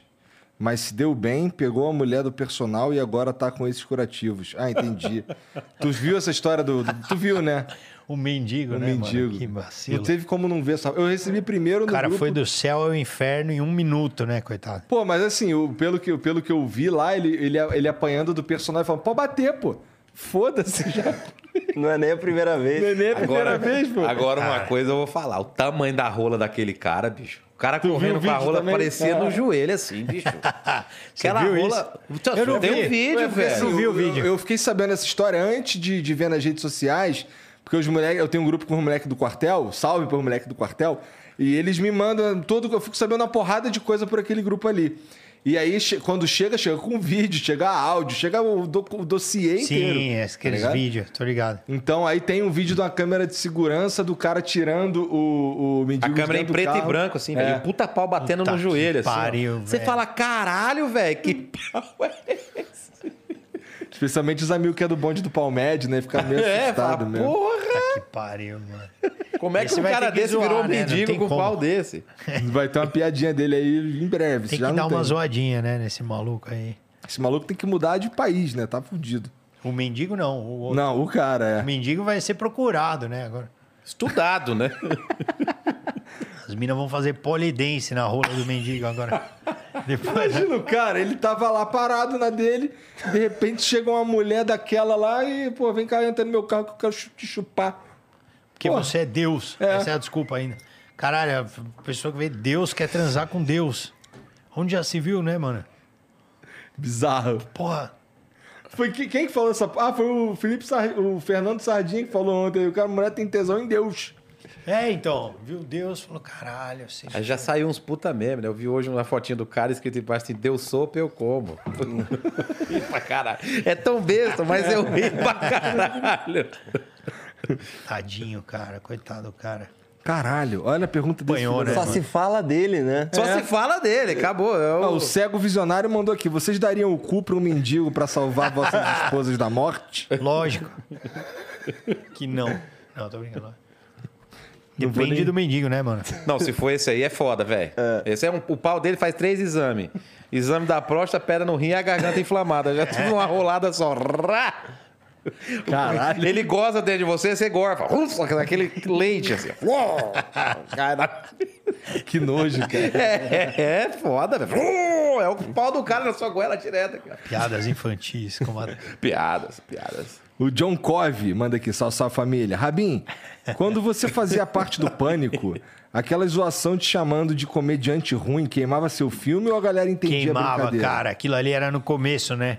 S1: Mas se deu bem, pegou a mulher do personal e agora tá com esses curativos. Ah, entendi. tu viu essa história do. Tu viu, né?
S3: O mendigo,
S1: O
S3: né,
S1: mendigo.
S3: mano? Que vacilo.
S1: Não teve como não ver essa. Eu recebi primeiro no
S3: O cara
S1: grupo.
S3: foi do céu ao inferno em um minuto, né, coitado?
S1: Pô, mas assim, pelo, que, pelo que eu vi lá, ele, ele, ele apanhando do personagem falando: pode bater, pô. Foda-se já.
S5: Não é nem a primeira vez.
S1: Não é nem a primeira vez, pô.
S2: Agora, uma coisa eu vou falar. O tamanho da rola daquele cara, bicho. O cara
S1: Tu
S2: correndo com a rola
S1: também?
S2: parecia no joelho, assim, bicho.
S3: Você
S2: Aquela
S3: viu
S2: rola.
S3: Eu não
S2: Tem
S3: vi.
S2: um vídeo,
S1: porque,
S2: velho.
S3: Eu vi o
S1: eu-
S3: vídeo.
S1: Eu, eu fiquei sabendo essa história antes de, de ver nas redes sociais, porque os moleques, eu tenho um grupo com os moleques do quartel, salve para os moleques do quartel, e eles me mandam todo, eu fico sabendo uma porrada de coisa por aquele grupo ali. E aí, quando chega, chega com vídeo, chega áudio, chega o, do, o dossiê inteiro.
S3: Sim,
S1: tá
S3: aqueles
S1: ligado?
S3: vídeos, tô ligado.
S1: Então aí tem um vídeo de uma câmera de segurança do cara tirando o, o mendigo
S2: A câmera em
S1: dentro do
S2: preto e branco, assim,
S1: É.
S2: velho. Puta pau batendo
S3: Puta
S2: no
S3: que
S2: joelho, assim.
S3: pariu,
S2: Você fala, caralho, velho, que pau é esse?
S1: Especialmente os amigos que é do bonde do Palmed, né? Ficar meio
S2: É,
S1: assustado
S2: fala,
S1: mesmo.
S2: porra!
S3: Que pariu, mano.
S2: Como é que
S3: Esse
S2: um cara
S3: que
S2: desse
S3: zoar,
S2: virou um
S3: né?
S2: Mendigo com um
S3: como.
S2: pau desse?
S1: Vai ter uma piadinha dele aí em breve.
S3: Tem
S1: já
S3: que
S1: não
S3: dar
S1: tem.
S3: uma zoadinha, né, nesse maluco aí.
S1: Esse maluco tem que mudar de país, né? Tá fudido.
S3: O mendigo não, o outro.
S1: Não, o cara é.
S3: O mendigo vai ser procurado, né, agora.
S2: Estudado, né?
S3: As minas vão fazer polidense na rola do mendigo agora. Depois,
S1: Imagina o cara, ele tava lá parado na dele, de repente chega uma mulher daquela lá e, pô, vem cá, entra no meu carro que eu quero te chupar.
S3: porque
S1: Pô.
S3: você é Deus.
S1: É.
S3: Essa é a desculpa ainda. Caralho, a pessoa que vê Deus quer transar com Deus. Onde já se viu, né, mano?
S1: Bizarro.
S3: Porra.
S1: Foi que- quem que falou essa. Ah, foi o Felipe Sar... o Fernando Sardinha que falou ontem. O cara, a mulher tem tesão em Deus.
S3: É, então, viu Deus, falou, caralho, assim.
S2: Aí já saiu uns puta meme, né? Eu vi hoje uma fotinha do cara escrito embaixo assim, deu sopa, eu como. Ri pra caralho. É tão besta, mas eu ri pra caralho.
S3: Tadinho, cara, coitado do cara.
S1: Caralho, olha a pergunta desse filho
S3: né?
S5: Só se fala dele, né?
S2: Só se fala dele, acabou. É
S1: Ó,
S2: o-
S1: o cego visionário mandou aqui. Vocês dariam o cu pra um mendigo pra salvar vossas esposas da morte?
S3: Lógico. que não. Não, tô brincando. Depende
S1: nem-
S3: do mendigo, né, mano?
S2: Não, se for esse aí, é foda, velho. Esse é um, o pau dele faz três exames. Exame da próstata, pedra no rim e a garganta inflamada. Já tudo uma rolada só.
S1: Caralho.
S2: Ele goza dentro de você, você gorfa. Ufa, Aquele leite assim. Uou! Cai na-
S1: Que nojo, cara.
S2: É, é, é foda, velho. Uou! É o pau do cara na sua goela direta, cara.
S3: Piadas infantis. Como.
S2: Piadas, piadas.
S1: O John Cove manda aqui, salve, salve família. Rabin, quando você fazia parte do Pânico, aquela zoação te chamando de comediante ruim queimava seu filme ou a galera entendia a
S3: Queimava, cara. Aquilo ali era no começo, né?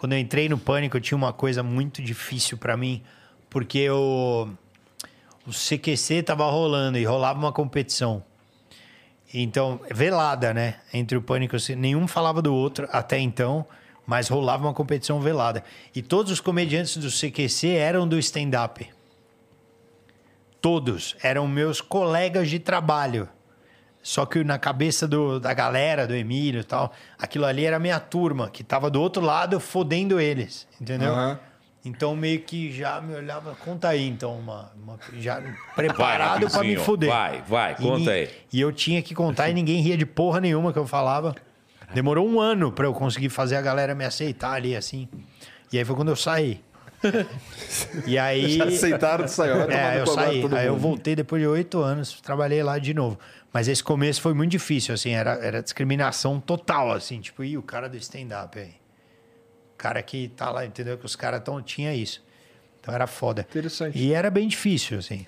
S3: Quando eu entrei no Pânico, eu tinha uma coisa muito difícil pra mim, porque o, o CQC tava rolando e rolava uma competição. Então, velada, né? Entre o Pânico, e C- nenhum falava do outro até então, mas rolava uma competição velada. E todos os comediantes do CQC eram do stand-up. Todos eram meus colegas de trabalho. Só que na cabeça do- da galera, do Emílio e tal, aquilo ali era a minha turma, que tava do outro lado fodendo eles, entendeu?
S1: Aham.
S3: Então meio que já me olhava, conta aí, então, uma, uma- já preparado
S2: Vai,
S3: pra me foder.
S2: vai, vai,
S3: E
S2: conta aí.
S3: E eu tinha que contar e ninguém ria de porra nenhuma que eu falava. Demorou um ano pra eu conseguir fazer a galera me aceitar ali, assim. E aí foi quando eu saí. e aí.
S1: Já aceitaram. Vai tomar
S3: É, eu saí. Aí eu
S1: mundo.
S3: voltei depois de oito anos, trabalhei lá de novo. Mas esse começo foi muito difícil, assim, era, era discriminação total, assim, tipo, e o cara do stand-up aí? O cara que tá lá, entendeu? Que os caras tão, tinha isso. Então era foda.
S1: Interessante.
S3: E era bem difícil, assim.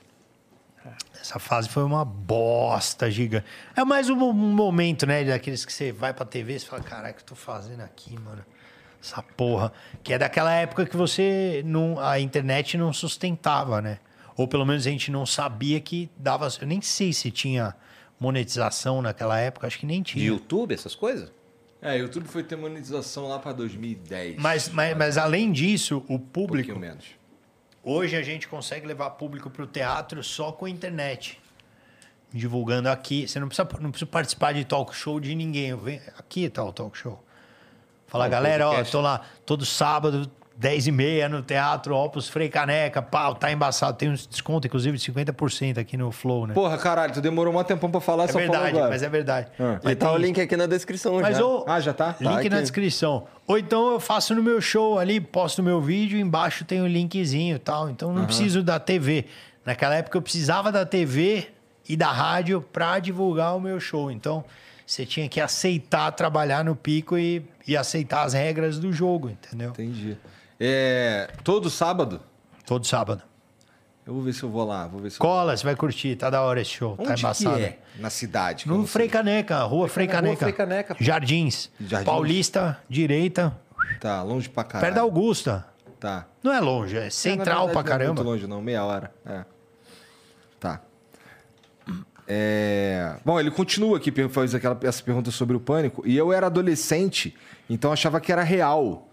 S3: Essa fase foi uma bosta gigante. É mais um, um momento, né? Daqueles que você vai pra TV e fala, caraca, o que eu tô fazendo aqui, mano? Essa porra. Que é daquela época que você não. A internet não sustentava, né? Ou pelo menos a gente não sabia que dava. Eu nem sei se tinha monetização naquela época, acho que nem
S2: De
S3: tinha.
S2: YouTube, essas coisas?
S1: É, YouTube foi ter monetização lá pra 2010.
S3: Mas, mas, mas além disso, o
S1: um
S3: público.
S1: pouquinho menos.
S3: Hoje a gente consegue levar público para o teatro só com a internet. Divulgando aqui. Você não precisa, não precisa participar de talk show de ninguém. Aqui tá o talk show. Fala,
S2: o
S3: galera, ó,
S2: podcast.
S3: tô lá todo sábado, 10 e meia no teatro, Opus Frei Caneca, pau, tá embaçado. Tem um desconto, inclusive, de 50% aqui no Flow, né?
S1: Porra, caralho, tu demorou um tempão pra falar,
S3: é
S1: só
S3: verdade,
S1: agora.
S3: mas é verdade.
S1: Ah.
S3: Mas
S5: E tá o link aqui na descrição
S3: Mas
S5: já.
S3: o
S1: Ah, já tá?
S3: link
S5: Tá
S3: na descrição. Ou então eu faço no meu show ali, posto meu vídeo, embaixo tem o linkzinho e tal. Então não preciso da TV. Naquela época eu precisava da TV e da rádio pra divulgar o meu show. Então você tinha que aceitar trabalhar no pico e, e aceitar as regras do jogo, entendeu?
S1: Entendi. É, todo sábado?
S3: Todo sábado.
S1: Eu vou ver se eu vou lá, vou ver se eu...
S3: Cola, você vai curtir, tá da hora esse show, tá
S1: Onde
S3: embaçado.
S1: que é? Na cidade? eu
S3: No. Frei Caneca, rua Frei
S2: Caneca, rua
S3: Caneca. Jardins.
S1: Jardins.
S3: Paulista, direita,
S1: Tá, longe pra caralho.
S3: perto da Augusta.
S1: Tá.
S3: Não é longe, é
S1: É,
S3: central
S1: na verdade,
S3: pra
S1: Não é
S3: caramba.
S1: muito longe não, meia hora. É. Tá. É, Bom, ele continua aqui, faz aquela, essa pergunta sobre o pânico. E eu era adolescente, então achava que era real.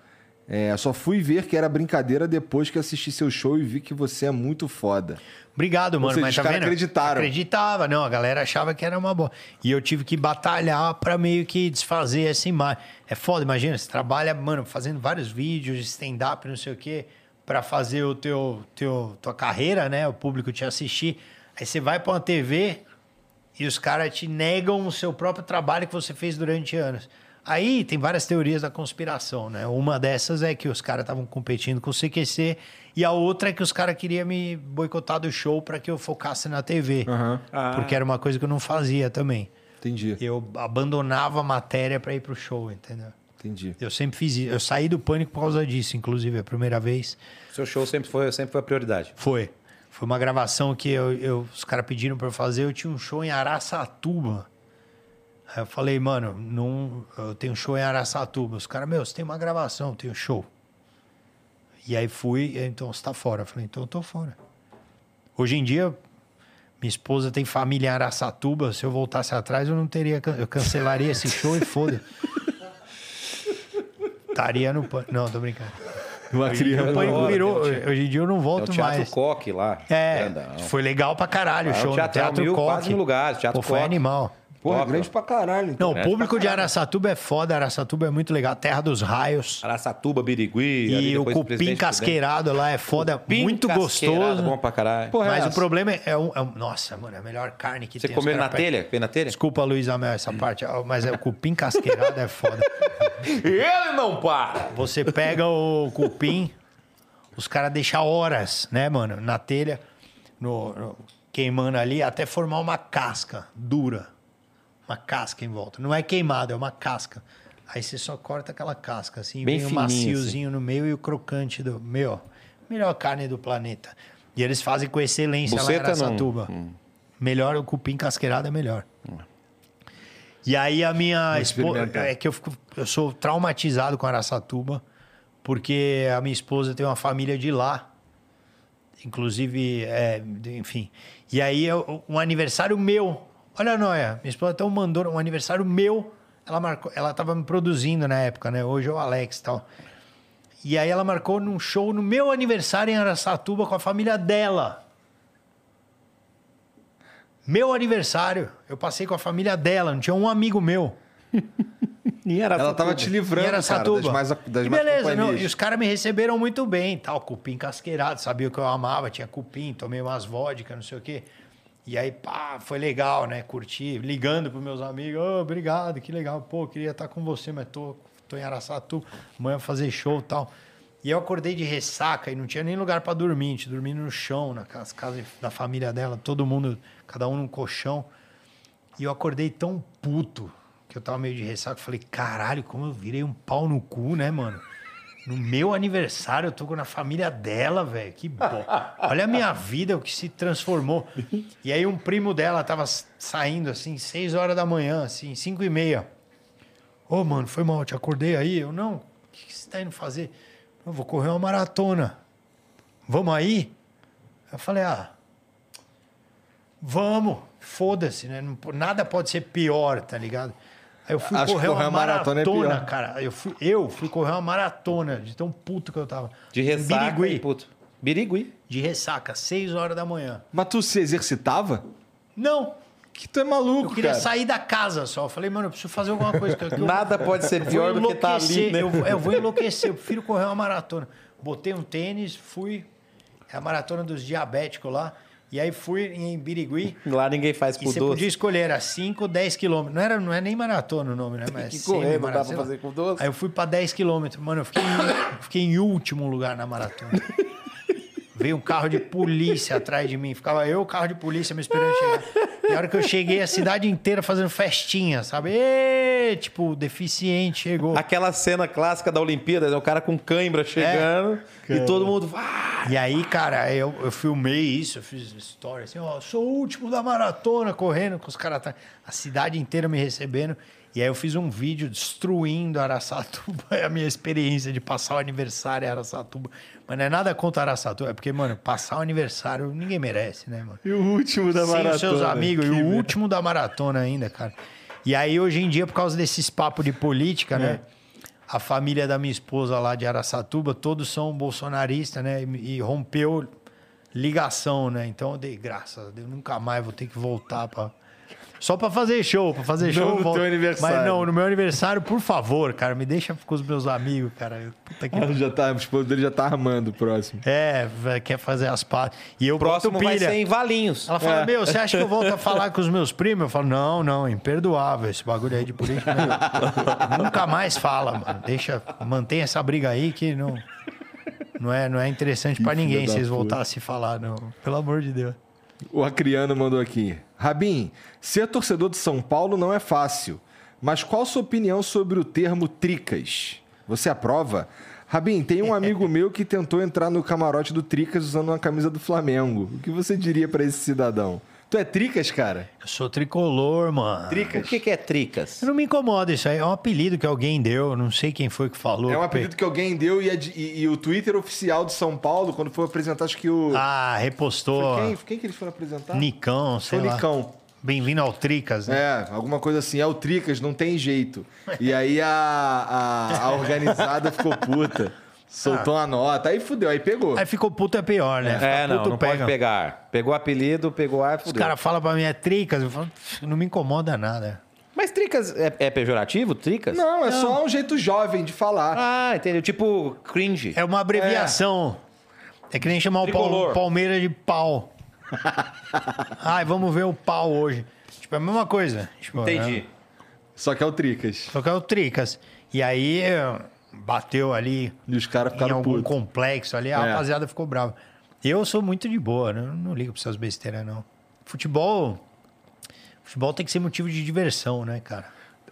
S1: É, só fui ver que era brincadeira depois que assisti seu show e vi que você é muito foda.
S3: Obrigado, mano.
S1: seja,
S3: mas
S1: os
S3: tá
S1: caras acreditaram.
S3: Acreditava, não. A galera achava que era uma boa. E eu tive que batalhar pra meio que desfazer essa imagem. É foda, imagina, você trabalha, mano, fazendo vários vídeos de stand-up, não sei o quê, pra fazer o teu, teu tua carreira, né? O público te assistir. Aí você vai pra uma TV e os caras te negam o seu próprio trabalho que você fez durante anos. Aí tem várias teorias da conspiração, né? Uma dessas é que os caras estavam competindo com o CQC e a outra é que os caras queriam me boicotar do show para que eu focasse na TV. Porque era uma coisa que eu não fazia também.
S1: Entendi,
S3: Eu abandonava a matéria para ir pro show, entendeu?
S1: entendi.
S3: Eu sempre fiz isso. Eu saí do pânico por causa disso, inclusive, a primeira vez.
S2: Seu show sempre foi, sempre foi a prioridade.
S3: Foi. Foi uma gravação que eu, eu- os caras pediram pra eu fazer. Eu tinha um show em Araçatuba. Aí eu falei, mano, não, eu tenho um show em Araçatuba. Os caras, meu, você tem uma gravação, eu tenho show. E aí fui, então você tá fora. Eu falei, então eu tô fora. Hoje em dia, Minha esposa tem família em Araçatuba. Se eu voltasse atrás, eu não teria. Eu cancelaria esse show e foda. Estaria no. pan- Não, tô brincando.
S1: Uma criança.
S3: pânico virou. Hoje em dia eu não
S2: É o
S3: volto
S2: Teatro
S3: mais.
S2: Coque lá.
S3: É,
S2: grandão.
S3: foi legal pra caralho o
S2: Ah, o
S3: show. no
S2: teatro é
S3: Teatro
S2: mil,
S3: Coque.
S2: quase mil lugares, Teatro
S3: Pô, foi
S2: Coque.
S3: animal.
S1: Porra,
S2: Top,
S1: grande pra caralho. então.
S3: Não, o público de Araçatuba é foda. Araçatuba é muito legal. Terra dos Raios.
S2: Araçatuba, Birigui.
S3: E o cupim casqueirado lá é foda. Muito
S2: Cupim casqueirado,
S3: gostoso.
S2: Bom pra caralho.
S1: Porra, é
S3: Mas o
S1: essa?
S3: problema é, um, é um- Nossa, mano, é a melhor carne que
S2: Você
S3: tem.
S2: comeu
S3: Os
S2: na telha? Veio na telha?
S3: Desculpa, Luiz Amel, essa parte. Mas é, o cupim casqueirado é foda.
S4: Ele não para.
S3: Você pega o cupim, os caras deixam horas, né, mano, na telha, no- no- queimando ali, até formar uma casca dura. Uma casca em volta. Não é queimado, é uma casca. Aí você só corta aquela casca, assim,
S2: Bem
S3: vem o
S2: fininho, assim.
S3: maciozinho no meio e o crocante do. Meu, melhor carne do planeta. E eles fazem com excelência lá em
S2: Buceta não.
S3: Araçatuba. Melhor, o cupim casqueirado é melhor. E aí a minha esposa. É que eu, fico, eu sou traumatizado com Araçatuba, porque a minha esposa tem uma família de lá. Inclusive, é, enfim. E aí, eu- um aniversário meu. Olha a noia, minha esposa até mandou um aniversário meu. Ela marcou, ela tava me produzindo na época, né? Hoje é o Alex e tal. E aí ela marcou num show no meu aniversário em Araçatuba com a família dela. Meu aniversário, eu passei com a família dela, não tinha um amigo meu.
S1: Ela tava te
S3: E
S1: livrando,
S3: era
S1: cara, das mais, das
S3: e
S1: mais
S3: beleza, não, e os caras me receberam muito bem, tal, cupim casqueirado, sabia que eu amava, tinha cupim, tomei umas vodka, não sei o quê. E aí, pá, foi legal, né? Curti, ligando pros meus amigos, "Ô, obrigado, que legal, pô, queria estar com você, mas tô, tô em Araçatu, amanhã fazer show e tal. E eu acordei de ressaca e não tinha nem lugar pra dormir, a dormindo no chão, na casa, casa da família dela, todo mundo, cada um num colchão. E eu acordei tão puto que eu tava meio de ressaca. Falei, caralho, como eu virei um pau no cu, né, mano? No meu aniversário, eu tô na família dela, velho. Que bom. Olha a minha vida, o que se transformou. E aí, um primo dela tava saindo, assim, seis horas da manhã, assim, cinco e meia. Ô, mano, foi mal, te acordei aí? Eu, não, o que você tá indo fazer? Eu vou correr uma maratona. Vamos aí? Eu falei, ah, Vamos, foda-se, né? Nada pode ser pior, tá ligado? Aí eu fui
S1: Acho
S3: correr
S1: correr
S3: uma
S1: maratona
S3: maratona,
S1: é
S3: cara. Eu fui, eu fui correr uma maratona de tão puto que eu tava.
S2: De ressaca
S3: Birigui,
S2: puto. Birigui.
S3: de ressaca, 6 horas da manhã.
S1: Mas tu se exercitava?
S3: Não,
S1: Que tu é maluco,
S3: eu queria
S1: cara.
S3: sair da casa só. Eu falei, mano, eu preciso fazer alguma coisa. eu- que eu-
S2: Nada pode ser pior do que tá ali, né?
S3: Eu, eu vou enlouquecer, eu prefiro correr uma maratona. Botei um tênis, fui. É a maratona dos diabéticos lá. E aí fui em Birigui.
S2: Lá ninguém faz com
S3: você
S2: doce.
S3: podia escolher, era 5, 10 quilômetros. Não, era, não é nem maratona o nome, né? Mas
S2: que correr, não dá pra fazer com doce.
S3: Aí eu fui pra 10 quilômetros. Mano, eu fiquei, eu fiquei em último lugar na maratona. Veio um carro de polícia atrás de mim. Ficava eu, o carro de polícia, me esperando chegar. E a hora que eu cheguei, a cidade inteira fazendo festinha, sabe? Ê, tipo, deficiente chegou.
S2: Aquela cena clássica da Olimpíada, né? o cara com cãibra chegando e todo mundo. "Ah!"
S3: E aí, cara, eu, eu filmei isso, eu fiz story assim, ó, sou o último da maratona, correndo com os caras atrás. A cidade inteira me recebendo. E aí eu fiz um vídeo destruindo Araçatuba, é a minha experiência de passar o aniversário em Araçatuba. Mas não é nada contra Araçatuba, é porque, mano, passar o aniversário ninguém merece, né, mano?
S1: E o último da
S3: Sem
S1: maratona.
S3: os seus amigos, e
S1: Que
S3: o
S1: merda.
S3: último da maratona ainda, cara. E aí, hoje em dia, por causa desses papos de política, né? A família da minha esposa lá de Araçatuba, todos são bolsonaristas, né? E, e rompeu ligação, né? Então eu dei graças a Deus, nunca mais vou ter que voltar pra. Só pra fazer show, pra fazer
S1: Não
S3: show.
S1: no
S3: volto.
S1: teu aniversário.
S3: Mas não, no meu aniversário, por favor, cara, me deixa com os meus amigos, cara. Puta que
S1: Ele já tá, o esposo dele já tá armando o próximo.
S3: É, vai- quer fazer as pazes. E eu
S2: próximo
S3: boto
S2: vai
S3: pilha.
S2: ser em Valinhos.
S3: Ela fala, meu, você acha que eu volto a falar com os meus primos? Eu falo, não, não, imperdoável esse bagulho aí de política. meu. Nunca mais fala, mano. Deixa, mantém essa briga aí que não, não, é, não é interessante pra
S1: filha
S3: ninguém vocês voltarem a se falar, não. Pelo amor de Deus.
S1: O Acriano mandou aqui. Rabin, ser torcedor de São Paulo não é fácil. Mas qual sua opinião sobre o termo tricas? Você aprova? Rabin, tem um amigo meu que tentou entrar no camarote do Tricas usando uma camisa do Flamengo. O que você diria pra esse cidadão? Tu é tricas, cara?
S3: Eu sou tricolor, mano.
S2: O
S1: Tricas?
S2: que, que é tricas?
S3: Eu não me incomoda isso aí. É um apelido que alguém deu. Não sei quem foi que falou.
S1: É um apelido que alguém deu e, é e- e o Twitter oficial de São Paulo, quando foi apresentar, acho que o.
S3: Ah, repostou.
S1: Foi quem, quem que eles foram apresentar?
S3: Nicão, sei
S1: Foi o
S3: lá.
S1: Nicão.
S3: Bem-vindo ao Tricas, né?
S1: É, alguma coisa assim. É o Tricas, não tem jeito. E aí a, a, a organizada ficou puta. Soltou uma nota. Aí fudeu, aí pegou.
S3: Aí ficou puto é pior, né?
S2: É,
S3: Fica
S2: não,
S3: puto,
S2: não
S3: pega.
S2: pode pegar. Pegou apelido, pegou ar,
S3: Os
S2: fudeu.
S3: caras falam pra mim é Tricas. Eu falo, "Pff, não me incomoda nada.
S2: Mas tricas é, é pejorativo? Tricas?
S1: Não, é só um jeito jovem de falar.
S2: Ah, entendeu. Tipo cringe.
S3: É uma abreviação. É, que nem chamar o
S2: Tricolor.
S3: Pal- Palmeiras de pau. Ai, vamos ver o pau hoje. Tipo, é a mesma coisa. Tipo,
S2: Entendi.
S1: Só que é o Tricas.
S3: Só que é o Tricas. E aí eh, bateu ali
S1: E os caras
S3: em algum
S1: putos.
S3: complexo ali, a
S1: É.
S3: rapaziada ficou brava. Eu sou muito de boa, né? Eu não ligo pra essas besteiras, não. Futebol. Futebol tem que ser motivo de diversão, né, cara?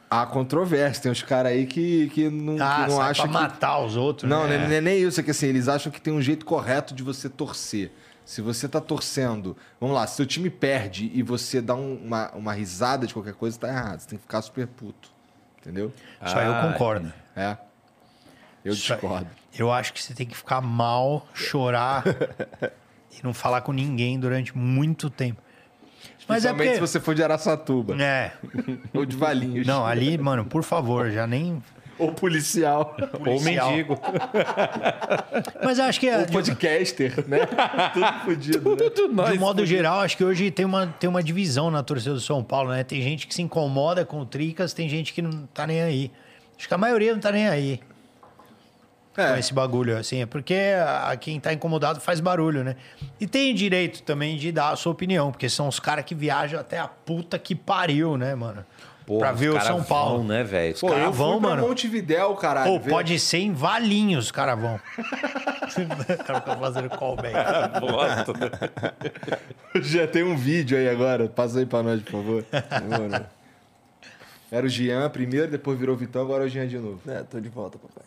S1: Há controvérsia. Tem uns caras aí que, que não,
S3: Ah,
S1: que não acham
S3: pra
S1: que.
S3: matar os outros.
S1: Não,
S3: né?
S1: não é nem isso. É que assim, eles acham que tem um jeito correto de você torcer. Se você tá torcendo, vamos lá, se seu time perde e você dá um- uma, uma risada de qualquer coisa, tá errado. Você tem que ficar super puto. Entendeu?
S3: Só eu
S2: Ah,
S3: concordo.
S1: É. Eu
S3: Só-
S1: discordo.
S3: Eu acho que você tem que ficar mal, chorar e não falar com ninguém durante muito tempo. Mas é
S1: Principalmente
S3: porque...
S1: se você for de Araçatuba.
S3: É.
S1: Ou de Valinhos.
S3: Não, ali, mano, por favor, já nem...
S1: Ou policial.
S2: Ou
S3: policial.
S2: mendigo.
S3: Mas acho que... é,
S1: Ou
S3: de-
S1: podcaster, né? Tudo fodido, né?
S3: De modo geral, acho que hoje tem uma, tem uma divisão na torcida do São Paulo, né? Tem gente que se incomoda com o Tricas, tem gente que não tá nem aí. Acho que a maioria não tá nem aí com
S1: É.
S3: esse bagulho, assim. É porque a, quem tá incomodado faz barulho, né? E tem direito também de dar a sua opinião, porque são os caras que viajam até a puta que pariu, né, mano?
S2: Porra,
S3: pra
S2: os
S3: ver o São Paulo.
S2: vão, né, velho? Os
S1: Pô,
S3: caras vão, mano.
S1: Montevidéu, caralho.
S3: Ou
S1: ver-
S3: pode ser em Valinhos, os caras vão. o cara fica fazendo callback.
S1: Já tem um vídeo aí agora. Passa aí pra nós, por favor. Era o Jean primeiro, depois virou o Vitão, agora é o Jean de novo.
S5: É, tô de volta, papai.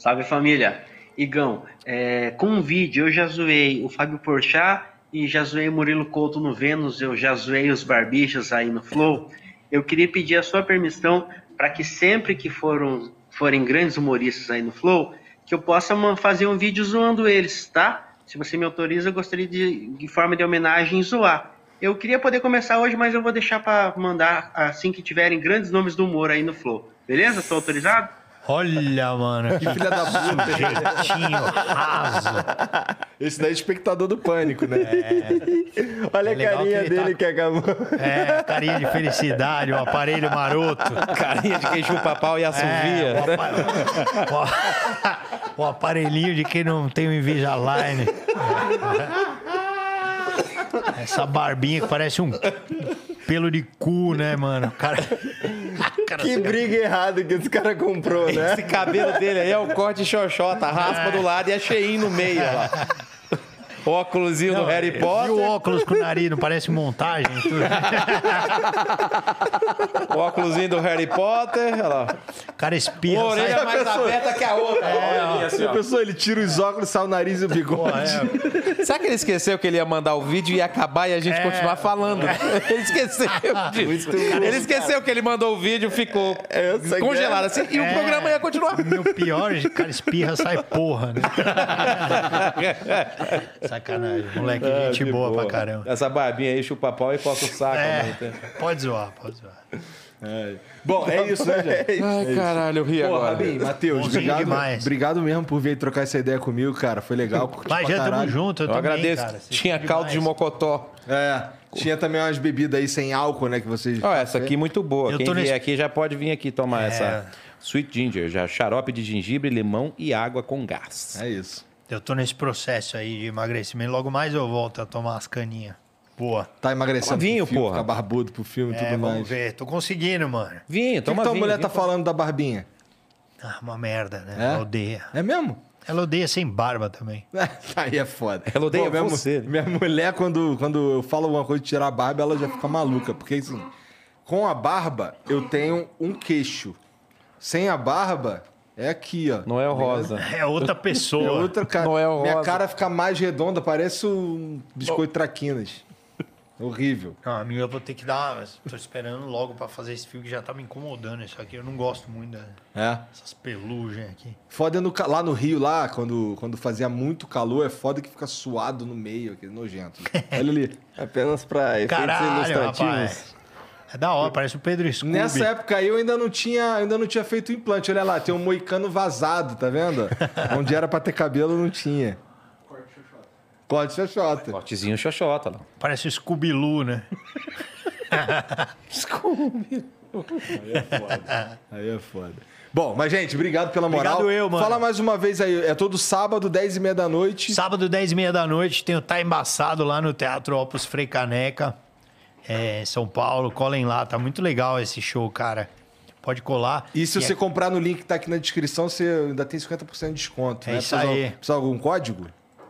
S6: Salve família. Igão, é, com um vídeo eu já zoei o Fábio Porchat e já zoei o Murilo Couto no Vênus, eu já zoei os Barbichas aí no Flow. Eu queria pedir a sua permissão para que sempre que foram, forem grandes humoristas aí no Flow, que eu possa fazer um vídeo zoando eles, tá? Se você me autoriza, eu gostaria de, de forma de homenagem, zoar. Eu queria poder começar hoje, mas eu vou deixar para mandar assim que tiverem grandes nomes do humor aí no Flow. Beleza? Tô autorizado?
S3: Olha, mano, que
S1: Filha da puta.
S3: jeitinho raso.
S1: Esse daí é espectador do pânico, né?
S5: Olha
S3: É
S5: a carinha
S3: que ele
S5: dele
S3: tá-
S5: que acabou.
S3: É, carinha de felicidade, o aparelho maroto.
S2: Carinha de quem chupa pau e assovia.
S3: É, o, apa- o- o aparelhinho de quem não tem o Invisalign. Essa barbinha que parece um pelo de cu, né, mano? O Cara, cara,
S5: Que briga errada que esse cara comprou, né?
S2: Esse cabelo dele aí é o corte xoxota, raspa do lado e é cheinho no meio, ó lá. Óculosinho do Harry
S3: E o
S2: Potter,
S3: óculos com o nariz, não parece montagem? Tudo.
S2: óculosinho do Harry Potter, olha lá.
S3: O cara espirra,
S2: Uma orelha
S3: sai...
S2: mais aberta que a outra. ali, assim,
S1: A
S2: ó.
S1: pessoa, ele tira os óculos, sai o nariz e o bigode.
S2: Será que ele esqueceu que ele ia mandar o vídeo e ia acabar e a gente continuar falando? Ele esqueceu disso. Ele esqueceu que ele mandou o vídeo, ficou
S5: Essa
S2: congelado assim e o
S3: É.
S2: programa ia continuar.
S3: Meu pior, o cara espirra, sai porra, né? Sacanagem. Moleque, gente boa, pra caramba.
S2: Essa barbinha aí chupa pau e coça o saco.
S3: É,
S2: né?
S3: pode zoar, pode zoar.
S1: Bom, é isso, né, gente?
S2: Ai, caralho, eu ri
S1: Pô,
S2: agora.
S1: Rabin, Matheus, obrigado,
S3: demais.
S1: obrigado mesmo por vir trocar essa ideia comigo, cara. Foi legal. curti
S3: Mas já tamo junto, eu,
S2: Eu
S3: também,
S2: agradeço.
S3: cara.
S2: Tinha caldo de
S3: demais.
S2: mocotó.
S1: É, tinha também umas bebidas aí sem álcool, né, que vocês...
S2: Ó, essa aqui muito boa.
S3: Eu
S2: Quem vier
S3: nesse-
S2: aqui já pode vir aqui tomar
S3: É.
S2: essa Sweet Ginger, já xarope de gengibre, limão e água com gás.
S1: É isso.
S3: Eu tô nesse processo aí de emagrecimento. Logo mais eu volto a tomar as caninhas. Boa.
S1: Tá emagrecendo
S2: Toma vinho,
S1: pro filme,
S2: porra.
S1: ficar barbudo pro filme e
S3: É,
S1: tudo
S3: vamos
S1: mais.
S3: ver. Tô conseguindo, mano.
S2: Vinho,
S1: que,
S2: toma
S1: que tua
S2: vinho.
S1: mulher
S2: vinho.
S1: tá falando da barbinha?
S3: Ah, uma merda, né?
S1: É?
S3: Ela odeia.
S1: É mesmo?
S3: Ela odeia sem barba também.
S1: Aí é foda.
S2: Ela odeia
S1: minha, mu-
S2: você.
S1: Minha mulher, quando, quando eu falo alguma coisa de tirar a barba, ela já fica maluca. Porque, assim, com a barba, eu tenho um queixo. Sem a barba, é aqui, ó.
S2: Noel Rosa.
S3: É outra
S1: É
S3: pessoa.
S1: outra cara.
S2: Noel
S1: Minha
S2: Rosa.
S1: cara fica mais redonda, parece um biscoito traquinas. Horrível.
S3: Não, a minha eu vou ter que dar, mas tô esperando logo pra fazer esse fio que já tá me incomodando isso aqui. Eu não gosto muito
S1: É.
S3: dessas pelugens aqui.
S1: Foda no lá no Rio, lá, quando, quando fazia muito calor, é foda que fica suado no meio, aquele nojento. Olha ali.
S5: Apenas pra efeitos
S3: Caralho,
S5: ilustrativos.
S3: rapaz. É da hora, parece o Pedro Scooby.
S1: Nessa época aí eu ainda não tinha, ainda não tinha feito implante. Olha lá, tem um moicano vazado, tá vendo? Onde era pra ter cabelo, não tinha. Corte xoxota.
S2: Cortezinho xoxota lá.
S3: Parece o Scooby-Loo, né?
S1: Aí é foda. Bom, mas gente, obrigado pela moral.
S3: Obrigado eu, mano.
S1: Fala mais uma vez aí, é todo sábado, 10 e meia da noite.
S3: Sábado, 10 e meia da noite, tem o Tá Embaçado lá no Teatro Opus Frei Caneca, é, São Paulo. Colhem lá, tá muito legal esse show, cara. Pode colar.
S1: E se
S3: E
S1: você
S3: é-
S1: comprar no link que tá aqui na descrição, você ainda tem 50% de desconto.
S3: É
S1: né?
S3: isso
S1: Precisa-
S3: aí.
S1: Precisa de algum código?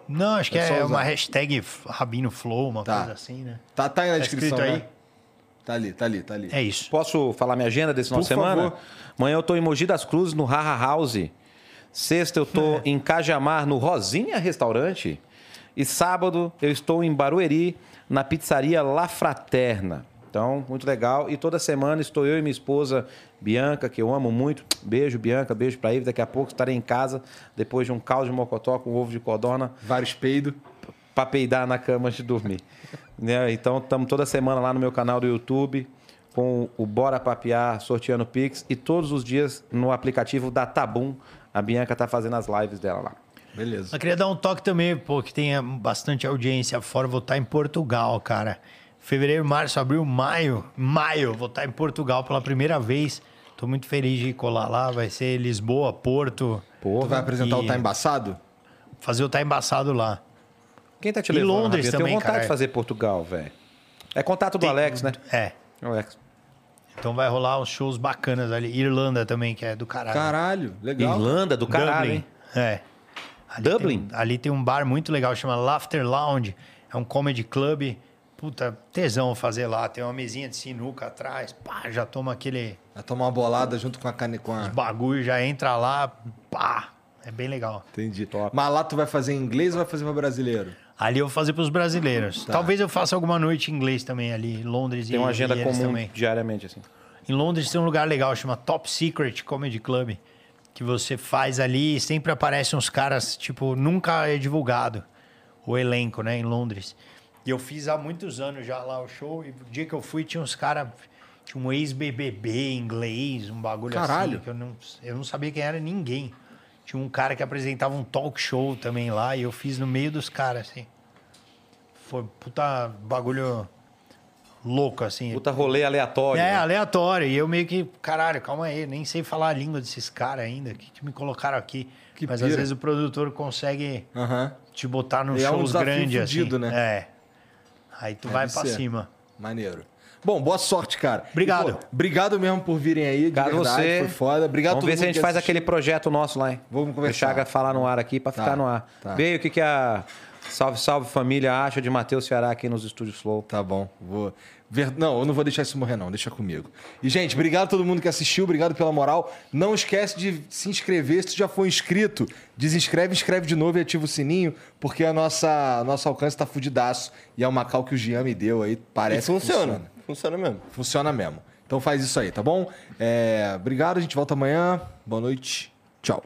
S3: Não, acho que
S1: É só
S3: é,
S1: usar.
S3: uma hashtag Rabino Flow, uma
S1: Tá.
S3: coisa assim, né?
S1: Tá, tá aí na
S3: Tá
S1: descrição,
S3: escrito aí?
S1: né? Tá ali, tá ali, tá ali.
S3: É isso.
S2: Posso falar minha agenda desse final de semana?
S1: favor.
S2: Amanhã eu tô em Mogi das Cruzes, no Haha House. Sexta eu tô em Cajamar, no Rosinha Restaurante. E sábado eu estou em Barueri, na pizzaria La Fraterna. Então, muito legal. E toda semana estou eu e minha esposa, Bianca, que eu amo muito. Beijo, Bianca. Beijo pra Ive. Daqui a pouco estarei em casa, depois de um caldo de mocotó com ovo de codorna,
S1: Vários peidos.
S2: pra peidar na cama antes de dormir. Né? Então, estamos toda semana lá no meu canal do YouTube com o Bora Papear, sorteando Pix e todos os dias no aplicativo da Tabum. A Bianca tá fazendo as lives dela lá.
S1: Beleza.
S3: Eu queria dar um toque também, pô, que tenha bastante audiência fora. Vou estar em Portugal, cara. Fevereiro, março, abril, maio. Maio, vou estar em Portugal pela primeira vez. Tô muito feliz de colar lá. Vai ser Lisboa, Porto.
S1: Tu vai apresentar
S3: E-
S1: o Tá Embaçado?
S3: Fazer o Tá Embaçado lá.
S2: Quem tá te
S3: E
S2: levando,
S3: Londres
S2: Rabinho? Eu
S3: também,
S2: tenho vontade
S3: caralho.
S2: de fazer Portugal, velho. É contato do
S3: Tem-
S2: Alex, né?
S3: É.
S2: Alex.
S3: Então vai rolar uns shows bacanas ali. Irlanda também, que é do caralho.
S1: Caralho, legal.
S2: Irlanda do caralho, hein?
S3: É. Ali
S2: Dublin?
S3: Tem, ali tem um bar muito legal, chama Laughter Lounge. É um comedy club. Puta, tesão fazer lá. Tem uma mesinha de sinuca atrás. Pá, já toma aquele
S1: Vai tomar uma bolada junto com a cane... com a...
S3: bagulho, já entra lá. Pá. É bem legal.
S1: Entendi. Mas lá tu vai fazer em inglês ou vai fazer pra brasileiro?
S3: Ali eu vou fazer pros brasileiros.
S1: Tá.
S3: Talvez eu faça alguma noite em inglês também ali. Londres
S2: Tem
S3: e
S2: uma agenda
S3: e
S2: comum
S3: também.
S2: diariamente, assim.
S3: Em Londres tem um lugar legal, chama Top Secret Comedy Club, que você faz ali e sempre aparecem uns caras, tipo, nunca é divulgado o elenco, né, em Londres. E eu fiz há muitos anos já lá o show, e o dia que eu fui tinha uns caras, tinha um ex-BBB inglês, um bagulho
S1: Caralho.
S3: assim, que eu não, eu não sabia quem era ninguém. Tinha um cara que apresentava um talk show também lá, e eu fiz no meio dos caras, assim. Foi puta bagulho louco, assim.
S2: Puta rolê aleatório.
S3: É,
S2: né?
S3: aleatório. E eu meio que, caralho, calma aí, nem sei falar a língua desses caras ainda. Que, que me colocaram aqui?
S1: Que
S3: Mas
S1: pira.
S3: às vezes o produtor consegue
S1: Aham.
S3: te botar num
S1: E é um
S3: shows
S1: desafio
S3: grande
S1: fudido,
S3: assim.
S1: né?
S3: É. Aí tu vai
S1: Deve
S3: pra
S1: ser.
S3: cima.
S1: Maneiro. Bom, boa sorte, cara.
S3: Obrigado.
S1: E, pô, obrigado mesmo por virem aí. De
S2: Obrigado
S1: verdade,
S2: você.
S1: Foi foda. Obrigado
S2: Vamos ver se a gente faz aquele projeto nosso lá, hein?
S1: Vamos conversar.
S2: O Chaga falar no ar aqui pra ficar no ar.
S1: tá.
S2: Veio o que, que a Salve Salve Família acha de Matheus Ceará aqui nos estúdios Flow.
S1: Tá bom, vou. ver- Não, eu não vou deixar isso morrer, não. Deixa comigo. E, gente, obrigado a todo mundo que assistiu, obrigado pela moral. Não esquece de se inscrever. Se tu já for inscrito, desinscreve, inscreve de novo e ativa o sininho, porque a nossa nosso alcance tá fudidaço. E é uma cal que o Jean me deu aí.
S5: E
S1: Parece que
S5: funciona. Funciona mesmo.
S1: Funciona mesmo. Então faz isso aí, tá bom? É, obrigado, a gente volta amanhã. Boa noite. Tchau.